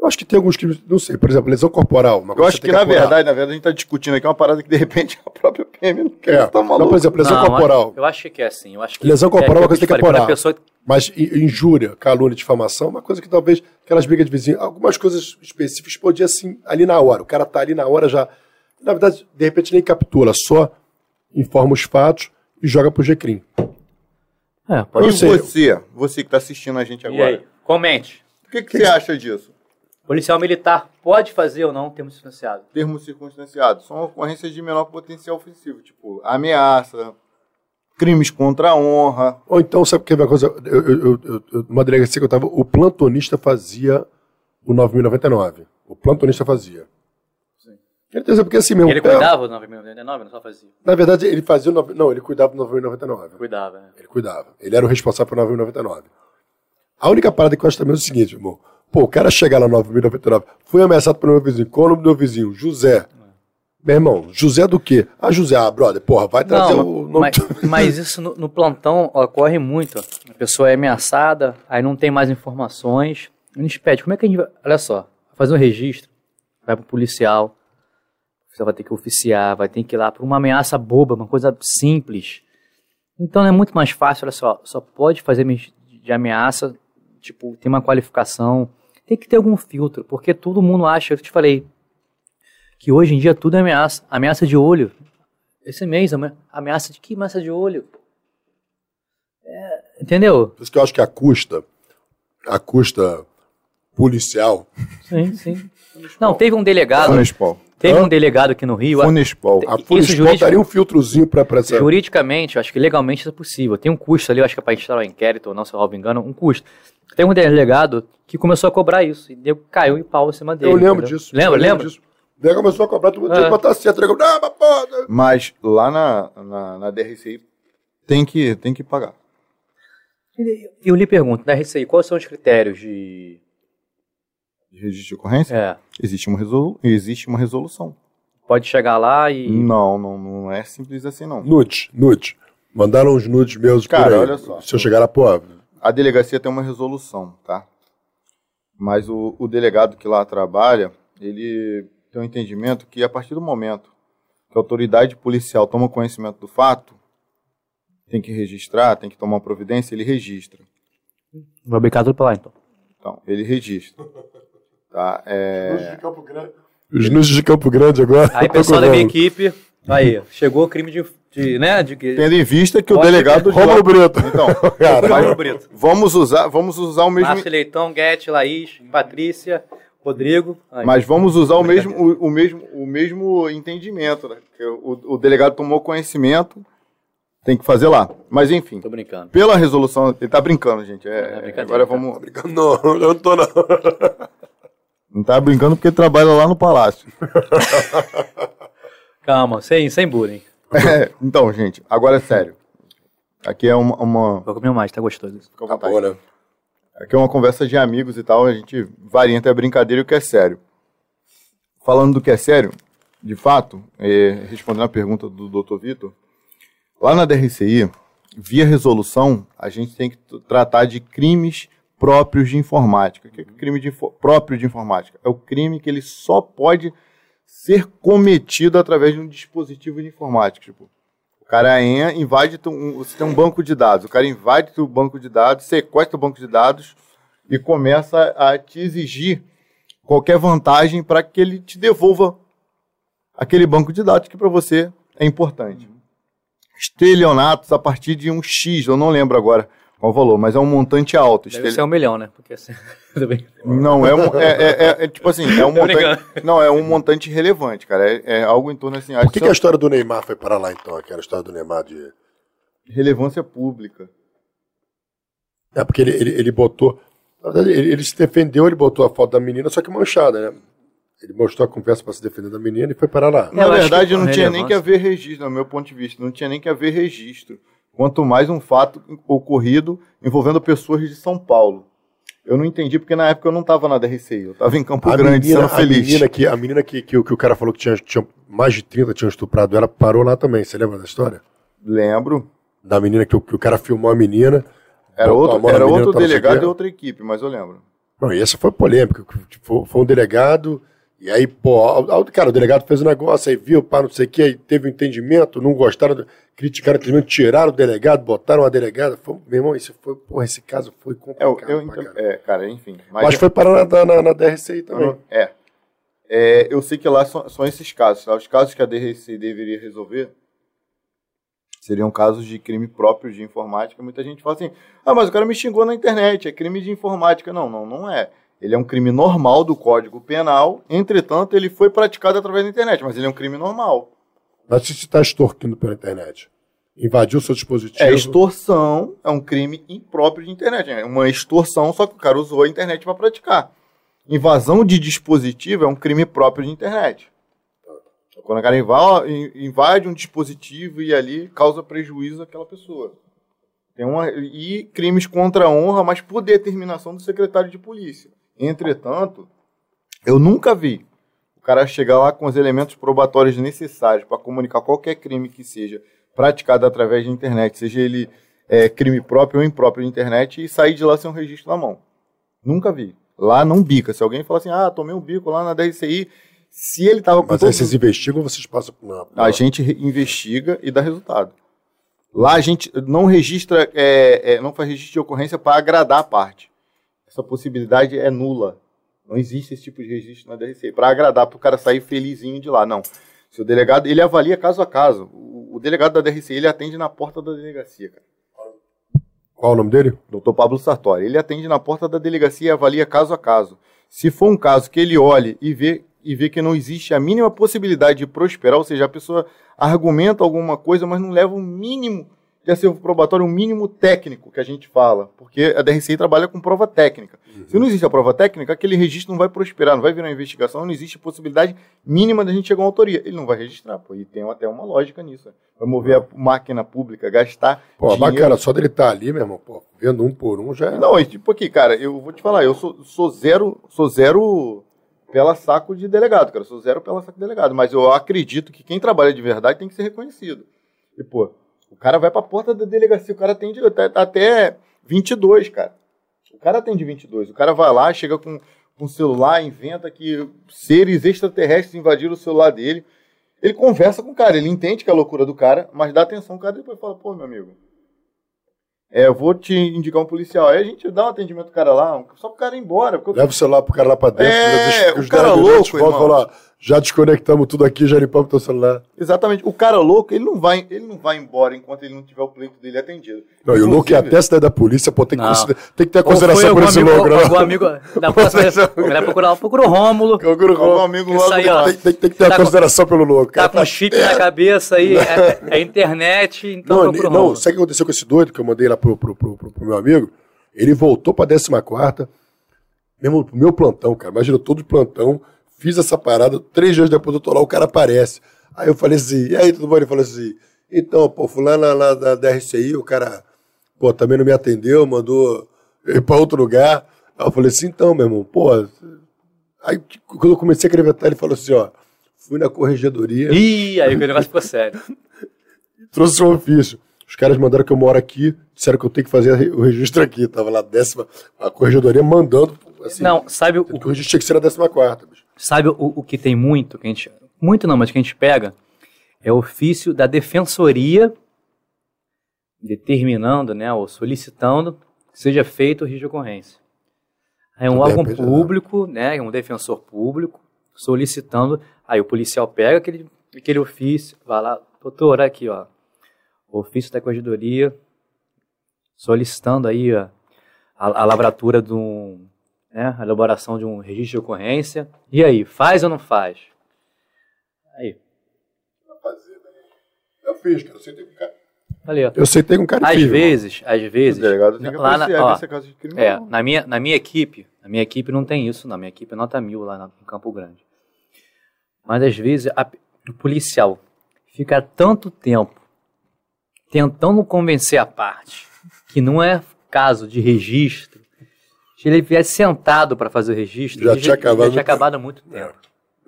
Eu acho que tem alguns crimes, não sei, por exemplo, lesão corporal. eu acho que, que na verdade, na verdade, a gente está discutindo aqui uma parada que de repente a própria PM não quer. É. Tá maluco. Não, por exemplo, lesão não, corporal. Eu acho que é assim. Eu acho que lesão corporal é uma coisa que tem que apurar. Pessoa... Mas injúria, calúnia, difamação, é uma coisa que talvez aquelas brigas de vizinho, algumas coisas específicas podia assim, ali na hora. O cara tá ali na hora já. Na verdade, de repente nem captura, só informa os fatos e joga pro GCRIM. É, pode ser. você, você que está assistindo a gente agora. E aí? Comente. O que, que, que você acha disso? Policial militar pode fazer ou não termo circunstanciado? Termo circunstanciado. São ocorrências de menor potencial ofensivo, tipo ameaça, crimes contra a honra. Ou então, sabe o que é uma coisa? Eu, eu, eu, eu, numa delegacia que eu estava, o plantonista fazia o 9099. O plantonista fazia. Sim. Quer dizer, porque assim mesmo. Ele cuidava do 9099, não só fazia? Na verdade, ele fazia o. Não, ele cuidava do 9099. Cuidava, né? Ele cuidava. Ele era o responsável pelo 9099. A única parada que eu acho também é o seguinte, irmão. Pô, o cara chegar lá 9.099, foi ameaçado pelo meu vizinho. Qual o nome do meu vizinho? José. Meu irmão, José do quê? Ah, José, ah, brother, porra, vai trazer não, o nome. Mas, mas isso no, no, plantão ocorre muito. A pessoa é ameaçada, aí não tem mais informações. A gente pede, como é que a gente vai. Olha só, fazer um registro, vai pro policial, você vai ter que oficiar, vai ter que ir lá por uma ameaça boba, uma coisa simples. Então é muito mais fácil, olha só, só pode fazer de ameaça, tipo, tem uma qualificação, tem que ter algum filtro, porque todo mundo acha, eu te falei, Que hoje em dia tudo é ameaça. Ameaça de olho. Esse mês, ameaça de que ameaça de olho? É, entendeu? Por isso que eu acho que a custa, a custa policial. Sim, sim. Não, teve um delegado. Funespol. Teve Hã? um delegado aqui no Rio. Funespol. A Funespol daria um filtrozinho para essa... Juridicamente, eu acho que legalmente isso é possível. Tem um custo ali, eu acho que é para instalar um inquérito, ou não, se eu não me engano, um custo. Tem um delegado que começou a cobrar isso. E caiu em pau em cima dele. Eu lembro entendeu? disso. Lembra, lembra? Disso. Daí começou a cobrar, todo mundo tinha que botar certo. Não, mas, porra. mas lá na, na, na DRCI tem que, tem que pagar. Eu lhe pergunto, na RCI, quais são os critérios de. Registro de ocorrência? É. Existe uma, resolu existe uma resolução. Pode chegar lá e. Não, não, não é simples assim, não. Nude, nude. Mandaram uns nudes meus Cara, olha só. Se eu chegar lá, pô. A delegacia tem uma resolução, tá? Mas o, o delegado que lá trabalha, ele tem um entendimento que a partir do momento que a autoridade policial toma conhecimento do fato, tem que registrar, tem que tomar uma providência, ele registra. Vai brincar tudo pra lá, então. Então, ele registra. Tá? É... Os nudes de Campo Grande agora. Aí, pessoal da minha equipe, aí, chegou o crime de, de né, de Tendo em vista que o delegado... Romulo Brito. Então, (laughs) cara, Brito. vamos usar, vamos usar o mesmo... Márcio Leitão, Guete, Laís, Patrícia, Rodrigo. Aí. Mas vamos usar o mesmo, o, o, mesmo, o mesmo entendimento, né? Que o, o delegado tomou conhecimento tem que fazer lá. Mas enfim. Tô brincando. Pela resolução. Ele tá brincando, gente. É, é agora vamos. Tá brincando. Não, eu não tô não. (laughs) Não tá brincando porque trabalha lá no palácio. (laughs) Calma, sem, sem bullying. É, então, gente, agora é sério. Aqui é uma. uma... Vou comer mais, tá gostoso. Fica tá bom, né? Aqui é uma conversa de amigos e tal, a gente varia entre a brincadeira e o que é sério. Falando do que é sério, de fato, é, respondendo a pergunta do Dr. Vitor, Lá na DRCI, via resolução, a gente tem que tratar de crimes próprios de informática. O que é crime de, próprio de informática? É o crime que ele só pode ser cometido através de um dispositivo de informática. Tipo, o cara invade, um, você tem um banco de dados, o cara invade o banco de dados, sequestra o banco de dados e começa a te exigir qualquer vantagem para que ele te devolva aquele banco de dados que para você é importante estelionatos a partir de um X, eu não lembro agora qual o valor, mas é um montante alto. Deve ser um milhão, né? Porque assim, (laughs) tudo bem. Não, é, um, é, é, é, é tipo assim, é um (laughs) montante. Não, é um montante relevante, cara. É, é algo em torno assim. Por que, que, a história do Neymar foi para lá então? Aquela história do Neymar de. Relevância pública. É porque ele, ele, ele botou. Ele, ele se defendeu, ele botou a foto da menina, só que manchada, né? Ele mostrou a conversa para se defender da menina e foi para lá. Na verdade, não tinha nem que haver registro, no meu ponto de vista. Não tinha nem que haver registro. Quanto mais um fato ocorrido envolvendo pessoas de São Paulo. Eu não entendi porque na época eu não estava na DRCI, eu estava em Campo a Grande, menina, sendo feliz. A menina que, a menina que, que, que o cara falou que tinha, tinha mais de 30 tinham estuprado ela, parou lá também. Você lembra da história? Lembro. Da menina que, que o cara filmou a menina. Era outro, era outro delegado e outra equipe, mas eu lembro. Não, e essa foi polêmica. Foi, foi um delegado e aí, pô, cara, o delegado fez o um negócio, aí viu, pá, não sei o que, aí teve um entendimento, não gostaram, criticaram o entendimento, tiraram o delegado, botaram a delegada. Foi, meu irmão, isso foi, porra, esse caso foi complicado. É, eu, eu, cara. É, cara, enfim. Mas, mas foi parar na, na, na DRCI também. É. é. Eu sei que lá são, são esses casos, tá? Os casos que a DRCI deveria resolver seriam casos de crime próprio de informática. Muita gente fala assim, ah, mas o cara me xingou na internet, é crime de informática. Não, não, não é. Ele é um crime normal do Código Penal, entretanto, ele foi praticado através da internet, mas ele é um crime normal. Mas se você está extorquindo pela internet, invadiu o seu dispositivo. É, extorsão é um crime impróprio de internet. É uma extorsão, só que o cara usou a internet para praticar. Invasão de dispositivo é um crime próprio de internet. Quando o cara invade um dispositivo e ali causa prejuízo àquela pessoa. Tem uma, e crimes contra a honra, mas por determinação do secretário de polícia. Entretanto, eu nunca vi o cara chegar lá com os elementos probatórios necessários para comunicar qualquer crime que seja praticado através da internet, seja ele é, crime próprio ou impróprio de internet, e sair de lá sem um registro na mão. Nunca vi. Lá não bica. Se alguém falar assim, ah, tomei um bico lá na DRCI, se ele estava com. Mas aí vocês investigam ou vocês passam por uma. A gente investiga e dá resultado. Lá a gente não registra, é, é, não faz registro de ocorrência para agradar a parte essa possibilidade é nula. Não existe esse tipo de registro na DRC. Para agradar, para o cara sair felizinho de lá. Não. Se o delegado, ele avalia caso a caso. O, o, delegado da DRC, ele atende na porta da delegacia, cara. Qual o nome dele? Doutor Pablo Sartori. Ele atende na porta da delegacia e avalia caso a caso. Se for um caso que ele olhe e vê, e vê que não existe a mínima possibilidade de prosperar, ou seja, a pessoa argumenta alguma coisa, mas não leva o mínimo de acervo probatório, um mínimo técnico que a gente fala, porque a DRCI trabalha com prova técnica. Uhum. Se não existe a prova técnica, aquele registro não vai prosperar, não vai virar uma investigação, não existe possibilidade mínima da gente chegar a uma autoria. Ele não vai registrar, pô, e tem até uma lógica nisso. Vai mover a máquina pública, gastar. Pô, dinheiro. bacana, só dele estar tá ali, meu irmão, pô, vendo um por um já é. Não, tipo aqui, cara, eu vou te falar, eu sou, sou zero, sou zero pela saco de delegado, cara, sou zero pela saco de delegado, mas eu acredito que quem trabalha de verdade tem que ser reconhecido. E, pô, o cara vai pra porta da delegacia, o cara atende até 22, cara. O cara atende 22. O cara vai lá, chega com um celular, inventa que seres extraterrestres invadiram o celular dele. Ele conversa com o cara, ele entende que é a loucura do cara, mas dá atenção, o cara depois fala, pô, meu amigo, é, eu vou te indicar um policial. Aí a gente dá um atendimento pro cara lá, só pro cara ir embora. Leva o celular pro cara lá pra dentro. É, o cara louco, já desconectamos tudo aqui, já limpamos teu celular. Exatamente. O cara louco, ele não vai, ele não vai embora enquanto ele não tiver o pleito dele atendido. Não, e o louco é até cidade da polícia, pô, tem que, tem que ter a consideração por esse louco, né? Algum amigo da próxima vai procurar, procura o Rômulo. Procura o Rômulo. amigo logo, aí, ó, tem, tem, tem, que ter tá a consideração com, pelo louco. Tá com chip na cabeça aí, (laughs) é, é, internet, então não, procura o Rômulo. Não, sabe o que aconteceu com esse doido que eu mandei lá pro, pro, pro, pro, pro meu amigo? Ele voltou pra 14 quarta, mesmo pro meu plantão, cara, imagina todo plantão, Fiz essa parada, três dias depois eu tô lá, o cara aparece. Aí eu falei assim, e aí, tudo bom? Ele falou assim, então, pô, fulano lá, da, da RCI, o cara, pô, também não me atendeu, mandou ir pra outro lugar. Aí eu falei assim, então, meu irmão, pô. Aí quando eu comecei a acreditar, ele falou assim, ó, fui na corregedoria. Ih, aí o negócio ficou sério. (laughs) Trouxe um ofício. Os caras mandaram que eu moro aqui, disseram que eu tenho que fazer o registro aqui. Tava lá décima, a corregedoria mandando. Assim, não, sabe o. O registro tinha que ser a décima quarta, bicho. Sabe o, o que tem muito, que a gente, muito não, mas que a gente pega, é o ofício da defensoria determinando, né, ou solicitando que seja feito o risco de ocorrência. É um órgão público, né, um defensor público, solicitando, aí o policial pega aquele, aquele ofício, vai lá, doutor, aqui, ó, ofício da corregedoria, solicitando aí ó, a, a lavratura de um, né, a elaboração de um registro de ocorrência. E aí, faz ou não faz? Aí. Eu fiz, cara. Eu sentei com cara. Eu sentei com cara Às fiz, vezes, às vezes. O delegado tem que lá na, ó, caso de crime. É, na minha, na minha equipe, na minha equipe não tem isso, na minha equipe é nota mil lá no Campo Grande. Mas às vezes a, o policial fica tanto tempo tentando convencer a parte que não é caso de registro, se ele viesse sentado para fazer o registro, já, tinha, acabado, já tinha acabado há muito tempo.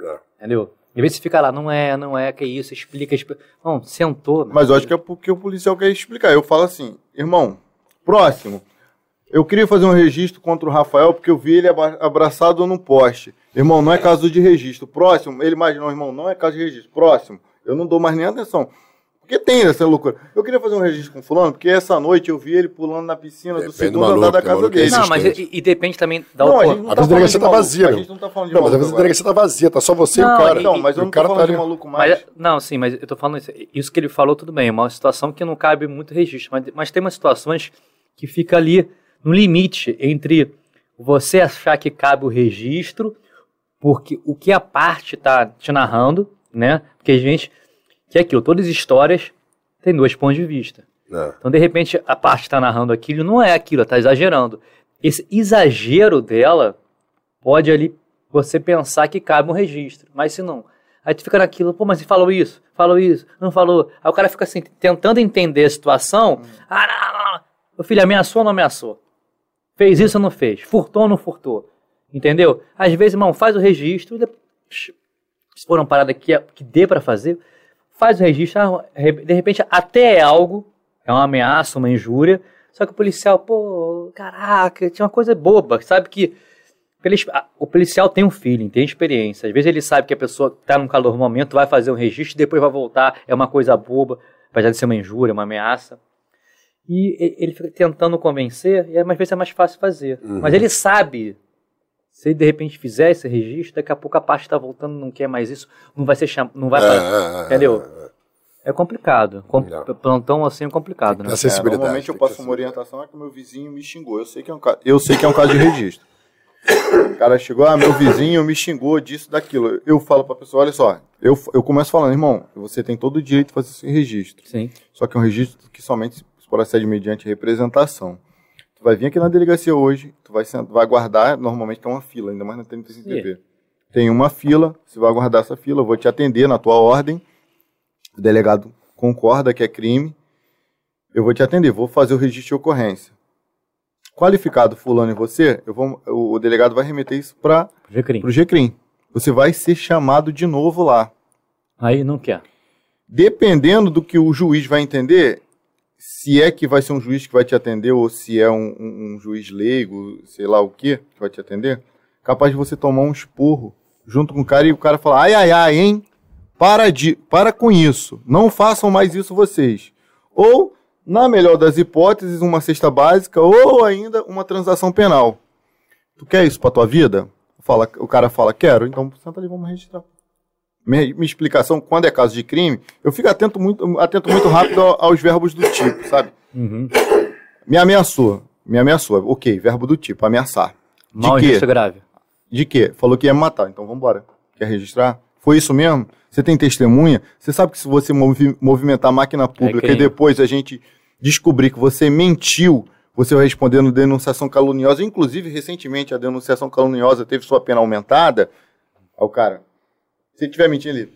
É, é. Entendeu? Em vez de ficar lá, não é, não é, que isso, explica, explica. Não, sentou. Mas eu acho que é porque o policial quer explicar. Eu falo assim, irmão, próximo. Eu queria fazer um registro contra o Rafael porque eu vi ele abraçado num poste. Irmão, não é caso de registro. Próximo, ele imaginou, irmão, não é caso de registro. Próximo, eu não dou mais nem atenção. Porque tem essa loucura. Eu queria fazer um registro com o fulano, porque essa noite eu vi ele pulando na piscina depende do segundo maluco, andar da casa dele. Não, mas e, e, depende também da não, a, gente não a tá delegacia tá vazia. A gente não tá falando de não, maluco. Mas a delegacia tá vazia, tá só você não, e o cara. Não, mas eu não tô falando tá de maluco mais. Mas, não, sim, mas eu tô falando isso. Isso que ele falou, tudo bem. É uma situação que não cabe muito registro. Mas, mas tem umas situações que fica ali no limite entre você achar que cabe o registro, porque o que a parte tá te narrando, né? Porque a gente. Que é aquilo, todas as histórias tem dois pontos de vista. É. Então, de repente, a parte que está narrando aquilo não é aquilo, está exagerando. Esse exagero dela pode ali você pensar que cabe um registro, mas se não. Aí tu fica naquilo, pô, mas você falou isso, falou isso, não falou. Aí o cara fica assim, tentando entender a situação. Hum. Ah, não, não, não. O filho ameaçou ou não ameaçou? Fez isso ou não fez? Furtou ou não furtou? Entendeu? Às vezes, irmão, faz o registro, se for uma parada que, é, que dê para fazer, faz o registro, ah, de repente até é algo, é uma ameaça, uma injúria, só que o policial, pô, caraca, tinha uma coisa boba, sabe que o policial tem um feeling, tem experiência. Às vezes ele sabe que a pessoa está num calor momento, vai fazer um registro, depois vai voltar, é uma coisa boba, apesar de ser uma injúria, uma ameaça. E ele fica tentando convencer, e às vezes é mais fácil fazer. Uhum. Mas ele sabe Se ele de repente fizer esse registro, daqui a pouco a parte está voltando, não quer mais isso, não vai ser cham... não vai, é, entendeu? É complicado. Com... Plantão assim é complicado, né? É, normalmente eu passo uma orientação é que meu vizinho me xingou. Eu sei que é um, eu sei que é um caso de registro. O cara chegou, ah, meu vizinho me xingou disso, daquilo. Eu falo pra pessoa, olha só, eu, eu começo falando, irmão, você tem todo o direito de fazer esse registro. Sim. Só que é um registro que somente se procede mediante representação. Tu vai vir aqui na delegacia hoje, tu vai, vai aguardar, normalmente tem uma fila, ainda mais na TNT Tem uma fila, você vai aguardar essa fila, eu vou te atender na tua ordem. O delegado concorda que é crime, eu vou te atender, vou fazer o registro de ocorrência qualificado fulano e você, vou, o, delegado vai remeter isso para o GCRIM. Você vai ser chamado de novo lá. Aí não quer. Dependendo do que o juiz vai entender, se é que vai ser um juiz que vai te atender ou se é um, um, um juiz leigo, sei lá o que, que vai te atender, capaz de você tomar um esporro junto com o cara e o cara falar, ai, ai, ai, hein? Para, de, para com isso. Não façam mais isso vocês. Ou na melhor das hipóteses, uma cesta básica ou ainda uma transação penal. Tu quer isso para tua vida? Fala, o cara fala, quero, então senta ali, vamos registrar. Minha, minha, explicação, quando é caso de crime, eu fico atento muito, atento muito rápido aos verbos do tipo, sabe? Uhum. Me ameaçou. Me ameaçou. Ok, verbo do tipo, ameaçar. De Mal quê? grave. De quê? Falou que ia me matar, então vamos embora. Quer registrar? Foi isso mesmo? Você tem testemunha? Você sabe que se você movi movimentar a máquina pública é e depois a gente descobrir que você mentiu, você vai responder no denunciação caluniosa. Inclusive, recentemente, a denunciação caluniosa teve sua pena aumentada. Aí o cara, se ele estiver mentindo, ele,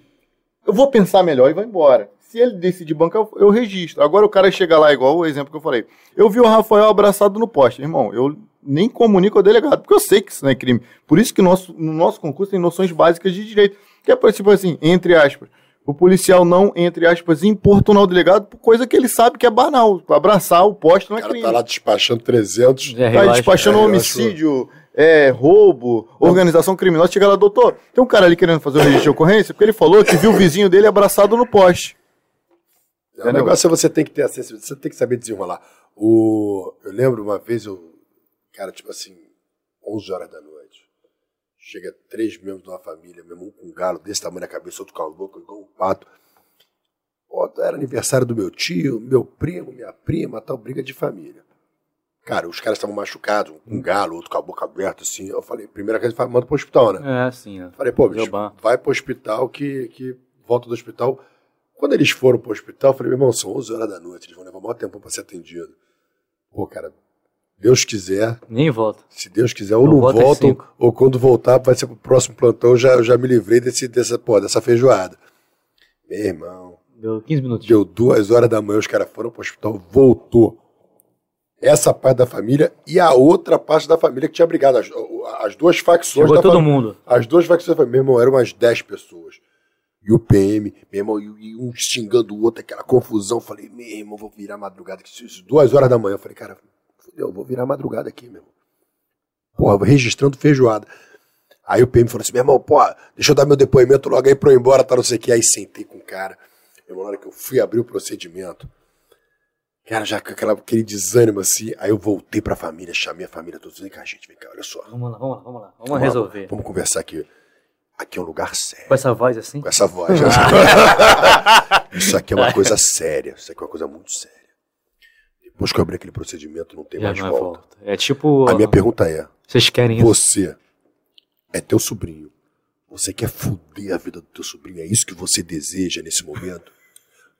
eu vou pensar melhor e vai embora. Se ele decidir bancar, eu, eu registro. Agora o cara chega lá, igual o exemplo que eu falei. Eu vi o Rafael abraçado no poste. Irmão, eu nem comunico ao delegado, porque eu sei que isso não é crime. Por isso que nosso, no nosso concurso tem noções básicas de direito. Que é, tipo assim, entre aspas, o policial não, entre aspas, importunar o delegado por coisa que ele sabe que é banal. Abraçar o poste não é crime. O cara tá lá despachando 300. É, tá despachando é, homicídio, é, roubo, organização criminosa. Chega lá, doutor, tem um cara ali querendo fazer um registro de ocorrência porque ele falou que viu o vizinho dele abraçado no poste. o negócio é você tem que ter acesso, você tem que saber desenrolar. O, eu lembro uma vez, eu, cara, tipo assim, 11 horas da noite Chega três membros de uma família, meu irmão com um galo desse tamanho na cabeça, outro com a boca, igual um pato. Pô, era aniversário do meu tio, meu primo, minha prima, tal, briga de família. Cara, os caras estavam machucados, um galo, outro com a boca aberta, assim. Eu falei, primeira coisa, manda pro hospital, né? É, sim. É. Falei, pô, bicho, vai pro hospital que, que volta do hospital. Quando eles foram pro hospital, eu falei, meu irmão, são 11 horas da noite, eles vão levar maior tempo pra ser atendido. Pô, cara, Deus quiser. Nem volta. Se Deus quiser, ou não, não voltam, ou quando voltar, vai ser pro próximo plantão, eu já, já me livrei desse, dessa, pô, dessa feijoada. Meu irmão. Deu 15 minutos. Deu duas horas da manhã, os caras foram pro hospital, voltou. Essa parte da família e a outra parte da família que tinha brigado. As, as duas facções Chegou da todo mundo. As duas facções da família. Meu irmão, eram umas 10 pessoas. E o PM, meu irmão, e um xingando o outro, aquela confusão. Falei, meu irmão, vou virar madrugada. Duas horas da manhã. Falei, cara, eu vou virar madrugada aqui, meu irmão. Porra, registrando feijoada. Aí o PM falou assim, meu irmão, pô, deixa eu dar meu depoimento logo aí pra eu ir embora, tá, não sei o que. Aí sentei com o cara. Meu irmão, na hora que eu fui abrir o procedimento, cara, já com aquela, aquele desânimo assim, aí eu voltei pra família, chamei a família todos, vem cá, gente, vem cá, olha só. Vamos lá, vamos lá, vamos lá, vamos, vamos resolver. Lá, vamos conversar aqui. Aqui é um lugar sério. Com essa voz assim? Com essa voz. (laughs) (laughs) isso aqui é uma coisa séria, isso aqui é uma coisa muito séria. Depois que eu abrir aquele procedimento, não tem Já mais não é volta. volta. É tipo. A minha pergunta é: Vocês querem Você isso? é teu sobrinho. Você quer foder a vida do teu sobrinho? É isso que você deseja nesse momento?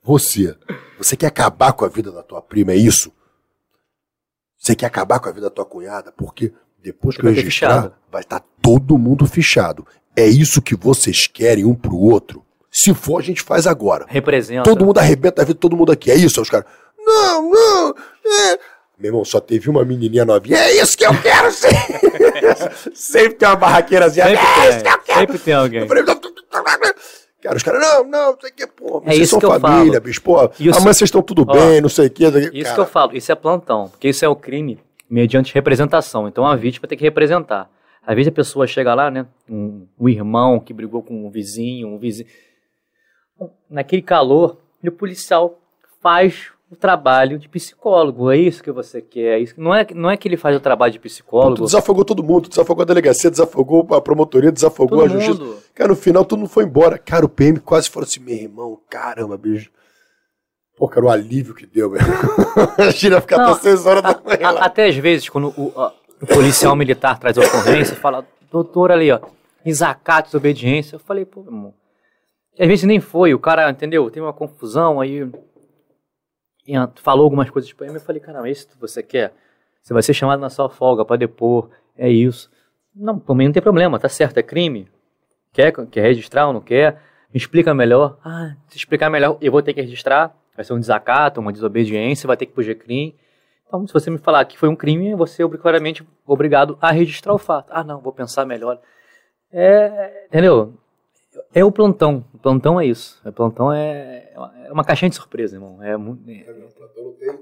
Você, você quer acabar com a vida da tua prima? É isso? Você quer acabar com a vida da tua cunhada? Porque depois que eu registrar, vai estar tá todo mundo fichado. É isso que vocês querem um pro outro? Se for, a gente faz agora. Representa. Todo mundo arrebenta a vida de todo mundo aqui. É isso, os caras. Não, não. É. Meu irmão, só teve uma menininha novinha. É isso que eu quero ser. Sempre tem uma barraqueirazinha. Sempre é tem, isso que eu quero. Sempre tem alguém. Cara, os caras, não, não, não sei o que, pô. É isso que eu família, falo. bicho, pô. Amanhã vocês estão tudo ó, bem, não sei o que. Isso cara. que eu falo, isso é plantão. Porque isso é o crime mediante representação. Então a vítima tem que representar. Às vezes a pessoa chega lá, né? Um, um irmão que brigou com um vizinho, um vizinho. Naquele calor, e o policial faz o trabalho de psicólogo. É isso que você quer. É isso, não, é, não é que ele faz o trabalho de psicólogo. Tu desafogou todo mundo, desafogou a delegacia, desafogou a promotoria, desafogou todo a justiça. Mundo. Cara, no final todo mundo foi embora. Cara, o PM quase falou assim: meu irmão, caramba, bicho. Pô, cara, o alívio que deu, (laughs) velho. Imagina ficar não, até 6 horas da manhã. A, até às vezes, quando o, a, o policial militar traz a ocorrência fala, doutor ali, ó, desacato, desobediência. Eu falei, pô, irmão. Às vezes nem foi, o cara, entendeu? Tem uma confusão aí falou algumas coisas para mim, eu falei, cara, isso você quer? Você vai ser chamado na sua folga para depor, é isso. Não, mim não tem problema, tá certo, é crime. Quer, quer registrar ou não quer? Me explica melhor. Ah, se explicar melhor, eu vou ter que registrar. Vai ser um desacato, uma desobediência, vai ter que fugir crime. Então, se você me falar que foi um crime, você é obrigatoriamente obrigado a registrar o fato. Ah, não, vou pensar melhor. É, entendeu? É o plantão. O plantão é isso. O plantão é, é uma caixinha de surpresa, irmão. É, muito, é... plantão não tem.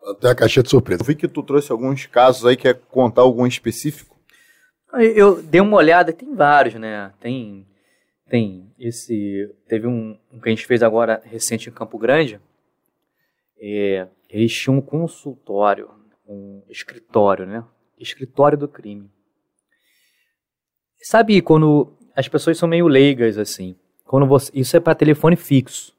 Plantão é a caixinha de surpresa. Eu vi que tu trouxe alguns casos aí, quer contar algum específico? Eu dei uma olhada, tem vários, né? Tem, tem esse, teve um, um que a gente fez agora recente em Campo Grande. É, eles tinham um consultório, um escritório, né? Escritório do crime. Sabe quando as pessoas são meio leigas assim. Quando você, isso é para telefone fixo.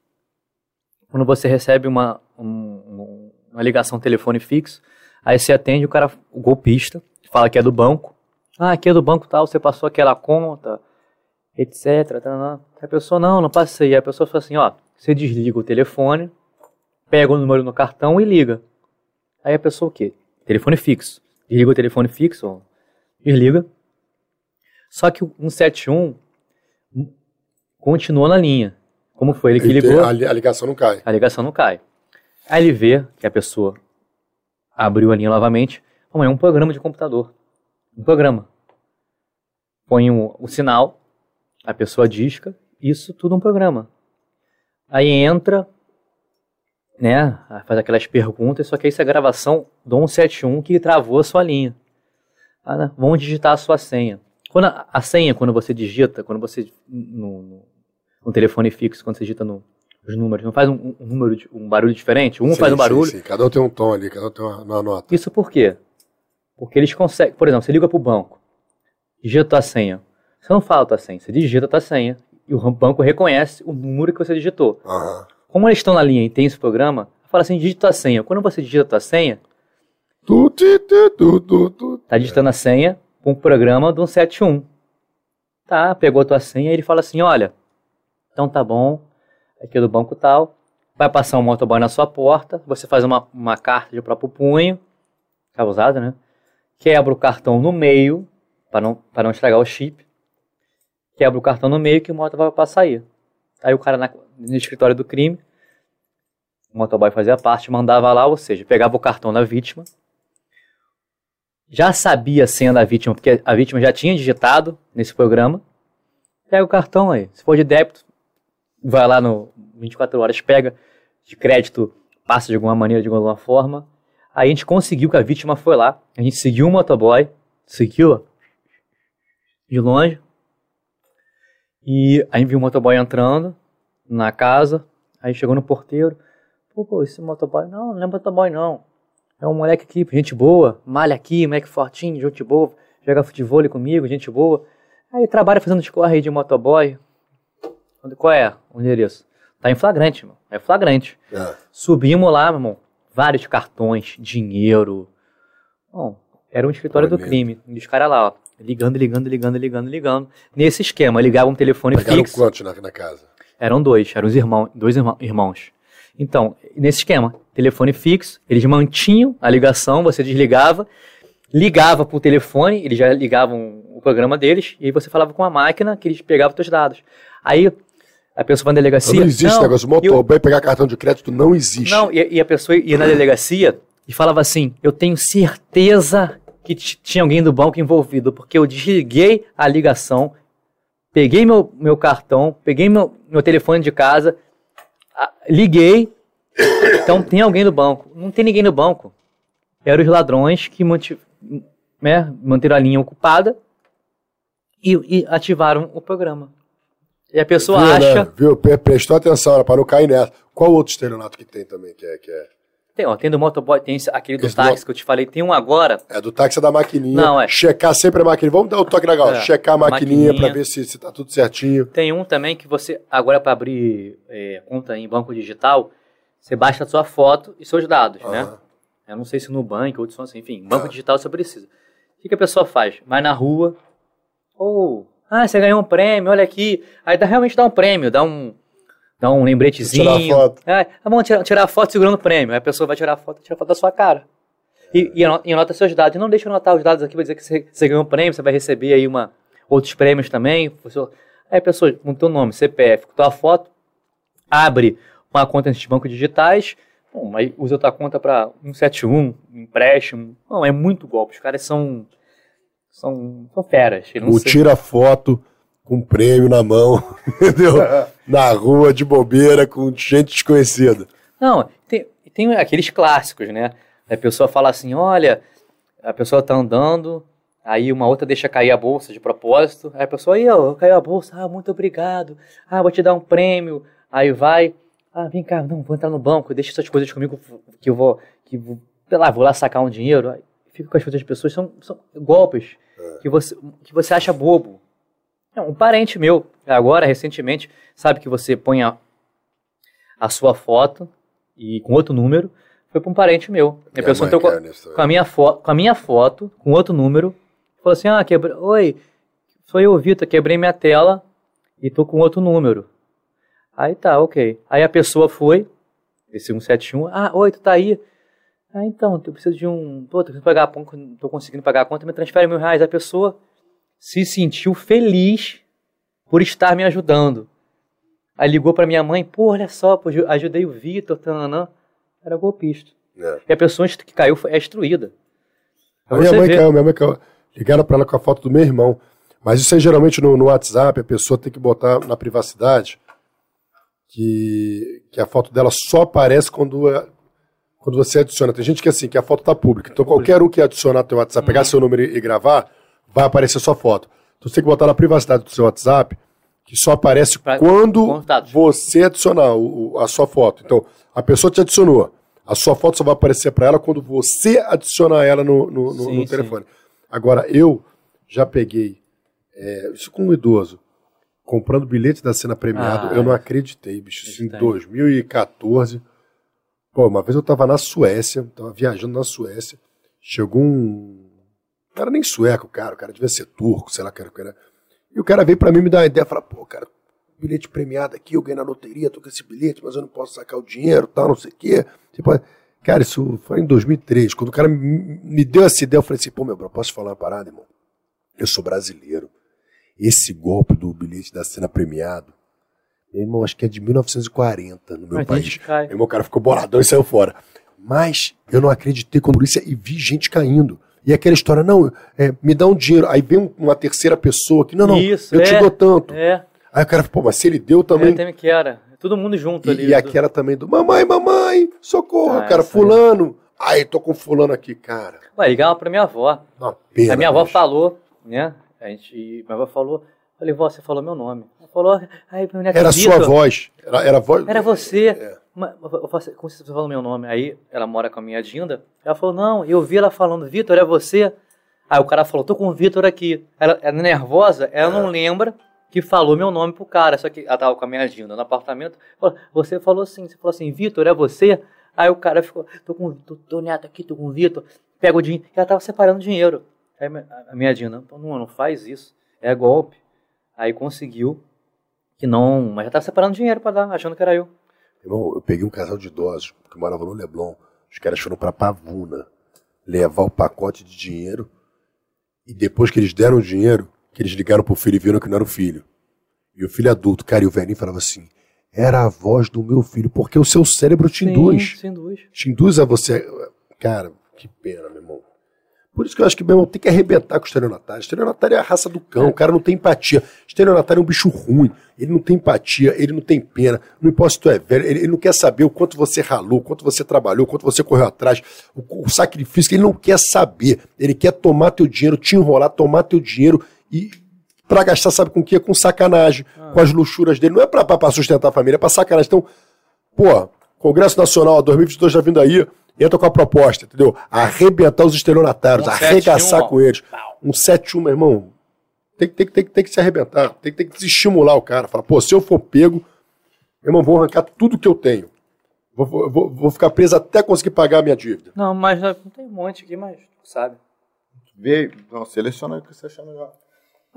Quando você recebe uma, um, uma ligação telefone fixo, aí você atende o cara, o golpista, fala que é do banco. Ah, aqui é do banco tal, você passou aquela conta, etc. Tá, a pessoa, não, não passei. Aí a pessoa fala assim, ó, você desliga o telefone, pega o número no cartão e liga. Aí a pessoa o quê? Telefone fixo. Desliga o telefone fixo, desliga, só que o 171 continuou na linha. Como foi? Ele que ligou. A, ligação não cai. A ligação não cai. Aí ele vê que a pessoa abriu a linha novamente. Bom, é um programa de computador. Um programa. Põe o, o sinal, a pessoa disca, isso tudo um programa. Aí entra, né, faz aquelas perguntas, só que isso é gravação do 171 que travou a sua linha. Ah, né? Vão digitar a sua senha. Quando a, a, senha, quando você digita, quando você no, no, no telefone fixo, quando você digita no, os números, não faz um, um número, um barulho diferente? Um sim, faz um barulho. Sim, sim. cada um tem um tom ali, cada um tem uma, uma nota. Isso por quê? Porque eles conseguem, por exemplo, você liga para o banco, digita a senha. Você não fala a tua senha, você digita a tua senha e o banco reconhece o número que você digitou. Uhum. Como eles estão na linha e tem esse programa, fala assim, digita a senha. Quando você digita a tua senha, tu, tu, tu, tu, tu, tá digitando a senha, com o programa do 171. Tá, pegou a tua senha e ele fala assim, olha, então tá bom, aqui é do banco tal, vai passar um motoboy na sua porta, você faz uma, uma carta de próprio punho, usada, né? Quebra o cartão no meio, para não, para não estragar o chip. Quebra o cartão no meio que o motoboy vai passar aí. Aí o cara na, no escritório do crime, o motoboy fazia parte, mandava lá, ou seja, pegava o cartão da vítima, já sabia a senha da vítima, porque a vítima já tinha digitado nesse programa. Pega o cartão aí. Se for de débito, vai lá no 24 horas, pega de crédito, passa de alguma maneira, de alguma forma. Aí a gente conseguiu que a vítima foi lá. A gente seguiu o motoboy, seguiu de longe. E aí viu o motoboy entrando na casa. Aí chegou no porteiro. Pô, pô, esse motoboy, não, não é motoboy não. É um moleque aqui, gente boa, malha aqui, moleque fortinho, gente boa, joga futebol comigo, gente boa. Aí trabalha fazendo escorre aí de motoboy. Qual é o endereço? Tá em flagrante, mano. É flagrante. É. Subimos lá, meu irmão. Vários cartões, dinheiro. Bom, era um escritório do crime. E os caras lá, ó. Ligando, ligando, ligando, ligando, ligando. Nesse esquema, ligava um telefone Pegaram fixo. quantos na, na casa? Eram dois, eram os irmãos, dois irmãos. Então, nesse esquema, telefone fixo, eles mantinham a ligação, você desligava, ligava para o telefone, eles já ligavam o programa deles, e aí você falava com a máquina que eles pegavam os seus dados. Aí a pessoa vai na delegacia. Não existe não, negócio, motoboy pegar cartão de crédito não existe. Não, e, e, a pessoa ia na delegacia e falava assim: Eu tenho certeza que tinha alguém do banco envolvido, porque eu desliguei a ligação, peguei meu, meu cartão, peguei meu, meu telefone de casa, liguei. Então tem alguém no banco. Não tem ninguém no banco. Eram os ladrões que mantiv, né, manteram a linha ocupada e, e ativaram o programa. E a pessoa viu, acha. Né? Viu? Prestou atenção, para não cair nessa. Qual outro estelionato que tem também? Que é, que é... Tem, ó, tem do motoboy, tem aquele do Esse táxi do... que eu te falei, tem um agora. É, do táxi é da maquininha. Não, é. Checar sempre a maquininha. Vamos dar o toque legal. É, checar a maquininha, maquininha. para ver se, se tá tudo certinho. Tem um também que você, agora para abrir é, conta em banco digital, você baixa a sua foto e seus dados, né? Eu não sei se no banco ou assim, enfim, banco digital você precisa. O que, que a pessoa faz? Vai na rua, ou, oh, ah, você ganhou um prêmio, olha aqui. Aí dá, realmente dá um prêmio, dá um, dá um lembretezinho. Tirar foto. É, vamos tirar, tirar foto segurando o prêmio. Aí a pessoa vai tirar a foto, tira foto da sua cara. E, e, anota, e anota seus dados. Não deixa anotar os dados aqui, vai dizer que você, você ganhou um prêmio, você vai receber aí uma, outros prêmios também. Aí a pessoa, com o teu nome, CPF, com tua foto, abre uma conta nesses bancos digitais, bom, aí usa a tua conta para 171, empréstimo. Não, é muito golpe. Os caras são, são, são feras. O tira foto com prêmio na mão, (laughs) entendeu? na rua, de bobeira, com gente desconhecida. Não, tem, tem aqueles clássicos, né? A pessoa fala assim, olha, a pessoa tá andando, aí uma outra deixa cair a bolsa de propósito, aí a pessoa, aí, ó, caiu a bolsa, ah, muito obrigado, ah, vou te dar um prêmio, aí vai, ah, vem cá, não, vou entrar no banco, deixa essas coisas comigo que eu vou, que vou, sei lá, vou lá sacar um dinheiro, aí fica com as coisas das pessoas, são, são golpes é. que, você, que você acha bobo, um parente meu, agora, recentemente, sabe que você põe a, a sua foto e com outro número, foi para um parente meu. A pessoa entrou com, com, a minha foto, com a minha foto, com outro número, falou assim: Ah, quebrei. Oi, sou eu, Vitor, quebrei minha tela e tô com outro número. Aí tá, ok. Aí a pessoa foi, esse 171, ah, oi, tu tá aí. Ah, então, eu preciso de um. Pô, tô conseguindo pagar a conta, tô conseguindo pagar a conta, me transfere mil reais. A pessoa se sentiu feliz por estar me ajudando. Aí ligou para minha mãe, pô, olha só, pô, ajudei o Vitor, tananã. Era golpista. É. E a pessoa que caiu é instruída. A minha mãe caiu, minha mãe caiu. Ligaram para ela com a foto do meu irmão. Mas isso aí geralmente no, no, WhatsApp, a pessoa tem que botar na privacidade que, que a foto dela só aparece quando, é, quando você adiciona. Tem gente que é assim, que a foto tá pública. Então qualquer um que adicionar teu WhatsApp, uhum. pegar seu número e, e gravar, vai aparecer sua foto. Então você tem que botar na privacidade do seu WhatsApp, que só aparece pra quando contatos. você adicionar o, a sua foto. Então, a pessoa te adicionou. A sua foto só vai aparecer para ela quando você adicionar ela no, no, no, sim, no telefone. Sim. Agora, eu já peguei, é, isso com um idoso, comprando bilhete da cena premiado, ah, eu não acreditei, bicho. Isso em 2014. Pô, uma vez eu tava na Suécia, tava viajando na Suécia, chegou um não era nem sueco, cara, o cara devia ser turco, sei lá que era. E o cara veio pra mim me dar uma ideia, falar, pô, cara, bilhete premiado aqui, eu ganhei na loteria, tô com esse bilhete, mas eu não posso sacar o dinheiro, tal, não sei o quê. Tipo, cara, isso foi em 2003, quando o cara me deu essa ideia, eu falei assim, pô, meu bro, posso falar uma parada, irmão? Eu sou brasileiro. Esse golpe do bilhete da cena premiado, meu irmão, acho que é de 1940 no meu mas país. Meu irmão, cara ficou boladão e saiu fora. Mas eu não acreditei quando polícia e vi gente caindo. E aquela história, não, é, me dá um dinheiro. Aí vem uma terceira pessoa que, não, não, Isso, eu é, te dou tanto. É. Aí o cara, pô, mas se ele deu também. É, também que era. Todo mundo junto e, ali. E aquela também do mamãe, mamãe, socorro, ah, cara, fulano. Aí, tô com fulano aqui, cara. Ué, ligava pra minha avó. Uma pena, a minha avó falou, né? A gente, minha avó falou, falei, vó, você falou meu nome. Ela falou, aí, meu neto Era sua voz. Era, era voz. Era você. É. Mas, como você falou meu nome? Aí ela mora com a minha Dinda. Ela falou, não, eu vi ela falando, Vitor, é você? Aí o cara falou, tô com o Vitor aqui. Ela, ela é nervosa, ela não é. lembra que falou meu nome pro cara. Só que ela tava com a minha Dinda no apartamento. Falou, você falou assim, você falou assim, Vitor, é você? Aí o cara ficou, tô com tô, tô neto aqui, tô com o Vitor. Pega o dinheiro. Ela tava separando dinheiro. Aí a minha Dinda, não, não faz isso. É golpe. Aí conseguiu que não, mas já tava separando dinheiro para dar, achando que era eu. Irmão, eu peguei um casal de idosos que morava no Leblon. Os caras foram para Pavuna levar o pacote de dinheiro. E depois que eles deram o dinheiro, que eles ligaram pro filho e viram que não era o filho. E o filho adulto, cara, e o velhinho falava assim: era a voz do meu filho, porque o seu cérebro te induz. Sim, te induz. Te induz a você. Cara, que pena, meu irmão. Por isso que eu acho que, meu irmão, tem que arrebentar com o estelionatário. Estelionatário é a raça do cão, é. o cara não tem empatia. Estelionatário é um bicho ruim, ele não tem empatia, ele não tem pena, não importa se tu é velho, ele, ele não quer saber o quanto você ralou, o quanto você trabalhou, o quanto você correu atrás, o, o sacrifício, ele não quer saber. Ele quer tomar teu dinheiro, te enrolar, tomar teu dinheiro e para gastar, sabe com o quê? Com sacanagem, ah. com as luxuras dele. Não é para sustentar a família, é para sacanagem. Então, pô, Congresso Nacional 2022 já vindo aí, entra com a proposta, entendeu? Arrebentar os estelionatários, um arregaçar 7, com eles. Um 7-1, meu irmão. Tem, tem, tem, tem que se arrebentar, tem, tem que se estimular o cara. Fala, pô, se eu for pego, meu irmão, vou arrancar tudo que eu tenho. Vou, vou, vou ficar preso até conseguir pagar a minha dívida. Não, mas não tem um monte aqui, mas tu sabe. Vê, não, seleciona o que você achar melhor.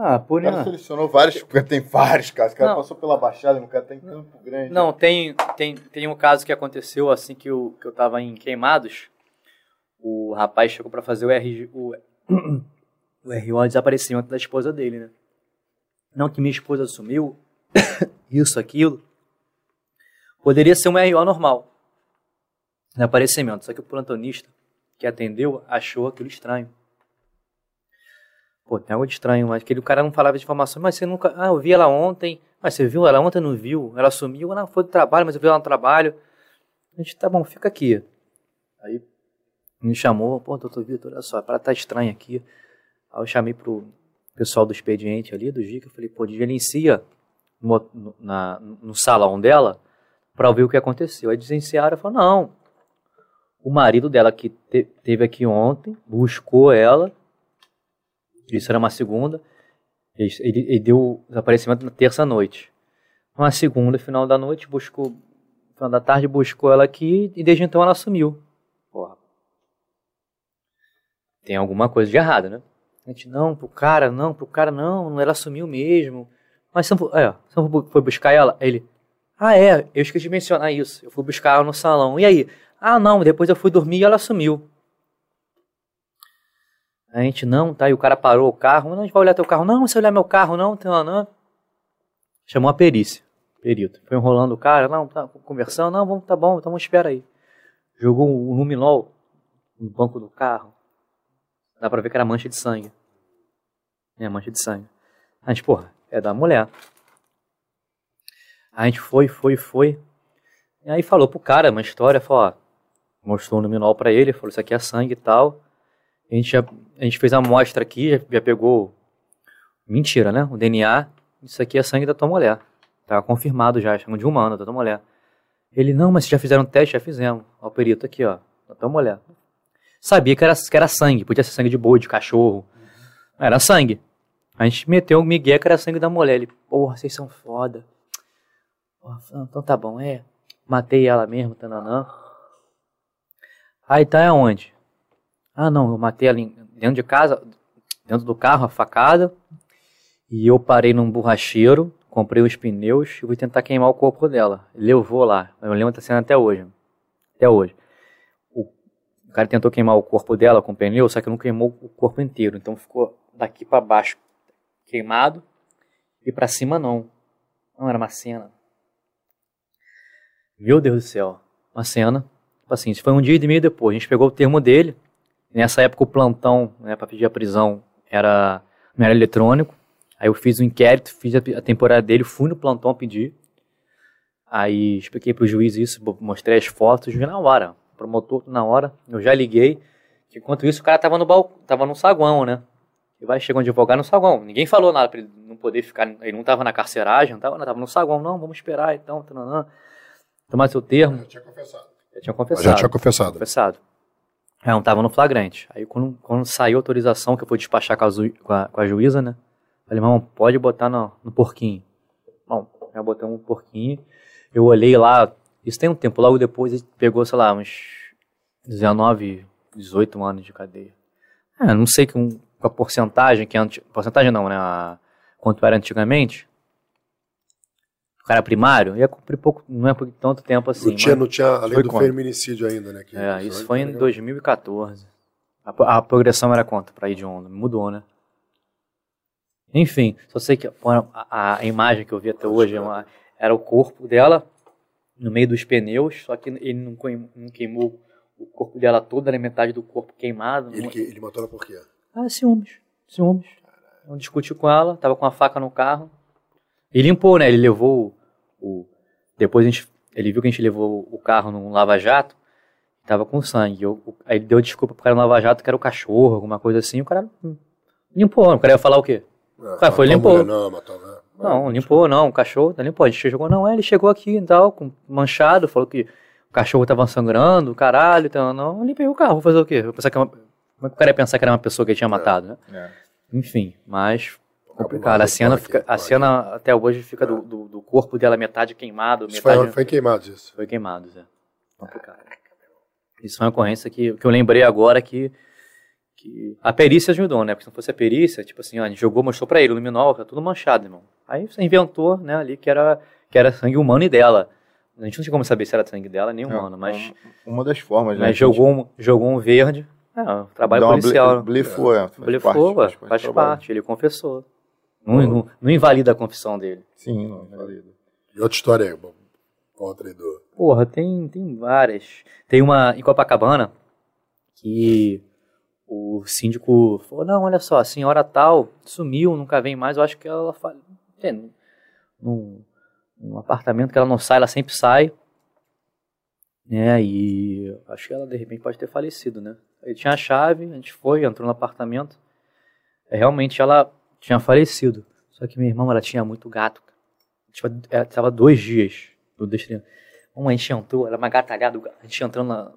Ah, por O cara selecionou vários, porque tem vários casos. O cara não. passou pela Baixada, o cara tá em Campo Grande. Não, tem, tem, tem um caso que aconteceu assim que eu, que eu tava em Queimados. O rapaz chegou para fazer o, RG, o, (coughs) o RO desaparecimento da esposa dele, né? Não que minha esposa sumiu, (coughs) isso, aquilo. Poderia ser um RO normal. Desaparecimento. Só que o plantonista que atendeu achou aquilo estranho. Pô, tem algo de estranho, mas aquele cara não falava de informação, mas você nunca. Ah, eu vi ela ontem. Mas você viu ela ontem, não viu? Ela sumiu, não, foi do trabalho, mas eu vi ela no trabalho. A gente, tá bom, fica aqui. Aí me chamou, pô, doutor Vitor, olha só, para tá estranha aqui. Aí eu chamei pro pessoal do expediente ali, do GIC, eu falei, pô, gerencia no, na, no salão dela para ver o que aconteceu. Aí desenciaram e falou, não, o marido dela que te, teve aqui ontem, buscou ela, isso era uma segunda. Ele, ele, deu desaparecimento na terça-noite. Uma segunda, final da noite, buscou. Final da tarde, buscou ela aqui e desde então ela sumiu. Porra. Tem alguma coisa de errado, né? A gente, não, pro cara, não, pro cara, não, ela sumiu mesmo. Mas você não, é, foi buscar ela? Ele, ah, é, eu esqueci de mencionar isso. Eu fui buscar ela no salão. E aí? Ah, não, depois eu fui dormir e ela sumiu. A gente não, tá? E o cara parou o carro. Não, a gente vai olhar teu carro. Não, você olhar meu carro, não, não, não. Chamou a perícia. Perito. Foi enrolando o cara. Não, tá conversando. Não, vamos, tá bom, então espera aí. Jogou o um luminol no banco do carro. Dá pra ver que era mancha de sangue. É, mancha de sangue. A gente, porra, é da mulher. A gente foi, foi, foi. E aí falou pro cara uma história, falou, ó, mostrou o luminol pra ele, falou, isso aqui é sangue e tal. A gente, já, a gente fez a amostra aqui, já, já pegou. Mentira, né? O DNA. Isso aqui é sangue da tua mulher. Tá confirmado já, chamam de humano, da tua mulher. Ele, não, mas já fizeram teste? Já fizemos. Ó, o perito aqui, ó, da tua mulher. Sabia que era, que era sangue, podia ser sangue de boi, de cachorro. Era sangue. A gente meteu o Miguel que era sangue da mulher. Ele, porra, vocês são foda. Porra, então tá bom, é. Matei ela mesmo, tananã. Aí tá é onde? Ah, não, eu matei ela dentro de casa, dentro do carro, a facada. E eu parei num borracheiro, comprei os pneus e fui tentar queimar o corpo dela. Levou lá. Eu lembro da cena até hoje. Até hoje. O, cara tentou queimar o corpo dela com pneu, só que não queimou o corpo inteiro. Então ficou daqui para baixo queimado e para cima não. Não era uma cena. Meu Deus do céu. Uma cena. Tipo assim, isso foi um dia e meio depois. A gente pegou o termo dele Nessa época o plantão né, para pedir a prisão era, não era eletrônico. Aí eu fiz o um inquérito, fiz a, a, temporada dele, fui no plantão pedir. Aí expliquei para o juiz isso, mostrei as fotos, vi na hora. Promotor na hora, eu já liguei. Que enquanto isso o cara tava no balcão, tava no saguão, né? E vai chegar um advogado no saguão. Ninguém falou nada para ele não poder ficar. Ele não tava na carceragem, não tava, não, tava no saguão, não, vamos esperar então. Tananã. Tomar seu termo. Já tinha confessado. Já tinha confessado. Já tinha confessado. confessado. É, não tava no flagrante. Aí quando, quando saiu a autorização que eu fui despachar com a, com a, com a juíza, né? Falei, irmão, pode botar no, no porquinho. Bom, já botamos um porquinho. Eu olhei lá, isso tem um tempo, logo depois ele pegou, sei lá, uns 19, 18 anos de cadeia. É, não sei com, com a porcentagem, que é, porcentagem não, né? A, quanto era antigamente, cara primário, ia cumprir pouco, não é por tanto tempo assim. Não tinha, não tinha além do feminicídio ainda, né? é, isso foi em 2014. A, a, progressão era quanto para ir de onda? Mudou, né? Enfim, só sei que a, a imagem que eu vi até hoje é uma, era o corpo dela no meio dos pneus, só que ele não, não queimou o corpo dela todo, era metade do corpo queimado. Ele, que, ele matou ela por quê? Ah, ciúmes. Ciúmes. Não discutiu com ela, tava com a faca no carro. E limpou, né? Ele levou o, depois a gente, ele viu que a gente levou o carro num lava-jato, tava com sangue. Eu, o, aí ele deu desculpa pro cara no lava-jato que era o cachorro, alguma coisa assim. O cara limpou. O cara ia falar o quê? Ah, foi limpou. Não, matou, né? Não, limpou não, o cachorro não limpou. A gente chegou, não, é, ele chegou aqui e tal, com manchado, falou que o cachorro tava sangrando, caralho, então, não, eu limpei o carro, vou fazer o quê? Eu pensar que é uma, como é que o cara ia pensar que era uma pessoa que ele tinha matado, né? É. Enfim, mas complicado. A cena, fica, a cena até hoje fica do, do, do corpo dela metade queimado, Isso metade foi, foi queimado isso. foi queimado, Zé. Complicado. Isso foi uma ocorrência que, que eu lembrei agora que, que a perícia ajudou, né? Porque se não fosse a perícia, tipo assim, ó, a gente jogou, mostrou pra ele, o luminol, tá tudo manchado, irmão. Aí você inventou, né, ali que era, que era sangue humano e dela. A gente não tinha como saber se era sangue dela nem humano, mas, Uma das formas, né? mas jogou, um, jogou um verde. É, um trabalho policial. Blefou, é. faz Blefou, parte, faz do trabalho. parte, ele confessou. Não, não, não invalida a confissão dele. Sim, não, invalida. E outra história aí, aí do. Porra, tem, tem várias. Tem uma em Copacabana que o síndico falou: não, olha só, a senhora tal sumiu, nunca vem mais. Eu acho que ela tem, num, num apartamento que ela não sai, ela sempre sai. Né, e acho que ela de repente pode ter falecido, né? Ele tinha a chave, a gente foi, entrou no apartamento. É, realmente ela tinha falecido. Só que minha irmã, ela tinha muito gato. Tipo, ela tava dois dias no destino. Uma, a gente entrou, era uma gatalhada, a gente entrando na...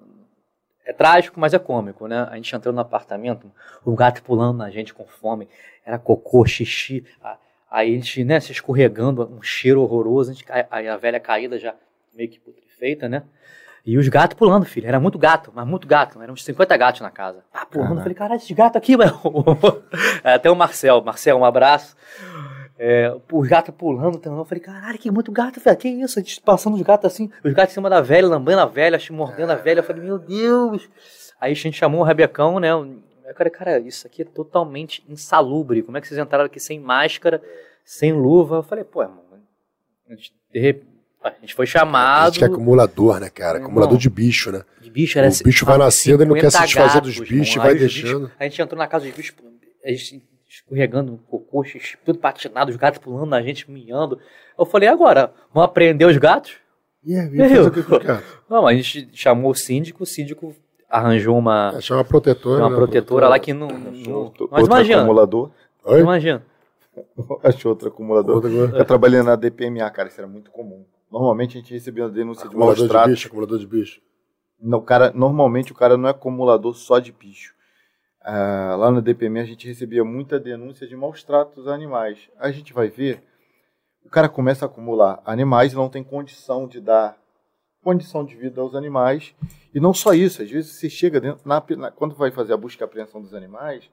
É trágico, mas é cômico, né? A gente entrou no apartamento, o gato pulando na gente com fome, era cocô, xixi, a- aí a gente, né, se escorregando, um cheiro horroroso, a, gente, aí a velha caída já meio que putrefeita, né? E os gatos pulando, filho, era muito gato, mas muito gato, eram uns 50 gatos na casa. Ah, pulando, eu falei, caralho, esses gatos aqui, mano. (laughs) É, Até o Marcel, Marcel, um abraço. É, os gatos pulando também. Eu falei, caralho, que muito gato, velho. Que isso? A gente passando os gatos assim, os gatos em cima da velha, lambendo a velha, mordendo a velha. Eu falei, meu Deus. Aí a gente chamou o Rebecão, né? Eu falei, cara, isso aqui é totalmente insalubre. Como é que vocês entraram aqui sem máscara, sem luva? Eu falei, pô, gente, de rep- a gente foi A chamado. gente que é acumulador, né, cara? Acumulador irmão. de bicho, né? De bicho, era O bicho vai nascendo, ele não quer se 50 desfazer dos bichos e vai deixando. a gente entrou na casa dos bichos, a gente escorregando, cocô, xixi, tudo patinado, os gatos pulando na gente, miando. Eu falei, agora, vamos aprender os gatos? E aí, Eu? fazer o que com o cara? (laughs) Não, a gente chamou o síndico, o síndico arranjou uma, É, chama uma protetora. uma né, protetora lá que não... Não outro mas imagina, acumulador. Oi? imagina. (laughs) Achou outro acumulador. Outra coisa. Eu trabalhei na DPMA, cara, isso era muito comum. Normalmente a gente recebia uma denúncia de maus Acumulador de tratos. bicho, acumulador de bicho. Não, cara, normalmente o cara não é acumulador só de bicho. Ah, lá na DPM a gente recebia muita denúncia de maus tratos a animais. A gente vai ver, o cara começa a acumular animais e não tem condição de dar condição de vida aos animais. E não só isso, às vezes você chega dentro, na, na- quando vai fazer a busca e apreensão dos animais,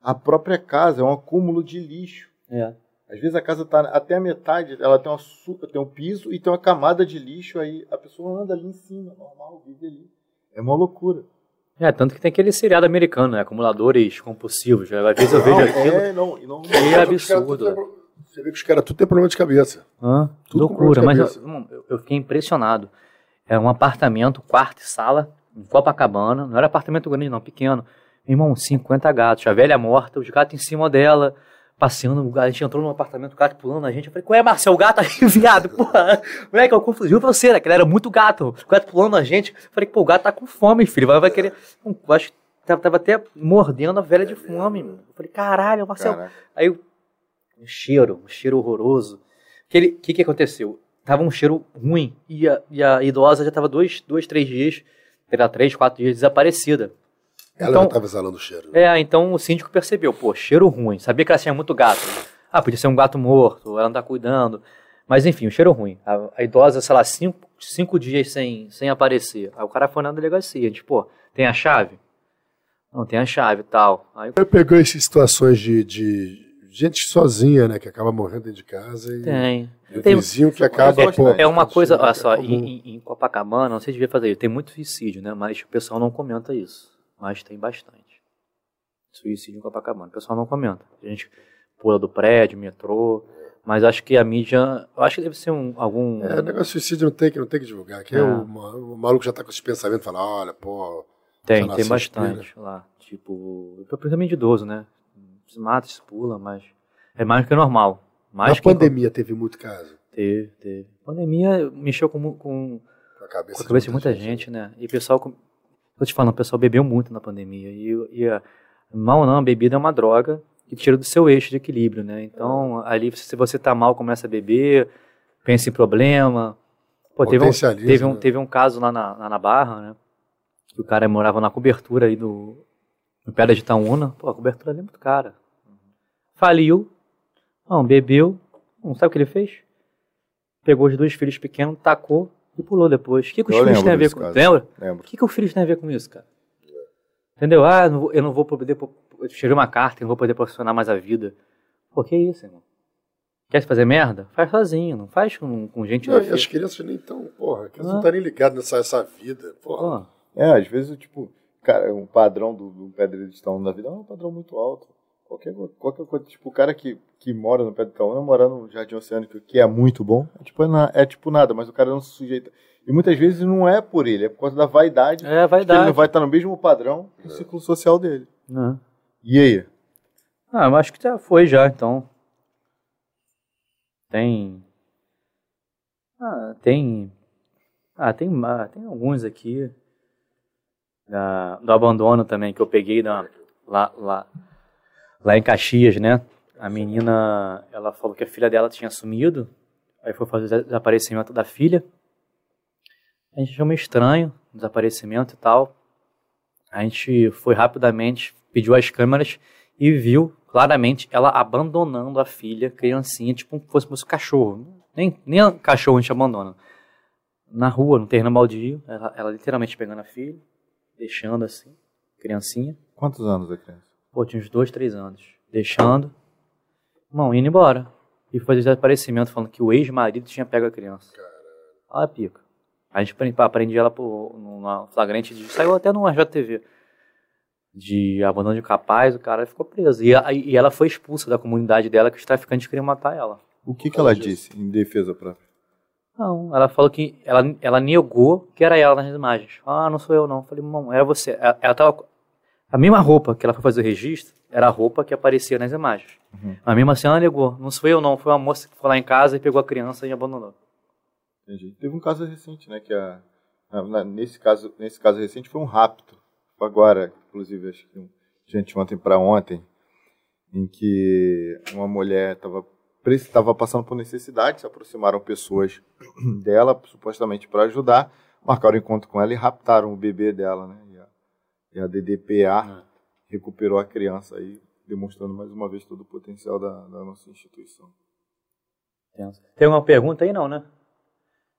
a própria casa é um acúmulo de lixo. É. Às vezes a casa está até a metade, ela tem, uma, tem um piso e tem uma camada de lixo, aí a pessoa anda ali em cima, normal, vive ali. É uma loucura. É, tanto que tem aquele seriado americano, né? Acumuladores compulsivos. Às vezes eu vejo aquilo. é, não, e não, Que caras absurdo. tudo Você vê que os caras tudo tem problema de cabeça. Hã? Tudo com loucura, mas irmão, eu- eu fiquei impressionado. Era um apartamento, quarto e sala, em Copacabana. Não era apartamento grande, não, pequeno. Meu irmão, 50 gatos. A velha morta, os gatos em cima dela, passeando. A gente entrou no apartamento, o gato pulando na gente. Eu falei, qual é, Marcel? O gato aí, (laughs) viado, porra. Moleque, eu confundi você, né? Que ele era muito gato. O gato pulando na gente. Eu falei, pô, o gato tá com fome, filho. Vai, vai querer. Eu acho que tava, tava até mordendo a velha de fome. mano. Eu falei, caralho, Marcel. Caraca. Aí um cheiro, um cheiro horroroso. O que, que, que aconteceu? Tava um cheiro ruim e a, e a idosa já tava dois, dois, três dias, era três, quatro dias desaparecida. Ela Então- já tava exalando o cheiro. né? É, então o síndico percebeu, pô, cheiro ruim. Sabia que ela tinha muito gato. Ah, podia ser um gato morto, ela não tá cuidando. Mas enfim, o cheiro ruim. A, a idosa, sei lá, cinco, cinco dias sem, sem aparecer. Aí o cara foi na delegacia, pô, tem a chave? Não, tem a chave e tal. Aí Você pegou essas situações de, de gente sozinha, né? Que acaba morrendo dentro de casa e, tem. e o Tem- vizinho que acaba, Mas pô. É uma coisa, olha só, é em- em Copacabana, não sei se devia fazer isso, tem muito suicídio, né? Mas o pessoal não comenta isso. Mas tem bastante. Suicídio em Copacabana, o pessoal não comenta. A gente pula do prédio, metrô, mas acho que a mídia, eu acho que deve ser um, algum... É, negócio de suicídio não tem que, não tem que divulgar. Que É. o, ma- o maluco já tá com esses pensamentos, fala, olha, pô. tem, lá, tem bastante lá. Tipo, principalmente de idoso, né? Se mata, se pula, mas é mais do que normal. Mais Na que pandemia teve muito caso. Teve, teve. Pandemia mexeu com, com, Com a cabeça, com a cabeça de muita gente, né? E o pessoal, tô te falando, o pessoal bebeu muito na pandemia. E, e a, mal ou não, a bebida é uma droga que tira do seu eixo de equilíbrio, né? Então, ali, se você tá mal, começa a beber, pensa em problema. Pô, teve um, teve, um, teve um caso lá na, lá na Barra, né? Que o cara morava na cobertura aí do, no Pedra de Itaúna. Pô, a cobertura ali é muito cara. Faliu, não, bebeu, não sabe o que ele fez? Pegou os dois filhos pequenos, tacou e pulou depois. O que, que os eu filhos têm a ver com isso? Lembra? Lembro. O que, que os filhos têm a ver com isso, cara? Entendeu? Ah, eu não vou poder. Eu tirei uma carta, eu não vou poder proporcionar mais a vida. Pô, que isso, irmão? Quer fazer merda? Faz sozinho, não faz com, com gente. Não, as crianças nem estão, porra, crianças ah. não estão nem ligadas nessa essa vida, porra. É, às vezes, tipo, cara, um padrão do, do pedreiro de da vida é um padrão muito alto. Qualquer, qualquer coisa, tipo, o cara que, que mora no pé do Itaúna, mora no Jardim Oceânico, que é muito bom, é tipo, é, é tipo nada, mas o cara não se sujeita. E muitas vezes não é por ele, é por causa da vaidade. É, a vaidade. Ele não vai estar no mesmo padrão do é. ciclo social dele. É. E aí? Ah, eu acho que já foi já, então. Tem. Ah, tem. Ah, tem, ah, tem alguns aqui. Da, do abandono também, que eu peguei da, lá, lá, lá em Caxias, né? A menina, ela falou que a filha dela tinha sumido. Aí foi fazer o desaparecimento da filha. A gente achou meio estranho o desaparecimento e tal. A gente foi rapidamente, pediu as câmeras e viu claramente ela abandonando a filha, criancinha, tipo como se fosse um cachorro. Nem, nem cachorro a gente abandona. Na rua, no terreno baldio, ela, ela literalmente pegando a filha, deixando assim, criancinha. Quantos anos a criança? Pô, tinha uns dois, três anos. Deixando. Irmão, indo embora. E foi desaparecimento falando que o ex-marido tinha pego a criança. Caramba. Olha a pica. A gente aprende ela por, numa flagrante de. Saiu até no RJTV. De abandono de capaz, o cara ficou preso. E, a, e ela foi expulsa da comunidade dela que os traficantes queriam matar ela. O que, que ela disse em defesa própria? Não, ela falou que ela, ela negou que era ela nas imagens. Ah, não sou eu não. Eu falei, irmão, era você. Ela, ela tava. A mesma roupa que ela foi fazer o registro era a roupa que aparecia nas imagens. Uhum. Mas mesmo assim ela negou. Não sou eu não, foi uma moça que foi lá em casa e pegou a criança e abandonou. Entendi. Teve um caso recente, né, que a, a, nesse caso, nesse caso recente foi um rapto. Agora, inclusive, acho que gente ontem para ontem, em que uma mulher estava estava passando por necessidade, se aproximaram pessoas (clears throat) dela, supostamente para ajudar, marcaram encontro com ela e raptaram o bebê dela, né? E a, e a DDPA é. recuperou a criança aí, demonstrando mais uma vez todo o potencial da, da nossa instituição. Tem alguma pergunta aí, não, né?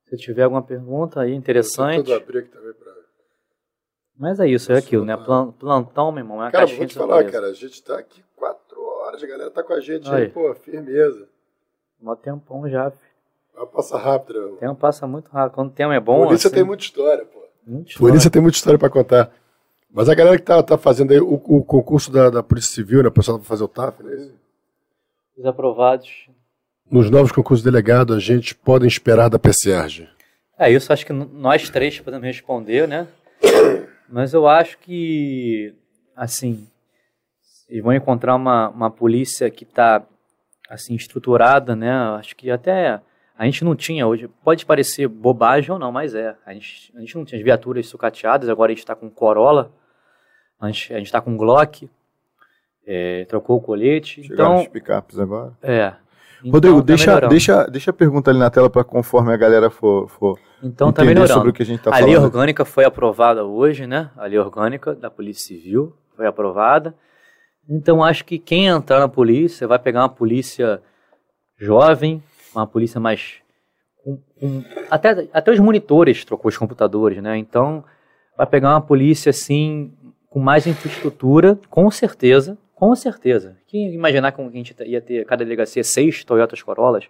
Se tiver alguma pergunta aí interessante. Mas é isso, é aquilo, né? Plantão, meu irmão, é uma cara, vou te falar, cara, a gente tá aqui quatro horas, a galera tá com a gente aí, aí pô, firmeza. Mó tempão já, filho. Passa rápido, né? O tempo passa muito rápido. Quando o tempo é bom. Polícia assim, tem muita história, pô. Muita história. Polícia tem muita história pra contar. Mas a galera que tá, tá fazendo aí o, o concurso da, da Polícia Civil, né? O pessoal vai fazer o TAF, né? Os aprovados nos novos concursos de delegado a gente pode esperar da PCRG? É, isso acho que nós três podemos responder, né? Mas eu acho que, assim, eles vão encontrar uma, uma polícia que está, assim, estruturada, né? Acho que até a gente não tinha hoje, pode parecer bobagem ou não, mas é. A gente, a gente não tinha as viaturas sucateadas, agora a gente está com Corolla, a gente está com Glock, é, trocou o colete. Chegaram então, os picapes agora? É. Então, Rodrigo, tá deixa, deixa, deixa a pergunta ali na tela para conforme a galera for, for então, tá entender tá sobre o que a gente está falando. A lei orgânica foi aprovada hoje, né? A lei orgânica da Polícia Civil foi aprovada. Então, acho que quem entrar na polícia vai pegar uma polícia jovem, uma polícia mais... Com, com, até, até os monitores trocou os computadores, né? Então, vai pegar uma polícia, assim, com mais infraestrutura, com certeza, com certeza. Quem imaginar que a gente ia ter cada delegacia seis Toyotas Corollas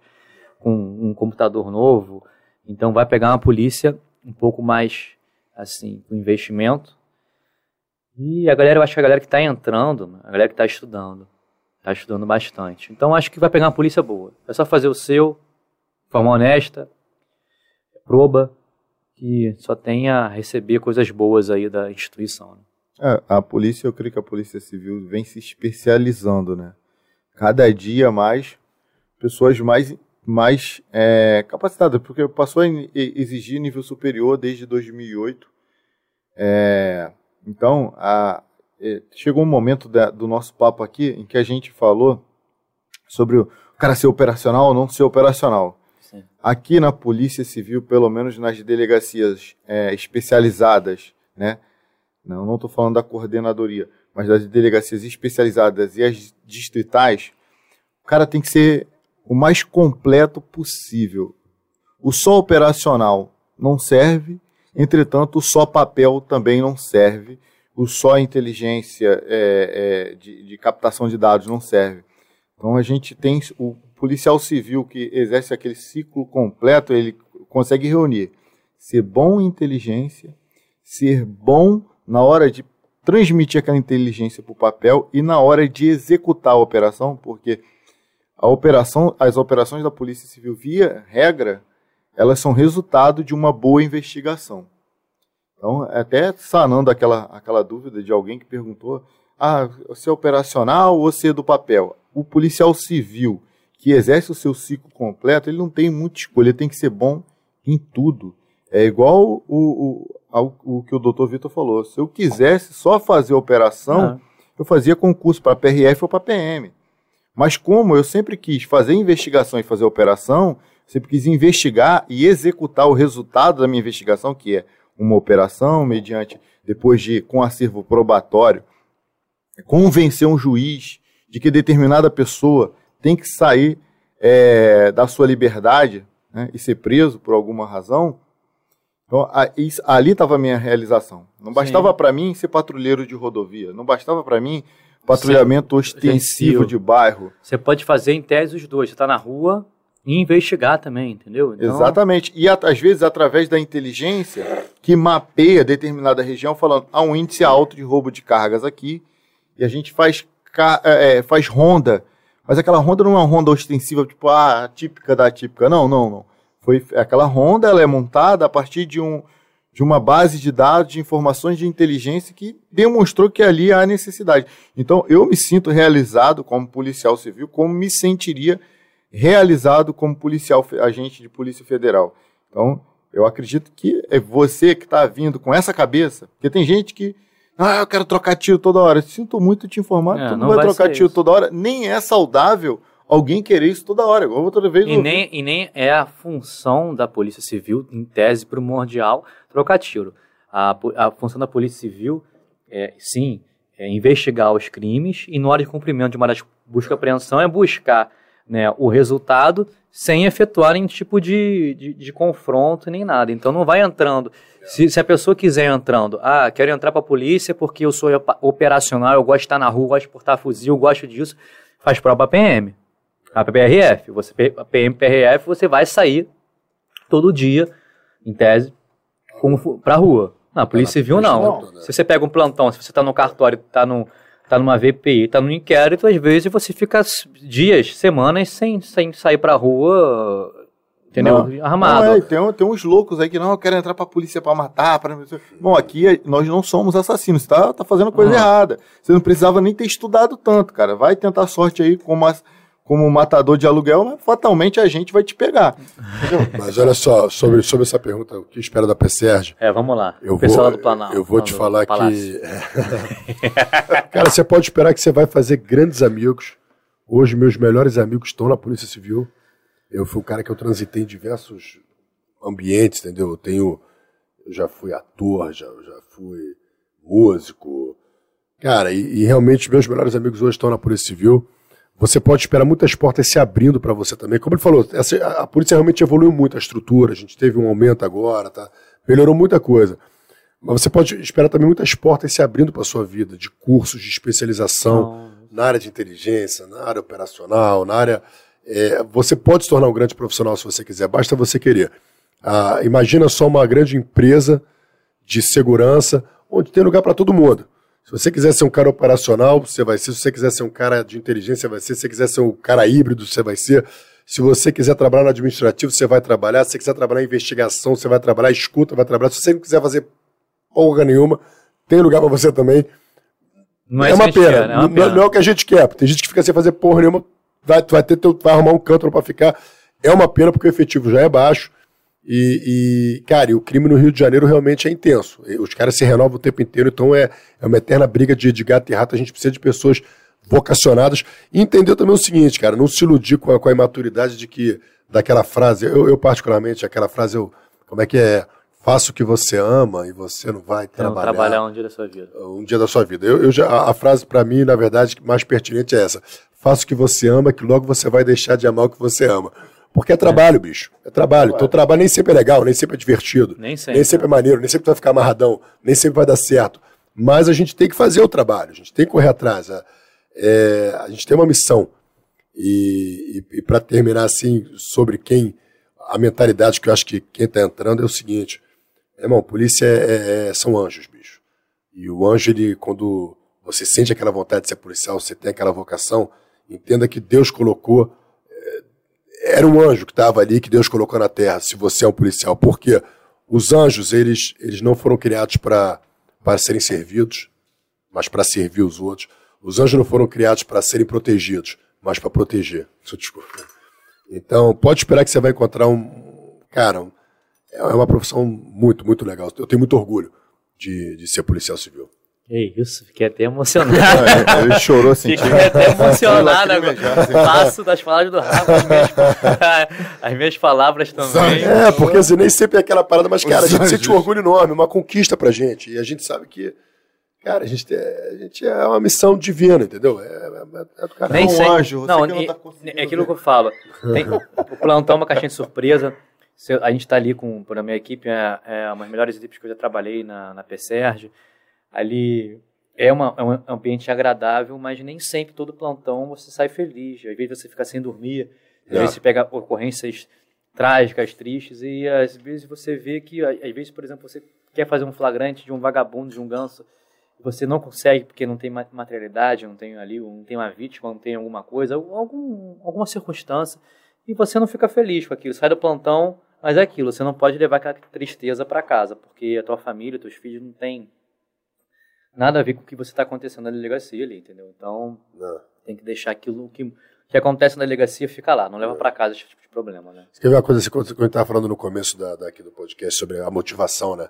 com um computador novo? Então vai pegar uma polícia um pouco mais assim, com investimento. E a galera, eu acho que a galera que está entrando, a galera que está estudando, está estudando bastante. Então acho que vai pegar uma polícia boa. É só fazer o seu, de forma honesta, proba, que só tenha a receber coisas boas aí da instituição. Né? É, a polícia, eu creio que a polícia civil vem se especializando, né? Cada dia mais pessoas mais mais é, capacitadas, porque passou a exigir nível superior desde 2008. É, então, a, é, chegou um momento da, do nosso papo aqui em que a gente falou sobre o cara ser operacional ou não ser operacional. Sim. Aqui na Polícia Civil, pelo menos nas delegacias é, especializadas, né? Não estou falando da coordenadoria, mas das delegacias especializadas e as distritais, o cara tem que ser o mais completo possível. O só operacional não serve, entretanto, o só papel também não serve, o só inteligência é, é, de, de captação de dados não serve. Então a gente tem o policial civil que exerce aquele ciclo completo, ele consegue reunir ser bom em inteligência, ser bom na hora de transmitir aquela inteligência para o papel e na hora de executar a operação, porque a operação, as operações da Polícia Civil, via regra, elas são resultado de uma boa investigação. Então, até sanando aquela, aquela dúvida de alguém que perguntou: ah, se é operacional ou se é do papel? O policial civil que exerce o seu ciclo completo, ele não tem muita escolha, ele tem que ser bom em tudo. É igual o, o, ao, o que o doutor Vitor falou. Se eu quisesse só fazer operação, ah. eu fazia concurso para PRF ou para PM. Mas como eu sempre quis fazer investigação e fazer operação, sempre quis investigar e executar o resultado da minha investigação, que é uma operação mediante, depois de, com acervo probatório, convencer um juiz de que determinada pessoa tem que sair é, da sua liberdade né, e ser preso por alguma razão, então, ali estava a minha realização. Não bastava para mim ser patrulheiro de rodovia, não bastava para mim patrulhamento Sim. ostensivo de bairro. Você pode fazer em tese os dois. Você está na rua e investigar também, entendeu? Então... Exatamente. E às vezes através da inteligência que mapeia determinada região, falando há um índice alto de roubo de cargas aqui, e a gente faz, é, é, faz ronda. Mas aquela ronda não é uma ronda ostensiva, tipo, ah, típica da típica. Não, não, não. Foi aquela ronda, ela é montada a partir de, um, de uma base de dados, de informações de inteligência que demonstrou que ali há necessidade. Então, eu me sinto realizado como policial civil, como me sentiria realizado como policial, agente de polícia federal. Então, eu acredito que é você que está vindo com essa cabeça, porque tem gente que ah, eu quero trocar tiro toda hora. Sinto muito te informar, é, tu não, não vai, vai trocar tiro isso. toda hora. Nem é saudável alguém querer isso toda hora. Igual outra vez. E nem, e nem é a função da Polícia Civil, em tese primordial, trocar tiro. A, a função da Polícia Civil é, sim, é investigar os crimes e, na hora de cumprimento de uma das busca e apreensão, é buscar né, o resultado sem efetuar nenhum tipo de, de, de, confronto nem nada. Então não vai entrando. Se, se a pessoa quiser entrando, ah, quero entrar para a polícia porque eu sou operacional, eu gosto de estar na rua, gosto de portar fuzil, gosto disso, faz prova PM. A PRF, você, a PM, PRF, você vai sair todo dia, em tese, para rua. Na Polícia Civil, não. Né? Se você pega um plantão, se você está no cartório, está no, tá numa VPI, está no inquérito, às vezes você fica dias, semanas sem, sem sair para a rua, entendeu? Não. Armado. Não, é, tem, tem uns loucos aí que não, quero entrar para a polícia para matar. Pra... Bom, aqui nós não somos assassinos, você tá, tá fazendo coisa uhum. errada. Você não precisava nem ter estudado tanto, cara. Vai tentar sorte aí como as como matador de aluguel, fatalmente a gente vai te pegar. Mas olha só, sobre, sobre essa pergunta, o que espera da PSERG? É, vamos lá. Eu pessoal vou, do Planalto. Eu vou te falar que. (laughs) Cara, você pode esperar que você vai fazer grandes amigos. Hoje, meus melhores amigos estão na Polícia Civil. Eu fui o cara que eu transitei em diversos ambientes, entendeu? Eu tenho. Eu já fui ator, já, já fui músico. Cara, e, e realmente meus melhores amigos hoje estão na Polícia Civil você pode esperar muitas portas se abrindo para você também. Como ele falou, essa, a polícia realmente evoluiu muito a estrutura, a gente teve um aumento agora, tá? melhorou muita coisa. Mas você pode esperar também muitas portas se abrindo para a sua vida, de cursos de especialização na área de inteligência, na área operacional, na área. É, você pode se tornar um grande profissional se você quiser, basta você querer. Ah, imagina só uma grande empresa de segurança onde tem lugar para todo mundo. Se você quiser ser um cara operacional, você vai ser. Se você quiser ser um cara de inteligência, você vai ser. Se você quiser ser um cara híbrido, você vai ser. Se você quiser trabalhar no administrativo, você vai trabalhar. Se você quiser trabalhar em investigação, você vai trabalhar. Escuta, vai trabalhar. Se você não quiser fazer porra nenhuma, tem lugar para você também. Não é, é, uma pena. Quer, é uma pena. Não, não, é o que a gente quer. Tem gente que fica sem fazer porra nenhuma, vai, vai, ter, vai arrumar um canto para ficar. É uma pena porque o efetivo já é baixo. E, e, cara, e o crime no Rio de Janeiro realmente é intenso. Os caras se renovam o tempo inteiro, então é, é uma eterna briga de, de gato e rato. A gente precisa de pessoas vocacionadas. E entender também o seguinte, cara, não se iludir com a, com a imaturidade de que, daquela frase, eu, eu particularmente, aquela frase, eu, como é que é? Faça o que você ama e você não vai trabalhar. Não trabalhar um dia da sua vida. Um dia da sua vida. Eu, eu já, a, a frase, para mim, na verdade, mais pertinente é essa. Faça o que você ama, que logo você vai deixar de amar o que você ama. Porque é trabalho, é. bicho. É trabalho. Então, trabalho nem sempre é legal, nem sempre é divertido. Nem sempre. Nem sempre é maneiro, nem sempre vai ficar amarradão, nem sempre vai dar certo. Mas a gente tem que fazer o trabalho, a gente tem que correr atrás. É, é a gente tem uma missão. E, e, e para terminar assim, sobre quem, a mentalidade que eu acho que quem está entrando é o seguinte: irmão, polícia é, é, são anjos, bicho. E o anjo, ele, quando você sente aquela vontade de ser policial, você tem aquela vocação, entenda que Deus colocou era um anjo que estava ali, que Deus colocou na terra, se você é um policial. Porque os anjos, eles, eles não foram criados para serem servidos, mas para servir os outros. Os anjos não foram criados para serem protegidos, mas para proteger. (laughs) Desculpa. Então, pode esperar que você vai encontrar um. Cara, é uma profissão muito, muito legal. Eu tenho muito orgulho de, de ser policial civil. É isso, fiquei até emocionado. Ele chorou assim. Fiquei até emocionado agora. Passo das palavras do Rafa, as minhas, (laughs) as minhas palavras também. É, porque assim, nem sempre é aquela parada, mas, cara, a gente sente um orgulho enorme, uma conquista pra gente. E a gente sabe que, cara, a gente, é, a gente é uma missão divina, entendeu? É, é, é do cara. Nem um anjo, não, não tá é aquilo que eu falo. Tem, o plantão é uma caixinha de surpresa. A gente está ali com, por a minha equipe, é, é uma das melhores equipes que eu já trabalhei na, na PSERG ali é, uma, é um ambiente agradável, mas nem sempre todo plantão você sai feliz. Às vezes você fica sem dormir, às é. vezes você pega ocorrências trágicas, tristes, e às vezes você vê que, às vezes, por exemplo, você quer fazer um flagrante de um vagabundo, de um ganso, e você não consegue porque não tem materialidade, não tem ali, não tem uma vítima, não tem alguma coisa, algum, alguma circunstância, e você não fica feliz com aquilo. Sai do plantão, mas é aquilo, você não pode levar aquela tristeza para casa, porque a tua família, teus filhos não têm nada a ver com o que você está acontecendo na delegacia ali, entendeu? Então, não. tem que deixar aquilo que, que acontece na delegacia ficar lá, não leva é. para casa esse tipo de problema, né? Você quer ver uma coisa, assim, quando a gente estava falando no começo da, daqui do podcast sobre a motivação, né?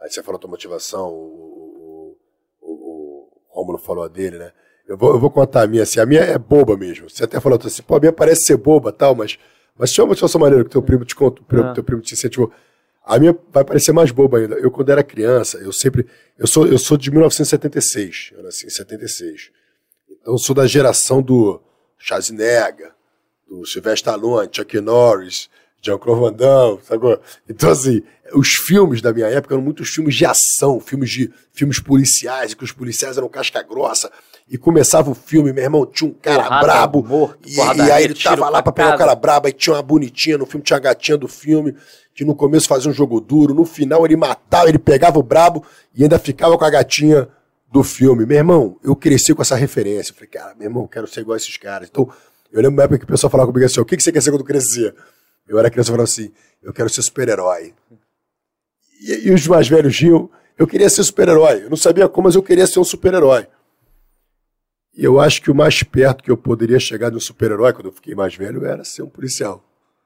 Aí você falou da motivação, o, o, o, o Romulo falou a dele, né? Eu vou, eu vou contar a minha, assim, a minha é boba mesmo. Você até falou assim, pô, a minha parece ser boba tal, mas, mas tinha uma motivação maneira que teu primo te conta, ah. teu primo te incentivou. A minha vai parecer mais boba ainda. Eu, quando era criança, eu sempre. Eu sou, eu sou de 1976. Eu nasci em 76. Então, eu sou da geração do Schwarzenegger, do Sylvester Stallone, Chuck Norris, Jean-Claude Van Damme, sabe? Então, assim, os filmes da minha época eram muitos filmes de ação, filmes de filmes policiais, que os policiais eram casca grossa. E começava o filme, meu irmão, tinha um cara porrada, brabo. Morto, e, e, aí ele tava lá pra pegar o cara brabo, aí tinha uma bonitinha no filme, tinha a gatinha do filme que no começo fazia um jogo duro, no final ele matava, ele pegava o brabo e ainda ficava com a gatinha do filme. Meu irmão, eu cresci com essa referência. falei, cara, meu irmão, eu quero ser igual a esses caras. Então, eu lembro uma época que o pessoal falava comigo assim: o que você quer ser quando crescer? Eu era criança e falava assim: eu quero ser super-herói. E, e, os mais velhos riam, eu queria ser super-herói. Eu não sabia como, mas eu queria ser um super-herói. E eu acho que o mais perto que eu poderia chegar de um super-herói, quando eu fiquei mais velho, era ser um policial.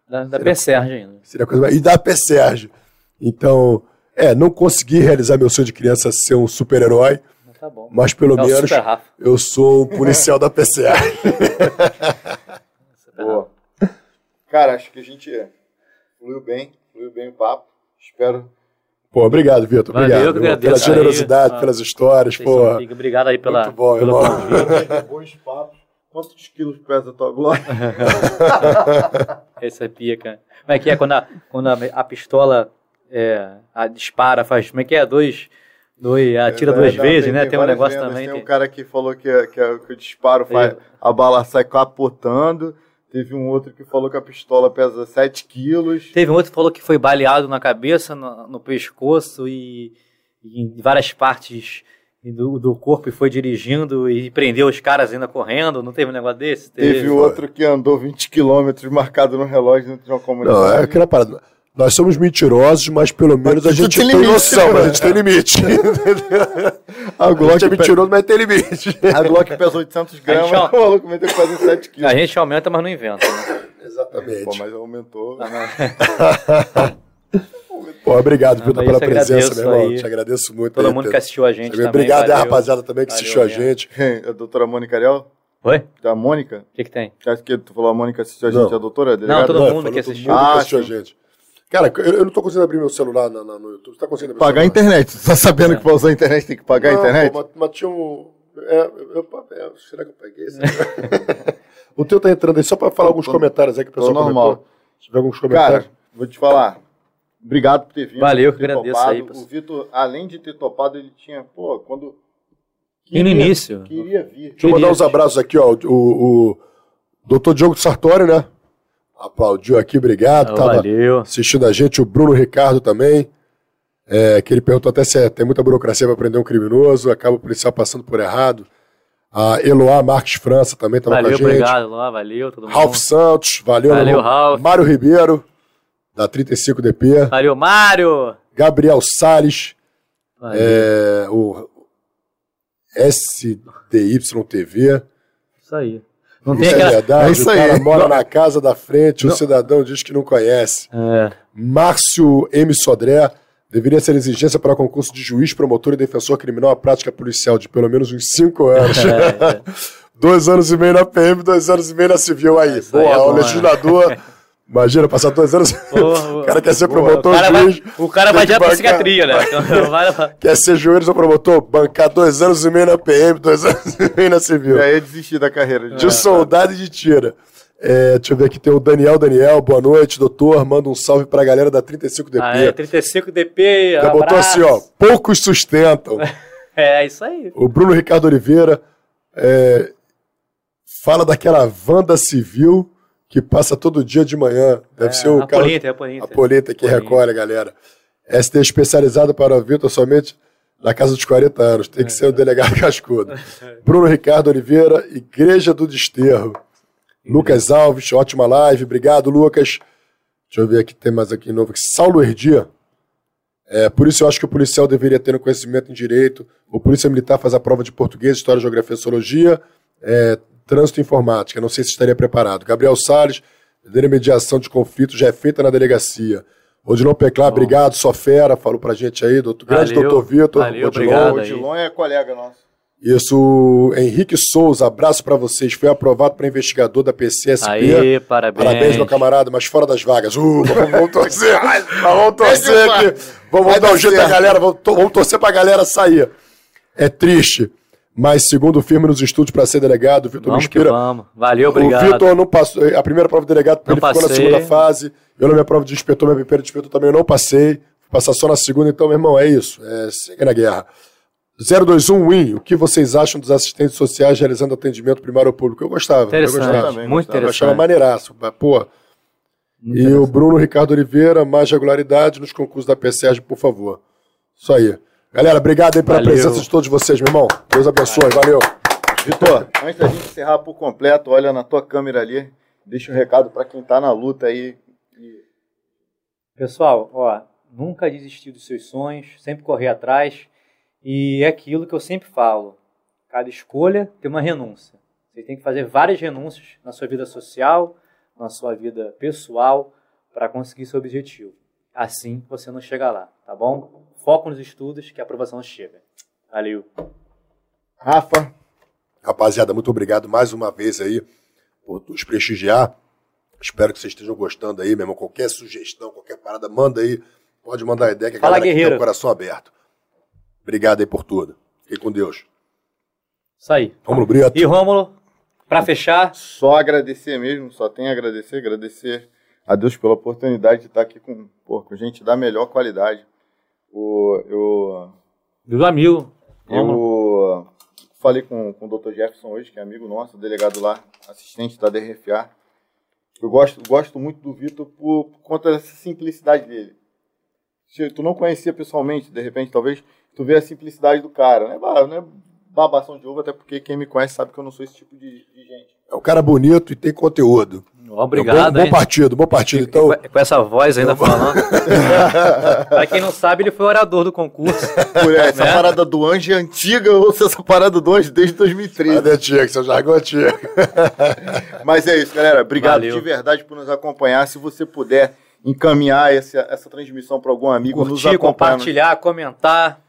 Da, da PSERG ainda. Seria coisa mais, e da PSERG. Então, é, não consegui realizar meu sonho de criança ser um super-herói. Tá mas pelo é menos eu sou um policial da PSERG. (laughs) (laughs) Boa. Cara, acho que a gente fluiu bem, fluiu bem o papo. Espero Pô, obrigado, Vitor. Obrigado. Valeu, pela generosidade, aí, pelas histórias. Pô, obrigado aí pela. Muito bom, pelo irmão. (laughs) Bons papos. Quantos quilos pesa a tua glória? (laughs) Essa é pica. Como é que é quando a, quando a, a pistola é, a dispara, faz. Como é que é? Dois. dois atira é, duas não, vezes, tem, né? Tem, tem um negócio vendas. também. Tem, tem um cara que falou que, que, que o disparo faz, a bala sai capotando. Teve um outro que falou que a pistola pesa 7 quilos. Teve um outro que falou que foi baleado na cabeça, no, no pescoço e, e em várias partes do, do corpo e foi dirigindo e prendeu os caras ainda correndo, não teve um negócio desse? Teve, teve outro que andou 20 quilômetros marcado no relógio dentro de uma comunidade. Não, é aquela parada. Nós somos mentirosos, mas pelo menos a gente tem, tem limite, noção, a gente tem limite. (laughs) a Glock a gente é mentiroso, mas tem limite. A Glock pesa 800 gramas, o maluco meteu quase 7 quilos. A gente aumenta, mas não inventa, né? Exatamente. Pô, mas aumentou. Ah, (laughs) Pô, obrigado, Vitor, pela presença, meu irmão. Aí. Te agradeço muito. Todo aí, mundo que assistiu a gente também. Obrigado valeu. a rapaziada também que valeu, assistiu a gente. (laughs) A doutora Mônica Ariel? Oi? A Mônica? O que, que tem? Acho que tu falou a Mônica assistiu a gente, não. a doutora? Não, todo mundo não, que assistiu. Mundo ah, que assistiu a gente. Cara, eu, eu não tô conseguindo abrir meu celular no, no, no YouTube. Você tá conseguindo abrir Pagar a internet. Você tá sabendo é. que pra usar a internet tem que pagar não, a internet? Pô, mas, mas tinha um... É, eu, é, será que eu peguei? (laughs) o teu tá entrando aí só pra falar tô, alguns tô, comentários aí que o pessoal normal. comentou. Se tiver alguns comentários. Cara, vou te falar. Obrigado por ter vindo. Valeu, que agradeço topado. aí. O Vitor, além de ter topado, ele tinha, pô, quando... Queria, e no início. Queria vir. Deixa eu mandar uns abraços aqui, ó. O, o doutor Diogo Sartori, né? Aplaudiu aqui, obrigado. Oh, Tava valeu. assistindo a gente, o Bruno Ricardo também. É, que ele perguntou até se é, tem muita burocracia para prender um criminoso, acaba o policial passando por errado. A Eloá Marques França também estava com a gente. Obrigado, Eloá, valeu. Todo mundo. Ralph Santos, valeu. Valeu, Ralph. Mário Ribeiro, da 35DP. Valeu, Mário. Gabriel Salles. É, o SDYTV. Isso aí. Não tem isso aquela... é verdade, é isso o cara aí. mora na casa da frente, não. o cidadão diz que não conhece. É. Márcio M. Sodré, deveria ser exigência para concurso de juiz, promotor e defensor criminal a prática policial de pelo menos uns cinco anos. É, é. (laughs) dois anos e meio na PM, dois anos e meio na civil aí. Boa, aí é bom, o né? (laughs) Imagina, passar dois anos. (laughs) o cara quer ser promotor, o cara juiz. Vai, o cara vai direto pra psiquiatria, né? (laughs) Então, quer ser juiz ou promotor? Bancar dois anos e meio na PM, dois (laughs) anos e meio na civil. E aí desistir da carreira. De, de soldado e de tira. É, deixa eu ver aqui, tem o Daniel Daniel, boa noite, doutor. Manda um salve pra galera da 35DP. Ah, é, 35DP, Já botou assim, ó, poucos sustentam. é, isso aí. O Bruno Ricardo Oliveira é, fala daquela Wanda Civil que passa todo dia de manhã. Deve é, ser o a carro, Polita, é a Polita. A Polita que Polita. recolhe galera. ST especializado para o Vitor somente na casa dos 40 anos. Tem que é, ser o delegado (laughs) cascudo. Bruno Ricardo Oliveira, Igreja do Desterro. Lucas Alves, ótima live. Obrigado, Lucas. Deixa eu ver aqui, tem mais aqui novo. Saulo Herdia. É, por isso eu acho que o policial deveria ter um conhecimento em direito. O polícia militar faz a prova de português, história, geografia, sociologia. É, Trânsito e Informática, não sei se estaria preparado. Gabriel Salles, verdadeira mediação de conflitos já é feita na delegacia. Odilon Peclar, Bom. obrigado, só fera, falou pra gente aí, doutor, grande doutor Vitor. Valeu, Odilon. obrigado. Odilon é colega nosso. Isso, Henrique Souza, abraço para vocês. Foi aprovado para investigador da PCSP. Aí, parabéns. Parabéns, meu camarada, mas fora das vagas. Uh, vamos, vamos (laughs) torcer. vamos torcer aqui. Vamos, vamos dar um jeito da galera, vamos, vamos torcer pra galera sair. É triste. Mas segundo firme nos estudos para ser delegado, o Vitor me inspira. vamos. Valeu, obrigado. O Vitor não passou. A primeira prova de delegado, não ele passei. ficou na segunda fase. Eu na minha prova de inspetor, minha primeira de inspetor também eu não passei. Passar só na segunda, então, meu irmão, é isso. É, segue na guerra. 021 Win, o que vocês acham dos assistentes sociais realizando atendimento primário ao público? Eu gostava. Interessante, eu gostava. Também, muito interessante. Eu achava maneiraço. Pô. e o Bruno Ricardo Oliveira, mais regularidade nos concursos da PSERG, por favor. Isso aí. Galera, obrigado aí pela valeu. presença de todos vocês, meu irmão. Deus abençoe, valeu. Vitor, antes da gente encerrar por completo, olha na tua câmera ali, deixa um recado para quem está na luta aí. Pessoal, ó, nunca desistir dos seus sonhos, sempre correr atrás. E é aquilo que eu sempre falo: cada escolha tem uma renúncia. Você tem que fazer várias renúncias na sua vida social, na sua vida pessoal, para conseguir seu objetivo. Assim você não chega lá, tá bom? Foco nos estudos que a aprovação chega. Valeu. Rafa. Rapaziada, muito obrigado mais uma vez aí por nos prestigiar. Espero que vocês estejam gostando aí, meu irmão. Qualquer sugestão, qualquer parada, manda aí. Pode mandar a ideia que a Fala, galera tem o coração aberto. Obrigado aí por tudo. Fiquei com Deus. Isso aí. Rômulo Brito. E Rômulo, para fechar. Só agradecer mesmo, só tenho a agradecer, agradecer a Deus pela oportunidade de estar aqui com, pô, com gente da melhor qualidade. O, eu. Meus amigos. Eu falei com, com o Dr. Jefferson hoje, que é amigo nosso, delegado lá, assistente da DRFA. Eu gosto, gosto muito do Vitor por, por conta dessa simplicidade dele. Se tu não conhecia pessoalmente, de repente, talvez, tu vê a simplicidade do cara. Não é, não é babação de ovo, até porque quem me conhece sabe que eu não sou esse tipo de, de gente. É um cara bonito e tem conteúdo. Obrigado. É bom, bom, partido, bom partido. Então... Com essa voz ainda falando. (laughs) pra quem não sabe, ele foi orador do concurso. Por essa né? parada do anjo é antiga ou se essa parada do anjo desde 2013. É antiga, seu jargão antigo. (laughs) Mas é isso, galera. Obrigado Valeu. de verdade por nos acompanhar. Se você puder encaminhar essa, essa transmissão para algum amigo, Curtir, compartilhar, comentar.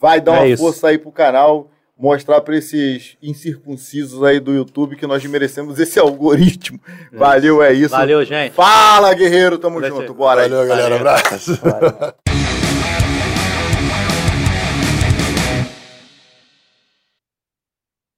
Vai dar é uma isso. força aí pro canal, mostrar para esses incircuncisos aí do YouTube que nós merecemos esse (laughs) algoritmo. É Valeu, é isso. Valeu, gente. Fala, guerreiro, tamo junto. Bora Valeu, aí. galera. Valeu. Abraço. Valeu. (laughs)